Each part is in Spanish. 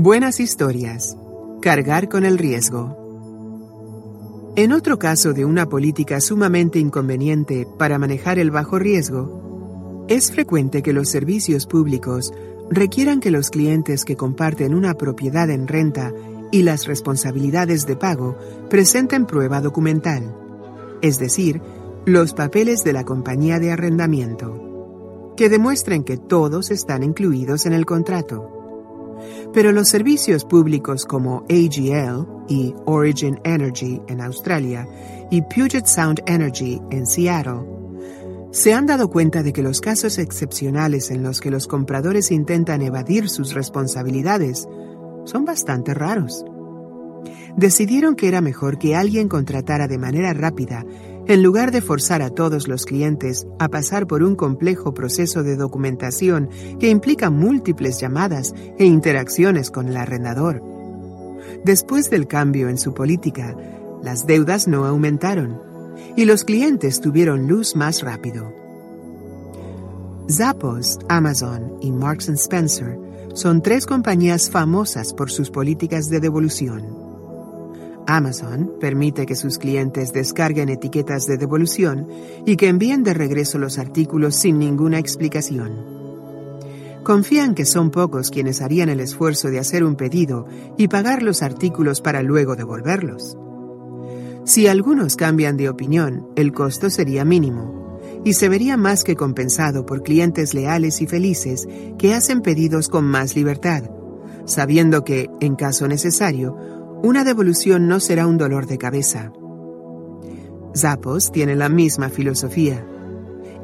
Buenas historias. Cargar con el riesgo. En otro caso de una política sumamente inconveniente para manejar el bajo riesgo, es frecuente que los servicios públicos requieran que los clientes que comparten una propiedad en renta y las responsabilidades de pago presenten prueba documental, es decir, los papeles de la compañía de arrendamiento, que demuestren que todos están incluidos en el contrato. Pero los servicios públicos como AGL y Origin Energy en Australia y Puget Sound Energy en Seattle se han dado cuenta de que los casos excepcionales en los que los compradores intentan evadir sus responsabilidades son bastante raros. Decidieron que era mejor que alguien contratara de manera rápida en lugar de forzar a todos los clientes a pasar por un complejo proceso de documentación que implica múltiples llamadas e interacciones con el arrendador. Después del cambio en su política, las deudas no aumentaron y los clientes tuvieron luz más rápido. Zappos, Amazon y Marks Spencer son tres compañías famosas por sus políticas de devolución. Amazon permite que sus clientes descarguen etiquetas de devolución y que envíen de regreso los artículos sin ninguna explicación. Confían que son pocos quienes harían el esfuerzo de hacer un pedido y pagar los artículos para luego devolverlos. Si algunos cambian de opinión, el costo sería mínimo y se vería más que compensado por clientes leales y felices que hacen pedidos con más libertad, sabiendo que, en caso necesario, una devolución no será un dolor de cabeza. Zappos tiene la misma filosofía.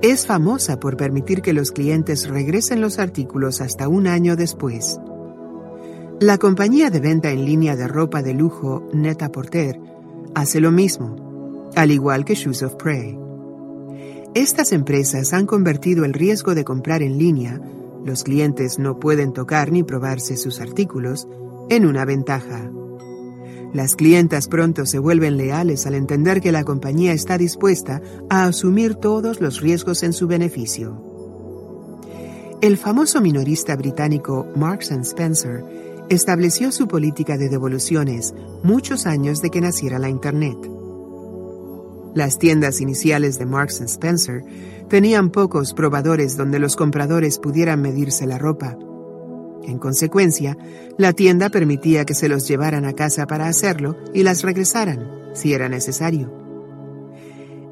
Es famosa por permitir que los clientes regresen los artículos hasta un año después. La compañía de venta en línea de ropa de lujo Net-a-Porter hace lo mismo, al igual que Shoes of Prey. Estas empresas han convertido el riesgo de comprar en línea, los clientes no pueden tocar ni probarse sus artículos, en una ventaja. Las clientas pronto se vuelven leales al entender que la compañía está dispuesta a asumir todos los riesgos en su beneficio. El famoso minorista británico Marks Spencer estableció su política de devoluciones muchos años de que naciera la Internet. Las tiendas iniciales de Marks Spencer tenían pocos probadores donde los compradores pudieran medirse la ropa en consecuencia, la tienda permitía que se los llevaran a casa para hacerlo y las regresaran, si era necesario.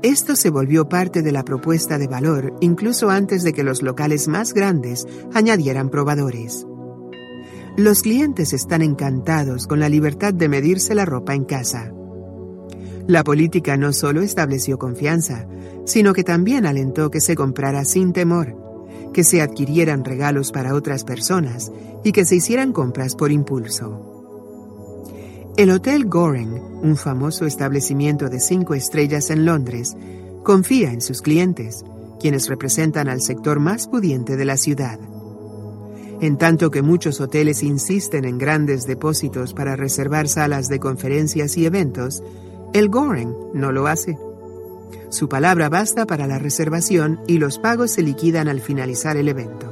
Esto se volvió parte de la propuesta de valor incluso antes de que los locales más grandes añadieran probadores. Los clientes están encantados con la libertad de medirse la ropa en casa. La política no solo estableció confianza, sino que también alentó que se comprara sin temor que se adquirieran regalos para otras personas y que se hicieran compras por impulso. El Hotel Goring, un famoso establecimiento de cinco estrellas en Londres, confía en sus clientes, quienes representan al sector más pudiente de la ciudad. En tanto que muchos hoteles insisten en grandes depósitos para reservar salas de conferencias y eventos, el Goring no lo hace. Su palabra basta para la reservación y los pagos se liquidan al finalizar el evento.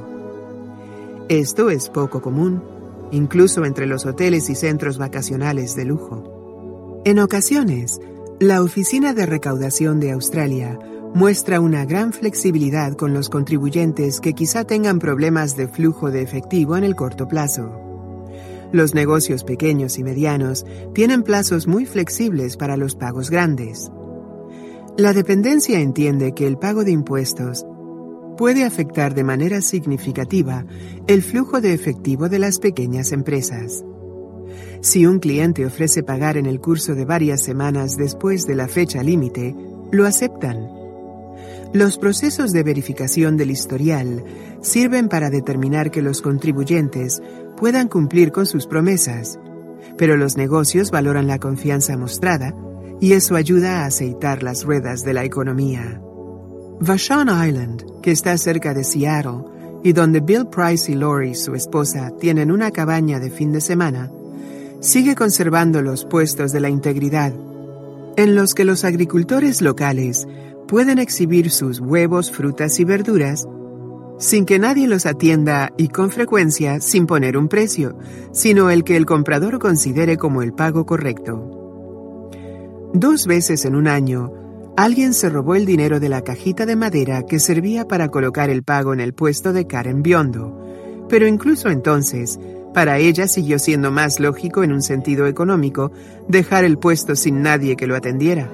Esto es poco común, incluso entre los hoteles y centros vacacionales de lujo. En ocasiones, la Oficina de Recaudación de Australia muestra una gran flexibilidad con los contribuyentes que quizá tengan problemas de flujo de efectivo en el corto plazo. Los negocios pequeños y medianos tienen plazos muy flexibles para los pagos grandes. La dependencia entiende que el pago de impuestos puede afectar de manera significativa el flujo de efectivo de las pequeñas empresas. Si un cliente ofrece pagar en el curso de varias semanas después de la fecha límite, lo aceptan los procesos de verificación del historial sirven para determinar que los contribuyentes puedan cumplir con sus promesas, pero los negocios valoran la confianza mostrada y eso ayuda a aceitar las ruedas de la economía. Vashon Island, que está cerca de Seattle y donde Bill Price y Lori, su esposa, tienen una cabaña de fin de semana, sigue conservando los puestos de la integridad, en los que los agricultores locales pueden exhibir sus huevos, frutas y verduras sin que nadie los atienda y con frecuencia sin poner un precio, sino el que el comprador considere como el pago correcto. Dos veces en un año, alguien se robó el dinero de la cajita de madera que servía para colocar el pago en el puesto de Karen Biondo, pero incluso entonces, para ella siguió siendo más lógico en un sentido económico dejar el puesto sin nadie que lo atendiera.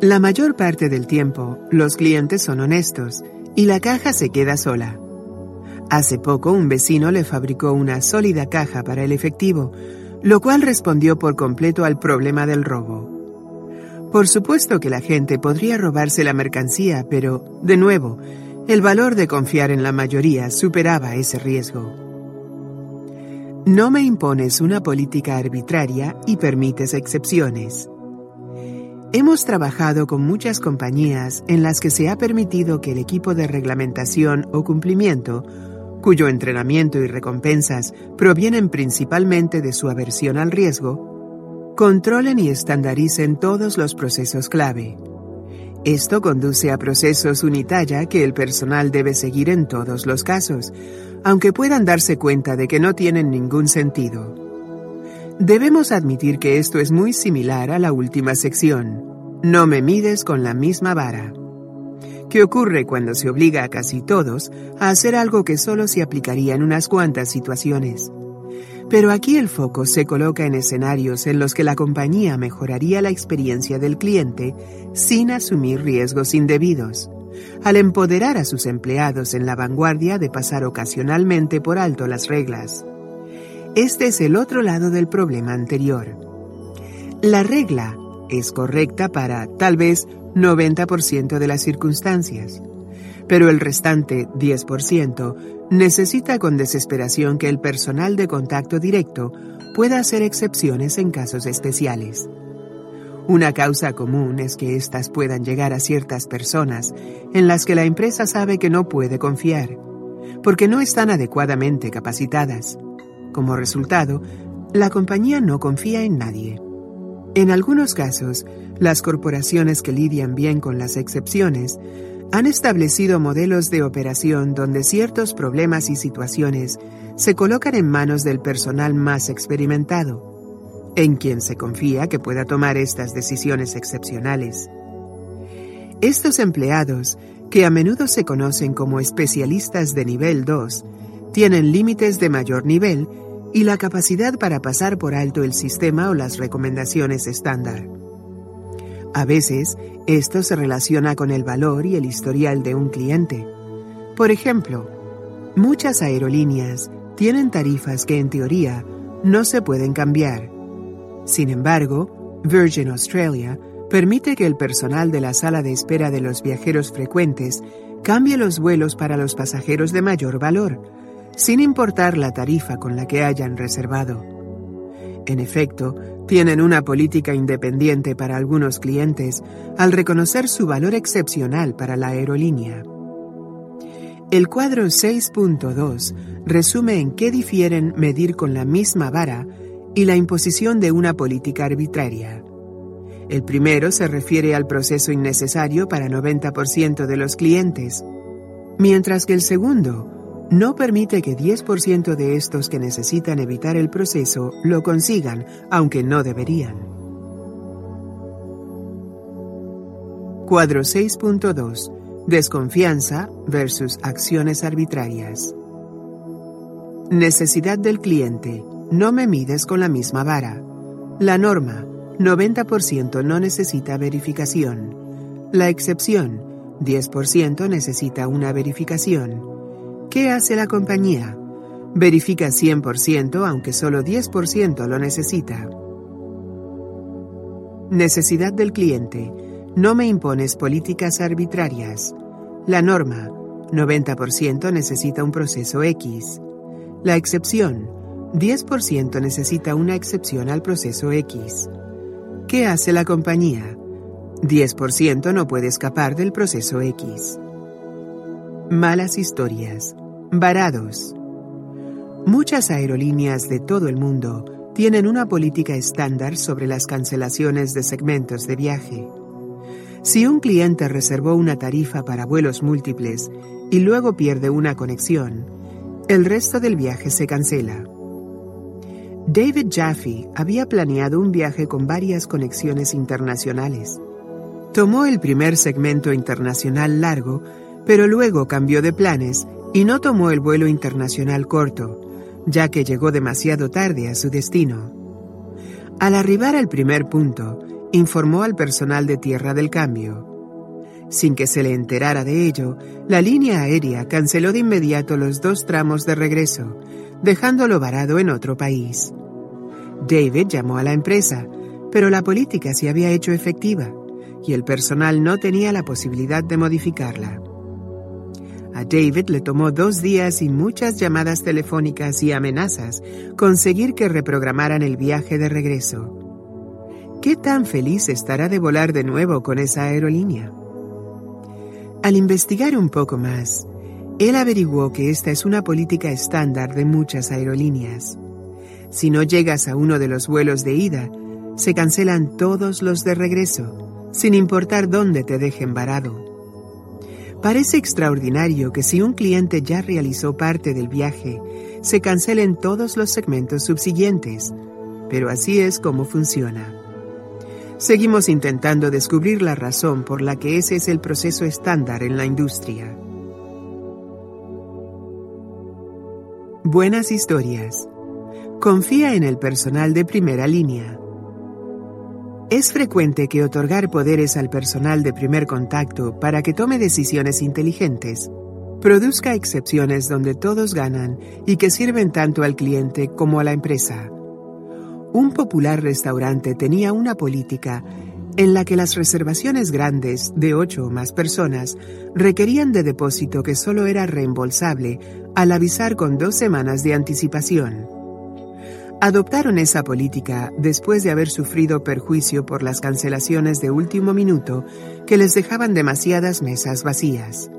La mayor parte del tiempo, los clientes son honestos y la caja se queda sola. Hace poco un vecino le fabricó una sólida caja para el efectivo, lo cual respondió por completo al problema del robo. Por supuesto que la gente podría robarse la mercancía, pero, de nuevo, el valor de confiar en la mayoría superaba ese riesgo. No me impones una política arbitraria y permites excepciones. Hemos trabajado con muchas compañías en las que se ha permitido que el equipo de reglamentación o cumplimiento, cuyo entrenamiento y recompensas provienen principalmente de su aversión al riesgo, controlen y estandaricen todos los procesos clave. Esto conduce a procesos unitalla que el personal debe seguir en todos los casos, aunque puedan darse cuenta de que no tienen ningún sentido. Debemos admitir que esto es muy similar a la última sección. No me mides con la misma vara. ¿Qué ocurre cuando se obliga a casi todos a hacer algo que solo se aplicaría en unas cuantas situaciones? Pero aquí el foco se coloca en escenarios en los que la compañía mejoraría la experiencia del cliente sin asumir riesgos indebidos, al empoderar a sus empleados en la vanguardia de pasar ocasionalmente por alto las reglas. Este es el otro lado del problema anterior. La regla es correcta para, tal vez, 90% de las circunstancias, pero el restante 10% necesita con desesperación que el personal de contacto directo pueda hacer excepciones en casos especiales. Una causa común es que éstas puedan llegar a ciertas personas en las que la empresa sabe que no puede confiar, porque no están adecuadamente capacitadas como resultado, la compañía no confía en nadie. En algunos casos, las corporaciones que lidian bien con las excepciones han establecido modelos de operación donde ciertos problemas y situaciones se colocan en manos del personal más experimentado, en quien se confía que pueda tomar estas decisiones excepcionales. Estos empleados, que a menudo se conocen como especialistas de nivel 2, tienen límites de mayor nivel y la capacidad para pasar por alto el sistema o las recomendaciones estándar. A veces, esto se relaciona con el valor y el historial de un cliente. Por ejemplo, muchas aerolíneas tienen tarifas que en teoría no se pueden cambiar. Sin embargo, Virgin Australia permite que el personal de la sala de espera de los viajeros frecuentes cambie los vuelos para los pasajeros de mayor valor, sin importar la tarifa con la que hayan reservado. En efecto, tienen una política independiente para algunos clientes al reconocer su valor excepcional para la aerolínea. El cuadro 6.2 resume en qué difieren medir con la misma vara y la imposición de una política arbitraria. El primero se refiere al proceso innecesario para 90% de los clientes, mientras que el segundo no permite que 10% de estos que necesitan evitar el proceso lo consigan, aunque no deberían. Cuadro 6.2. Desconfianza versus acciones arbitrarias. Necesidad del cliente. No me mides con la misma vara. La norma 90% no necesita verificación. La excepción, 10% necesita una verificación. ¿Qué hace la compañía? Verifica 100% aunque solo 10% lo necesita. Necesidad del cliente. No me impones políticas arbitrarias. La norma, 90% necesita un proceso X. La excepción, 10% necesita una excepción al proceso X. ¿Qué hace la compañía? 10% no puede escapar del proceso X. Malas historias. Varados. Muchas aerolíneas de todo el mundo tienen una política estándar sobre las cancelaciones de segmentos de viaje. Si un cliente reservó una tarifa para vuelos múltiples y luego pierde una conexión, el resto del viaje se cancela. David Jaffe había planeado un viaje con varias conexiones internacionales. Tomó el primer segmento internacional largo, pero luego cambió de planes y no tomó el vuelo internacional corto, ya que llegó demasiado tarde a su destino. Al arribar al primer punto, informó al personal de tierra del cambio. Sin que se le enterara de ello, la línea aérea canceló de inmediato los dos tramos de regreso, dejándolo varado en otro país. David llamó a la empresa, pero la política se había hecho efectiva y el personal no tenía la posibilidad de modificarla. A David le tomó dos días y muchas llamadas telefónicas y amenazas conseguir que reprogramaran el viaje de regreso. ¿Qué tan feliz estará de volar de nuevo con esa aerolínea? Al investigar un poco más, él averiguó que esta es una política estándar de muchas aerolíneas. Si no llegas a uno de los vuelos de ida, se cancelan todos los de regreso, sin importar dónde te dejen varado. Parece extraordinario que si un cliente ya realizó parte del viaje, se cancelen todos los segmentos subsiguientes, pero así es como funciona. Seguimos intentando descubrir la razón por la que ese es el proceso estándar en la industria. Buenas historias. Confía en el personal de primera línea. Es frecuente que otorgar poderes al personal de primer contacto para que tome decisiones inteligentes produzca excepciones donde todos ganan y que sirven tanto al cliente como a la empresa. Un popular restaurante tenía una política en la que las reservaciones grandes de ocho o más personas requerían de depósito que solo era reembolsable al avisar con dos semanas de anticipación. Adoptaron esa política después de haber sufrido perjuicio por las cancelaciones de último minuto que les dejaban demasiadas mesas vacías.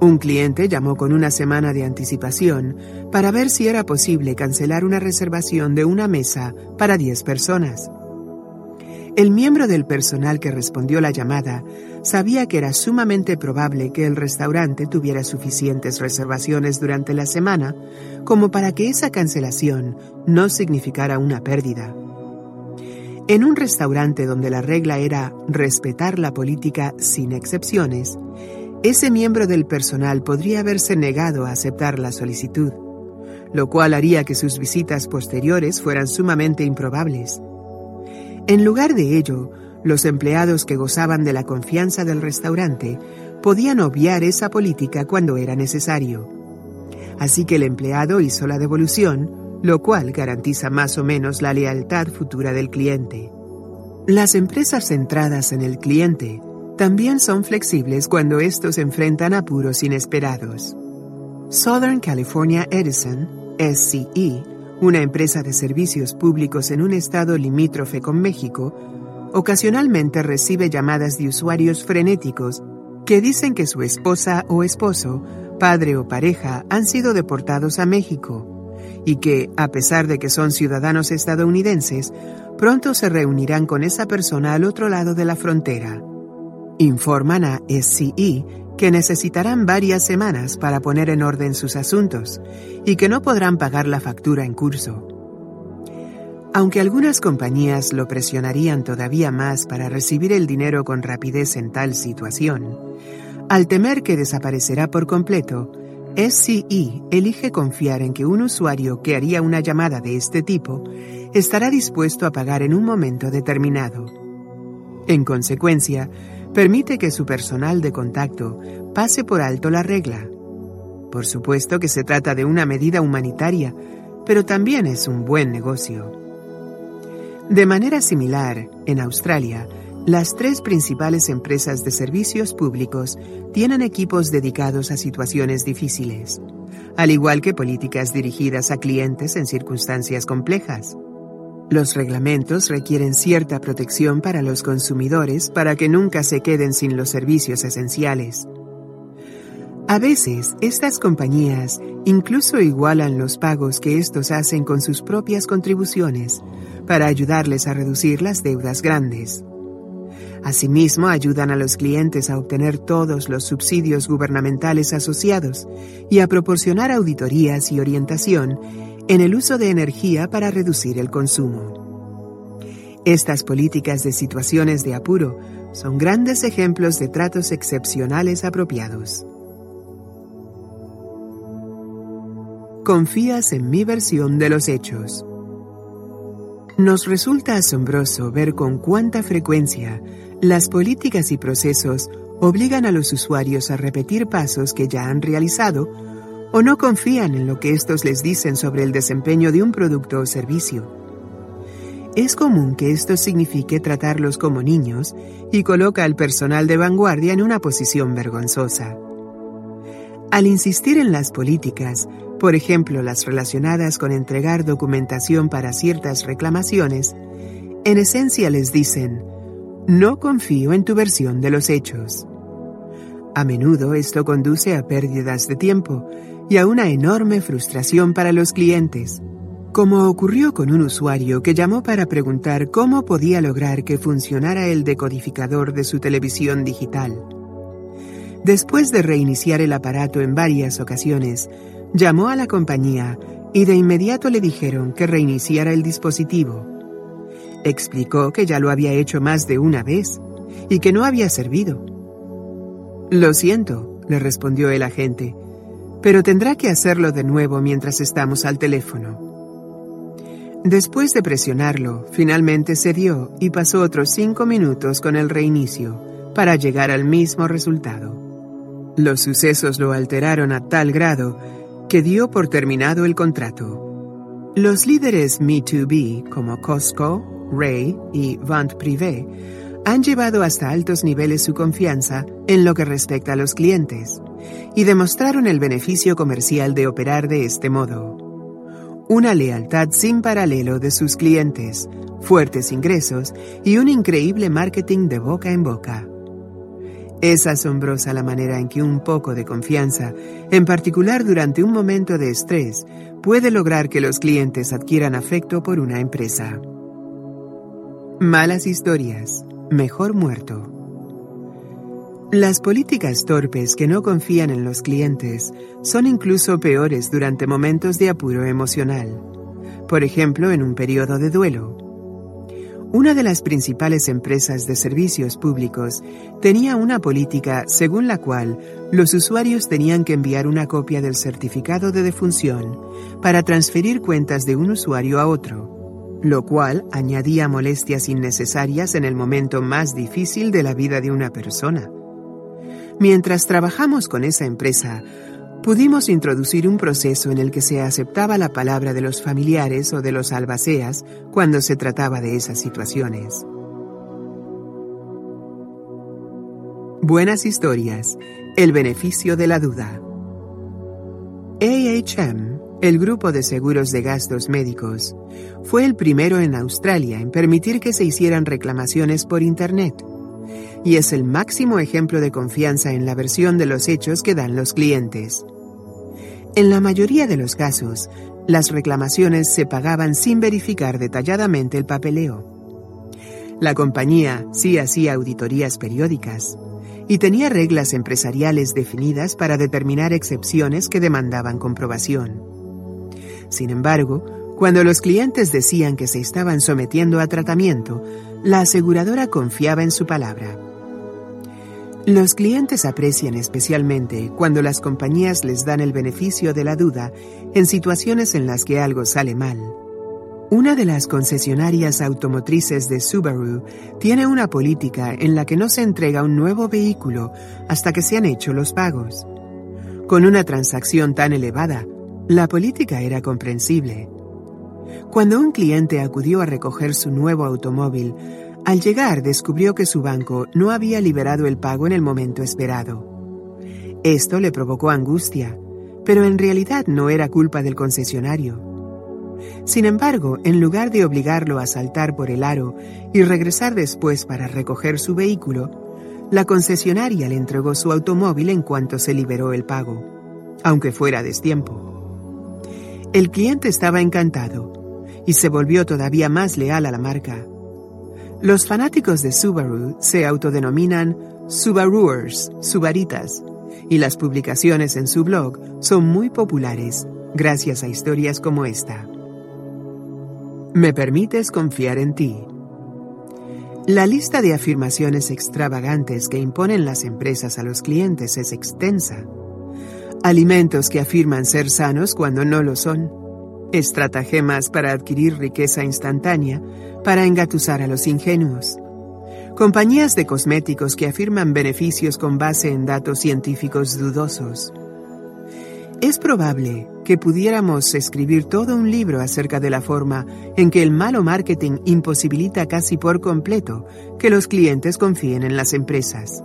Un cliente llamó con una semana de anticipación para ver si era posible cancelar una reservación de una mesa para 10 personas. El miembro del personal que respondió la llamada sabía que era sumamente probable que el restaurante tuviera suficientes reservaciones durante la semana como para que esa cancelación no significara una pérdida. En un restaurante donde la regla era respetar la política sin excepciones, ese miembro del personal podría haberse negado a aceptar la solicitud, lo cual haría que sus visitas posteriores fueran sumamente improbables. En lugar de ello, los empleados que gozaban de la confianza del restaurante podían obviar esa política cuando era necesario. Así que el empleado hizo la devolución, lo cual garantiza más o menos la lealtad futura del cliente. Las empresas centradas en el cliente también son flexibles cuando estos enfrentan apuros inesperados. Southern California Edison, SCE, una empresa de servicios públicos en un estado limítrofe con México, ocasionalmente recibe llamadas de usuarios frenéticos que dicen que su esposa o esposo padre o pareja han sido deportados a México y que, a pesar de que son ciudadanos estadounidenses, pronto se reunirán con esa persona al otro lado de la frontera. Informan a SCE que necesitarán varias semanas para poner en orden sus asuntos y que no podrán pagar la factura en curso. Aunque algunas compañías lo presionarían todavía más para recibir el dinero con rapidez en tal situación, al temer que desaparecerá por completo, SCE elige confiar en que un usuario que haría una llamada de este tipo estará dispuesto a pagar en un momento determinado. En consecuencia, permite que su personal de contacto pase por alto la regla. Por supuesto que se trata de una medida humanitaria, pero también es un buen negocio. De manera similar, en Australia, las tres principales empresas de servicios públicos tienen equipos dedicados a situaciones difíciles, al igual que políticas dirigidas a clientes en circunstancias complejas. Los reglamentos requieren cierta protección para los consumidores para que nunca se queden sin los servicios esenciales. A veces, estas compañías incluso igualan los pagos que estos hacen con sus propias contribuciones para ayudarles a reducir las deudas grandes. Asimismo, ayudan a los clientes a obtener todos los subsidios gubernamentales asociados y a proporcionar auditorías y orientación en el uso de energía para reducir el consumo. Estas políticas de situaciones de apuro son grandes ejemplos de tratos excepcionales apropiados. Confías en mi versión de los hechos. Nos resulta asombroso ver con cuánta frecuencia las políticas y procesos obligan a los usuarios a repetir pasos que ya han realizado o no confían en lo que estos les dicen sobre el desempeño de un producto o servicio. Es común que esto signifique tratarlos como niños y coloca al personal de vanguardia en una posición vergonzosa. Al insistir en las políticas, por ejemplo las relacionadas con entregar documentación para ciertas reclamaciones, en esencia les dicen, no confío en tu versión de los hechos. A menudo esto conduce a pérdidas de tiempo y a una enorme frustración para los clientes, como ocurrió con un usuario que llamó para preguntar cómo podía lograr que funcionara el decodificador de su televisión digital. Después de reiniciar el aparato en varias ocasiones, llamó a la compañía y de inmediato le dijeron que reiniciara el dispositivo. Explicó que ya lo había hecho más de una vez y que no había servido. Lo siento, le respondió el agente, pero tendrá que hacerlo de nuevo mientras estamos al teléfono. Después de presionarlo, finalmente cedió y pasó otros cinco minutos con el reinicio para llegar al mismo resultado. Los sucesos lo alteraron a tal grado que dio por terminado el contrato. Los líderes Me2B como Costco, Ray y Vant Privé han llevado hasta altos niveles su confianza en lo que respecta a los clientes y demostraron el beneficio comercial de operar de este modo. Una lealtad sin paralelo de sus clientes, fuertes ingresos y un increíble marketing de boca en boca. Es asombrosa la manera en que un poco de confianza, en particular durante un momento de estrés, puede lograr que los clientes adquieran afecto por una empresa. Malas historias mejor muerto. Las políticas torpes que no confían en los clientes son incluso peores durante momentos de apuro emocional, por ejemplo en un periodo de duelo. Una de las principales empresas de servicios públicos tenía una política según la cual los usuarios tenían que enviar una copia del certificado de defunción para transferir cuentas de un usuario a otro lo cual añadía molestias innecesarias en el momento más difícil de la vida de una persona. Mientras trabajamos con esa empresa, pudimos introducir un proceso en el que se aceptaba la palabra de los familiares o de los albaceas cuando se trataba de esas situaciones. Buenas historias. El beneficio de la duda. AHM el grupo de seguros de gastos médicos fue el primero en Australia en permitir que se hicieran reclamaciones por Internet. y es el máximo ejemplo de confianza en la versión de los hechos que dan los clientes. En la mayoría de los casos, las reclamaciones se pagaban sin verificar detalladamente el papeleo. La compañía sí hacía auditorías periódicas y tenía reglas empresariales definidas para determinar excepciones que demandaban comprobación. Sin embargo, cuando los clientes decían que se estaban sometiendo a tratamiento, la aseguradora confiaba en su palabra. Los clientes aprecian especialmente cuando las compañías les dan el beneficio de la duda en situaciones en las que algo sale mal. Una de las concesionarias automotrices de Subaru tiene una política en la que no se entrega un nuevo vehículo hasta que se han hecho los pagos. Con una transacción tan elevada, la política era comprensible. Cuando un cliente acudió a recoger su nuevo automóvil, al llegar descubrió que su banco no había liberado el pago en el momento esperado. Esto le provocó angustia, pero en realidad no era culpa del concesionario. Sin embargo, en lugar de obligarlo a saltar por el aro y regresar después para recoger su vehículo, la concesionaria le entregó su automóvil en cuanto se liberó el pago, aunque fuera destiempo. El cliente estaba encantado y se volvió todavía más leal a la marca. Los fanáticos de Subaru se autodenominan Subaruers, Subaritas, y las publicaciones en su blog son muy populares gracias a historias como esta. ¿Me permites confiar en ti? La lista de afirmaciones extravagantes que imponen las empresas a los clientes es extensa. Alimentos que afirman ser sanos cuando no lo son estratagemas para adquirir riqueza instantánea, para engatusar a los ingenuos. Compañías de cosméticos que afirman beneficios con base en datos científicos dudosos. Es probable que pudiéramos escribir todo un libro acerca de la forma en que el malo marketing imposibilita casi por completo que los clientes confíen en las empresas.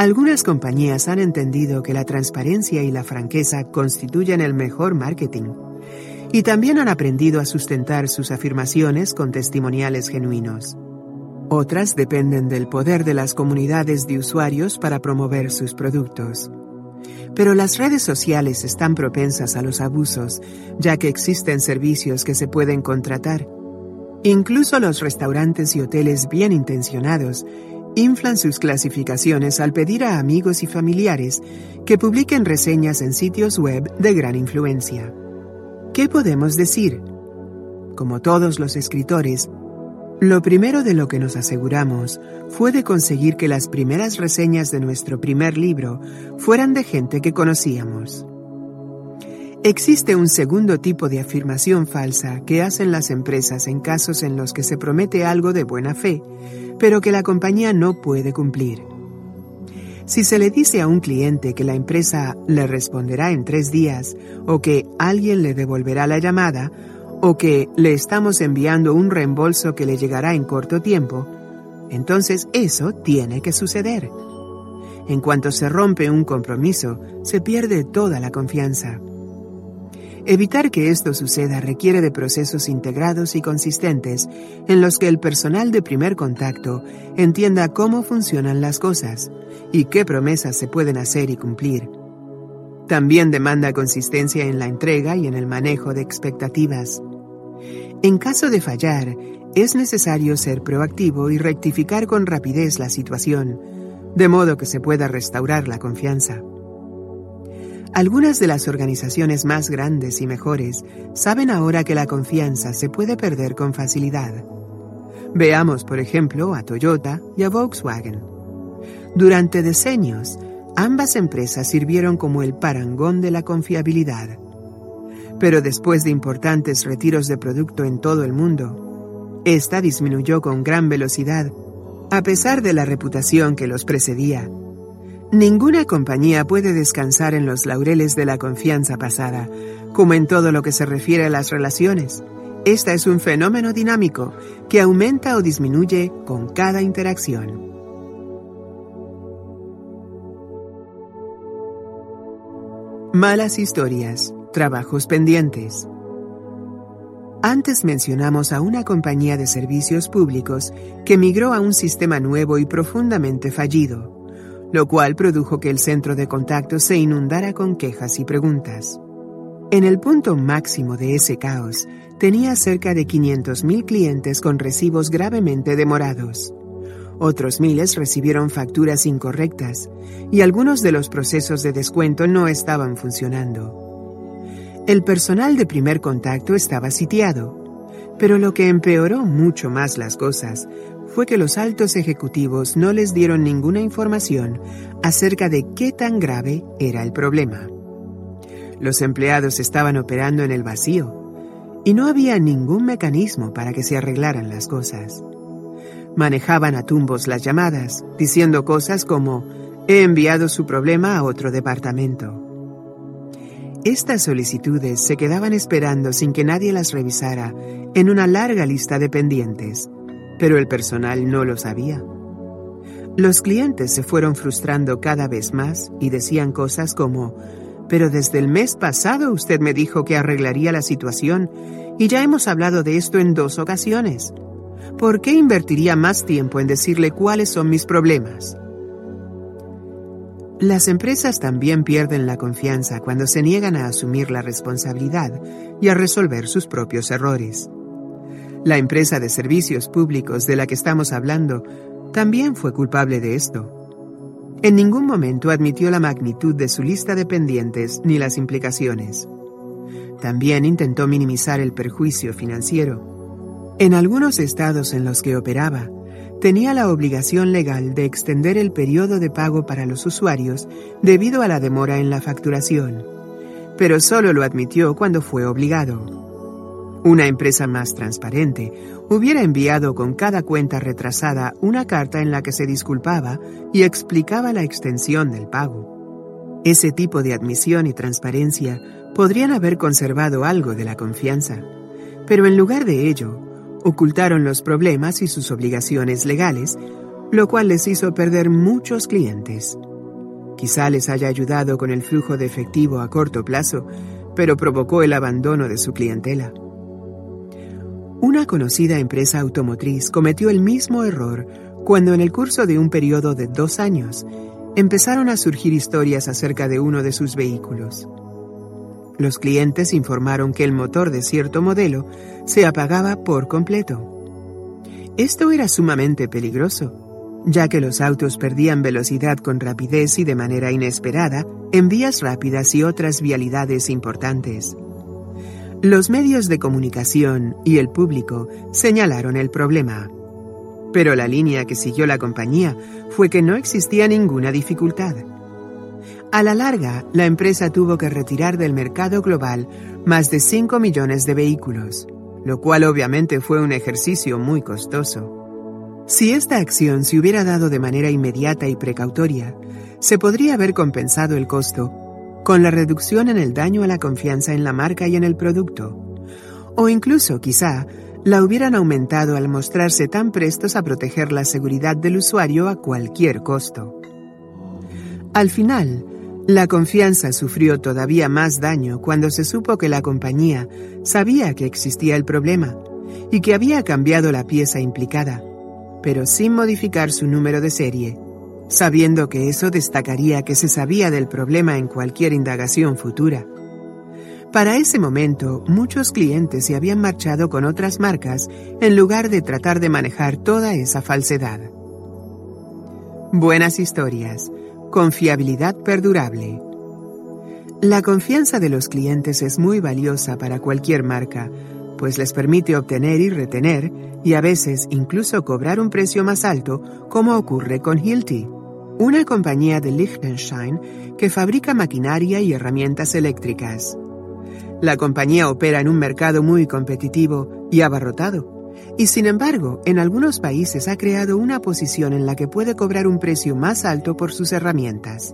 Algunas compañías han entendido que la transparencia y la franqueza constituyen el mejor marketing y también han aprendido a sustentar sus afirmaciones con testimoniales genuinos. Otras dependen del poder de las comunidades de usuarios para promover sus productos. Pero las redes sociales están propensas a los abusos, ya que existen servicios que se pueden contratar. Incluso los restaurantes y hoteles bien intencionados inflan sus clasificaciones al pedir a amigos y familiares que publiquen reseñas en sitios web de gran influencia. ¿Qué podemos decir? Como todos los escritores, lo primero de lo que nos aseguramos fue de conseguir que las primeras reseñas de nuestro primer libro fueran de gente que conocíamos. Existe un segundo tipo de afirmación falsa que hacen las empresas en casos en los que se promete algo de buena fe, pero que la compañía no puede cumplir. Si se le dice a un cliente que la empresa le responderá en tres días, o que alguien le devolverá la llamada, o que le estamos enviando un reembolso que le llegará en corto tiempo, entonces eso tiene que suceder. En cuanto se rompe un compromiso, se pierde toda la confianza. Evitar que esto suceda requiere de procesos integrados y consistentes en los que el personal de primer contacto entienda cómo funcionan las cosas y qué promesas se pueden hacer y cumplir. También demanda consistencia en la entrega y en el manejo de expectativas. En caso de fallar, es necesario ser proactivo y rectificar con rapidez la situación, de modo que se pueda restaurar la confianza. Algunas de las organizaciones más grandes y mejores saben ahora que la confianza se puede perder con facilidad. Veamos, por ejemplo, a Toyota y a Volkswagen. Durante decenios, ambas empresas sirvieron como el parangón de la confiabilidad. Pero después de importantes retiros de producto en todo el mundo, esta disminuyó con gran velocidad, a pesar de la reputación que los precedía. Ninguna compañía puede descansar en los laureles de la confianza pasada, como en todo lo que se refiere a las relaciones. Esta es un fenómeno dinámico que aumenta o disminuye con cada interacción. Malas historias, trabajos pendientes. Antes mencionamos a una compañía de servicios públicos que migró a un sistema nuevo y profundamente fallido, lo cual produjo que el centro de contacto se inundara con quejas y preguntas. En el punto máximo de ese caos, tenía cerca de 500.000 clientes con recibos gravemente demorados. Otros miles recibieron facturas incorrectas y algunos de los procesos de descuento no estaban funcionando. El personal de primer contacto estaba sitiado, pero lo que empeoró mucho más las cosas fue que los altos ejecutivos no les dieron ninguna información acerca de qué tan grave era el problema. Los empleados estaban operando en el vacío y no había ningún mecanismo para que se arreglaran las cosas. Manejaban a tumbos las llamadas, diciendo cosas como, he enviado su problema a otro departamento. Estas solicitudes se quedaban esperando sin que nadie las revisara en una larga lista de pendientes, pero el personal no lo sabía. Los clientes se fueron frustrando cada vez más y decían cosas como, pero desde el mes pasado usted me dijo que arreglaría la situación y ya hemos hablado de esto en dos ocasiones. ¿Por qué invertiría más tiempo en decirle cuáles son mis problemas? Las empresas también pierden la confianza cuando se niegan a asumir la responsabilidad y a resolver sus propios errores. La empresa de servicios públicos de la que estamos hablando también fue culpable de esto. En ningún momento admitió la magnitud de su lista de pendientes ni las implicaciones. También intentó minimizar el perjuicio financiero. En algunos estados en los que operaba, tenía la obligación legal de extender el periodo de pago para los usuarios debido a la demora en la facturación, pero solo lo admitió cuando fue obligado. Una empresa más transparente hubiera enviado con cada cuenta retrasada una carta en la que se disculpaba y explicaba la extensión del pago. Ese tipo de admisión y transparencia podrían haber conservado algo de la confianza, pero en lugar de ello, ocultaron los problemas y sus obligaciones legales, lo cual les hizo perder muchos clientes. Quizá les haya ayudado con el flujo de efectivo a corto plazo, pero provocó el abandono de su clientela. Una conocida empresa automotriz cometió el mismo error cuando en el curso de un periodo de dos años empezaron a surgir historias acerca de uno de sus vehículos. Los clientes informaron que el motor de cierto modelo se apagaba por completo. Esto era sumamente peligroso, ya que los autos perdían velocidad con rapidez y de manera inesperada en vías rápidas y otras vialidades importantes. Los medios de comunicación y el público señalaron el problema. Pero la línea que siguió la compañía fue que no existía ninguna dificultad. A la larga, la empresa tuvo que retirar del mercado global más de 5 millones de vehículos, lo cual obviamente fue un ejercicio muy costoso. Si esta acción se hubiera dado de manera inmediata y precautoria, se podría haber compensado el costo con la reducción en el daño a la confianza en la marca y en el producto. O incluso, quizá, la hubieran aumentado al mostrarse tan prestos a proteger la seguridad del usuario a cualquier costo. Al final, la confianza sufrió todavía más daño cuando se supo que la compañía sabía que existía el problema y que había cambiado la pieza implicada, pero sin modificar su número de serie sabiendo que eso destacaría que se sabía del problema en cualquier indagación futura. Para ese momento, muchos clientes se habían marchado con otras marcas en lugar de tratar de manejar toda esa falsedad. Buenas historias. Confiabilidad perdurable. La confianza de los clientes es muy valiosa para cualquier marca, pues les permite obtener y retener, y a veces incluso cobrar un precio más alto, como ocurre con Hilti una compañía de Liechtenstein que fabrica maquinaria y herramientas eléctricas. La compañía opera en un mercado muy competitivo y abarrotado, y sin embargo, en algunos países ha creado una posición en la que puede cobrar un precio más alto por sus herramientas.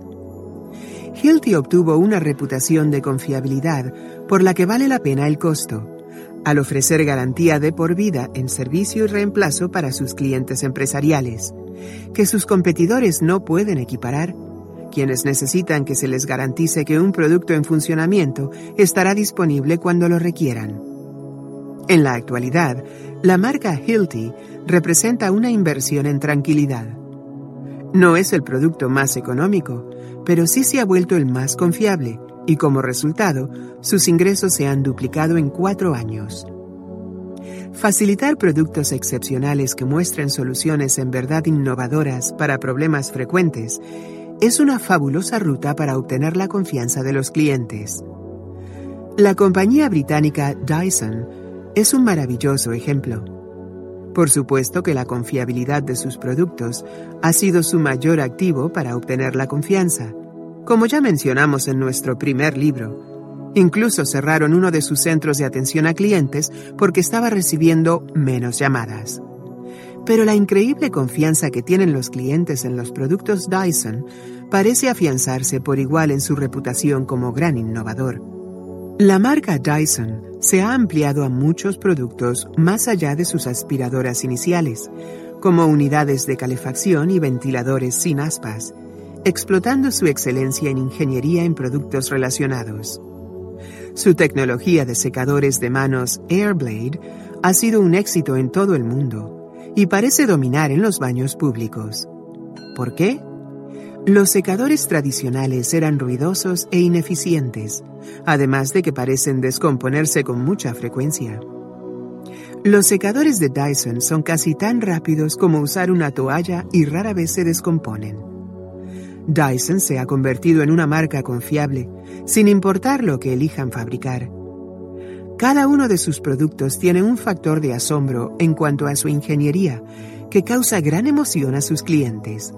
Hilti obtuvo una reputación de confiabilidad por la que vale la pena el costo, al ofrecer garantía de por vida en servicio y reemplazo para sus clientes empresariales que sus competidores no pueden equiparar, quienes necesitan que se les garantice que un producto en funcionamiento estará disponible cuando lo requieran. En la actualidad, la marca Hilti representa una inversión en tranquilidad. No es el producto más económico, pero sí se ha vuelto el más confiable y como resultado, sus ingresos se han duplicado en cuatro años. Facilitar productos excepcionales que muestren soluciones en verdad innovadoras para problemas frecuentes es una fabulosa ruta para obtener la confianza de los clientes. La compañía británica Dyson es un maravilloso ejemplo. Por supuesto que la confiabilidad de sus productos ha sido su mayor activo para obtener la confianza, como ya mencionamos en nuestro primer libro. Incluso cerraron uno de sus centros de atención a clientes porque estaba recibiendo menos llamadas. Pero la increíble confianza que tienen los clientes en los productos Dyson parece afianzarse por igual en su reputación como gran innovador. La marca Dyson se ha ampliado a muchos productos más allá de sus aspiradoras iniciales, como unidades de calefacción y ventiladores sin aspas, explotando su excelencia en ingeniería en productos relacionados. Su tecnología de secadores de manos Airblade ha sido un éxito en todo el mundo y parece dominar en los baños públicos. ¿Por qué? Los secadores tradicionales eran ruidosos e ineficientes, además de que parecen descomponerse con mucha frecuencia. Los secadores de Dyson son casi tan rápidos como usar una toalla y rara vez se descomponen. Dyson se ha convertido en una marca confiable, sin importar lo que elijan fabricar. Cada uno de sus productos tiene un factor de asombro en cuanto a su ingeniería, que causa gran emoción a sus clientes.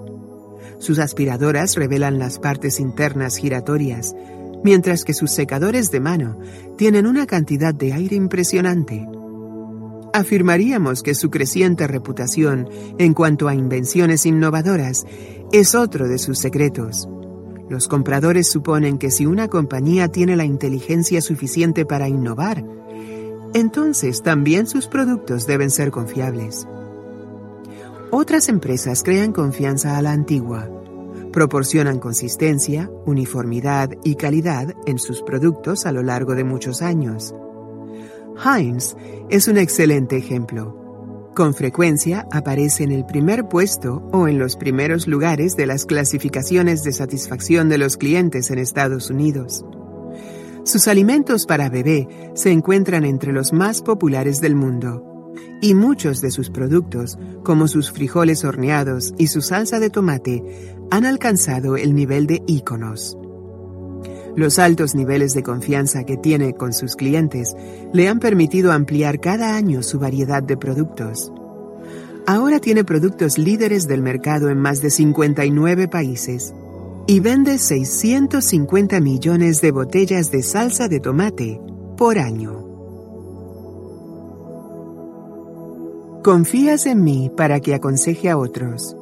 Sus aspiradoras revelan las partes internas giratorias, mientras que sus secadores de mano tienen una cantidad de aire impresionante. Afirmaríamos que su creciente reputación en cuanto a invenciones innovadoras es otro de sus secretos. Los compradores suponen que si una compañía tiene la inteligencia suficiente para innovar, entonces también sus productos deben ser confiables. Otras empresas crean confianza a la antigua. Proporcionan consistencia, uniformidad y calidad en sus productos a lo largo de muchos años. Heinz es un excelente ejemplo. Con frecuencia aparece en el primer puesto o en los primeros lugares de las clasificaciones de satisfacción de los clientes en Estados Unidos. Sus alimentos para bebé se encuentran entre los más populares del mundo y muchos de sus productos, como sus frijoles horneados y su salsa de tomate, han alcanzado el nivel de íconos. Los altos niveles de confianza que tiene con sus clientes le han permitido ampliar cada año su variedad de productos. Ahora tiene productos líderes del mercado en más de 59 países y vende 650 millones de botellas de salsa de tomate por año. Confías en mí para que aconseje a otros.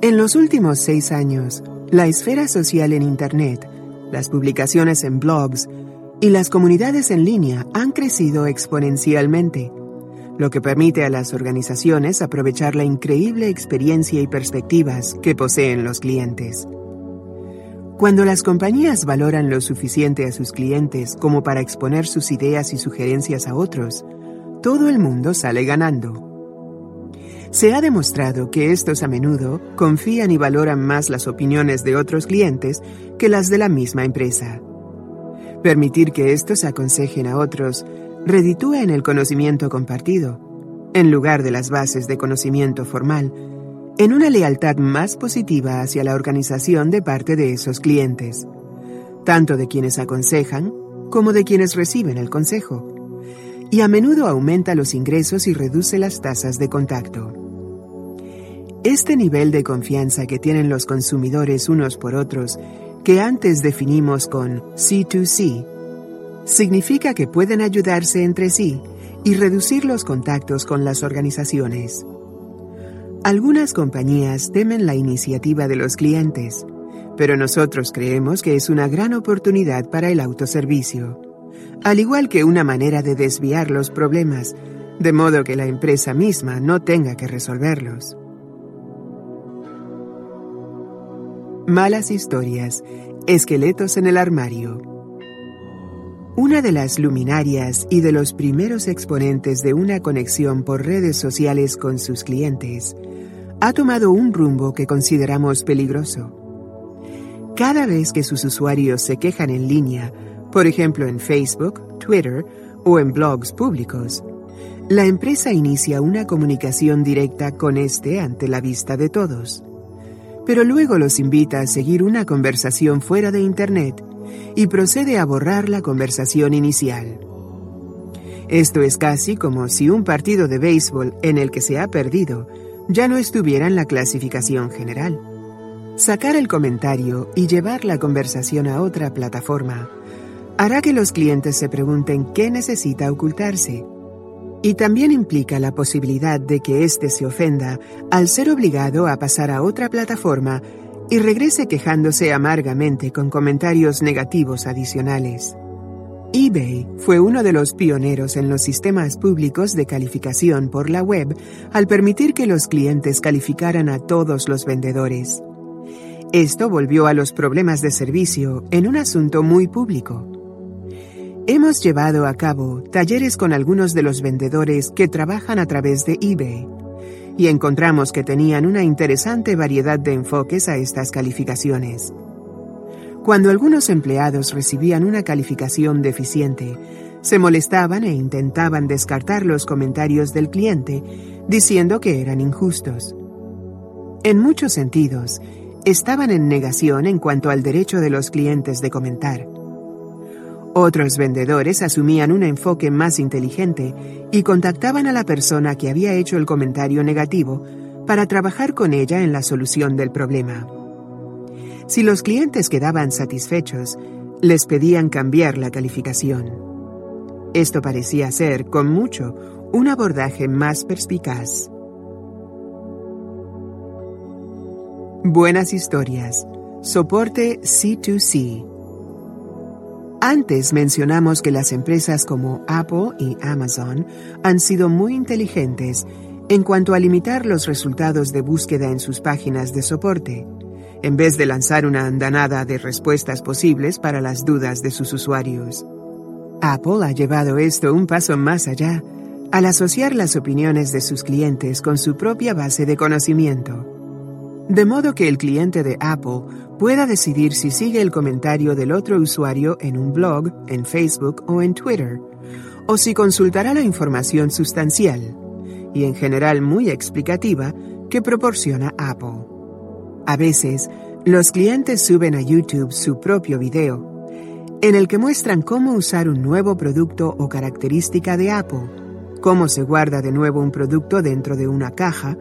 En los últimos seis años, la esfera social en Internet, las publicaciones en blogs y las comunidades en línea han crecido exponencialmente, lo que permite a las organizaciones aprovechar la increíble experiencia y perspectivas que poseen los clientes. Cuando las compañías valoran lo suficiente a sus clientes como para exponer sus ideas y sugerencias a otros, todo el mundo sale ganando. Se ha demostrado que estos a menudo confían y valoran más las opiniones de otros clientes que las de la misma empresa. Permitir que estos aconsejen a otros reditúa en el conocimiento compartido, en lugar de las bases de conocimiento formal, en una lealtad más positiva hacia la organización de parte de esos clientes, tanto de quienes aconsejan como de quienes reciben el consejo y a menudo aumenta los ingresos y reduce las tasas de contacto. Este nivel de confianza que tienen los consumidores unos por otros, que antes definimos con C2C, significa que pueden ayudarse entre sí y reducir los contactos con las organizaciones. Algunas compañías temen la iniciativa de los clientes, pero nosotros creemos que es una gran oportunidad para el autoservicio al igual que una manera de desviar los problemas, de modo que la empresa misma no tenga que resolverlos. Malas historias, esqueletos en el armario. Una de las luminarias y de los primeros exponentes de una conexión por redes sociales con sus clientes, ha tomado un rumbo que consideramos peligroso. Cada vez que sus usuarios se quejan en línea, por ejemplo en Facebook, Twitter o en blogs públicos, la empresa inicia una comunicación directa con este ante la vista de todos. Pero luego los invita a seguir una conversación fuera de Internet y procede a borrar la conversación inicial. Esto es casi como si un partido de béisbol en el que se ha perdido ya no estuviera en la clasificación general. Sacar el comentario y llevar la conversación a otra plataforma hará que los clientes se pregunten qué necesita ocultarse. Y también implica la posibilidad de que éste se ofenda al ser obligado a pasar a otra plataforma y regrese quejándose amargamente con comentarios negativos adicionales. eBay fue uno de los pioneros en los sistemas públicos de calificación por la web al permitir que los clientes calificaran a todos los vendedores. Esto volvió a los problemas de servicio en un asunto muy público. Hemos llevado a cabo talleres con algunos de los vendedores que trabajan a través de eBay y encontramos que tenían una interesante variedad de enfoques a estas calificaciones. Cuando algunos empleados recibían una calificación deficiente, se molestaban e intentaban descartar los comentarios del cliente diciendo que eran injustos. En muchos sentidos, estaban en negación en cuanto al derecho de los clientes de comentar. Otros vendedores asumían un enfoque más inteligente y contactaban a la persona que había hecho el comentario negativo para trabajar con ella en la solución del problema. Si los clientes quedaban satisfechos, les pedían cambiar la calificación. Esto parecía ser, con mucho, un abordaje más perspicaz. Buenas historias. Soporte C2C. Antes mencionamos que las empresas como Apple y Amazon han sido muy inteligentes en cuanto a limitar los resultados de búsqueda en sus páginas de soporte, en vez de lanzar una andanada de respuestas posibles para las dudas de sus usuarios. Apple ha llevado esto un paso más allá, al asociar las opiniones de sus clientes con su propia base de conocimiento. De modo que el cliente de Apple pueda decidir si sigue el comentario del otro usuario en un blog, en Facebook o en Twitter, o si consultará la información sustancial, y en general muy explicativa, que proporciona Apple. A veces, los clientes suben a YouTube su propio video, en el que muestran cómo usar un nuevo producto o característica de Apple, cómo se guarda de nuevo un producto dentro de una caja,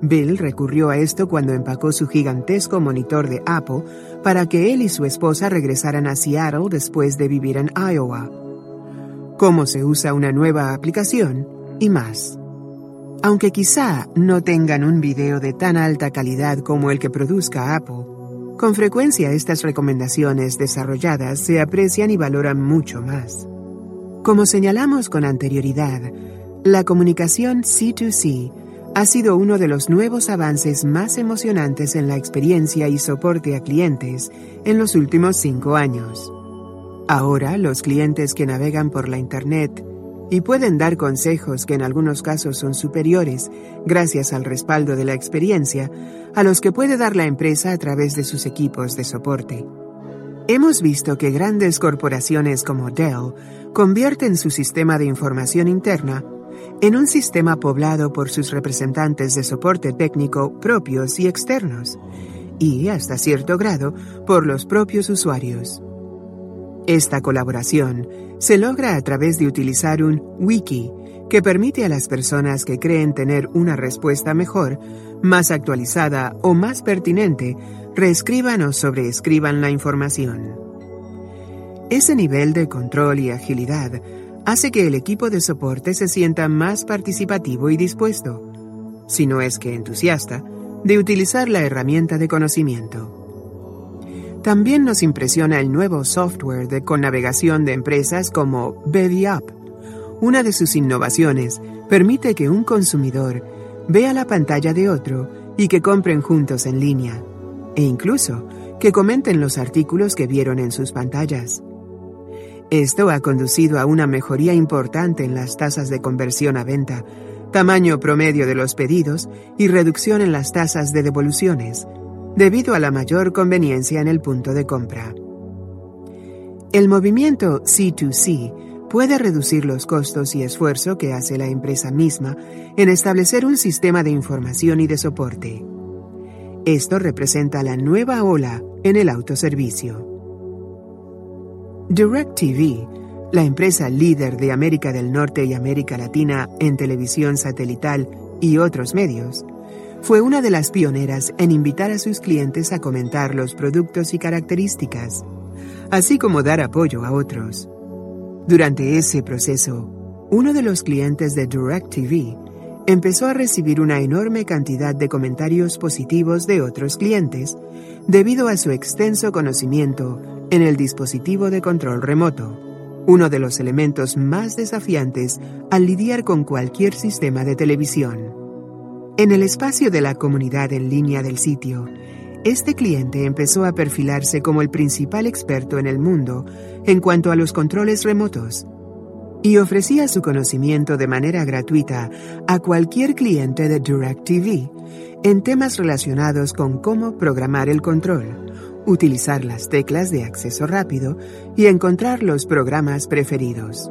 Bill recurrió a esto cuando empacó su gigantesco monitor de Apple para que él y su esposa regresaran a Seattle después de vivir en Iowa. Cómo se usa una nueva aplicación y más. Aunque quizá no tengan un video de tan alta calidad como el que produzca Apple, con frecuencia estas recomendaciones desarrolladas se aprecian y valoran mucho más. Como señalamos con anterioridad, la comunicación C2C ha sido uno de los nuevos avances más emocionantes en la experiencia y soporte a clientes en los últimos cinco años. Ahora los clientes que navegan por la Internet y pueden dar consejos que en algunos casos son superiores, gracias al respaldo de la experiencia, a los que puede dar la empresa a través de sus equipos de soporte. Hemos visto que grandes corporaciones como Dell convierten su sistema de información interna en un sistema poblado por sus representantes de soporte técnico propios y externos, y hasta cierto grado por los propios usuarios. Esta colaboración se logra a través de utilizar un wiki que permite a las personas que creen tener una respuesta mejor, más actualizada o más pertinente, reescriban o sobreescriban la información. Ese nivel de control y agilidad hace que el equipo de soporte se sienta más participativo y dispuesto, si no es que entusiasta, de utilizar la herramienta de conocimiento. También nos impresiona el nuevo software de connavegación de empresas como BevyUp. Una de sus innovaciones permite que un consumidor vea la pantalla de otro y que compren juntos en línea, e incluso que comenten los artículos que vieron en sus pantallas. Esto ha conducido a una mejoría importante en las tasas de conversión a venta, tamaño promedio de los pedidos y reducción en las tasas de devoluciones, debido a la mayor conveniencia en el punto de compra. El movimiento C2C puede reducir los costos y esfuerzo que hace la empresa misma en establecer un sistema de información y de soporte. Esto representa la nueva ola en el autoservicio. DirecTV, la empresa líder de América del Norte y América Latina en televisión satelital y otros medios, fue una de las pioneras en invitar a sus clientes a comentar los productos y características, así como dar apoyo a otros. Durante ese proceso, uno de los clientes de DirecTV empezó a recibir una enorme cantidad de comentarios positivos de otros clientes debido a su extenso conocimiento en el dispositivo de control remoto, uno de los elementos más desafiantes al lidiar con cualquier sistema de televisión. En el espacio de la comunidad en línea del sitio, este cliente empezó a perfilarse como el principal experto en el mundo en cuanto a los controles remotos y ofrecía su conocimiento de manera gratuita a cualquier cliente de DirecTV en temas relacionados con cómo programar el control, utilizar las teclas de acceso rápido y encontrar los programas preferidos.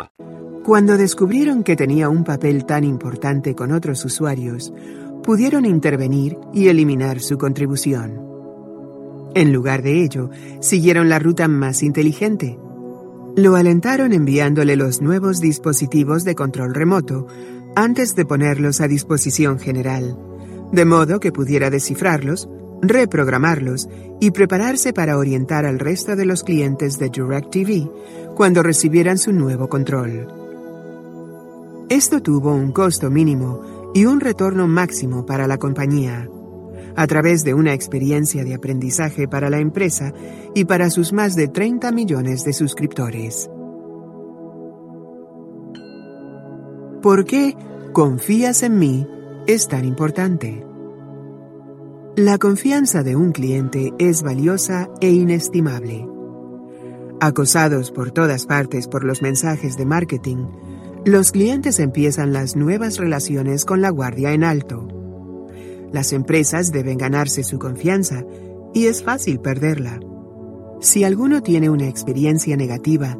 Cuando descubrieron que tenía un papel tan importante con otros usuarios, pudieron intervenir y eliminar su contribución. En lugar de ello, siguieron la ruta más inteligente. Lo alentaron enviándole los nuevos dispositivos de control remoto antes de ponerlos a disposición general, de modo que pudiera descifrarlos, reprogramarlos y prepararse para orientar al resto de los clientes de DirecTV cuando recibieran su nuevo control. Esto tuvo un costo mínimo y un retorno máximo para la compañía, a través de una experiencia de aprendizaje para la empresa y para sus más de 30 millones de suscriptores. ¿Por qué confías en mí es tan importante? La confianza de un cliente es valiosa e inestimable. Acosados por todas partes por los mensajes de marketing, los clientes empiezan las nuevas relaciones con la guardia en alto. Las empresas deben ganarse su confianza y es fácil perderla. Si alguno tiene una experiencia negativa,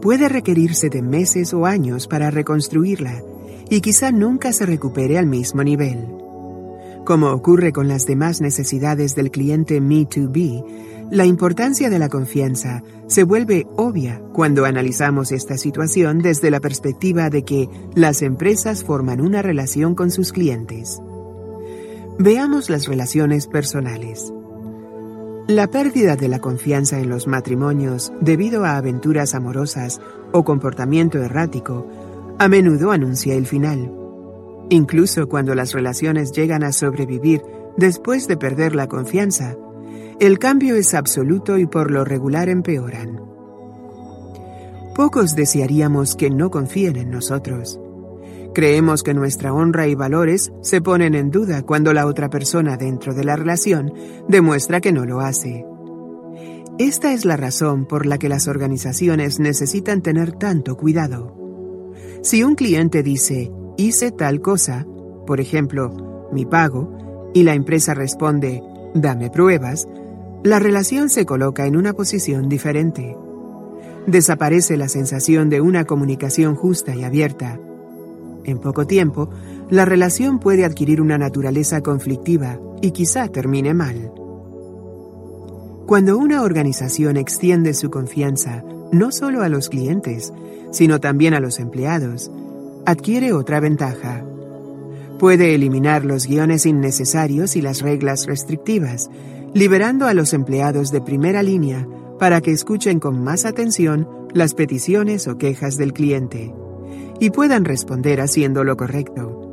puede requerirse de meses o años para reconstruirla y quizá nunca se recupere al mismo nivel. Como ocurre con las demás necesidades del cliente Me2B, la importancia de la confianza se vuelve obvia cuando analizamos esta situación desde la perspectiva de que las empresas forman una relación con sus clientes. Veamos las relaciones personales. La pérdida de la confianza en los matrimonios debido a aventuras amorosas o comportamiento errático a menudo anuncia el final. Incluso cuando las relaciones llegan a sobrevivir después de perder la confianza, el cambio es absoluto y por lo regular empeoran. Pocos desearíamos que no confíen en nosotros. Creemos que nuestra honra y valores se ponen en duda cuando la otra persona dentro de la relación demuestra que no lo hace. Esta es la razón por la que las organizaciones necesitan tener tanto cuidado. Si un cliente dice, hice tal cosa, por ejemplo, mi pago, y la empresa responde, dame pruebas, la relación se coloca en una posición diferente. Desaparece la sensación de una comunicación justa y abierta. En poco tiempo, la relación puede adquirir una naturaleza conflictiva y quizá termine mal. Cuando una organización extiende su confianza no solo a los clientes, sino también a los empleados, adquiere otra ventaja. Puede eliminar los guiones innecesarios y las reglas restrictivas, liberando a los empleados de primera línea para que escuchen con más atención las peticiones o quejas del cliente y puedan responder haciendo lo correcto.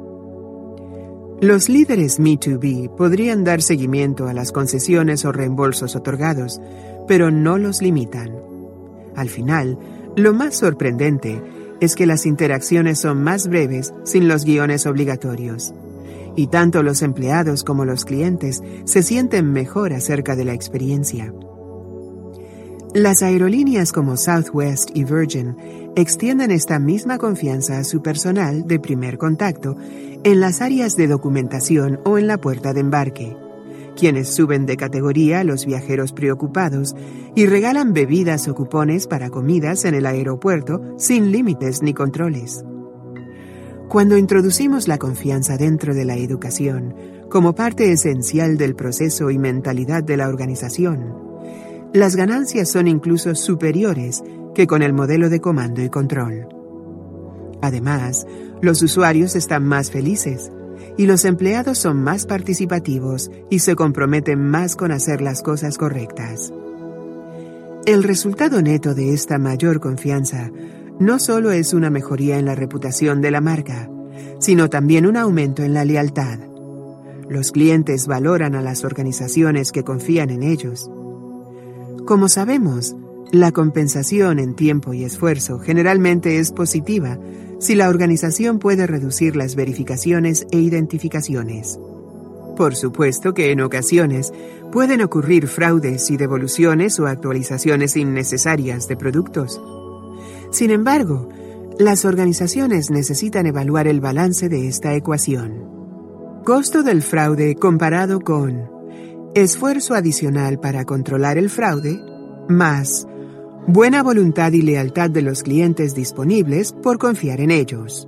Los líderes Me2B podrían dar seguimiento a las concesiones o reembolsos otorgados, pero no los limitan. Al final, lo más sorprendente es que las interacciones son más breves sin los guiones obligatorios. Y tanto los empleados como los clientes se sienten mejor acerca de la experiencia. Las aerolíneas como Southwest y Virgin extienden esta misma confianza a su personal de primer contacto en las áreas de documentación o en la puerta de embarque, quienes suben de categoría a los viajeros preocupados y regalan bebidas o cupones para comidas en el aeropuerto sin límites ni controles. Cuando introducimos la confianza dentro de la educación como parte esencial del proceso y mentalidad de la organización, las ganancias son incluso superiores que con el modelo de comando y control. Además, los usuarios están más felices y los empleados son más participativos y se comprometen más con hacer las cosas correctas. El resultado neto de esta mayor confianza no solo es una mejoría en la reputación de la marca, sino también un aumento en la lealtad. Los clientes valoran a las organizaciones que confían en ellos como sabemos, la compensación en tiempo y esfuerzo generalmente es positiva si la organización puede reducir las verificaciones e identificaciones. Por supuesto que en ocasiones pueden ocurrir fraudes y devoluciones o actualizaciones innecesarias de productos. Sin embargo, las organizaciones necesitan evaluar el balance de esta ecuación. Costo del fraude comparado con esfuerzo adicional para controlar el fraude, más buena voluntad y lealtad de los clientes disponibles por confiar en ellos.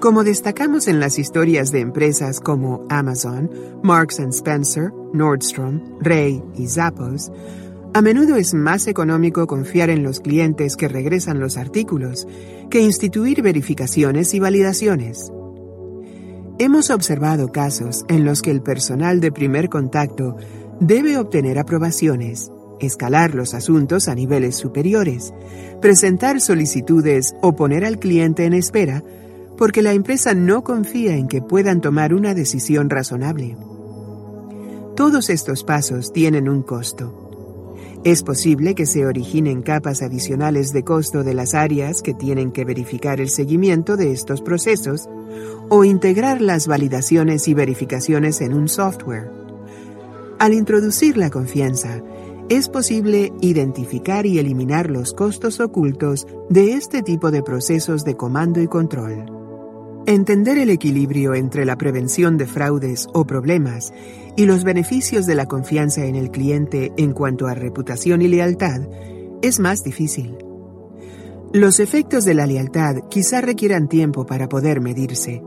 Como destacamos en las historias de empresas como Amazon, Marks Spencer, Nordstrom, Rey y Zappos, a menudo es más económico confiar en los clientes que regresan los artículos que instituir verificaciones y validaciones. Hemos observado casos en los que el personal de primer contacto debe obtener aprobaciones, escalar los asuntos a niveles superiores, presentar solicitudes o poner al cliente en espera porque la empresa no confía en que puedan tomar una decisión razonable. Todos estos pasos tienen un costo. Es posible que se originen capas adicionales de costo de las áreas que tienen que verificar el seguimiento de estos procesos o integrar las validaciones y verificaciones en un software. Al introducir la confianza, es posible identificar y eliminar los costos ocultos de este tipo de procesos de comando y control. Entender el equilibrio entre la prevención de fraudes o problemas y los beneficios de la confianza en el cliente en cuanto a reputación y lealtad es más difícil. Los efectos de la lealtad quizá requieran tiempo para poder medirse.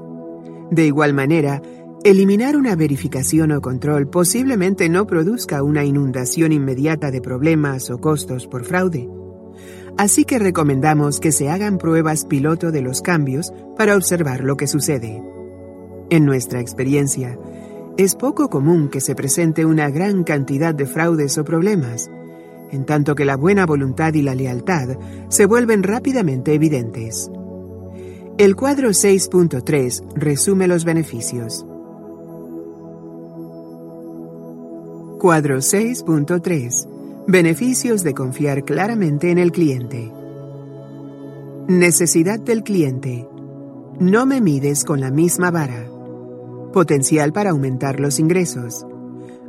De igual manera, eliminar una verificación o control posiblemente no produzca una inundación inmediata de problemas o costos por fraude. Así que recomendamos que se hagan pruebas piloto de los cambios para observar lo que sucede. En nuestra experiencia, es poco común que se presente una gran cantidad de fraudes o problemas, en tanto que la buena voluntad y la lealtad se vuelven rápidamente evidentes. El cuadro 6.3 resume los beneficios. Cuadro 6.3 Beneficios de confiar claramente en el cliente. Necesidad del cliente. No me mides con la misma vara. Potencial para aumentar los ingresos.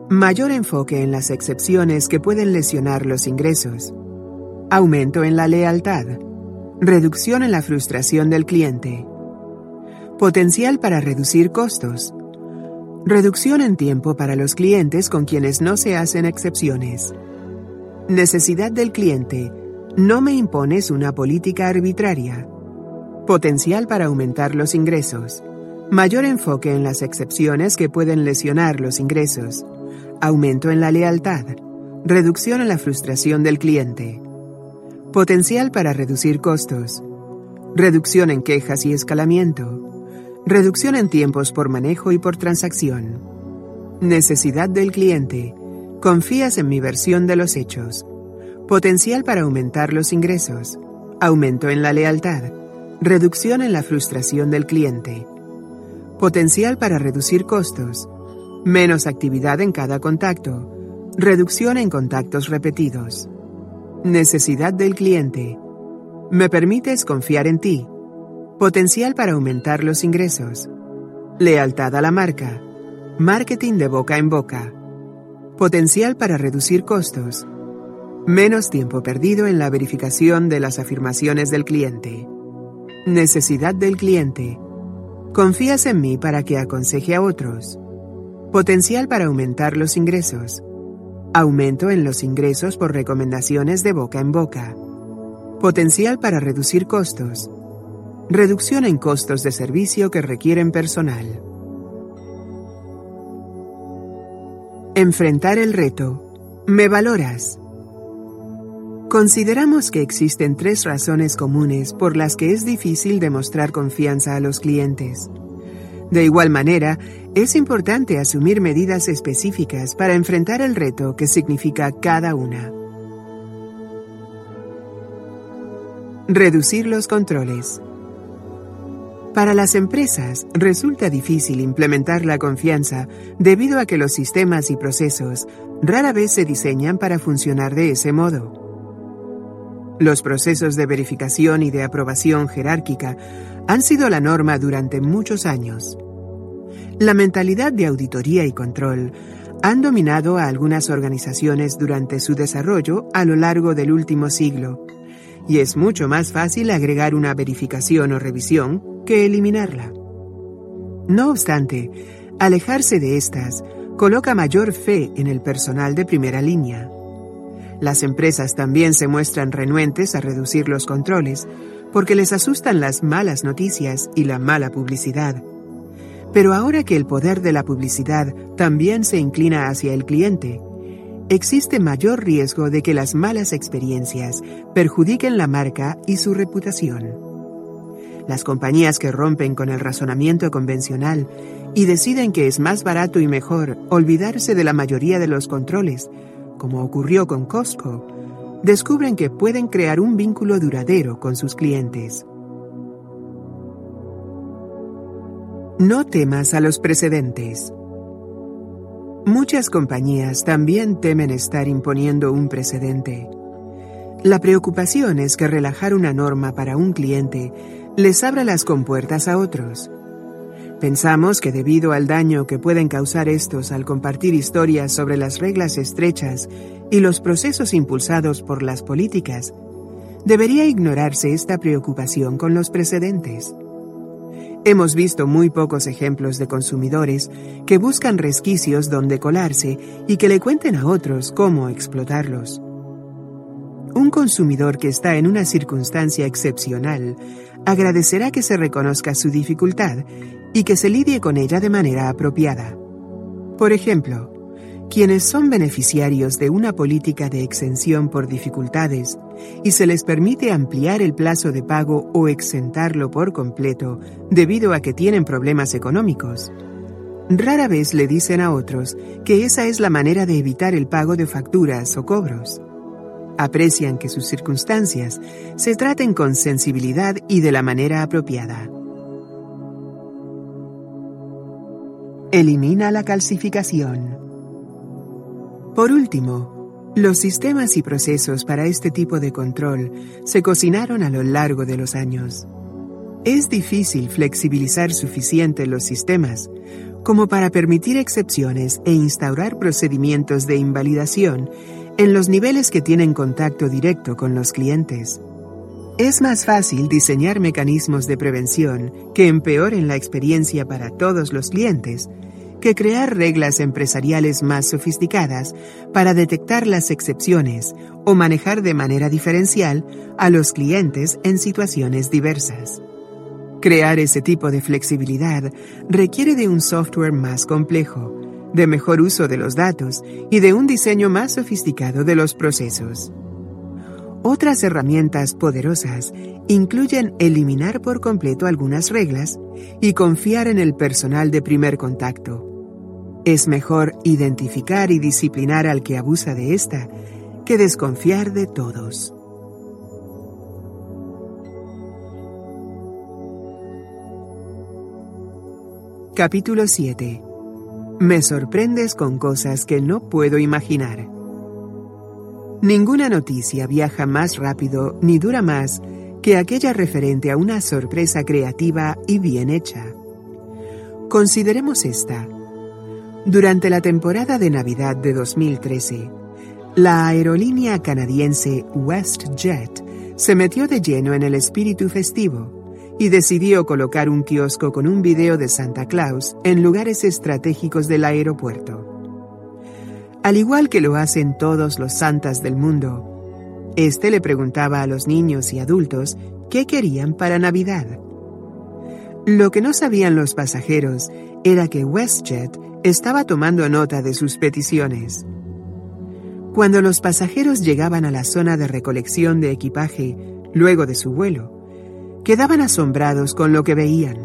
Mayor enfoque en las excepciones que pueden lesionar los ingresos. Aumento en la lealtad. Reducción en la frustración del cliente. Potencial para reducir costos. Reducción en tiempo para los clientes con quienes no se hacen excepciones. Necesidad del cliente. No me impones una política arbitraria. Potencial para aumentar los ingresos. Mayor enfoque en las excepciones que pueden lesionar los ingresos. Aumento en la lealtad. Reducción en la frustración del cliente. Potencial para reducir costos. Reducción en quejas y escalamiento. Reducción en tiempos por manejo y por transacción. Necesidad del cliente Confías en mi versión de los hechos. Potencial para aumentar los ingresos. Aumento en la lealtad. Reducción en la frustración del cliente. Potencial para reducir costos. Menos actividad en cada contacto. Reducción en contactos repetidos. Necesidad del cliente. Me permites confiar en ti. Potencial para aumentar los ingresos. Lealtad a la marca. Marketing de boca en boca. Potencial para reducir costos. Menos tiempo perdido en la verificación de las afirmaciones del cliente. Necesidad del cliente. Confías en mí para que aconseje a otros. Potencial para aumentar los ingresos. Aumento en los ingresos por recomendaciones de boca en boca. Potencial para reducir costos. Reducción en costos de servicio que requieren personal. Enfrentar el reto. ¿Me valoras? Consideramos que existen tres razones comunes por las que es difícil demostrar confianza a los clientes. De igual manera, es importante asumir medidas específicas para enfrentar el reto que significa cada una. Reducir los controles. Para las empresas resulta difícil implementar la confianza debido a que los sistemas y procesos rara vez se diseñan para funcionar de ese modo. Los procesos de verificación y de aprobación jerárquica han sido la norma durante muchos años. La mentalidad de auditoría y control han dominado a algunas organizaciones durante su desarrollo a lo largo del último siglo, y es mucho más fácil agregar una verificación o revisión que eliminarla. No obstante, alejarse de estas coloca mayor fe en el personal de primera línea. Las empresas también se muestran renuentes a reducir los controles porque les asustan las malas noticias y la mala publicidad. Pero ahora que el poder de la publicidad también se inclina hacia el cliente, existe mayor riesgo de que las malas experiencias perjudiquen la marca y su reputación. Las compañías que rompen con el razonamiento convencional y deciden que es más barato y mejor olvidarse de la mayoría de los controles como ocurrió con Costco, descubren que pueden crear un vínculo duradero con sus clientes. No temas a los precedentes. Muchas compañías también temen estar imponiendo un precedente. La preocupación es que relajar una norma para un cliente les abra las compuertas a otros Pensamos que debido al daño que pueden causar estos al compartir historias sobre las reglas estrechas y los procesos impulsados por las políticas, debería ignorarse esta preocupación con los precedentes. Hemos visto muy pocos ejemplos de consumidores que buscan resquicios donde colarse y que le cuenten a otros cómo explotarlos. Un consumidor que está en una circunstancia excepcional agradecerá que se reconozca su dificultad y que se lidie con ella de manera apropiada. Por ejemplo, quienes son beneficiarios de una política de exención por dificultades y se les permite ampliar el plazo de pago o exentarlo por completo debido a que tienen problemas económicos, rara vez le dicen a otros que esa es la manera de evitar el pago de facturas o cobros. Aprecian que sus circunstancias se traten con sensibilidad y de la manera apropiada. Elimina la calcificación. Por último, los sistemas y procesos para este tipo de control se cocinaron a lo largo de los años. Es difícil flexibilizar suficiente los sistemas como para permitir excepciones e instaurar procedimientos de invalidación en los niveles que tienen contacto directo con los clientes. Es más fácil diseñar mecanismos de prevención que empeoren la experiencia para todos los clientes que crear reglas empresariales más sofisticadas para detectar las excepciones o manejar de manera diferencial a los clientes en situaciones diversas. Crear ese tipo de flexibilidad requiere de un software más complejo, de mejor uso de los datos y de un diseño más sofisticado de los procesos. Otras herramientas poderosas incluyen eliminar por completo algunas reglas y confiar en el personal de primer contacto. Es mejor identificar y disciplinar al que abusa de esta que desconfiar de todos. Capítulo 7 Me sorprendes con cosas que no puedo imaginar. Ninguna noticia viaja más rápido ni dura más que aquella referente a una sorpresa creativa y bien hecha. Consideremos esta. Durante la temporada de Navidad de 2013, la aerolínea canadiense WestJet se metió de lleno en el espíritu festivo y decidió colocar un kiosco con un video de Santa Claus en lugares estratégicos del aeropuerto. Al igual que lo hacen todos los santas del mundo, este le preguntaba a los niños y adultos qué querían para Navidad. Lo que no sabían los pasajeros era que WestJet estaba tomando nota de sus peticiones. Cuando los pasajeros llegaban a la zona de recolección de equipaje luego de su vuelo, quedaban asombrados con lo que veían.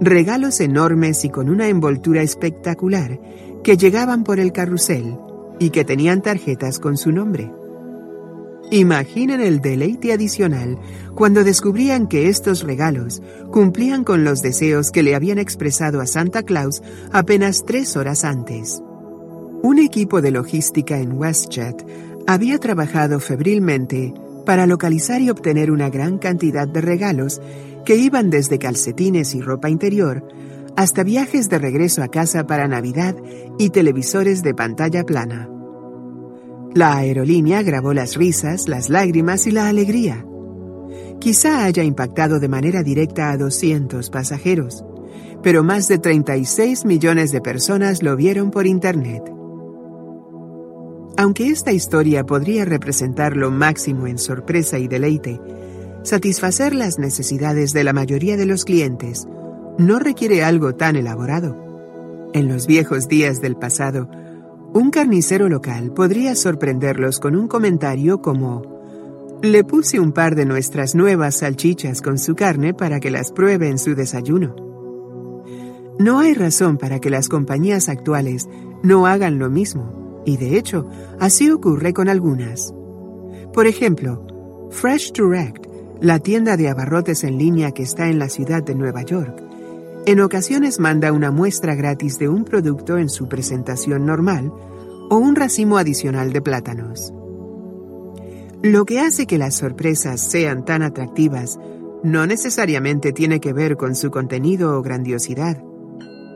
Regalos enormes y con una envoltura espectacular que llegaban por el carrusel y que tenían tarjetas con su nombre. Imaginen el deleite adicional cuando descubrían que estos regalos cumplían con los deseos que le habían expresado a Santa Claus apenas tres horas antes. Un equipo de logística en WestJet había trabajado febrilmente para localizar y obtener una gran cantidad de regalos que iban desde calcetines y ropa interior hasta viajes de regreso a casa para Navidad y televisores de pantalla plana. La aerolínea grabó las risas, las lágrimas y la alegría. Quizá haya impactado de manera directa a 200 pasajeros, pero más de 36 millones de personas lo vieron por Internet. Aunque esta historia podría representar lo máximo en sorpresa y deleite, satisfacer las necesidades de la mayoría de los clientes no requiere algo tan elaborado. En los viejos días del pasado, un carnicero local podría sorprenderlos con un comentario como le puse un par de nuestras nuevas salchichas con su carne para que las pruebe en su desayuno. No hay razón para que las compañías actuales no hagan lo mismo. Y de hecho, así ocurre con algunas. Por ejemplo, Fresh Direct, la tienda de abarrotes en línea que está en la ciudad de Nueva York, en ocasiones manda una muestra gratis de un producto en su presentación normal o un racimo adicional de plátanos. Lo que hace que las sorpresas sean tan atractivas no necesariamente tiene que ver con su contenido o grandiosidad,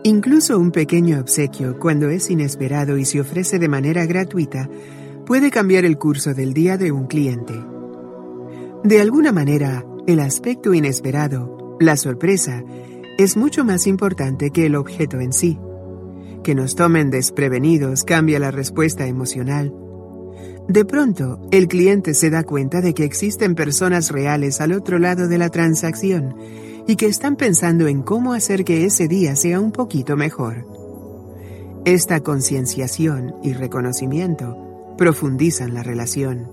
Incluso un pequeño obsequio, cuando es inesperado y se ofrece de manera gratuita, puede cambiar el curso del día de un cliente. De alguna manera, el aspecto inesperado, la sorpresa, es mucho más importante que el objeto en sí. Que nos tomen desprevenidos cambia la respuesta emocional. De pronto, el cliente se da cuenta de que existen personas reales al otro lado de la transacción y que están pensando en cómo hacer que ese día sea un poquito mejor. Esta concienciación y reconocimiento profundizan la relación.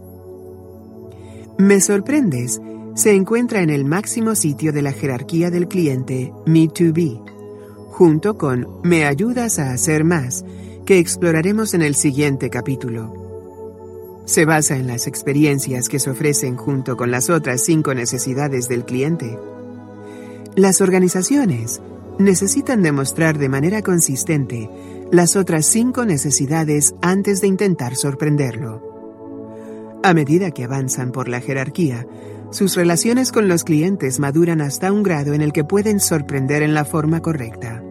Me sorprendes se encuentra en el máximo sitio de la jerarquía del cliente Me2B, junto con Me ayudas a hacer más, que exploraremos en el siguiente capítulo. Se basa en las experiencias que se ofrecen junto con las otras cinco necesidades del cliente. Las organizaciones necesitan demostrar de manera consistente las otras cinco necesidades antes de intentar sorprenderlo. A medida que avanzan por la jerarquía, sus relaciones con los clientes maduran hasta un grado en el que pueden sorprender en la forma correcta.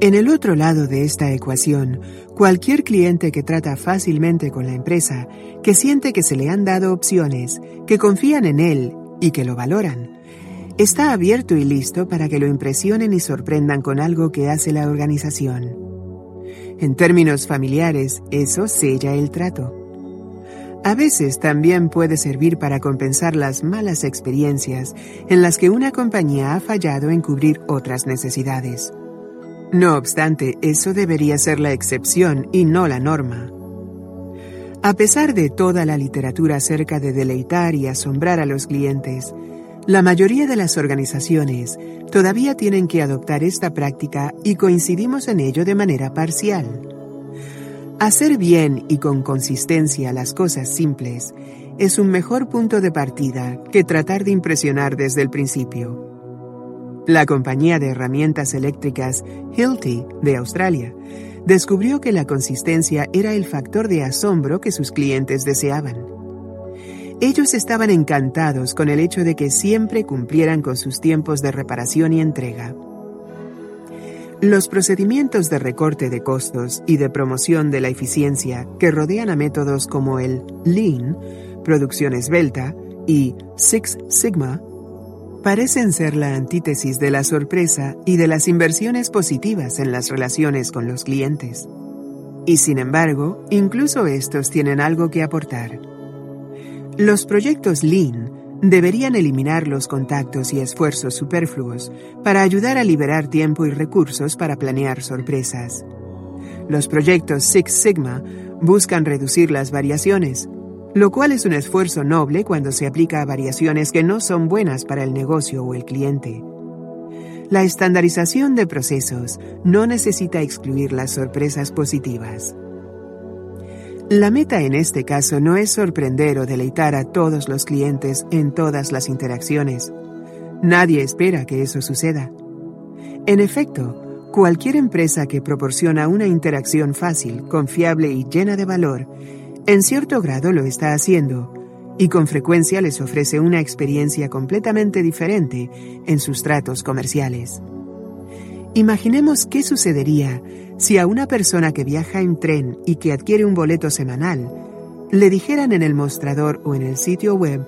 En el otro lado de esta ecuación, cualquier cliente que trata fácilmente con la empresa, que siente que se le han dado opciones, que confían en él y que lo valoran, está abierto y listo para que lo impresionen y sorprendan con algo que hace la organización. En términos familiares, eso sella el trato. A veces también puede servir para compensar las malas experiencias en las que una compañía ha fallado en cubrir otras necesidades. No obstante, eso debería ser la excepción y no la norma. A pesar de toda la literatura acerca de deleitar y asombrar a los clientes, La mayoría de las organizaciones todavía tienen que adoptar esta práctica y coincidimos en ello de manera parcial. Hacer bien y con consistencia las cosas simples es un mejor punto de partida que tratar de impresionar desde el principio. La compañía de herramientas eléctricas Hilti de Australia descubrió que la consistencia era el factor de asombro que sus clientes deseaban. Ellos estaban encantados con el hecho de que siempre cumplieran con sus tiempos de reparación y entrega. Los procedimientos de recorte de costos y de promoción de la eficiencia que rodean a métodos como el Lean, producción esbelta y Six Sigma parecen ser la antítesis de la sorpresa y de las inversiones positivas en las relaciones con los clientes. Y sin embargo, incluso estos tienen algo que aportar. Los proyectos Lean deberían eliminar los contactos y esfuerzos superfluos para ayudar a liberar tiempo y recursos para planear sorpresas. Los proyectos Six Sigma buscan reducir las variaciones, lo cual es un esfuerzo noble cuando se aplica a variaciones que no son buenas para el negocio o el cliente. La estandarización de procesos no necesita excluir las sorpresas positivas. La meta en este caso no es sorprender o deleitar a todos los clientes en todas las interacciones. Nadie espera que eso suceda. En efecto, cualquier empresa que proporciona una interacción fácil, confiable y llena de valor en cierto grado lo está haciendo, y con frecuencia les ofrece una experiencia completamente diferente en sus tratos comerciales. Imaginemos qué sucedería si a una persona que viaja en tren y que adquiere un boleto semanal, le dijeran en el mostrador o en el sitio web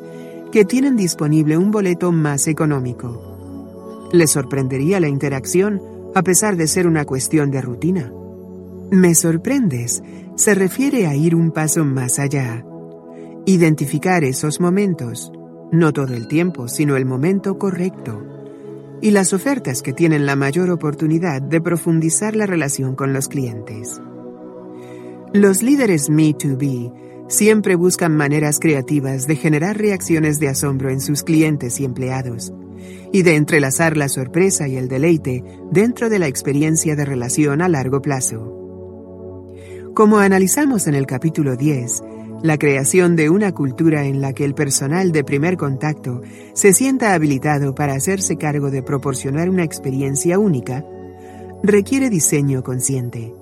que tienen disponible un boleto más económico. Le sorprendería la interacción a pesar de ser una cuestión de rutina. Me sorprendes se refiere a ir un paso más allá. Identificar esos momentos, no todo el tiempo, sino el momento correcto. Y las ofertas que tienen la mayor oportunidad de profundizar la relación con los clientes. Los líderes Me2B siempre buscan maneras creativas de generar reacciones de asombro en sus clientes y empleados, y de entrelazar la sorpresa y el deleite dentro de la experiencia de relación a largo plazo. Como analizamos en el capítulo 10, la creación de una cultura en la que el personal de primer contacto se sienta habilitado para hacerse cargo de proporcionar una experiencia única requiere diseño consciente.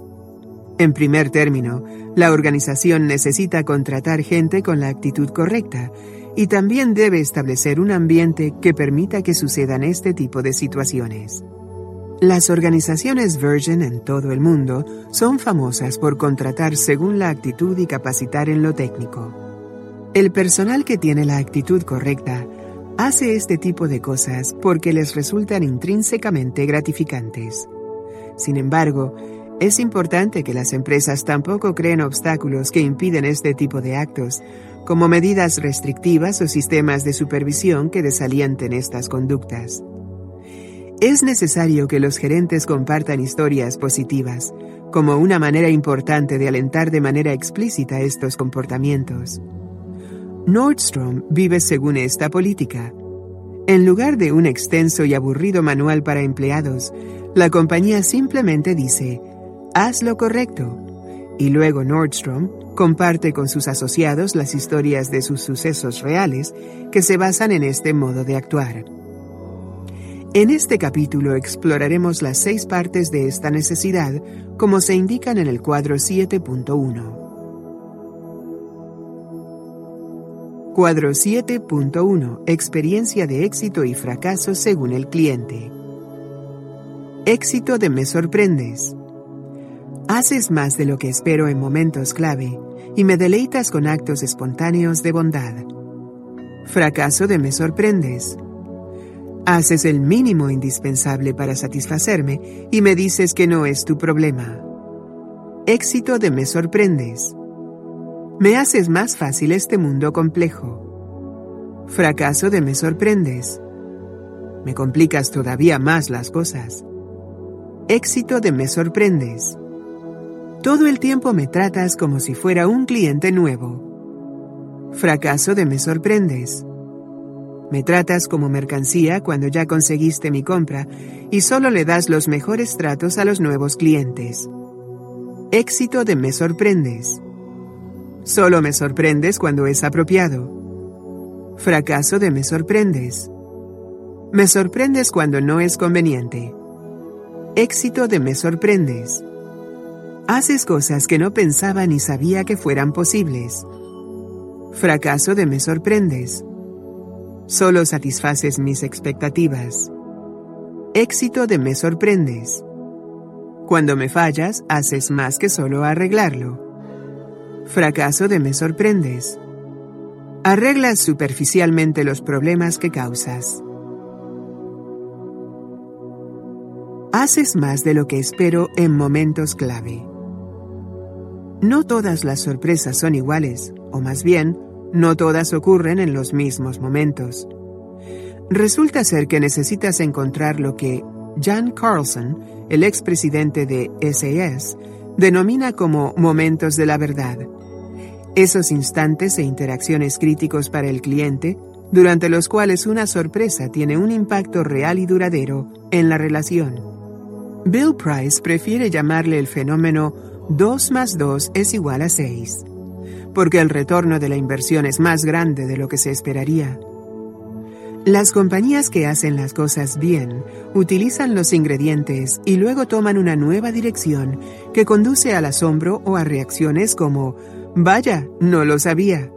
En primer término, la organización necesita contratar gente con la actitud correcta y también debe establecer un ambiente que permita que sucedan este tipo de situaciones. Las organizaciones Virgin en todo el mundo son famosas por contratar según la actitud y capacitar en lo técnico. El personal que tiene la actitud correcta hace este tipo de cosas porque les resultan intrínsecamente gratificantes. Sin embargo, es importante que las empresas tampoco creen obstáculos que impiden este tipo de actos, como medidas restrictivas o sistemas de supervisión que desalienten estas conductas. Es necesario que los gerentes compartan historias positivas, como una manera importante de alentar de manera explícita estos comportamientos. Nordstrom vive según esta política. En lugar de un extenso y aburrido manual para empleados, la compañía simplemente dice, haz lo correcto. Y luego Nordstrom comparte con sus asociados las historias de sus sucesos reales que se basan en este modo de actuar. En este capítulo exploraremos las seis partes de esta necesidad, como se indican en el cuadro 7.1. Cuadro 7.1. Experiencia de éxito y fracaso según el cliente. Éxito de me sorprendes. Haces más de lo que espero en momentos clave y me deleitas con actos espontáneos de bondad. Fracaso de me sorprendes. Haces el mínimo indispensable para satisfacerme y me dices que no es tu problema. Éxito de me sorprendes. Me haces más fácil este mundo complejo. Fracaso de me sorprendes. Me complicas todavía más las cosas. Éxito de me sorprendes. Todo el tiempo me tratas como si fuera un cliente nuevo. Fracaso de me sorprendes. Me tratas como mercancía cuando ya conseguiste mi compra y solo le das los mejores tratos a los nuevos clientes. Éxito de me sorprendes. Solo me sorprendes cuando es apropiado. Fracaso de me sorprendes. Me sorprendes cuando no es conveniente. Éxito de me sorprendes. Haces cosas que no pensaba ni sabía que fueran posibles. Fracaso de me sorprendes. Solo satisfaces mis expectativas. Éxito de me sorprendes. Cuando me fallas, haces más que solo arreglarlo. Fracaso de me sorprendes. Arreglas superficialmente los problemas que causas. Haces más de lo que espero en momentos clave. No todas las sorpresas son iguales, o más bien, no todas ocurren en los mismos momentos. Resulta ser que necesitas encontrar lo que Jan Carlson, el expresidente de SAS, denomina como momentos de la verdad. Esos instantes e interacciones críticos para el cliente, durante los cuales una sorpresa tiene un impacto real y duradero en la relación. Bill Price prefiere llamarle el fenómeno 2 más 2 es igual a 6 porque el retorno de la inversión es más grande de lo que se esperaría. Las compañías que hacen las cosas bien utilizan los ingredientes y luego toman una nueva dirección que conduce al asombro o a reacciones como, vaya, no lo sabía.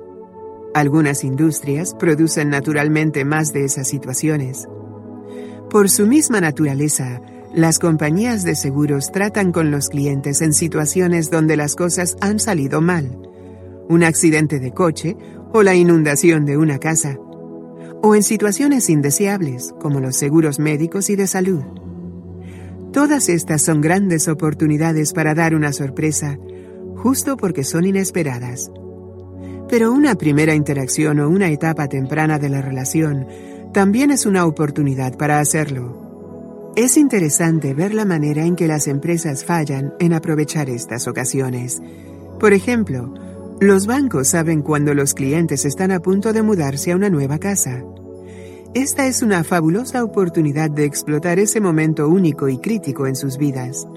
Algunas industrias producen naturalmente más de esas situaciones. Por su misma naturaleza, las compañías de seguros tratan con los clientes en situaciones donde las cosas han salido mal un accidente de coche o la inundación de una casa, o en situaciones indeseables como los seguros médicos y de salud. Todas estas son grandes oportunidades para dar una sorpresa, justo porque son inesperadas. Pero una primera interacción o una etapa temprana de la relación también es una oportunidad para hacerlo. Es interesante ver la manera en que las empresas fallan en aprovechar estas ocasiones. Por ejemplo, los bancos saben cuando los clientes están a punto de mudarse a una nueva casa. Esta es una fabulosa oportunidad de explotar ese momento único y crítico en sus vidas.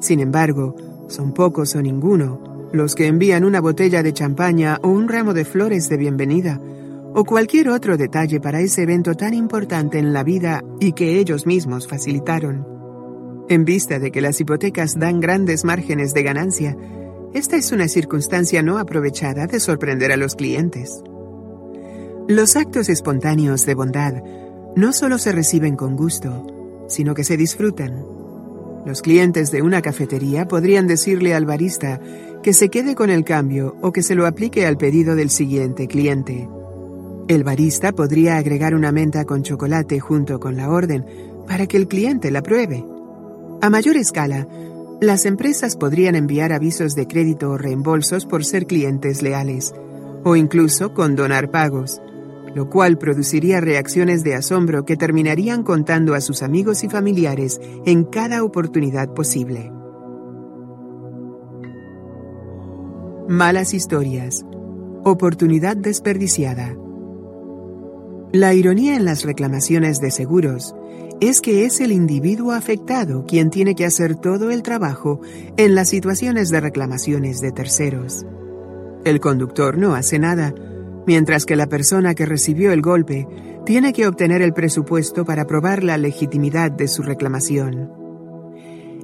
Sin embargo, son pocos o ninguno los que envían una botella de champaña o un ramo de flores de bienvenida o cualquier otro detalle para ese evento tan importante en la vida y que ellos mismos facilitaron. En vista de que las hipotecas dan grandes márgenes de ganancia, esta es una circunstancia no aprovechada de sorprender a los clientes. Los actos espontáneos de bondad no solo se reciben con gusto, sino que se disfrutan. Los clientes de una cafetería podrían decirle al barista que se quede con el cambio o que se lo aplique al pedido del siguiente cliente. El barista podría agregar una menta con chocolate junto con la orden para que el cliente la pruebe. A mayor escala, las empresas podrían enviar avisos de crédito o reembolsos por ser clientes leales, o incluso condonar pagos, lo cual produciría reacciones de asombro que terminarían contando a sus amigos y familiares en cada oportunidad posible. Malas historias. Oportunidad desperdiciada. La ironía en las reclamaciones de seguros es que es el individuo afectado quien tiene que hacer todo el trabajo en las situaciones de reclamaciones de terceros. El conductor no hace nada, mientras que la persona que recibió el golpe tiene que obtener el presupuesto para probar la legitimidad de su reclamación.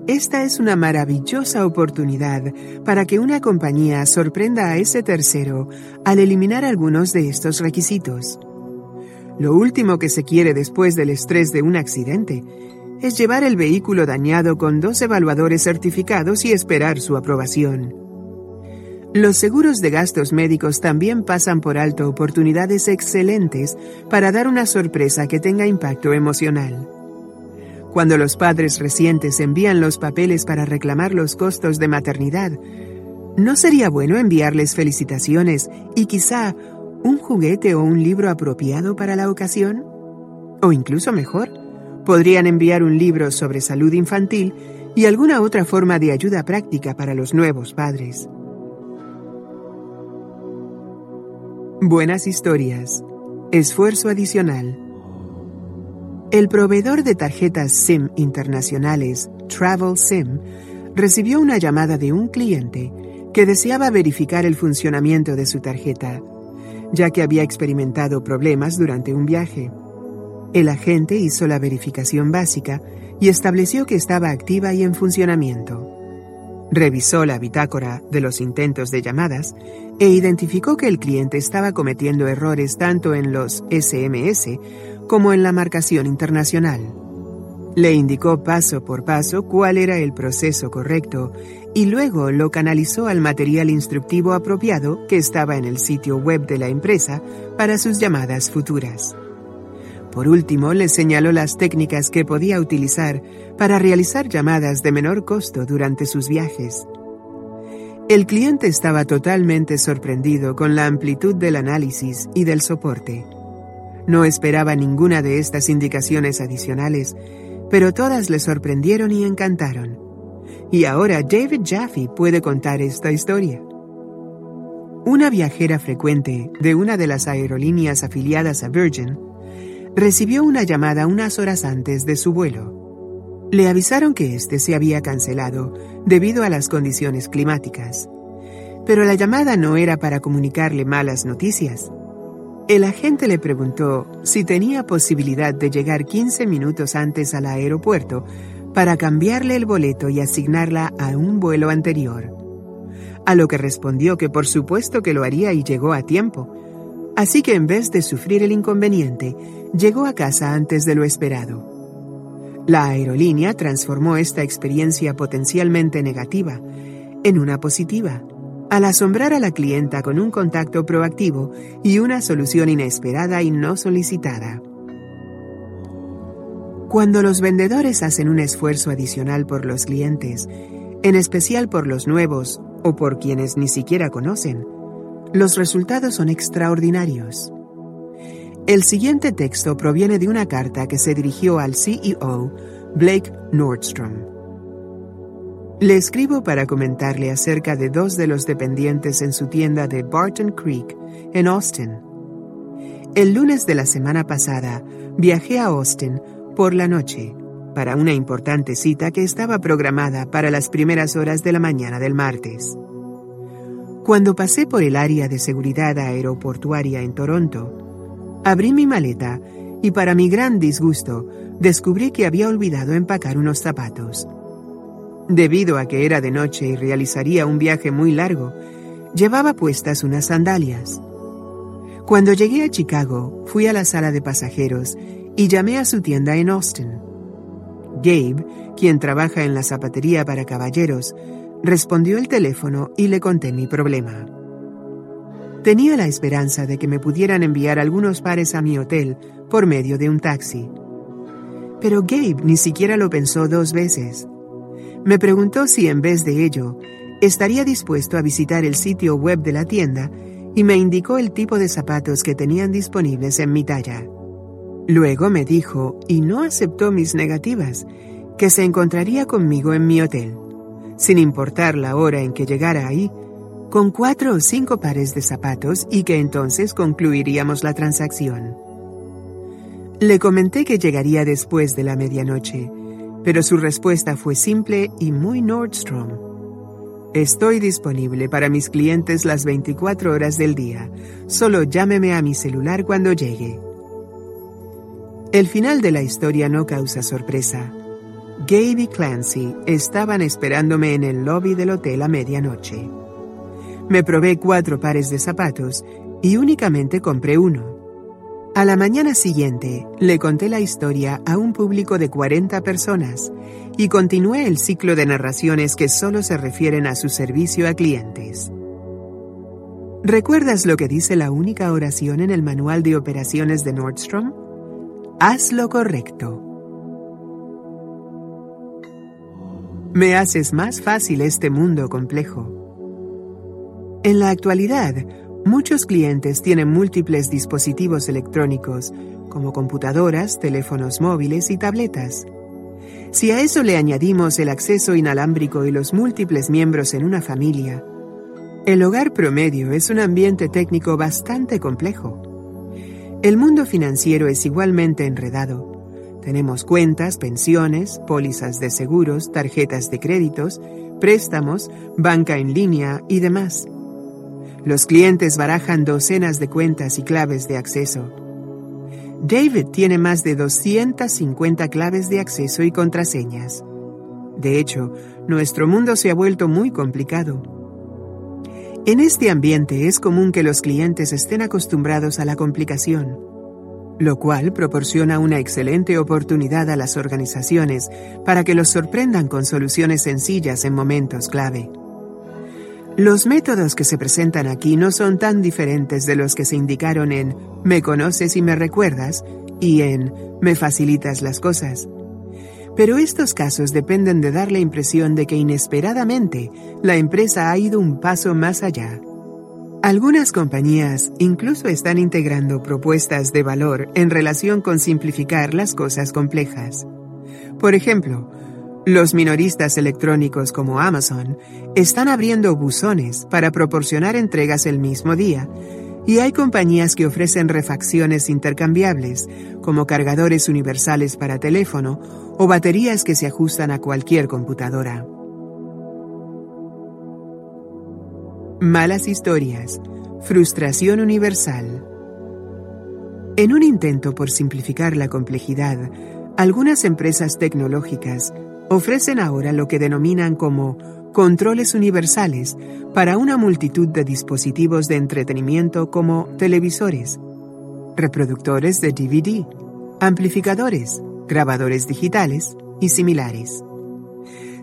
Esta es una maravillosa oportunidad para que una compañía sorprenda a ese tercero al eliminar algunos de estos requisitos. Lo último que se quiere después del estrés de un accidente es llevar el vehículo dañado con dos evaluadores certificados y esperar su aprobación. Los seguros de gastos médicos también pasan por alto oportunidades excelentes para dar una sorpresa que tenga impacto emocional. Cuando los padres recientes envían los papeles para reclamar los costos de maternidad, ¿no sería bueno enviarles felicitaciones y quizá un juguete o un libro apropiado para la ocasión? O incluso mejor, podrían enviar un libro sobre salud infantil y alguna otra forma de ayuda práctica para los nuevos padres. Buenas historias. Esfuerzo adicional. El proveedor de tarjetas SIM internacionales, Travel SIM, recibió una llamada de un cliente que deseaba verificar el funcionamiento de su tarjeta, ya que había experimentado problemas durante un viaje. El agente hizo la verificación básica y estableció que estaba activa y en funcionamiento. Revisó la bitácora de los intentos de llamadas e identificó que el cliente estaba cometiendo errores tanto en los SMS como en la marcación internacional. Le indicó paso por paso cuál era el proceso correcto y luego lo canalizó al material instructivo apropiado que estaba en el sitio web de la empresa para sus llamadas futuras. Por último, le señaló las técnicas que podía utilizar para realizar llamadas de menor costo durante sus viajes. El cliente estaba totalmente sorprendido con la amplitud del análisis y del soporte. No esperaba ninguna de estas indicaciones adicionales, pero todas le sorprendieron y encantaron. Y ahora David Jaffe puede contar esta historia. Una viajera frecuente de una de las aerolíneas afiliadas a Virgin recibió una llamada unas horas antes de su vuelo. Le avisaron que este se había cancelado debido a las condiciones climáticas. Pero la llamada no era para comunicarle malas noticias. El agente le preguntó si tenía posibilidad de llegar 15 minutos antes al aeropuerto para cambiarle el boleto y asignarla a un vuelo anterior. A lo que respondió que por supuesto que lo haría y llegó a tiempo, Así que en vez de sufrir el inconveniente, llegó a casa antes de lo esperado. La aerolínea transformó esta experiencia potencialmente negativa en una positiva, al asombrar a la clienta con un contacto proactivo y una solución inesperada y no solicitada. Cuando los vendedores hacen un esfuerzo adicional por los clientes, en especial por los nuevos o por quienes ni siquiera conocen, los resultados son extraordinarios. El siguiente texto proviene de una carta que se dirigió al CEO, Blake Nordstrom. Le escribo para comentarle acerca de dos de los dependientes en su tienda de Barton Creek, en Austin. El lunes de la semana pasada viajé a Austin por la noche para una importante cita que estaba programada para las primeras horas de la mañana del martes. Cuando pasé por el área de seguridad aeroportuaria en Toronto, abrí mi maleta y para mi gran disgusto descubrí que había olvidado empacar unos zapatos. Debido a que era de noche y realizaría un viaje muy largo, llevaba puestas unas sandalias. Cuando llegué a Chicago, fui a la sala de pasajeros y llamé a su tienda en Austin. Gabe, quien trabaja en la zapatería para caballeros, Respondió el teléfono y le conté mi problema. Tenía la esperanza de que me pudieran enviar algunos pares a mi hotel por medio de un taxi. Pero Gabe ni siquiera lo pensó dos veces. Me preguntó si en vez de ello estaría dispuesto a visitar el sitio web de la tienda y me indicó el tipo de zapatos que tenían disponibles en mi talla. Luego me dijo, y no aceptó mis negativas, que se encontraría conmigo en mi hotel sin importar la hora en que llegara ahí, con cuatro o cinco pares de zapatos y que entonces concluiríamos la transacción. Le comenté que llegaría después de la medianoche, pero su respuesta fue simple y muy Nordstrom. Estoy disponible para mis clientes las 24 horas del día. Solo llámeme a mi celular cuando llegue. El final de la historia no causa sorpresa. Gabe y Clancy estaban esperándome en el lobby del hotel a medianoche. Me probé cuatro pares de zapatos y únicamente compré uno. A la mañana siguiente le conté la historia a un público de 40 personas y continué el ciclo de narraciones que solo se refieren a su servicio a clientes. ¿Recuerdas lo que dice la única oración en el manual de operaciones de Nordstrom? Haz lo correcto. Me haces más fácil este mundo complejo. En la actualidad, muchos clientes tienen múltiples dispositivos electrónicos, como computadoras, teléfonos móviles y tabletas. Si a eso le añadimos el acceso inalámbrico y los múltiples miembros en una familia, el hogar promedio es un ambiente técnico bastante complejo. El mundo financiero es igualmente enredado. Tenemos cuentas, pensiones, pólizas de seguros, tarjetas de créditos, préstamos, banca en línea y demás. Los clientes barajan docenas de cuentas y claves de acceso. David tiene más de 250 claves de acceso y contraseñas. De hecho, nuestro mundo se ha vuelto muy complicado. En este ambiente es común que los clientes estén acostumbrados a la complicación, lo cual proporciona una excelente oportunidad a las organizaciones para que los sorprendan con soluciones sencillas en momentos clave. Los métodos que se presentan aquí no son tan diferentes de los que se indicaron en Me conoces y me recuerdas y en Me facilitas las cosas. Pero estos casos dependen de dar la impresión de que inesperadamente la empresa ha ido un paso más allá. Algunas compañías incluso están integrando propuestas de valor en relación con simplificar las cosas complejas. Por ejemplo, los minoristas electrónicos como Amazon están abriendo buzones para proporcionar entregas el mismo día, y hay compañías que ofrecen refacciones intercambiables, como cargadores universales para teléfono o baterías que se ajustan a cualquier computadora. Malas historias. Frustración universal. En un intento por simplificar la complejidad, algunas empresas tecnológicas ofrecen ahora lo que denominan como controles universales para una multitud de dispositivos de entretenimiento como televisores, reproductores de DVD, amplificadores, grabadores digitales y similares.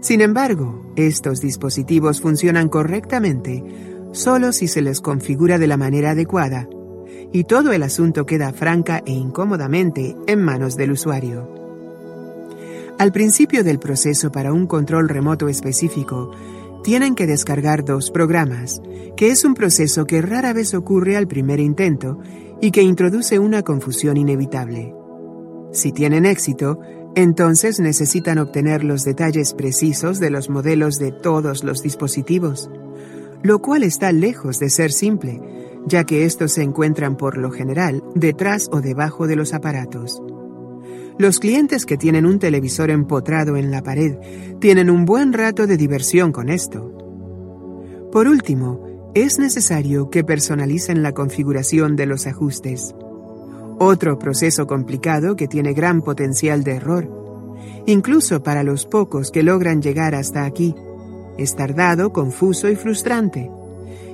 Sin embargo, estos dispositivos funcionan correctamente solo si se les configura de la manera adecuada, y todo el asunto queda franca e incómodamente en manos del usuario. Al principio del proceso para un control remoto específico, tienen que descargar dos programas, que es un proceso que rara vez ocurre al primer intento y que introduce una confusión inevitable. Si tienen éxito, entonces necesitan obtener los detalles precisos de los modelos de todos los dispositivos, lo cual está lejos de ser simple, ya que estos se encuentran por lo general detrás o debajo de los aparatos. Los clientes que tienen un televisor empotrado en la pared tienen un buen rato de diversión con esto. Por último, es necesario que personalicen la configuración de los ajustes. Otro proceso complicado que tiene gran potencial de error, incluso para los pocos que logran llegar hasta aquí. Es tardado, confuso y frustrante.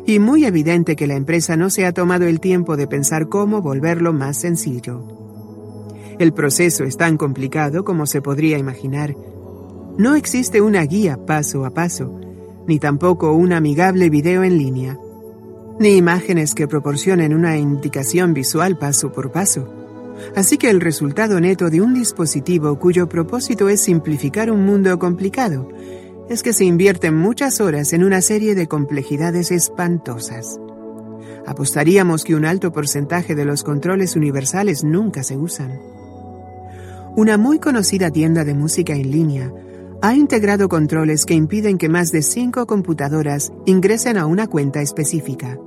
Y muy evidente que la empresa no se ha tomado el tiempo de pensar cómo volverlo más sencillo. El proceso es tan complicado como se podría imaginar. No existe una guía paso a paso, ni tampoco un amigable video en línea, ni imágenes que proporcionen una indicación visual paso por paso. Así que el resultado neto de un dispositivo cuyo propósito es simplificar un mundo complicado es que se invierten muchas horas en una serie de complejidades espantosas. Apostaríamos que un alto porcentaje de los controles universales nunca se usan. Una muy conocida tienda de música en línea ha integrado controles que impiden que más de cinco computadoras ingresen a una cuenta específica.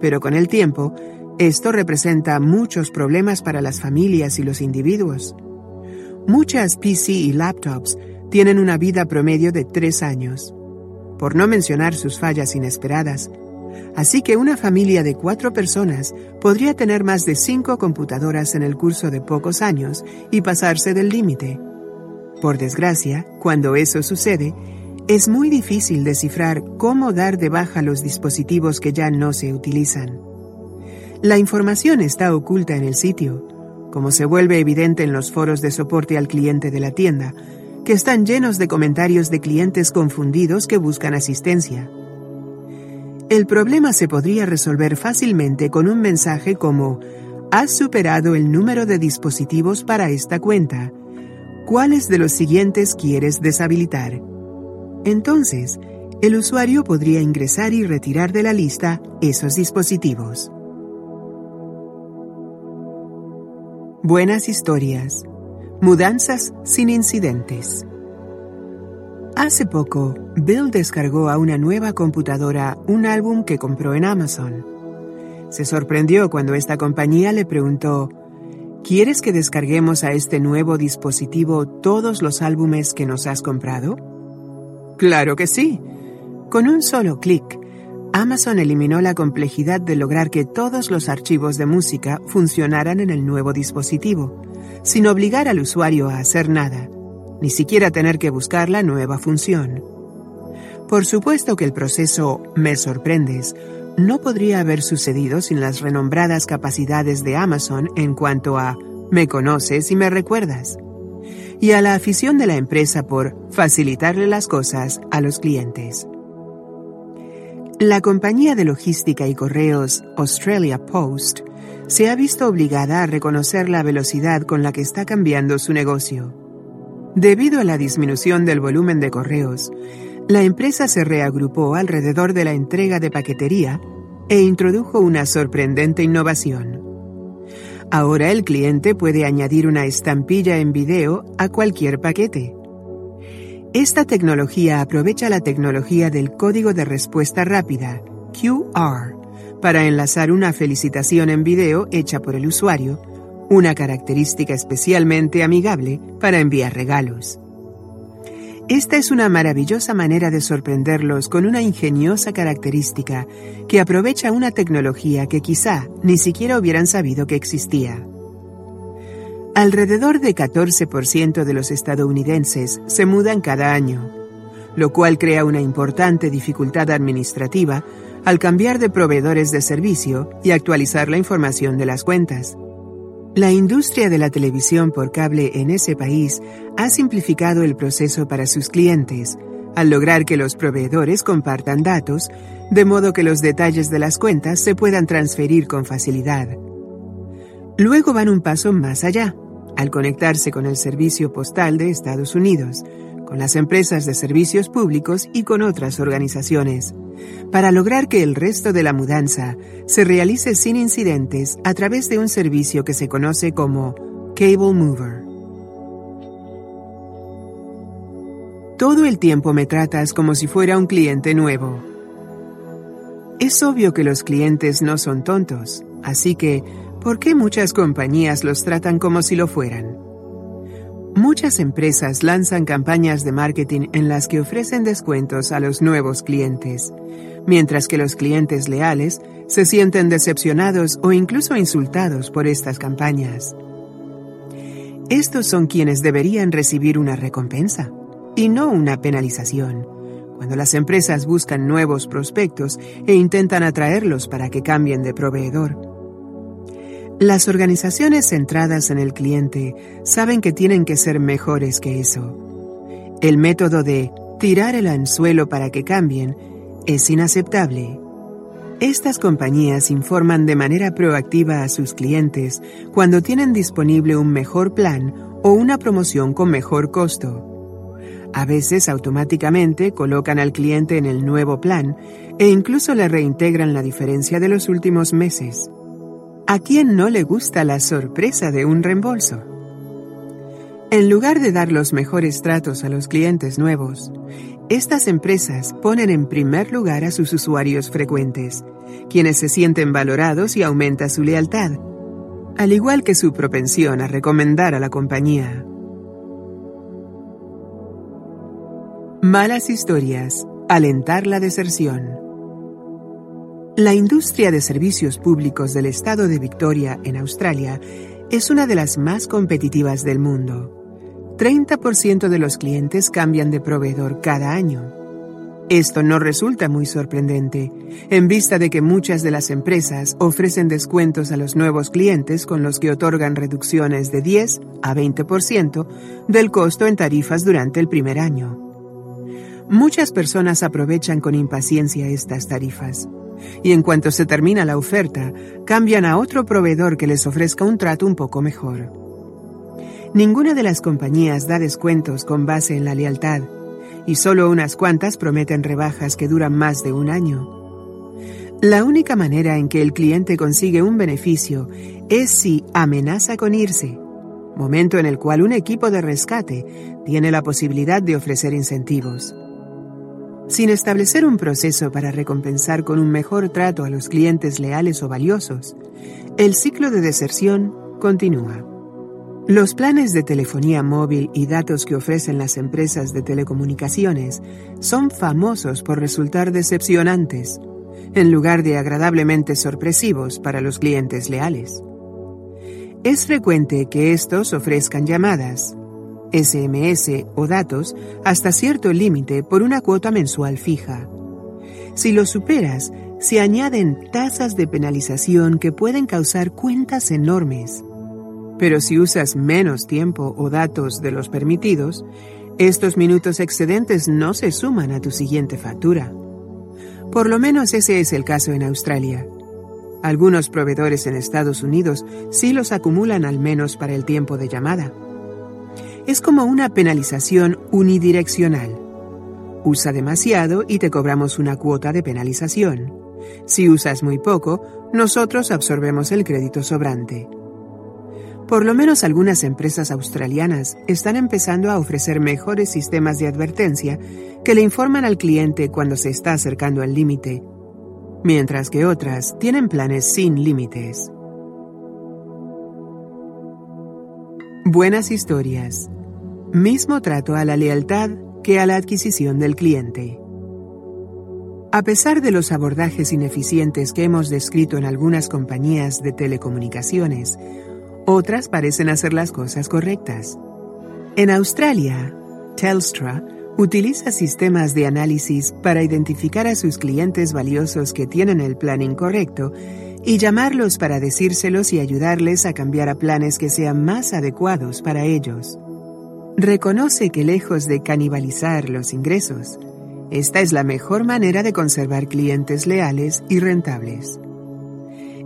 Pero con el tiempo, esto representa muchos problemas para las familias y los individuos. Muchas PC y laptops tienen una vida promedio de tres años, por no mencionar sus fallas inesperadas, Así que una familia de cuatro personas podría tener más de cinco computadoras en el curso de pocos años y pasarse del límite. Por desgracia, cuando eso sucede, es muy difícil descifrar cómo dar de baja los dispositivos que ya no se utilizan. La información está oculta en el sitio, como se vuelve evidente en los foros de soporte al cliente de la tienda, que están llenos de comentarios de clientes confundidos que buscan asistencia. El problema se podría resolver fácilmente con un mensaje como Has superado el número de dispositivos para esta cuenta. ¿Cuáles de los siguientes quieres deshabilitar? Entonces, el usuario podría ingresar y retirar de la lista esos dispositivos. Buenas historias. Mudanzas sin incidentes. Hace poco, Bill descargó a una nueva computadora un álbum que compró en Amazon. Se sorprendió cuando esta compañía le preguntó, ¿Quieres que descarguemos a este nuevo dispositivo todos los álbumes que nos has comprado? Claro que sí. Con un solo clic, Amazon eliminó la complejidad de lograr que todos los archivos de música funcionaran en el nuevo dispositivo, sin obligar al usuario a hacer nada, ni siquiera tener que buscar la nueva función. Por supuesto que el proceso Me sorprendes no podría haber sucedido sin las renombradas capacidades de Amazon en cuanto a Me conoces y me recuerdas, y a la afición de la empresa por facilitarle las cosas a los clientes. La compañía de logística y correos Australia Post se ha visto obligada a reconocer la velocidad con la que está cambiando su negocio. Debido a la disminución del volumen de correos, la empresa se reagrupó alrededor de la entrega de paquetería e introdujo una sorprendente innovación. Ahora el cliente puede añadir una estampilla en video a cualquier paquete. Esta tecnología aprovecha la tecnología del código de respuesta rápida, QR, para enlazar una felicitación en video hecha por el usuario, una característica especialmente amigable para enviar regalos. Esta es una maravillosa manera de sorprenderlos con una ingeniosa característica que aprovecha una tecnología que quizá ni siquiera hubieran sabido que existía. Alrededor de 14% de los estadounidenses se mudan cada año, lo cual crea una importante dificultad administrativa al cambiar de proveedores de servicio y actualizar la información de las cuentas. La industria de la televisión por cable en ese país ha simplificado el proceso para sus clientes, al lograr que los proveedores compartan datos, de modo que los detalles de las cuentas se puedan transferir con facilidad. Luego van un paso más allá al conectarse con el Servicio Postal de Estados Unidos, con las empresas de servicios públicos y con otras organizaciones, para lograr que el resto de la mudanza se realice sin incidentes a través de un servicio que se conoce como Cable Mover. Todo el tiempo me tratas como si fuera un cliente nuevo. Es obvio que los clientes no son tontos, así que ¿Por qué muchas compañías los tratan como si lo fueran? Muchas empresas lanzan campañas de marketing en las que ofrecen descuentos a los nuevos clientes, mientras que los clientes leales se sienten decepcionados o incluso insultados por estas campañas. Estos son quienes deberían recibir una recompensa y no una penalización, cuando las empresas buscan nuevos prospectos e intentan atraerlos para que cambien de proveedor. Las organizaciones centradas en el cliente saben que tienen que ser mejores que eso. El método de tirar el anzuelo para que cambien es inaceptable. Estas compañías informan de manera proactiva a sus clientes cuando tienen disponible un mejor plan o una promoción con mejor costo. A veces automáticamente colocan al cliente en el nuevo plan e incluso le reintegran la diferencia de los últimos meses. ¿A quién no le gusta la sorpresa de un reembolso? En lugar de dar los mejores tratos a los clientes nuevos, estas empresas ponen en primer lugar a sus usuarios frecuentes, quienes se sienten valorados y aumenta su lealtad, al igual que su propensión a recomendar a la compañía. Malas historias, alentar la deserción. La industria de servicios públicos del estado de Victoria, en Australia, es una de las más competitivas del mundo. 30% de los clientes cambian de proveedor cada año. Esto no resulta muy sorprendente, en vista de que muchas de las empresas ofrecen descuentos a los nuevos clientes con los que otorgan reducciones de 10 a 20% del costo en tarifas durante el primer año. Muchas personas aprovechan con impaciencia estas tarifas y en cuanto se termina la oferta, cambian a otro proveedor que les ofrezca un trato un poco mejor. Ninguna de las compañías da descuentos con base en la lealtad, y solo unas cuantas prometen rebajas que duran más de un año. La única manera en que el cliente consigue un beneficio es si amenaza con irse, momento en el cual un equipo de rescate tiene la posibilidad de ofrecer incentivos. Sin establecer un proceso para recompensar con un mejor trato a los clientes leales o valiosos, el ciclo de deserción continúa. Los planes de telefonía móvil y datos que ofrecen las empresas de telecomunicaciones son famosos por resultar decepcionantes, en lugar de agradablemente sorpresivos para los clientes leales. Es frecuente que estos ofrezcan llamadas, SMS o datos hasta cierto límite por una cuota mensual fija. Si lo superas, se añaden tasas de penalización que pueden causar cuentas enormes. Pero si usas menos tiempo o datos de los permitidos, estos minutos excedentes no se suman a tu siguiente factura. Por lo menos ese es el caso en Australia. Algunos proveedores en Estados Unidos sí los acumulan al menos para el tiempo de llamada. Es como una penalización unidireccional. Usa demasiado y te cobramos una cuota de penalización. Si usas muy poco, nosotros absorbemos el crédito sobrante. Por lo menos algunas empresas australianas están empezando a ofrecer mejores sistemas de advertencia que le informan al cliente cuando se está acercando al límite, mientras que otras tienen planes sin límites. Buenas historias. Mismo trato a la lealtad que a la adquisición del cliente. A pesar de los abordajes ineficientes que hemos descrito en algunas compañías de telecomunicaciones, otras parecen hacer las cosas correctas. En Australia, Telstra utiliza sistemas de análisis para identificar a sus clientes valiosos que tienen el plan incorrecto y llamarlos para decírselos y ayudarles a cambiar a planes que sean más adecuados para ellos. Reconoce que lejos de canibalizar los ingresos, esta es la mejor manera de conservar clientes leales y rentables.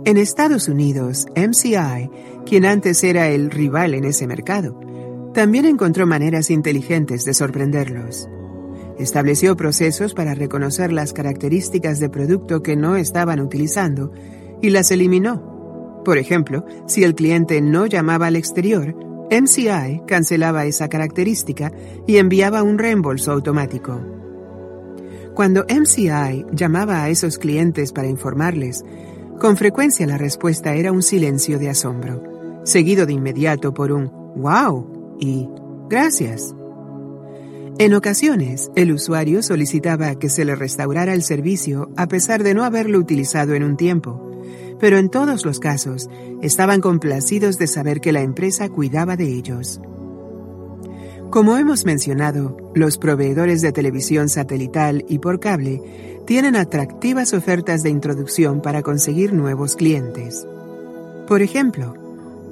En Estados Unidos, MCI, quien antes era el rival en ese mercado, también encontró maneras inteligentes de sorprenderlos. Estableció procesos para reconocer las características de producto que no estaban utilizando y las eliminó. Por ejemplo, si el cliente no llamaba al exterior, MCI cancelaba esa característica y enviaba un reembolso automático. Cuando MCI llamaba a esos clientes para informarles, con frecuencia la respuesta era un silencio de asombro, seguido de inmediato por un wow y gracias. En ocasiones, el usuario solicitaba que se le restaurara el servicio a pesar de no haberlo utilizado en un tiempo, pero en todos los casos estaban complacidos de saber que la empresa cuidaba de ellos. Como hemos mencionado, los proveedores de televisión satelital y por cable tienen atractivas ofertas de introducción para conseguir nuevos clientes. Por ejemplo,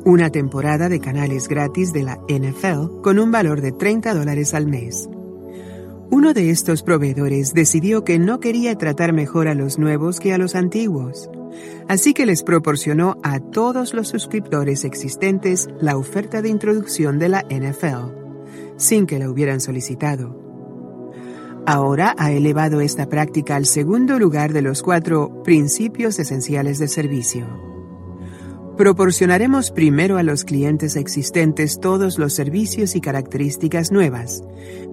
una temporada de canales gratis de la NFL con un valor de 30 dólares al mes. Uno de estos proveedores decidió que no quería tratar mejor a los nuevos que a los antiguos, así que les proporcionó a todos los suscriptores existentes la oferta de introducción de la NFL sin que la hubieran solicitado. Ahora ha elevado esta práctica al segundo lugar de los cuatro principios esenciales de servicio. Proporcionaremos primero a los clientes existentes todos los servicios y características nuevas,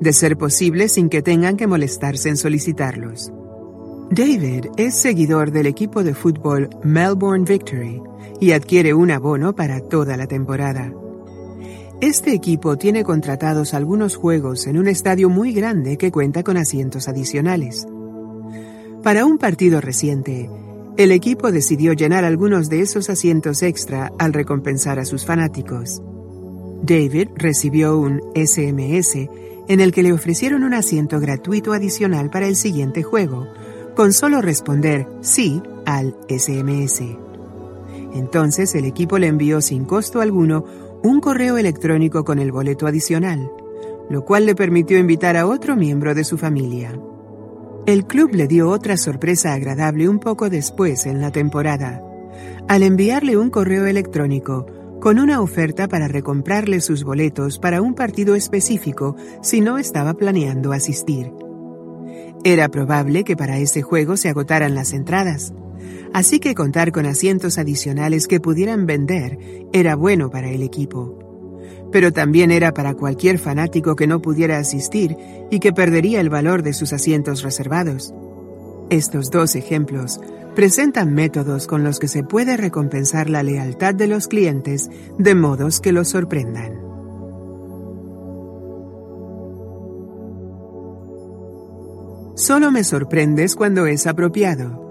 de ser posible sin que tengan que molestarse en solicitarlos. David es seguidor del equipo de fútbol Melbourne Victory y adquiere un abono para toda la temporada. Este equipo tiene contratados algunos juegos en un estadio muy grande que cuenta con asientos adicionales. Para un partido reciente, el equipo decidió llenar algunos de esos asientos extra al recompensar a sus fanáticos. David recibió un SMS en el que le ofrecieron un asiento gratuito adicional para el siguiente juego, con solo responder sí al SMS. Entonces el equipo le envió sin costo alguno un correo electrónico con el boleto adicional, lo cual le permitió invitar a otro miembro de su familia. El club le dio otra sorpresa agradable un poco después en la temporada, al enviarle un correo electrónico con una oferta para recomprarle sus boletos para un partido específico si no estaba planeando asistir. Era probable que para ese juego se agotaran las entradas, así que contar con asientos adicionales que pudieran vender era bueno para el equipo. pero también era para cualquier fanático que no pudiera asistir y que perdería el valor de sus asientos reservados. Estos dos ejemplos presentan métodos con los que se puede recompensar la lealtad de los clientes de modos que los sorprendan. Solo me sorprendes cuando es apropiado.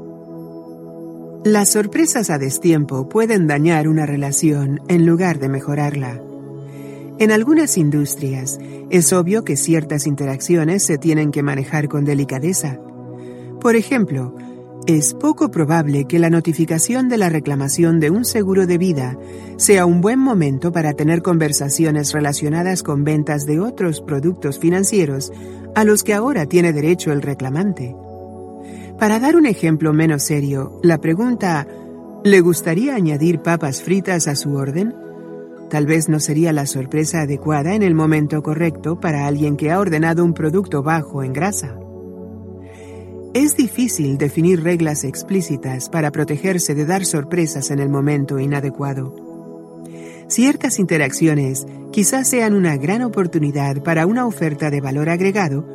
Las sorpresas a destiempo pueden dañar una relación en lugar de mejorarla. En algunas industrias es obvio que ciertas interacciones se tienen que manejar con delicadeza. Por ejemplo, es poco probable que la notificación de la reclamación de un seguro de vida sea un buen momento para tener conversaciones relacionadas con ventas de otros productos financieros a los que ahora tiene derecho el reclamante. Para dar un ejemplo menos serio, la pregunta ¿le gustaría añadir papas fritas a su orden? Tal vez no sería la sorpresa adecuada en el momento correcto para alguien que ha ordenado un producto bajo en grasa. Es difícil definir reglas explícitas para protegerse de dar sorpresas en el momento inadecuado. Ciertas interacciones quizás sean una gran oportunidad para una oferta de valor agregado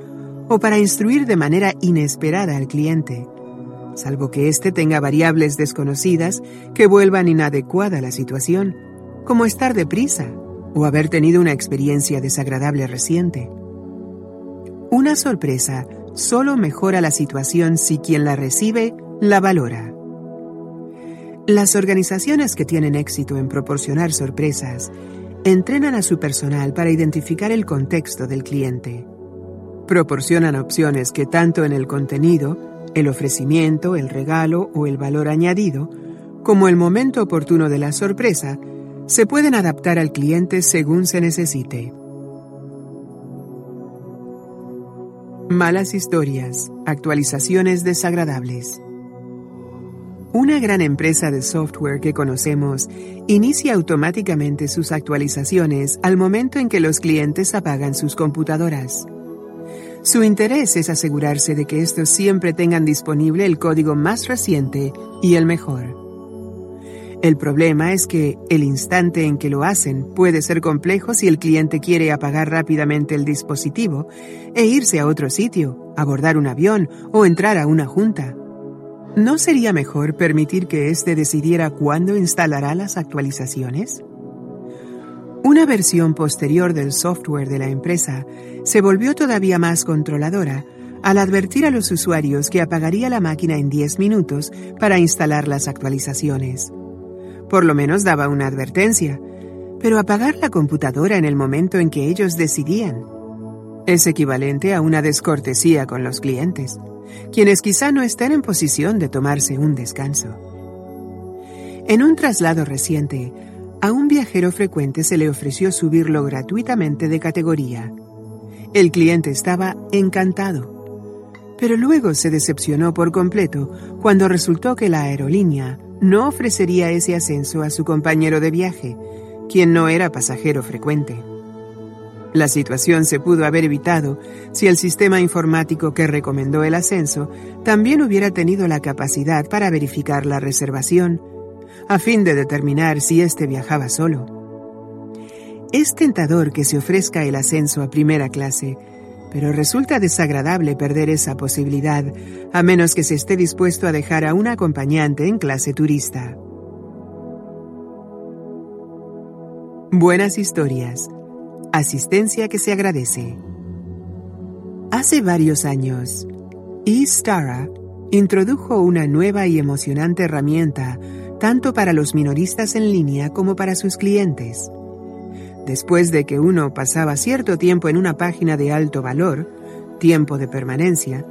o para instruir de manera inesperada al cliente, salvo que éste tenga variables desconocidas que vuelvan inadecuada la situación, como estar deprisa o haber tenido una experiencia desagradable reciente. Una sorpresa solo mejora la situación si quien la recibe la valora. Las organizaciones que tienen éxito en proporcionar sorpresas entrenan a su personal para identificar el contexto del cliente. Proporcionan opciones que tanto en el contenido, el ofrecimiento, el regalo o el valor añadido, como el momento oportuno de la sorpresa, se pueden adaptar al cliente según se necesite. Malas historias, actualizaciones desagradables. Una gran empresa de software que conocemos inicia automáticamente sus actualizaciones al momento en que los clientes apagan sus computadoras. Su interés es asegurarse de que estos siempre tengan disponible el código más reciente y el mejor. El problema es que el instante en que lo hacen puede ser complejo si el cliente quiere apagar rápidamente el dispositivo e irse a otro sitio, abordar un avión o entrar a una junta. ¿No sería mejor permitir que éste decidiera cuándo instalará las actualizaciones? Una versión posterior del software de la empresa se volvió todavía más controladora al advertir a los usuarios que apagaría la máquina en 10 minutos para instalar las actualizaciones. Por lo menos daba una advertencia, pero apagar la computadora en el momento en que ellos decidían es equivalente a una descortesía con los clientes quienes quizá no estén en posición de tomarse un descanso. En un traslado reciente, a un viajero frecuente se le ofreció subirlo gratuitamente de categoría. El cliente estaba encantado, pero luego se decepcionó por completo cuando resultó que la aerolínea no ofrecería ese ascenso a su compañero de viaje, quien no era pasajero frecuente. La situación se pudo haber evitado si el sistema informático que recomendó el ascenso también hubiera tenido la capacidad para verificar la reservación, a fin de determinar si éste viajaba solo. Es tentador que se ofrezca el ascenso a primera clase, pero resulta desagradable perder esa posibilidad, a menos que se esté dispuesto a dejar a un acompañante en clase turista. Buenas historias Asistencia que se agradece. Hace varios años, eStara introdujo una nueva y emocionante herramienta tanto para los minoristas en línea como para sus clientes. Después de que uno pasaba cierto tiempo en una página de alto valor, tiempo de permanencia,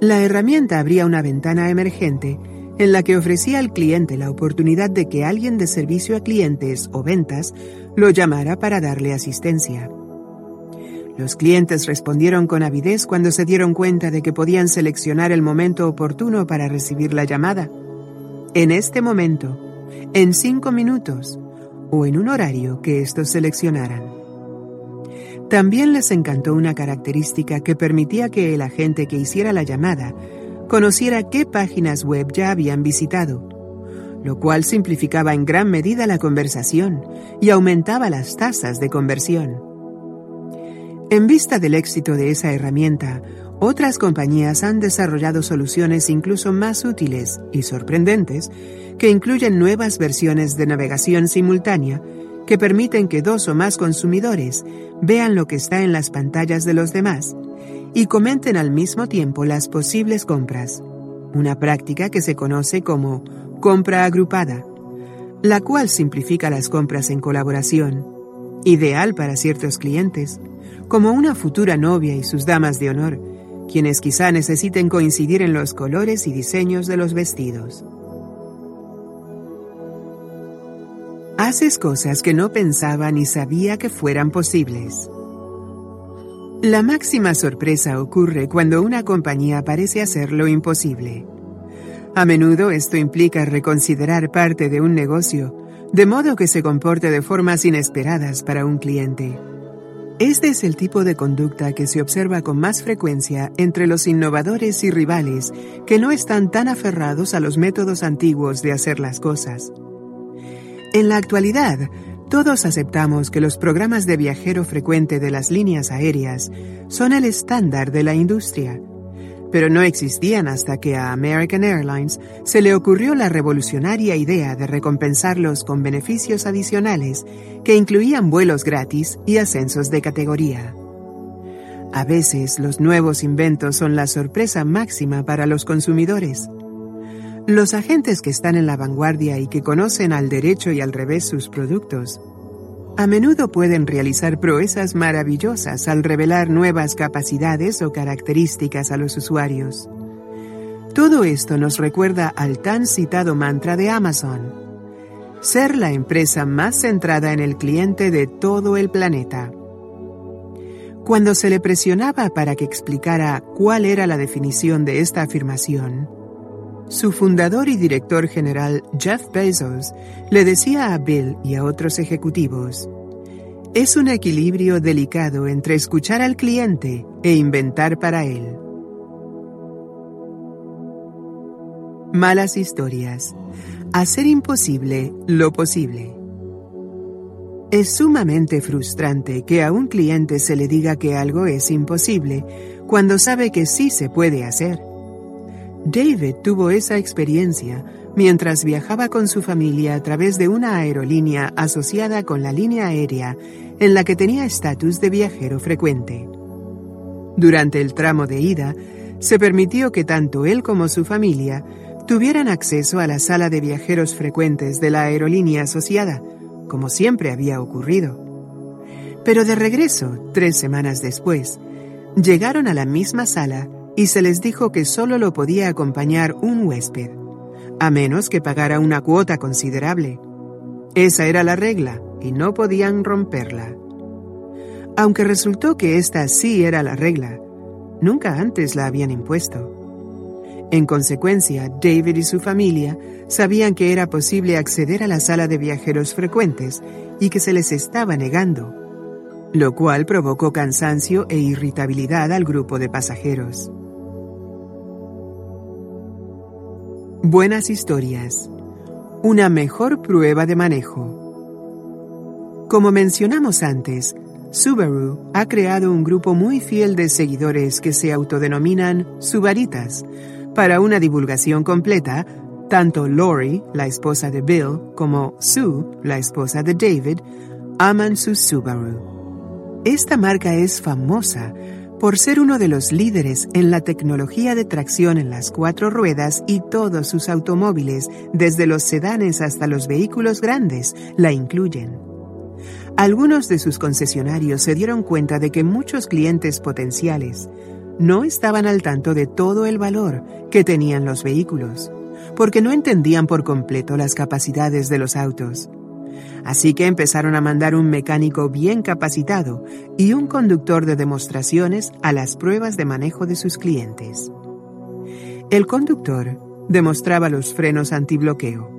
la herramienta abría una ventana emergente en la que ofrecía al cliente la oportunidad de que alguien de servicio a clientes o ventas lo llamara para darle asistencia. Los clientes respondieron con avidez cuando se dieron cuenta de que podían seleccionar el momento oportuno para recibir la llamada. En este momento, en cinco minutos o en un horario que estos seleccionaran. También les encantó una característica que permitía que el agente que hiciera la llamada conociera qué páginas web ya habían visitado lo cual simplificaba en gran medida la conversación y aumentaba las tasas de conversión. En vista del éxito de esa herramienta, otras compañías han desarrollado soluciones incluso más útiles y sorprendentes que incluyen nuevas versiones de navegación simultánea que permiten que dos o más consumidores vean lo que está en las pantallas de los demás y comenten al mismo tiempo las posibles compras, una práctica que se conoce como compra agrupada, la cual simplifica las compras en colaboración, ideal para ciertos clientes, como una futura novia y sus damas de honor, quienes quizá necesiten coincidir en los colores y diseños de los vestidos. Haces cosas que no pensaba ni sabía que fueran posibles. La máxima sorpresa ocurre cuando una compañía parece hacer lo imposible. A menudo esto implica reconsiderar parte de un negocio, de modo que se comporte de formas inesperadas para un cliente. Este es el tipo de conducta que se observa con más frecuencia entre los innovadores y rivales que no están tan aferrados a los métodos antiguos de hacer las cosas. En la actualidad, todos aceptamos que los programas de viajero frecuente de las líneas aéreas son el estándar de la industria, pero no existían hasta que a American Airlines se le ocurrió la revolucionaria idea de recompensarlos con beneficios adicionales que incluían vuelos gratis y ascensos de categoría. A veces los nuevos inventos son la sorpresa máxima para los consumidores. Los agentes que están en la vanguardia y que conocen al derecho y al revés sus productos, a menudo pueden realizar proezas maravillosas al revelar nuevas capacidades o características a los usuarios. Todo esto nos recuerda al tan citado mantra de Amazon, ser la empresa más centrada en el cliente de todo el planeta. Cuando se le presionaba para que explicara cuál era la definición de esta afirmación, su fundador y director general, Jeff Bezos, le decía a Bill y a otros ejecutivos, es un equilibrio delicado entre escuchar al cliente e inventar para él. Malas historias. Hacer imposible lo posible. Es sumamente frustrante que a un cliente se le diga que algo es imposible cuando sabe que sí se puede hacer. David tuvo esa experiencia mientras viajaba con su familia a través de una aerolínea asociada con la línea aérea en la que tenía estatus de viajero frecuente. Durante el tramo de ida, se permitió que tanto él como su familia tuvieran acceso a la sala de viajeros frecuentes de la aerolínea asociada, como siempre había ocurrido. Pero de regreso, tres semanas después, llegaron a la misma sala y se les dijo que solo lo podía acompañar un huésped, a menos que pagara una cuota considerable. Esa era la regla y no podían romperla. Aunque resultó que esta sí era la regla, nunca antes la habían impuesto. En consecuencia, David y su familia sabían que era posible acceder a la sala de viajeros frecuentes y que se les estaba negando, lo cual provocó cansancio e irritabilidad al grupo de pasajeros. Buenas historias. Una mejor prueba de manejo. Como mencionamos antes, Subaru ha creado un grupo muy fiel de seguidores que se autodenominan Subaritas. Para una divulgación completa, tanto Lori, la esposa de Bill, como Sue, la esposa de David, aman su Subaru. Esta marca es famosa por ser uno de los líderes en la tecnología de tracción en las cuatro ruedas y todos sus automóviles, desde los sedanes hasta los vehículos grandes, la incluyen. Algunos de sus concesionarios se dieron cuenta de que muchos clientes potenciales no estaban al tanto de todo el valor que tenían los vehículos, porque no entendían por completo las capacidades de los autos. Así que empezaron a mandar un mecánico bien capacitado y un conductor de demostraciones a las pruebas de manejo de sus clientes. El conductor demostraba los frenos antibloqueo,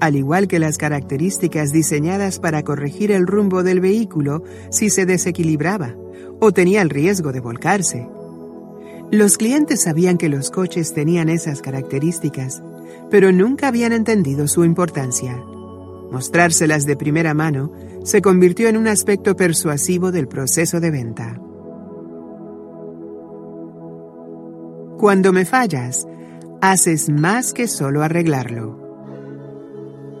al igual que las características diseñadas para corregir el rumbo del vehículo si se desequilibraba o tenía el riesgo de volcarse. Los clientes sabían que los coches tenían esas características, pero nunca habían entendido su importancia. Mostrárselas de primera mano se convirtió en un aspecto persuasivo del proceso de venta. Cuando me fallas, haces más que solo arreglarlo.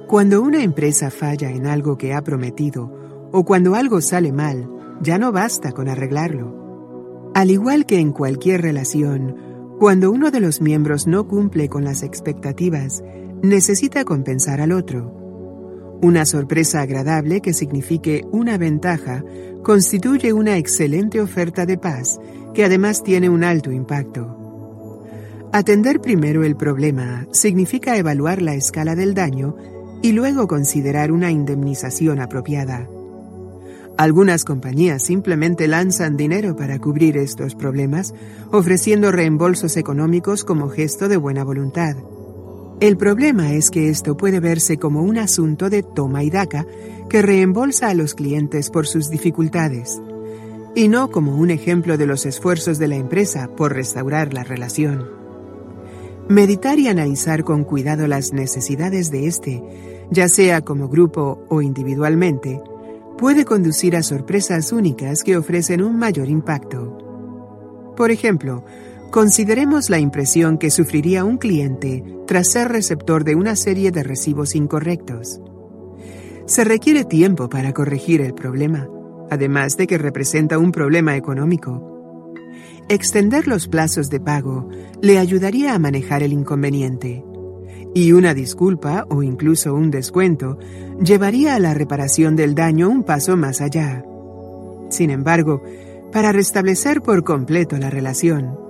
Cuando una empresa falla en algo que ha prometido o cuando algo sale mal, ya no basta con arreglarlo. Al igual que en cualquier relación, cuando uno de los miembros no cumple con las expectativas, necesita compensar al otro. Una sorpresa agradable que signifique una ventaja constituye una excelente oferta de paz que además tiene un alto impacto. Atender primero el problema significa evaluar la escala del daño y luego considerar una indemnización apropiada. Algunas compañías simplemente lanzan dinero para cubrir estos problemas, ofreciendo reembolsos económicos como gesto de buena voluntad. El problema es que esto puede verse como un asunto de toma y daca que reembolsa a los clientes por sus dificultades, y no como un ejemplo de los esfuerzos de la empresa por restaurar la relación. Meditar y analizar con cuidado las necesidades de este, ya sea como grupo o individualmente, puede conducir a sorpresas únicas que ofrecen un mayor impacto. Por ejemplo, Consideremos la impresión que sufriría un cliente tras ser receptor de una serie de recibos incorrectos. Se requiere tiempo para corregir el problema, además de que representa un problema económico. Extender los plazos de pago le ayudaría a manejar el inconveniente. Y una disculpa o incluso un descuento llevaría a la reparación del daño un paso más allá. Sin embargo, para restablecer por completo la relación,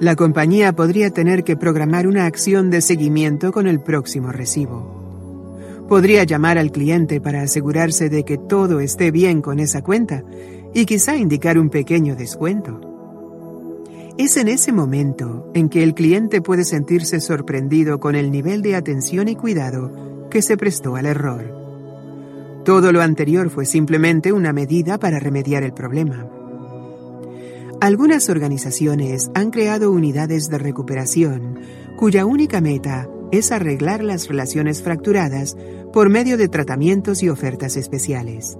la compañía podría tener que programar una acción de seguimiento con el próximo recibo. Podría llamar al cliente para asegurarse de que todo esté bien con esa cuenta y quizá indicar un pequeño descuento. Es en ese momento en que el cliente puede sentirse sorprendido con el nivel de atención y cuidado que se prestó al error. Todo lo anterior fue simplemente una medida para remediar el problema. Algunas organizaciones han creado unidades de recuperación cuya única meta es arreglar las relaciones fracturadas por medio de tratamientos y ofertas especiales.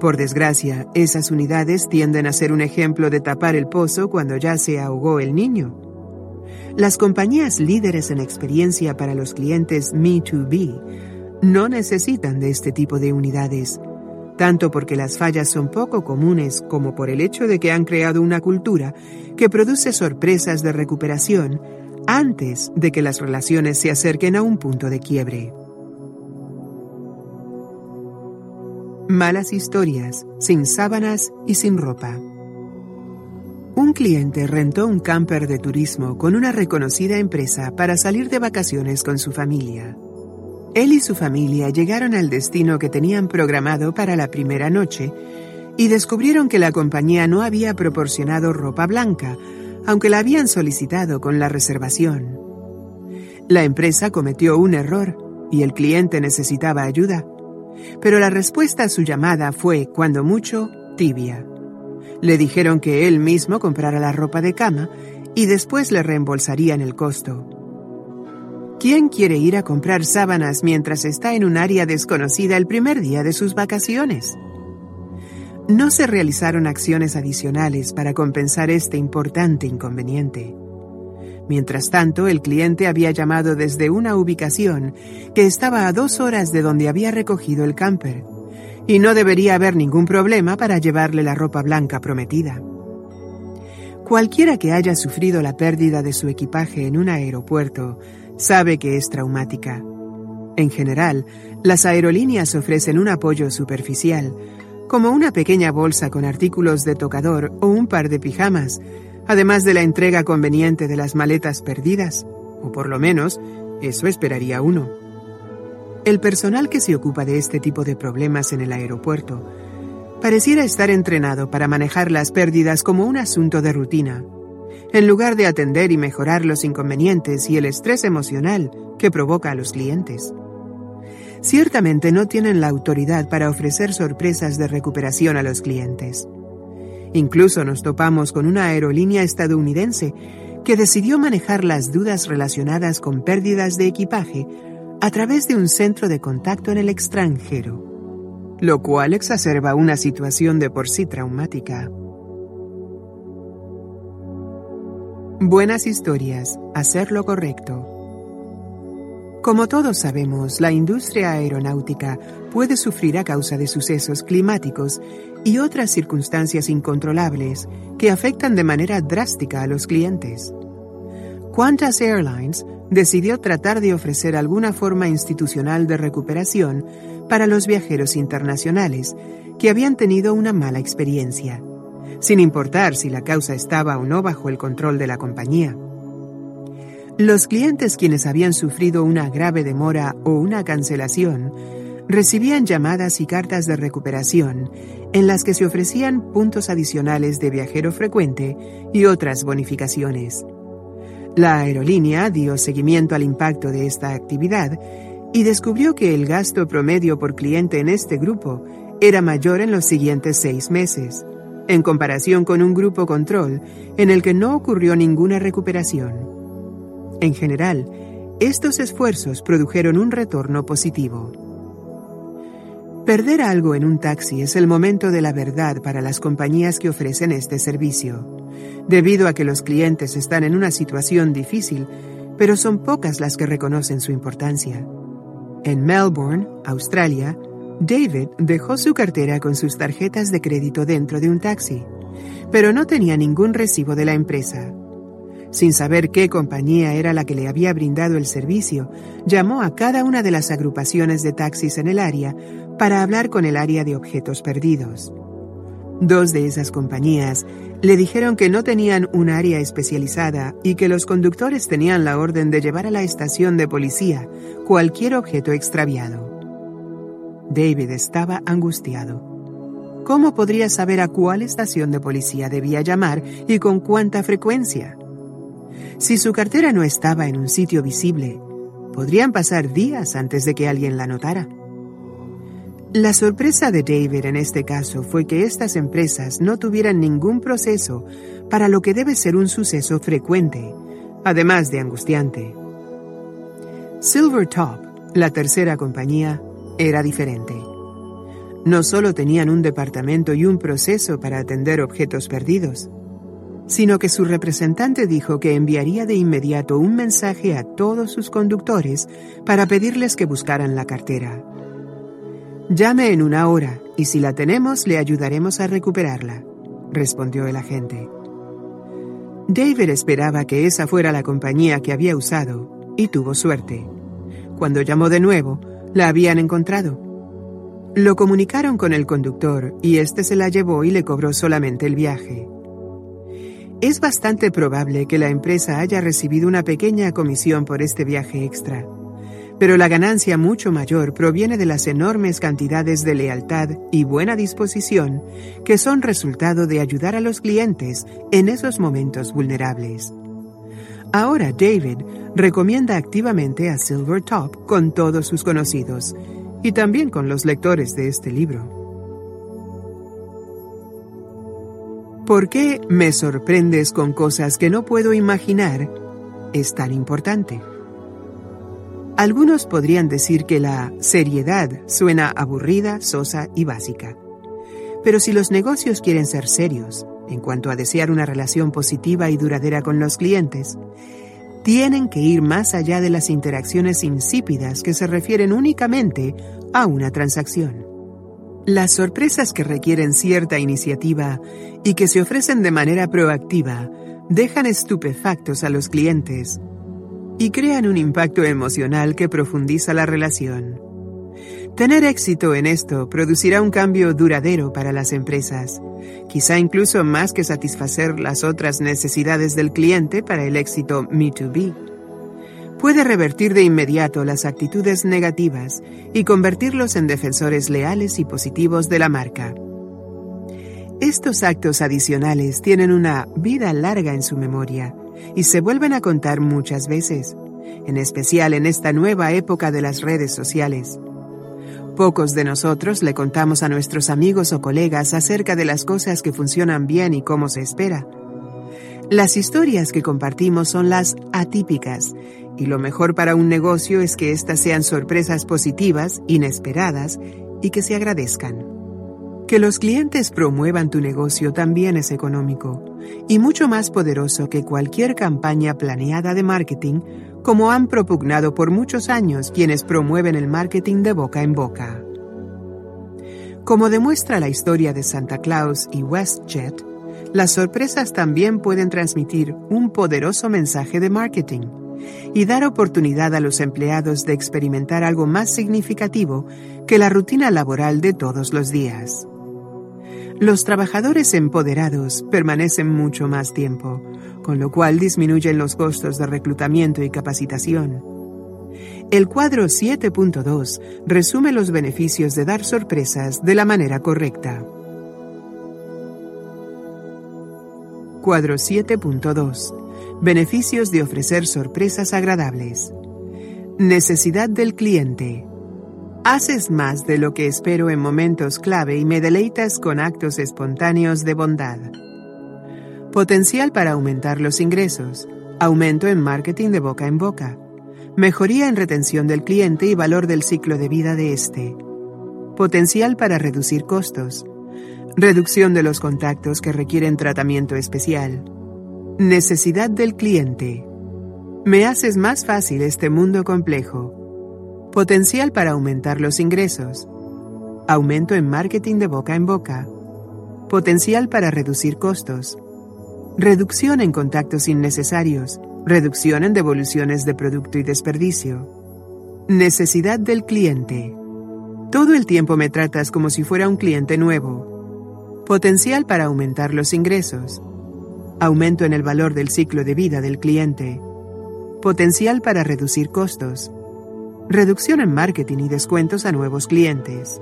Por desgracia, esas unidades tienden a ser un ejemplo de tapar el pozo cuando ya se ahogó el niño. Las compañías líderes en experiencia para los clientes Me2B no necesitan de este tipo de unidades tanto porque las fallas son poco comunes como por el hecho de que han creado una cultura que produce sorpresas de recuperación antes de que las relaciones se acerquen a un punto de quiebre. Malas historias, sin sábanas y sin ropa. Un cliente rentó un camper de turismo con una reconocida empresa para salir de vacaciones con su familia. Él y su familia llegaron al destino que tenían programado para la primera noche y descubrieron que la compañía no había proporcionado ropa blanca, aunque la habían solicitado con la reservación. La empresa cometió un error y el cliente necesitaba ayuda, pero la respuesta a su llamada fue, cuando mucho, tibia. Le dijeron que él mismo comprara la ropa de cama y después le reembolsarían el costo. ¿Quién quiere ir a comprar sábanas mientras está en un área desconocida el primer día de sus vacaciones? No se realizaron acciones adicionales para compensar este importante inconveniente. Mientras tanto, el cliente había llamado desde una ubicación que estaba a dos horas de donde había recogido el camper, y no debería haber ningún problema para llevarle la ropa blanca prometida. Cualquiera que haya sufrido la pérdida de su equipaje en un aeropuerto sabe que es traumática. En general, las aerolíneas ofrecen un apoyo superficial, como una pequeña bolsa con artículos de tocador o un par de pijamas, además de la entrega conveniente de las maletas perdidas, o por lo menos, eso esperaría uno. El personal que se ocupa de este tipo de problemas en el aeropuerto pareciera estar entrenado para manejar las pérdidas como un asunto de rutina, en lugar de atender y mejorar los inconvenientes y el estrés emocional que provoca a los clientes. Ciertamente no tienen la autoridad para ofrecer sorpresas de recuperación a los clientes. Incluso nos topamos con una aerolínea estadounidense que decidió manejar las dudas relacionadas con pérdidas de equipaje a través de un centro de contacto en el extranjero, lo cual exacerba una situación de por sí traumática. Buenas historias, hacer lo correcto. Como todos sabemos, la industria aeronáutica puede sufrir a causa de sucesos climáticos y otras circunstancias incontrolables que afectan de manera drástica a los clientes. Qantas Airlines decidió tratar de ofrecer alguna forma institucional de recuperación para los viajeros internacionales que habían tenido una mala experiencia, sin importar si la causa estaba o no bajo el control de la compañía. Los clientes quienes habían sufrido una grave demora o una cancelación recibían llamadas y cartas de recuperación en las que se ofrecían puntos adicionales de viajero frecuente y otras bonificaciones. La aerolínea dio seguimiento al impacto de esta actividad y descubrió que el gasto promedio por cliente en este grupo era mayor en los siguientes seis meses, en comparación con un grupo control en el que no ocurrió ninguna recuperación. En general, estos esfuerzos produjeron un retorno positivo. Perder algo en un taxi es el momento de la verdad para las compañías que ofrecen este servicio, debido a que los clientes están en una situación difícil, pero son pocas las que reconocen su importancia. En Melbourne, Australia, David dejó su cartera con sus tarjetas de crédito dentro de un taxi, pero no tenía ningún recibo de la empresa. Sin saber qué compañía era la que le había brindado el servicio, llamó a cada una de las agrupaciones de taxis en el área para hablar con el área de objetos perdidos. Dos de esas compañías le dijeron que no tenían un área especializada y que los conductores tenían la orden de llevar a la estación de policía cualquier objeto extraviado. David estaba angustiado. ¿Cómo podría saber a cuál estación de policía debía llamar y con cuánta frecuencia? Si su cartera no estaba en un sitio visible, podrían pasar días antes de que alguien la notara. La sorpresa de David en este caso fue que estas empresas no tuvieran ningún proceso para lo que debe ser un suceso frecuente, además de angustiante. Silver Top, la tercera compañía, era diferente. No solo tenían un departamento y un proceso para atender objetos perdidos, sino que su representante dijo que enviaría de inmediato un mensaje a todos sus conductores para pedirles que buscaran la cartera. Llame en una hora y si la tenemos le ayudaremos a recuperarla, respondió el agente. David esperaba que esa fuera la compañía que había usado y tuvo suerte. Cuando llamó de nuevo, la habían encontrado. Lo comunicaron con el conductor y éste se la llevó y le cobró solamente el viaje. Es bastante probable que la empresa haya recibido una pequeña comisión por este viaje extra, pero la ganancia mucho mayor proviene de las enormes cantidades de lealtad y buena disposición que son resultado de ayudar a los clientes en esos momentos vulnerables. Ahora David recomienda activamente a Silver Top con todos sus conocidos y también con los lectores de este libro. ¿Por qué me sorprendes con cosas que no puedo imaginar? Es tan importante. Algunos podrían decir que la seriedad suena aburrida, sosa y básica. Pero si los negocios quieren ser serios, en cuanto a desear una relación positiva y duradera con los clientes, tienen que ir más allá de las interacciones insípidas que se refieren únicamente a una transacción. Las sorpresas que requieren cierta iniciativa y que se ofrecen de manera proactiva dejan estupefactos a los clientes y crean un impacto emocional que profundiza la relación. Tener éxito en esto producirá un cambio duradero para las empresas, quizá incluso más que satisfacer las otras necesidades del cliente para el éxito Me2B puede revertir de inmediato las actitudes negativas y convertirlos en defensores leales y positivos de la marca. Estos actos adicionales tienen una vida larga en su memoria y se vuelven a contar muchas veces, en especial en esta nueva época de las redes sociales. Pocos de nosotros le contamos a nuestros amigos o colegas acerca de las cosas que funcionan bien y cómo se espera. Las historias que compartimos son las atípicas, y lo mejor para un negocio es que éstas sean sorpresas positivas, inesperadas, y que se agradezcan. Que los clientes promuevan tu negocio también es económico, y mucho más poderoso que cualquier campaña planeada de marketing, como han propugnado por muchos años quienes promueven el marketing de boca en boca. Como demuestra la historia de Santa Claus y WestJet, las sorpresas también pueden transmitir un poderoso mensaje de marketing y dar oportunidad a los empleados de experimentar algo más significativo que la rutina laboral de todos los días. Los trabajadores empoderados permanecen mucho más tiempo, con lo cual disminuyen los costos de reclutamiento y capacitación. El cuadro 7.2 resume los beneficios de dar sorpresas de la manera correcta. Cuadro 7.2. Beneficios de ofrecer sorpresas agradables. Necesidad del cliente. Haces más de lo que espero en momentos clave y me deleitas con actos espontáneos de bondad. Potencial para aumentar los ingresos. Aumento en marketing de boca en boca. Mejoría en retención del cliente y valor del ciclo de vida de este. Potencial para reducir costos. Reducción de los contactos que requieren tratamiento especial. Necesidad del cliente. Me haces más fácil este mundo complejo. Potencial para aumentar los ingresos. Aumento en marketing de boca en boca. Potencial para reducir costos. Reducción en contactos innecesarios. Reducción en devoluciones de producto y desperdicio. Necesidad del cliente. Todo el tiempo me tratas como si fuera un cliente nuevo. Potencial para aumentar los ingresos. Aumento en el valor del ciclo de vida del cliente. Potencial para reducir costos. Reducción en marketing y descuentos a nuevos clientes.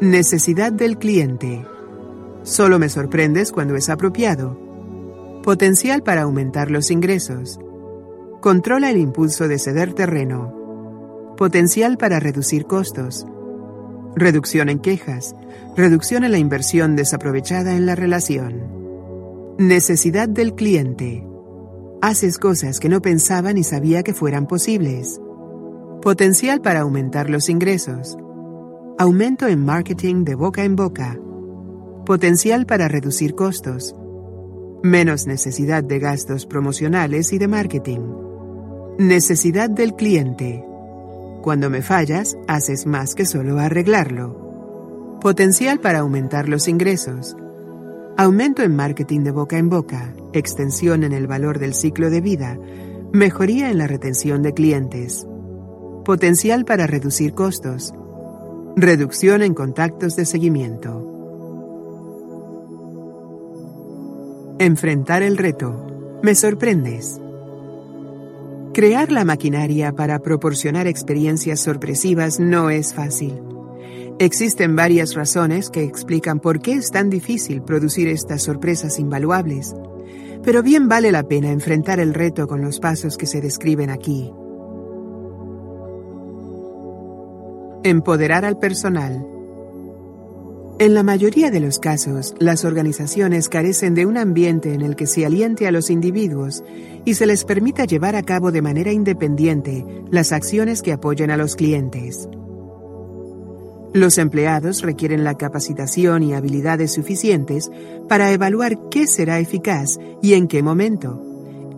Necesidad del cliente. Solo me sorprendes cuando es apropiado. Potencial para aumentar los ingresos. Controla el impulso de ceder terreno. Potencial para reducir costos. Reducción en quejas. Reducción en la inversión desaprovechada en la relación. Necesidad del cliente. Haces cosas que no pensaba ni sabía que fueran posibles. Potencial para aumentar los ingresos. Aumento en marketing de boca en boca. Potencial para reducir costos. Menos necesidad de gastos promocionales y de marketing. Necesidad del cliente. Cuando me fallas, haces más que solo arreglarlo. Potencial para aumentar los ingresos. Aumento en marketing de boca en boca, extensión en el valor del ciclo de vida, mejoría en la retención de clientes. Potencial para reducir costos. Reducción en contactos de seguimiento. Enfrentar el reto. Me sorprendes. Crear la maquinaria para proporcionar experiencias sorpresivas no es fácil. Existen varias razones que explican por qué es tan difícil producir estas sorpresas invaluables, pero bien vale la pena enfrentar el reto con los pasos que se describen aquí. Empoderar al personal. En la mayoría de los casos, las organizaciones carecen de un ambiente en el que se aliente a los individuos y se les permita llevar a cabo de manera independiente las acciones que apoyen a los clientes. Los empleados requieren la capacitación y habilidades suficientes para evaluar qué será eficaz y en qué momento.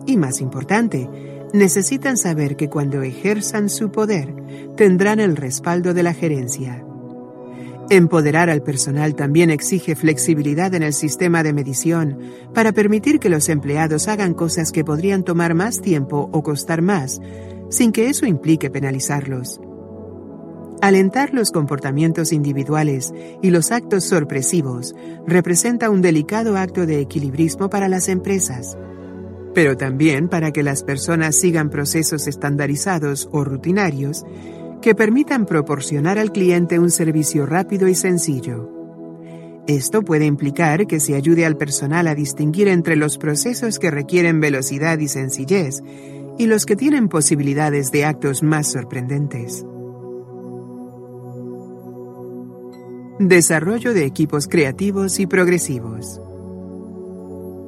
Y más importante, necesitan saber que cuando ejerzan su poder, tendrán el respaldo de la gerencia. Empoderar al personal también exige flexibilidad en el sistema de medición para permitir que los empleados hagan cosas que podrían tomar más tiempo o costar más, sin que eso implique penalizarlos. Alentar los comportamientos individuales y los actos sorpresivos representa un delicado acto de equilibrismo para las empresas, pero también para que las personas sigan procesos estandarizados o rutinarios que permitan proporcionar al cliente un servicio rápido y sencillo. Esto puede implicar que se ayude al personal a distinguir entre los procesos que requieren velocidad y sencillez y los que tienen posibilidades de actos más sorprendentes. Desarrollo de equipos creativos y progresivos.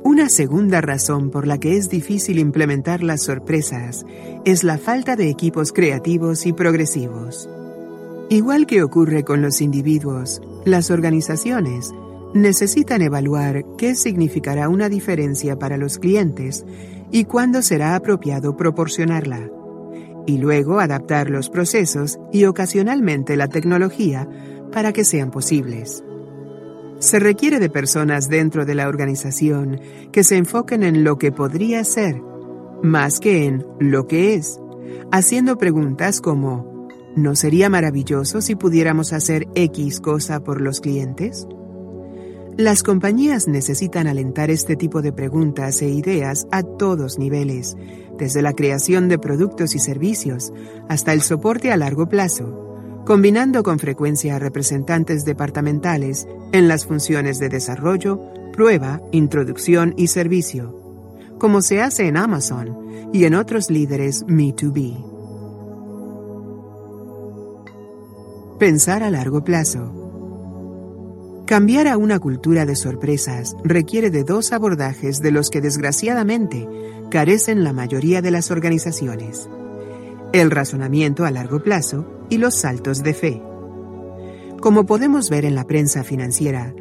Una segunda razón por la que es difícil implementar las sorpresas es la falta de equipos creativos y progresivos. Igual que ocurre con los individuos, las organizaciones necesitan evaluar qué significará una diferencia para los clientes y cuándo será apropiado proporcionarla, y luego adaptar los procesos y ocasionalmente la tecnología para que sean posibles. Se requiere de personas dentro de la organización que se enfoquen en lo que podría ser, más que en lo que es, haciendo preguntas como, ¿no sería maravilloso si pudiéramos hacer X cosa por los clientes? Las compañías necesitan alentar este tipo de preguntas e ideas a todos niveles, desde la creación de productos y servicios hasta el soporte a largo plazo combinando con frecuencia a representantes departamentales en las funciones de desarrollo, prueba, introducción y servicio, como se hace en Amazon y en otros líderes Me2B. Pensar a largo plazo. Cambiar a una cultura de sorpresas requiere de dos abordajes de los que desgraciadamente carecen la mayoría de las organizaciones. El razonamiento a largo plazo y los saltos de fe. Como podemos ver en la prensa financiera,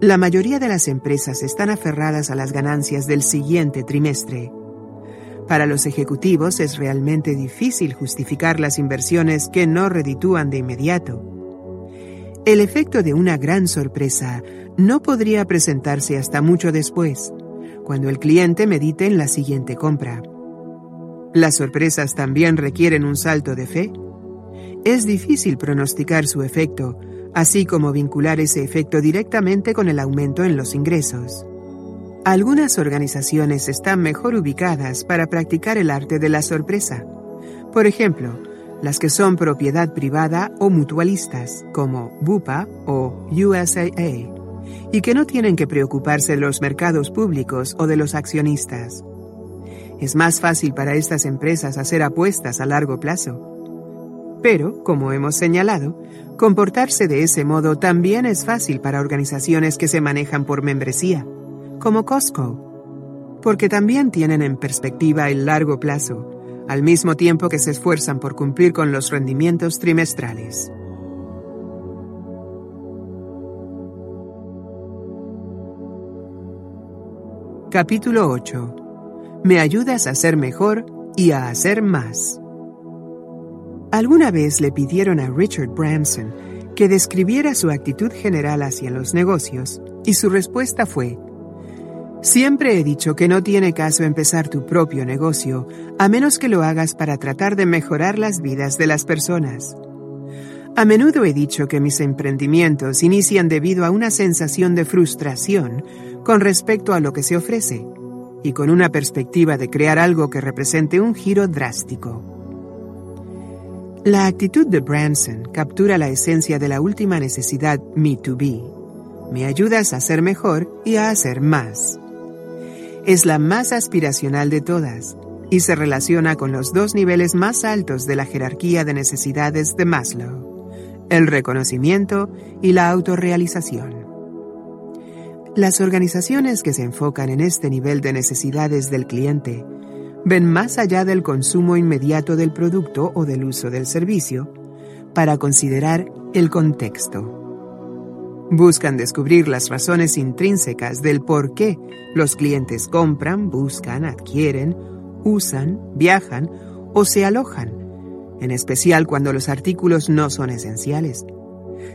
la mayoría de las empresas están aferradas a las ganancias del siguiente trimestre. Para los ejecutivos es realmente difícil justificar las inversiones que no reditúan de inmediato. El efecto de una gran sorpresa no podría presentarse hasta mucho después, cuando el cliente medite en la siguiente compra. Las sorpresas también requieren un salto de fe es difícil pronosticar su efecto, así como vincular ese efecto directamente con el aumento en los ingresos. Algunas organizaciones están mejor ubicadas para practicar el arte de la sorpresa. Por ejemplo, las que son propiedad privada o mutualistas, como Bupa o USAA, y que no tienen que preocuparse de los mercados públicos o de los accionistas. Es más fácil para estas empresas hacer apuestas a largo plazo pero, como hemos señalado, comportarse de ese modo también es fácil para organizaciones que se manejan por membresía, como Costco, porque también tienen en perspectiva el largo plazo, al mismo tiempo que se esfuerzan por cumplir con los rendimientos trimestrales. Capítulo 8. Me ayudas a ser mejor y a hacer más. Alguna vez le pidieron a Richard Branson que describiera su actitud general hacia los negocios y su respuesta fue, Siempre he dicho que no tiene caso empezar tu propio negocio a menos que lo hagas para tratar de mejorar las vidas de las personas. A menudo he dicho que mis emprendimientos inician debido a una sensación de frustración con respecto a lo que se ofrece y con una perspectiva de crear algo que represente un giro drástico. La actitud de Branson captura la esencia de la última necesidad Me to Be. Me ayudas a ser mejor y a hacer más. Es la más aspiracional de todas y se relaciona con los dos niveles más altos de la jerarquía de necesidades de Maslow, el reconocimiento y la autorrealización. Las organizaciones que se enfocan en este nivel de necesidades del cliente ven más allá del consumo inmediato del producto o del uso del servicio para considerar el contexto. Buscan descubrir las razones intrínsecas del por qué los clientes compran, buscan, adquieren, usan, viajan o se alojan, en especial cuando los artículos no son esenciales,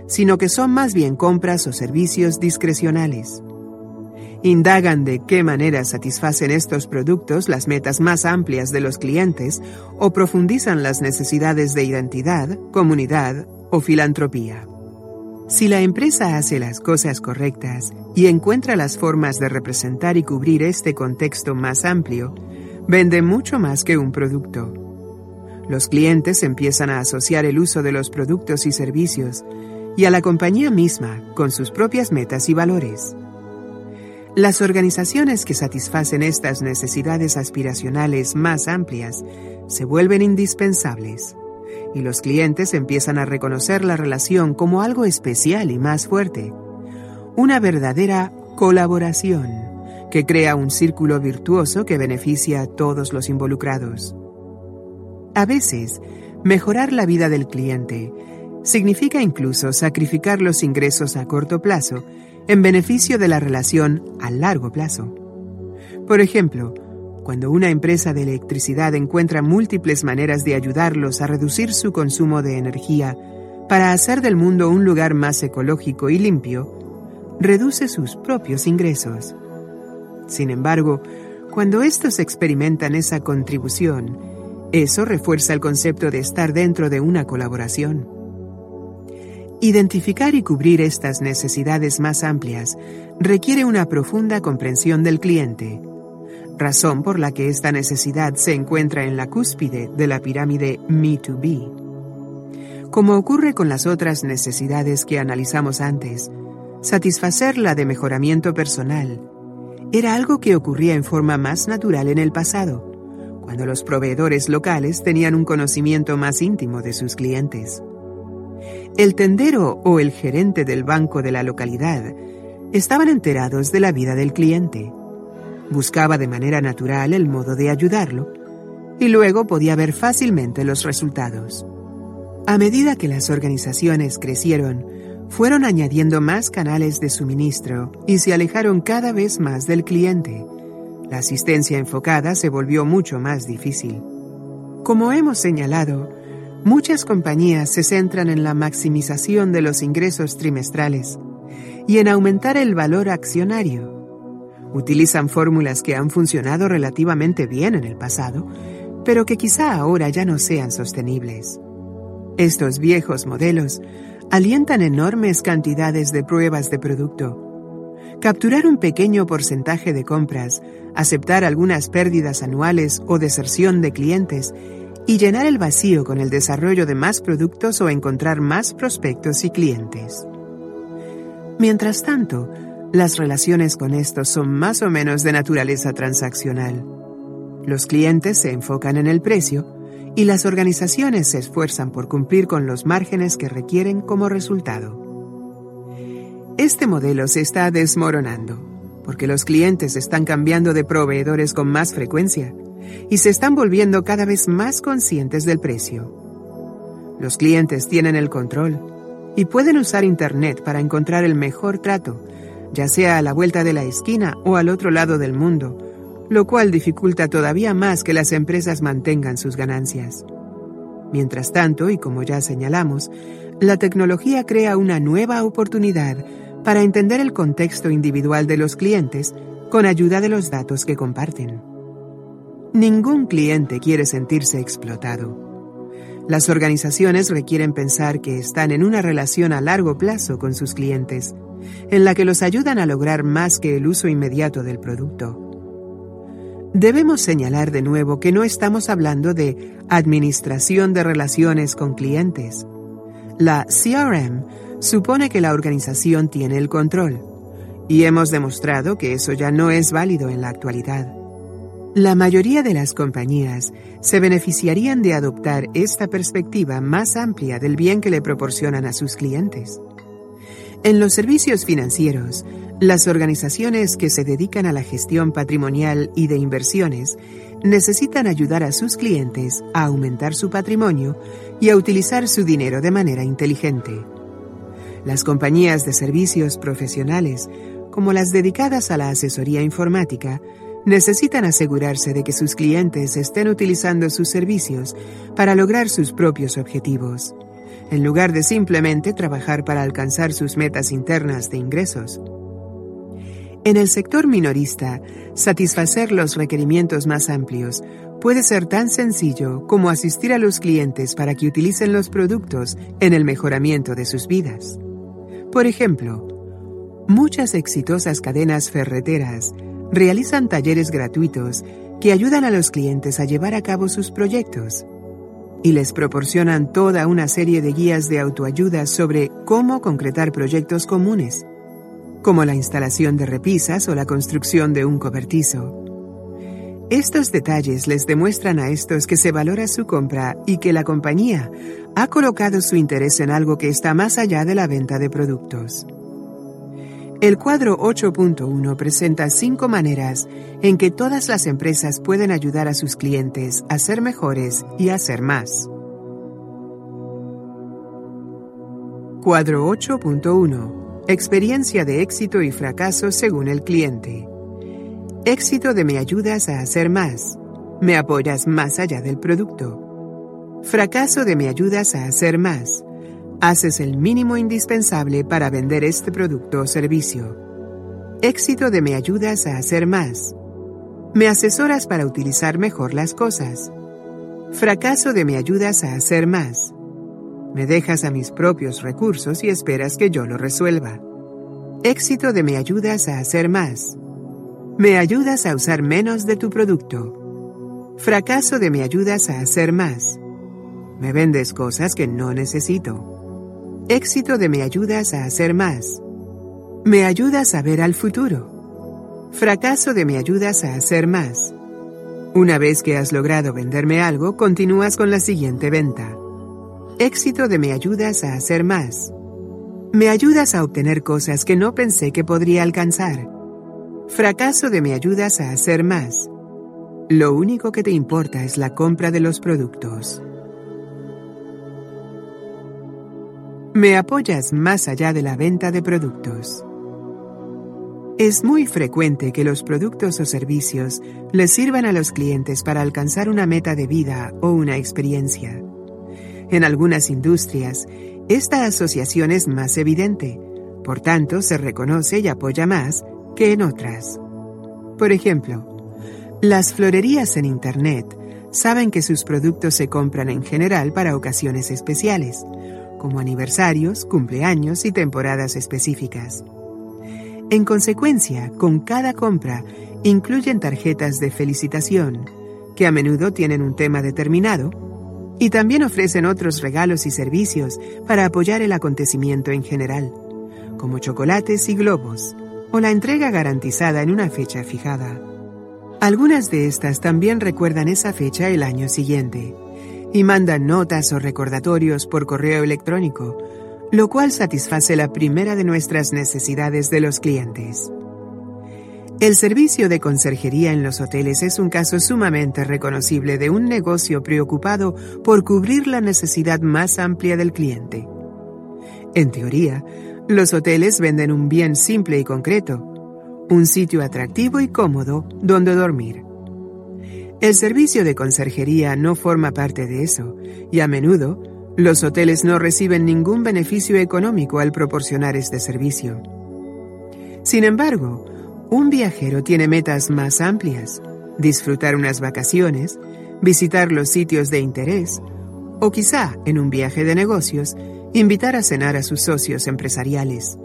sino que son más bien compras o servicios discrecionales indagan de qué manera satisfacen estos productos las metas más amplias de los clientes o profundizan las necesidades de identidad, comunidad o filantropía. Si la empresa hace las cosas correctas y encuentra las formas de representar y cubrir este contexto más amplio, vende mucho más que un producto. Los clientes empiezan a asociar el uso de los productos y servicios y a la compañía misma con sus propias metas y valores. Las organizaciones que satisfacen estas necesidades aspiracionales más amplias se vuelven indispensables y los clientes empiezan a reconocer la relación como algo especial y más fuerte, una verdadera colaboración que crea un círculo virtuoso que beneficia a todos los involucrados. A veces, mejorar la vida del cliente significa incluso sacrificar los ingresos a corto plazo en beneficio de la relación a largo plazo. Por ejemplo, cuando una empresa de electricidad encuentra múltiples maneras de ayudarlos a reducir su consumo de energía para hacer del mundo un lugar más ecológico y limpio, reduce sus propios ingresos. Sin embargo, cuando estos experimentan esa contribución, eso refuerza el concepto de estar dentro de una colaboración. Identificar y cubrir estas necesidades más amplias requiere una profunda comprensión del cliente, razón por la que esta necesidad se encuentra en la cúspide de la pirámide Me2B. Como ocurre con las otras necesidades que analizamos antes, satisfacer la de mejoramiento personal era algo que ocurría en forma más natural en el pasado, cuando los proveedores locales tenían un conocimiento más íntimo de sus clientes. El tendero o el gerente del banco de la localidad estaban enterados de la vida del cliente buscaba de manera natural el modo de ayudarlo y luego podía ver fácilmente los resultados. A medida que las organizaciones crecieron, fueron añadiendo más canales de suministro y se alejaron cada vez más del cliente. La asistencia enfocada se volvió mucho más difícil. Como hemos señalado, muchas compañías se centran en la maximización de los ingresos trimestrales y en aumentar el valor accionario Utilizan fórmulas que han funcionado relativamente bien en el pasado, pero que quizá ahora ya no sean sostenibles. Estos viejos modelos alientan enormes cantidades de pruebas de producto. Capturar un pequeño porcentaje de compras, aceptar algunas pérdidas anuales o deserción de clientes y llenar el vacío con el desarrollo de más productos o encontrar más prospectos y clientes. Mientras tanto, las relaciones con estos son más o menos de naturaleza transaccional. Los clientes se enfocan en el precio y las organizaciones se esfuerzan por cumplir con los márgenes que requieren como resultado. Este modelo se está desmoronando porque los clientes están cambiando de proveedores con más frecuencia y se están volviendo cada vez más conscientes del precio. Los clientes tienen el control y pueden usar Internet para encontrar el mejor trato ya sea a la vuelta de la esquina o al otro lado del mundo, lo cual dificulta todavía más que las empresas mantengan sus ganancias. Mientras tanto, y como ya señalamos, la tecnología crea una nueva oportunidad para entender el contexto individual de los clientes con ayuda de los datos que comparten. Ningún cliente quiere sentirse explotado. Las organizaciones requieren pensar que están en una relación a largo plazo con sus clientes en la que los ayudan a lograr más que el uso inmediato del producto. Debemos señalar de nuevo que no estamos hablando de administración de relaciones con clientes. La CRM supone que la organización tiene el control, y hemos demostrado que eso ya no es válido en la actualidad. La mayoría de las compañías se beneficiarían de adoptar esta perspectiva más amplia del bien que le proporcionan a sus clientes. En los servicios financieros, las organizaciones que se dedican a la gestión patrimonial y de inversiones necesitan ayudar a sus clientes a aumentar su patrimonio y a utilizar su dinero de manera inteligente. Las compañías de servicios profesionales, como las dedicadas a la asesoría informática, necesitan asegurarse de que sus clientes estén utilizando sus servicios para lograr sus propios objetivos en lugar de simplemente trabajar para alcanzar sus metas internas de ingresos. En el sector minorista, satisfacer los requerimientos más amplios puede ser tan sencillo como asistir a los clientes para que utilicen los productos en el mejoramiento de sus vidas. Por ejemplo, muchas exitosas cadenas ferreteras realizan talleres gratuitos que ayudan a los clientes a llevar a cabo sus proyectos y les proporcionan toda una serie de guías de autoayuda sobre cómo concretar proyectos comunes, como la instalación de repisas o la construcción de un cobertizo. Estos detalles les demuestran a estos que se valora su compra y que la compañía ha colocado su interés en algo que está más allá de la venta de productos. El cuadro 8.1 presenta cinco maneras en que todas las empresas pueden ayudar a sus clientes a ser mejores y a ser más. Cuadro 8.1 Experiencia de éxito y fracaso según el cliente. Éxito de me ayudas a hacer más. Me apoyas más allá del producto. Fracaso de me ayudas a hacer más Haces el mínimo indispensable para vender este producto o servicio. Éxito de me ayudas a hacer más. Me asesoras para utilizar mejor las cosas. Fracaso de me ayudas a hacer más. Me dejas a mis propios recursos y esperas que yo lo resuelva. Éxito de me ayudas a hacer más. Me ayudas a usar menos de tu producto. Fracaso de me ayudas a hacer más. Me vendes cosas que no necesito. Éxito de me ayudas a hacer más. Me ayudas a ver al futuro. Fracaso de me ayudas a hacer más. Una vez que has logrado venderme algo, continúas con la siguiente venta. Éxito de me ayudas a hacer más. Me ayudas a obtener cosas que no pensé que podría alcanzar. Fracaso de me ayudas a hacer más. Lo único que te importa es la compra de los productos. Me apoyas más allá de la venta de productos. Es muy frecuente que los productos o servicios les sirvan a los clientes para alcanzar una meta de vida o una experiencia. En algunas industrias, esta asociación es más evidente, por tanto se reconoce y apoya más que en otras. Por ejemplo, las florerías en Internet saben que sus productos se compran en general para ocasiones especiales, como aniversarios, cumpleaños y temporadas específicas. En consecuencia, con cada compra incluyen tarjetas de felicitación, que a menudo tienen un tema determinado, y también ofrecen otros regalos y servicios para apoyar el acontecimiento en general, como chocolates y globos, o la entrega garantizada en una fecha fijada. Algunas de estas también recuerdan esa fecha el año siguiente y mandan notas o recordatorios por correo electrónico, lo cual satisface la primera de nuestras necesidades de los clientes. El servicio de conserjería en los hoteles es un caso sumamente reconocible de un negocio preocupado por cubrir la necesidad más amplia del cliente. En teoría, los hoteles venden un bien simple y concreto, un sitio atractivo y cómodo donde dormir. El servicio de conserjería no forma parte de eso, y a menudo los hoteles no reciben ningún beneficio económico al proporcionar este servicio. Sin embargo, un viajero tiene metas más amplias, disfrutar unas vacaciones, visitar los sitios de interés, o quizá, en un viaje de negocios, invitar a cenar a sus socios empresariales.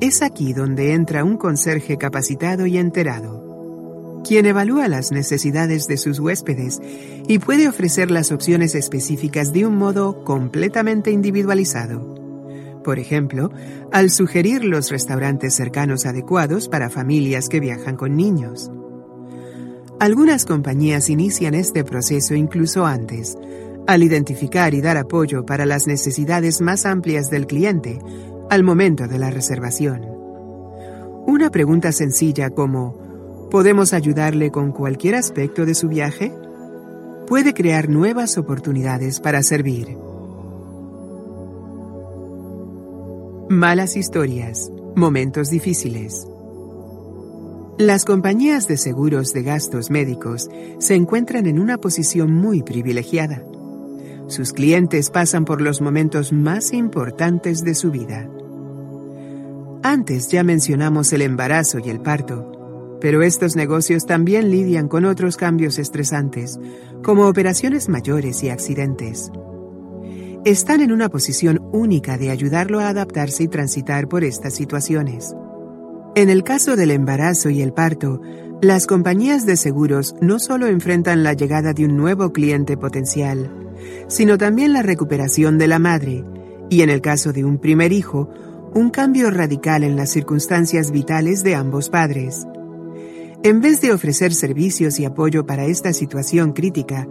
Es aquí donde entra un conserje capacitado y enterado quien evalúa las necesidades de sus huéspedes y puede ofrecer las opciones específicas de un modo completamente individualizado. Por ejemplo, al sugerir los restaurantes cercanos adecuados para familias que viajan con niños. Algunas compañías inician este proceso incluso antes, al identificar y dar apoyo para las necesidades más amplias del cliente al momento de la reservación. Una pregunta sencilla como ¿Podemos ayudarle con cualquier aspecto de su viaje? Puede crear nuevas oportunidades para servir. Malas historias, momentos difíciles. Las compañías de seguros de gastos médicos se encuentran en una posición muy privilegiada. Sus clientes pasan por los momentos más importantes de su vida. Antes ya mencionamos el embarazo y el parto, pero estos negocios también lidian con otros cambios estresantes, como operaciones mayores y accidentes. Están en una posición única de ayudarlo a adaptarse y transitar por estas situaciones. En el caso del embarazo y el parto, las compañías de seguros no solo enfrentan la llegada de un nuevo cliente potencial, sino también la recuperación de la madre, y en el caso de un primer hijo, un cambio radical en las circunstancias vitales de ambos padres. En vez de ofrecer servicios y apoyo para esta situación crítica,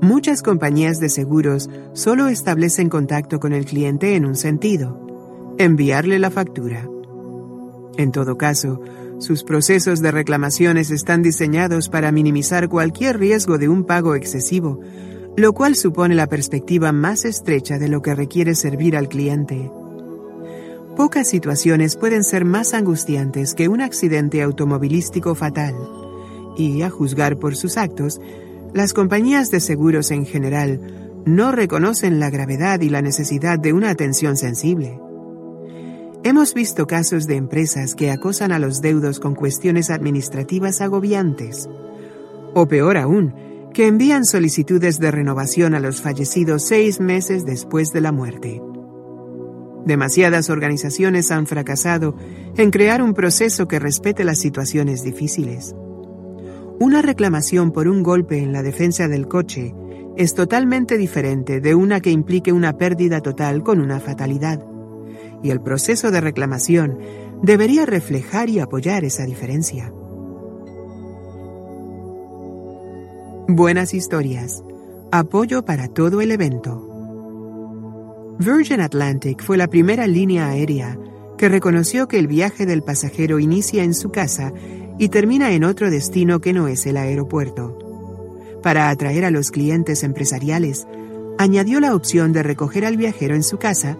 muchas compañías de seguros solo establecen contacto con el cliente en un sentido, enviarle la factura. En todo caso, sus procesos de reclamaciones están diseñados para minimizar cualquier riesgo de un pago excesivo, lo cual supone la perspectiva más estrecha de lo que requiere servir al cliente. Pocas situaciones pueden ser más angustiantes que un accidente automovilístico fatal, y, a juzgar por sus actos, las compañías de seguros en general no reconocen la gravedad y la necesidad de una atención sensible. Hemos visto casos de empresas que acosan a los deudos con cuestiones administrativas agobiantes, o peor aún, que envían solicitudes de renovación a los fallecidos seis meses después de la muerte. Demasiadas organizaciones han fracasado en crear un proceso que respete las situaciones difíciles. Una reclamación por un golpe en la defensa del coche es totalmente diferente de una que implique una pérdida total con una fatalidad y el proceso de reclamación debería reflejar y apoyar esa diferencia. Buenas historias. Apoyo para todo el evento. Virgin Atlantic fue la primera línea aérea que reconoció que el viaje del pasajero inicia en su casa y termina en otro destino que no es el aeropuerto. Para atraer a los clientes empresariales, añadió la opción de recoger al viajero en su casa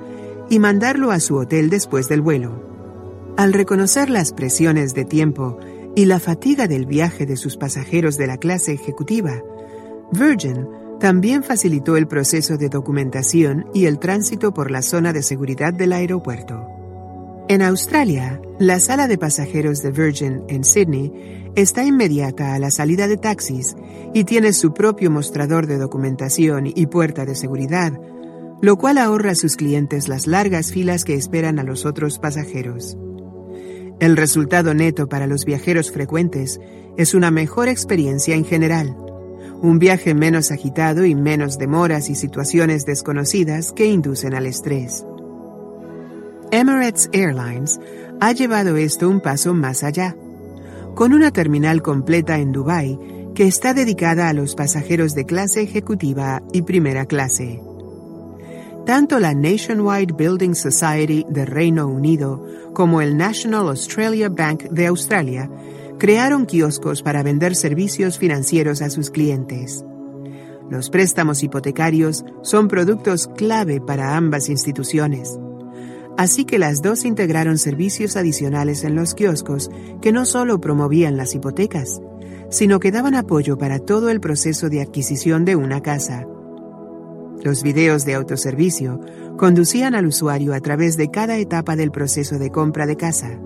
y mandarlo a su hotel después del vuelo. Al reconocer las presiones de tiempo y la fatiga del viaje de sus pasajeros de la clase ejecutiva, Virgin también facilitó el proceso de documentación y el tránsito por la zona de seguridad del aeropuerto. En Australia, la sala de pasajeros de Virgin en Sydney está inmediata a la salida de taxis y tiene su propio mostrador de documentación y puerta de seguridad lo cual ahorra a sus clientes las largas filas que esperan a los otros pasajeros. El resultado neto para los viajeros frecuentes es una mejor experiencia en general, un viaje menos agitado y menos demoras y situaciones desconocidas que inducen al estrés. Emirates Airlines ha llevado esto un paso más allá, con una terminal completa en Dubái que está dedicada a los pasajeros de clase ejecutiva y primera clase. Tanto la Nationwide Building Society de Reino Unido como el National Australia Bank de Australia crearon kioscos para vender servicios financieros a sus clientes. Los préstamos hipotecarios son productos clave para ambas instituciones. Así que las dos integraron servicios adicionales en los kioscos que no solo promovían las hipotecas, sino que daban apoyo para todo el proceso de adquisición de una casa. Los videos de autoservicio conducían al usuario a través de cada etapa del proceso de compra de casa,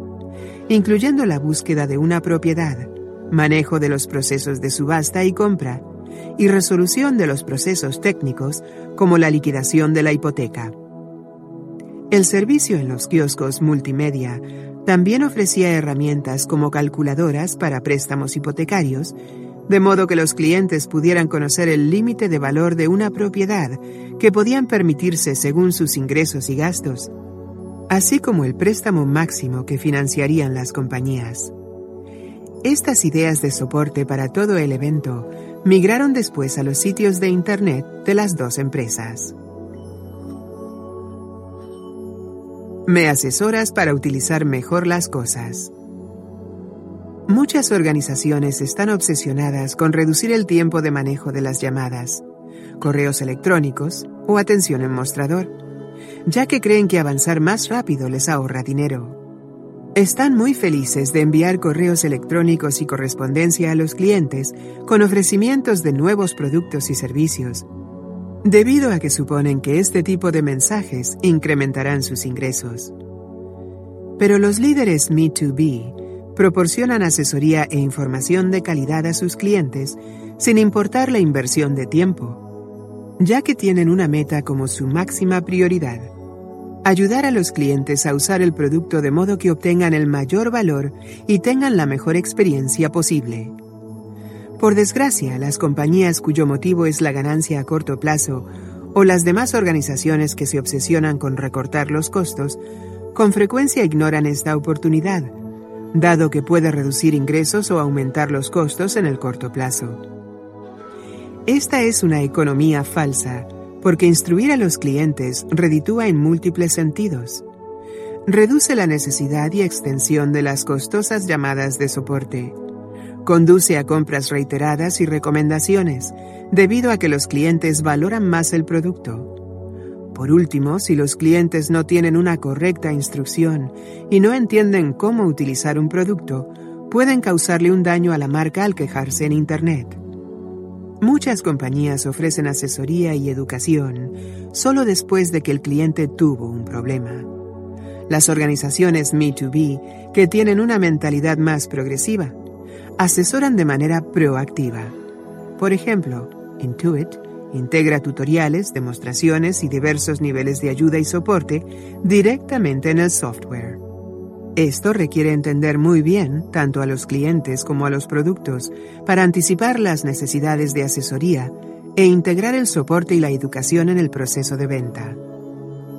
incluyendo la búsqueda de una propiedad, manejo de los procesos de subasta y compra, y resolución de los procesos técnicos como la liquidación de la hipoteca. El servicio en los kioscos multimedia también ofrecía herramientas como calculadoras para préstamos hipotecarios de modo que los clientes pudieran conocer el límite de valor de una propiedad que podían permitirse según sus ingresos y gastos, así como el préstamo máximo que financiarían las compañías. Estas ideas de soporte para todo el evento migraron después a los sitios de Internet de las dos empresas. Me asesoras para utilizar mejor las cosas. Muchas organizaciones están obsesionadas con reducir el tiempo de manejo de las llamadas, correos electrónicos o atención en mostrador, ya que creen que avanzar más rápido les ahorra dinero. Están muy felices de enviar correos electrónicos y correspondencia a los clientes con ofrecimientos de nuevos productos y servicios, debido a que suponen que este tipo de mensajes incrementarán sus ingresos. Pero los líderes Me2B proporcionan asesoría e información de calidad a sus clientes sin importar la inversión de tiempo, ya que tienen una meta como su máxima prioridad. Ayudar a los clientes a usar el producto de modo que obtengan el mayor valor y tengan la mejor experiencia posible. Por desgracia, las compañías cuyo motivo es la ganancia a corto plazo o las demás organizaciones que se obsesionan con recortar los costos, con frecuencia ignoran esta oportunidad dado que puede reducir ingresos o aumentar los costos en el corto plazo. Esta es una economía falsa, porque instruir a los clientes reditúa en múltiples sentidos. reduce la necesidad y extensión de las costosas llamadas de soporte. Conduce a compras reiteradas y recomendaciones, debido a que los clientes valoran más el producto. Por último, si los clientes no tienen una correcta instrucción y no entienden cómo utilizar un producto, pueden causarle un daño a la marca al quejarse en Internet. Muchas compañías ofrecen asesoría y educación solo después de que el cliente tuvo un problema. Las organizaciones Me2B, que tienen una mentalidad más progresiva, asesoran de manera proactiva. Por ejemplo, Intuit integra tutoriales, demostraciones y diversos niveles de ayuda y soporte directamente en el software. Esto requiere entender muy bien tanto a los clientes como a los productos para anticipar las necesidades de asesoría e integrar el soporte y la educación en el proceso de venta.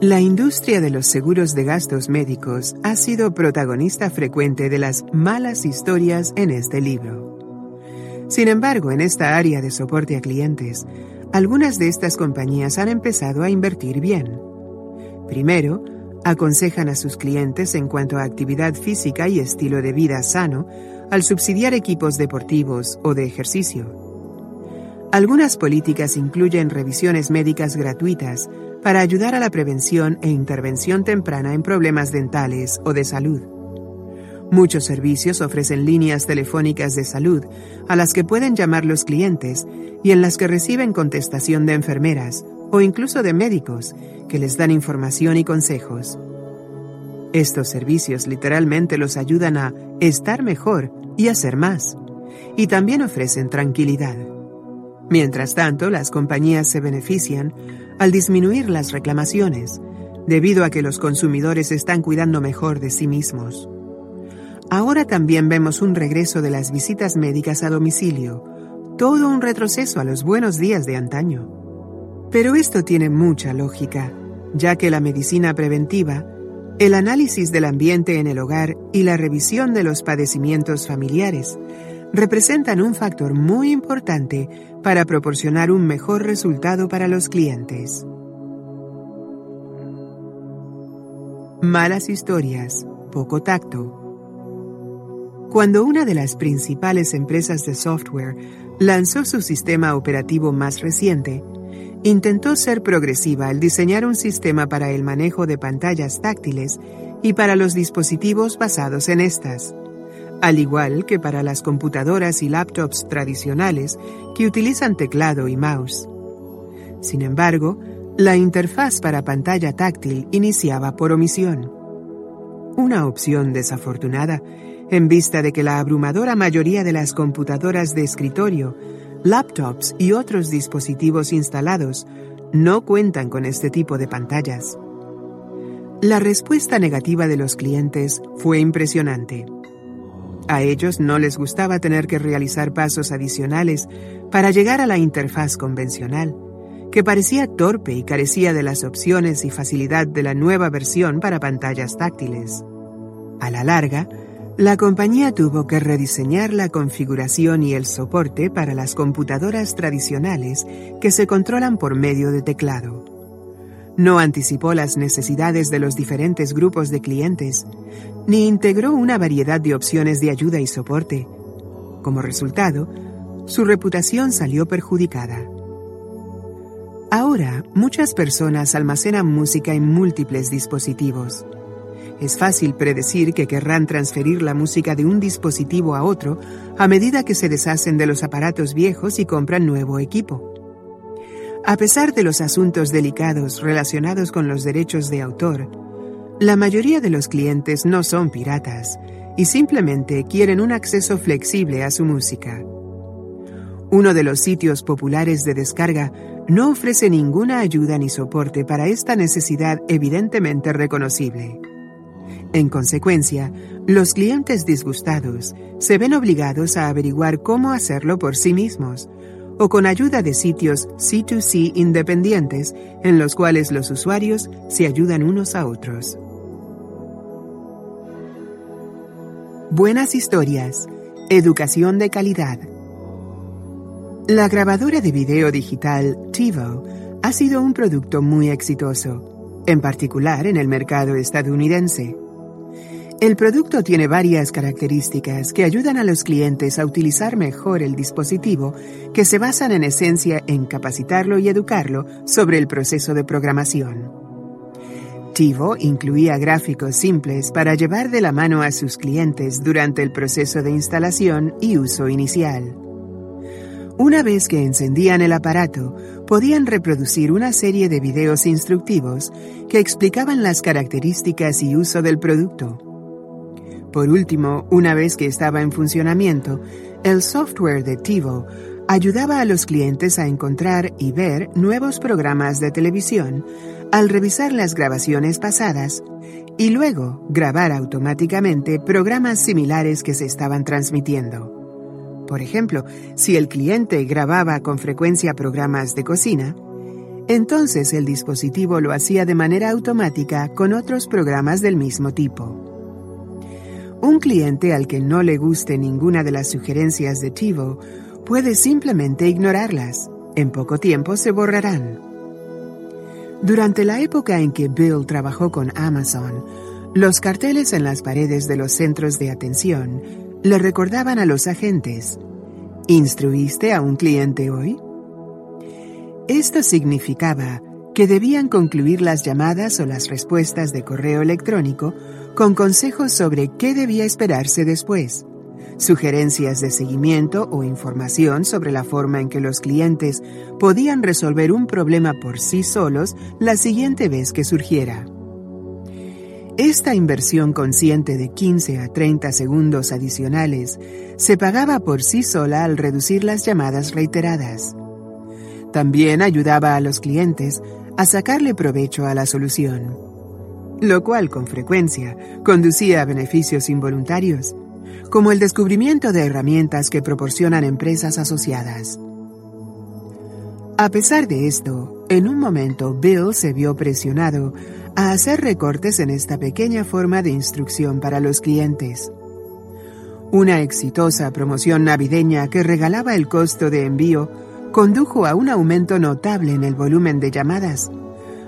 La industria de los seguros de gastos médicos ha sido protagonista frecuente de las malas historias en este libro. Sin embargo, en esta área de soporte a clientes, algunas de estas compañías han empezado a invertir bien. Primero, aconsejan a sus clientes en cuanto a actividad física y estilo de vida sano al subsidiar equipos deportivos o de ejercicio. Algunas políticas incluyen revisiones médicas gratuitas para ayudar a la prevención e intervención temprana en problemas dentales o de salud. Muchos servicios ofrecen líneas telefónicas de salud a las que pueden llamar los clientes y en las que reciben contestación de enfermeras o incluso de médicos que les dan información y consejos. Estos servicios literalmente los ayudan a estar mejor y a ser más, y también ofrecen tranquilidad. Mientras tanto, las compañías se benefician al disminuir las reclamaciones, debido a que los consumidores están cuidando mejor de sí mismos. Ahora también vemos un regreso de las visitas médicas a domicilio, todo un retroceso a los buenos días de antaño. Pero esto tiene mucha lógica, ya que la medicina preventiva, el análisis del ambiente en el hogar y la revisión de los padecimientos familiares representan un factor muy importante para proporcionar un mejor resultado para los clientes. Malas historias, poco tacto. Cuando una de las principales empresas de software lanzó su sistema operativo más reciente, intentó ser progresiva al diseñar un sistema para el manejo de pantallas táctiles y para los dispositivos basados en estas, al igual que para las computadoras y laptops tradicionales que utilizan teclado y mouse. Sin embargo, la interfaz para pantalla táctil iniciaba por omisión. Una opción desafortunada, en vista de que la abrumadora mayoría de las computadoras de escritorio laptops y otros dispositivos instalados no cuentan con este tipo de pantallas. La respuesta negativa de los clientes fue impresionante. A ellos no les gustaba tener que realizar pasos adicionales para llegar a la interfaz convencional, que parecía torpe y carecía de las opciones y facilidad de la nueva versión para pantallas táctiles. A la larga, la compañía tuvo que rediseñar la configuración y el soporte para las computadoras tradicionales que se controlan por medio de teclado. No anticipó las necesidades de los diferentes grupos de clientes, ni integró una variedad de opciones de ayuda y soporte. Como resultado, su reputación salió perjudicada. Ahora, muchas personas almacenan música en múltiples dispositivos. Es fácil predecir que querrán transferir la música de un dispositivo a otro a medida que se deshacen de los aparatos viejos y compran nuevo equipo. A pesar de los asuntos delicados relacionados con los derechos de autor, la mayoría de los clientes no son piratas y simplemente quieren un acceso flexible a su música. Uno de los sitios populares de descarga no ofrece ninguna ayuda ni soporte para esta necesidad evidentemente reconocible. En consecuencia, los clientes disgustados se ven obligados a averiguar cómo hacerlo por sí mismos, o con ayuda de sitios C2C independientes en los cuales los usuarios se ayudan unos a otros. Buenas historias. Educación de calidad. La grabadora de video digital TiVo ha sido un producto muy exitoso en particular en el mercado estadounidense. El producto tiene varias características que ayudan a los clientes a utilizar mejor el dispositivo, que se basan en esencia en capacitarlo y educarlo sobre el proceso de programación. TiVo incluía gráficos simples para llevar de la mano a sus clientes durante el proceso de instalación y uso inicial. Una vez que encendían el aparato, podían reproducir una serie de videos instructivos que explicaban las características y uso del producto. Por último, una vez que estaba en funcionamiento, el software de TiVo ayudaba a los clientes a encontrar y ver nuevos programas de televisión al revisar las grabaciones pasadas y luego grabar automáticamente programas similares que se estaban transmitiendo. Por ejemplo, si el cliente grababa con frecuencia programas de cocina, entonces el dispositivo lo hacía de manera automática con otros programas del mismo tipo. Un cliente al que no le guste ninguna de las sugerencias de TiVo puede simplemente ignorarlas. En poco tiempo se borrarán. Durante la época en que Bill trabajó con Amazon, los carteles en las paredes de los centros de atención le recordaban a los agentes, ¿instruiste a un cliente hoy? Esto significaba que debían concluir las llamadas o las respuestas de correo electrónico con consejos sobre qué debía esperarse después, sugerencias de seguimiento o información sobre la forma en que los clientes podían resolver un problema por sí solos la siguiente vez que surgiera. Esta inversión consciente de 15 a 30 segundos adicionales se pagaba por sí sola al reducir las llamadas reiteradas. También ayudaba a los clientes a sacarle provecho a la solución, lo cual con frecuencia conducía a beneficios involuntarios, como el descubrimiento de herramientas que proporcionan empresas asociadas. A pesar de esto, en un momento Bill se vio presionado a hacer recortes en esta pequeña forma de instrucción para los clientes. Una exitosa promoción navideña que regalaba el costo de envío condujo a un aumento notable en el volumen de llamadas,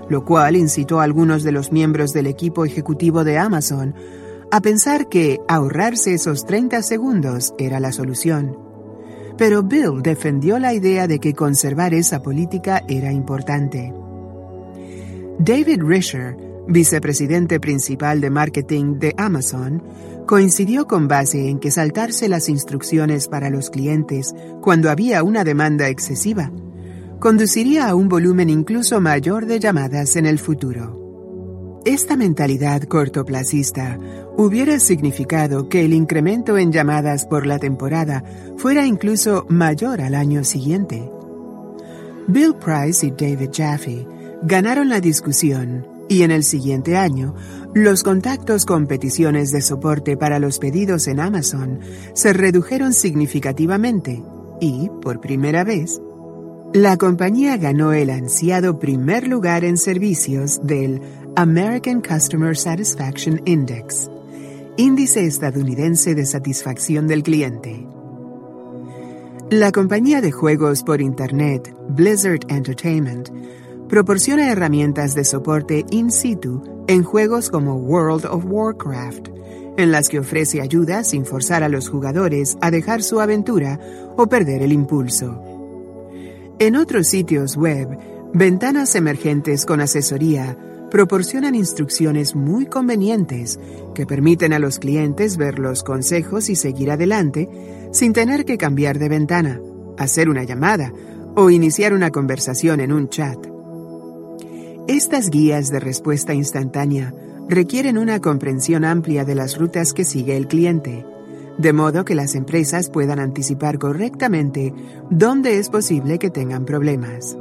lo cual incitó a algunos de los miembros del equipo ejecutivo de Amazon a pensar que ahorrarse esos 30 segundos era la solución. Pero Bill defendió la idea de que conservar esa política era importante. David Risher, vicepresidente principal de marketing de Amazon, coincidió con base en que saltarse las instrucciones para los clientes cuando había una demanda excesiva conduciría a un volumen incluso mayor de llamadas en el futuro. Esta mentalidad cortoplacista hubiera significado que el incremento en llamadas por la temporada fuera incluso mayor al año siguiente. Bill Price y David Jaffe ganaron la discusión y en el siguiente año, los contactos con peticiones de soporte para los pedidos en Amazon se redujeron significativamente y, por primera vez, la compañía ganó el ansiado primer lugar en servicios del American Customer Satisfaction Index, índice estadounidense de satisfacción del cliente. La compañía de juegos por Internet, Blizzard Entertainment, proporciona herramientas de soporte in situ en juegos como World of Warcraft, en las que ofrece ayuda sin forzar a los jugadores a dejar su aventura o perder el impulso. En otros sitios web, ventanas emergentes con asesoría proporcionan instrucciones muy convenientes que permiten a los clientes ver los consejos y seguir adelante sin tener que cambiar de ventana, hacer una llamada o iniciar una conversación en un chat. Estas guías de respuesta instantánea requieren una comprensión amplia de las rutas que sigue el cliente, de modo que las empresas puedan anticipar correctamente dónde es posible que tengan problemas.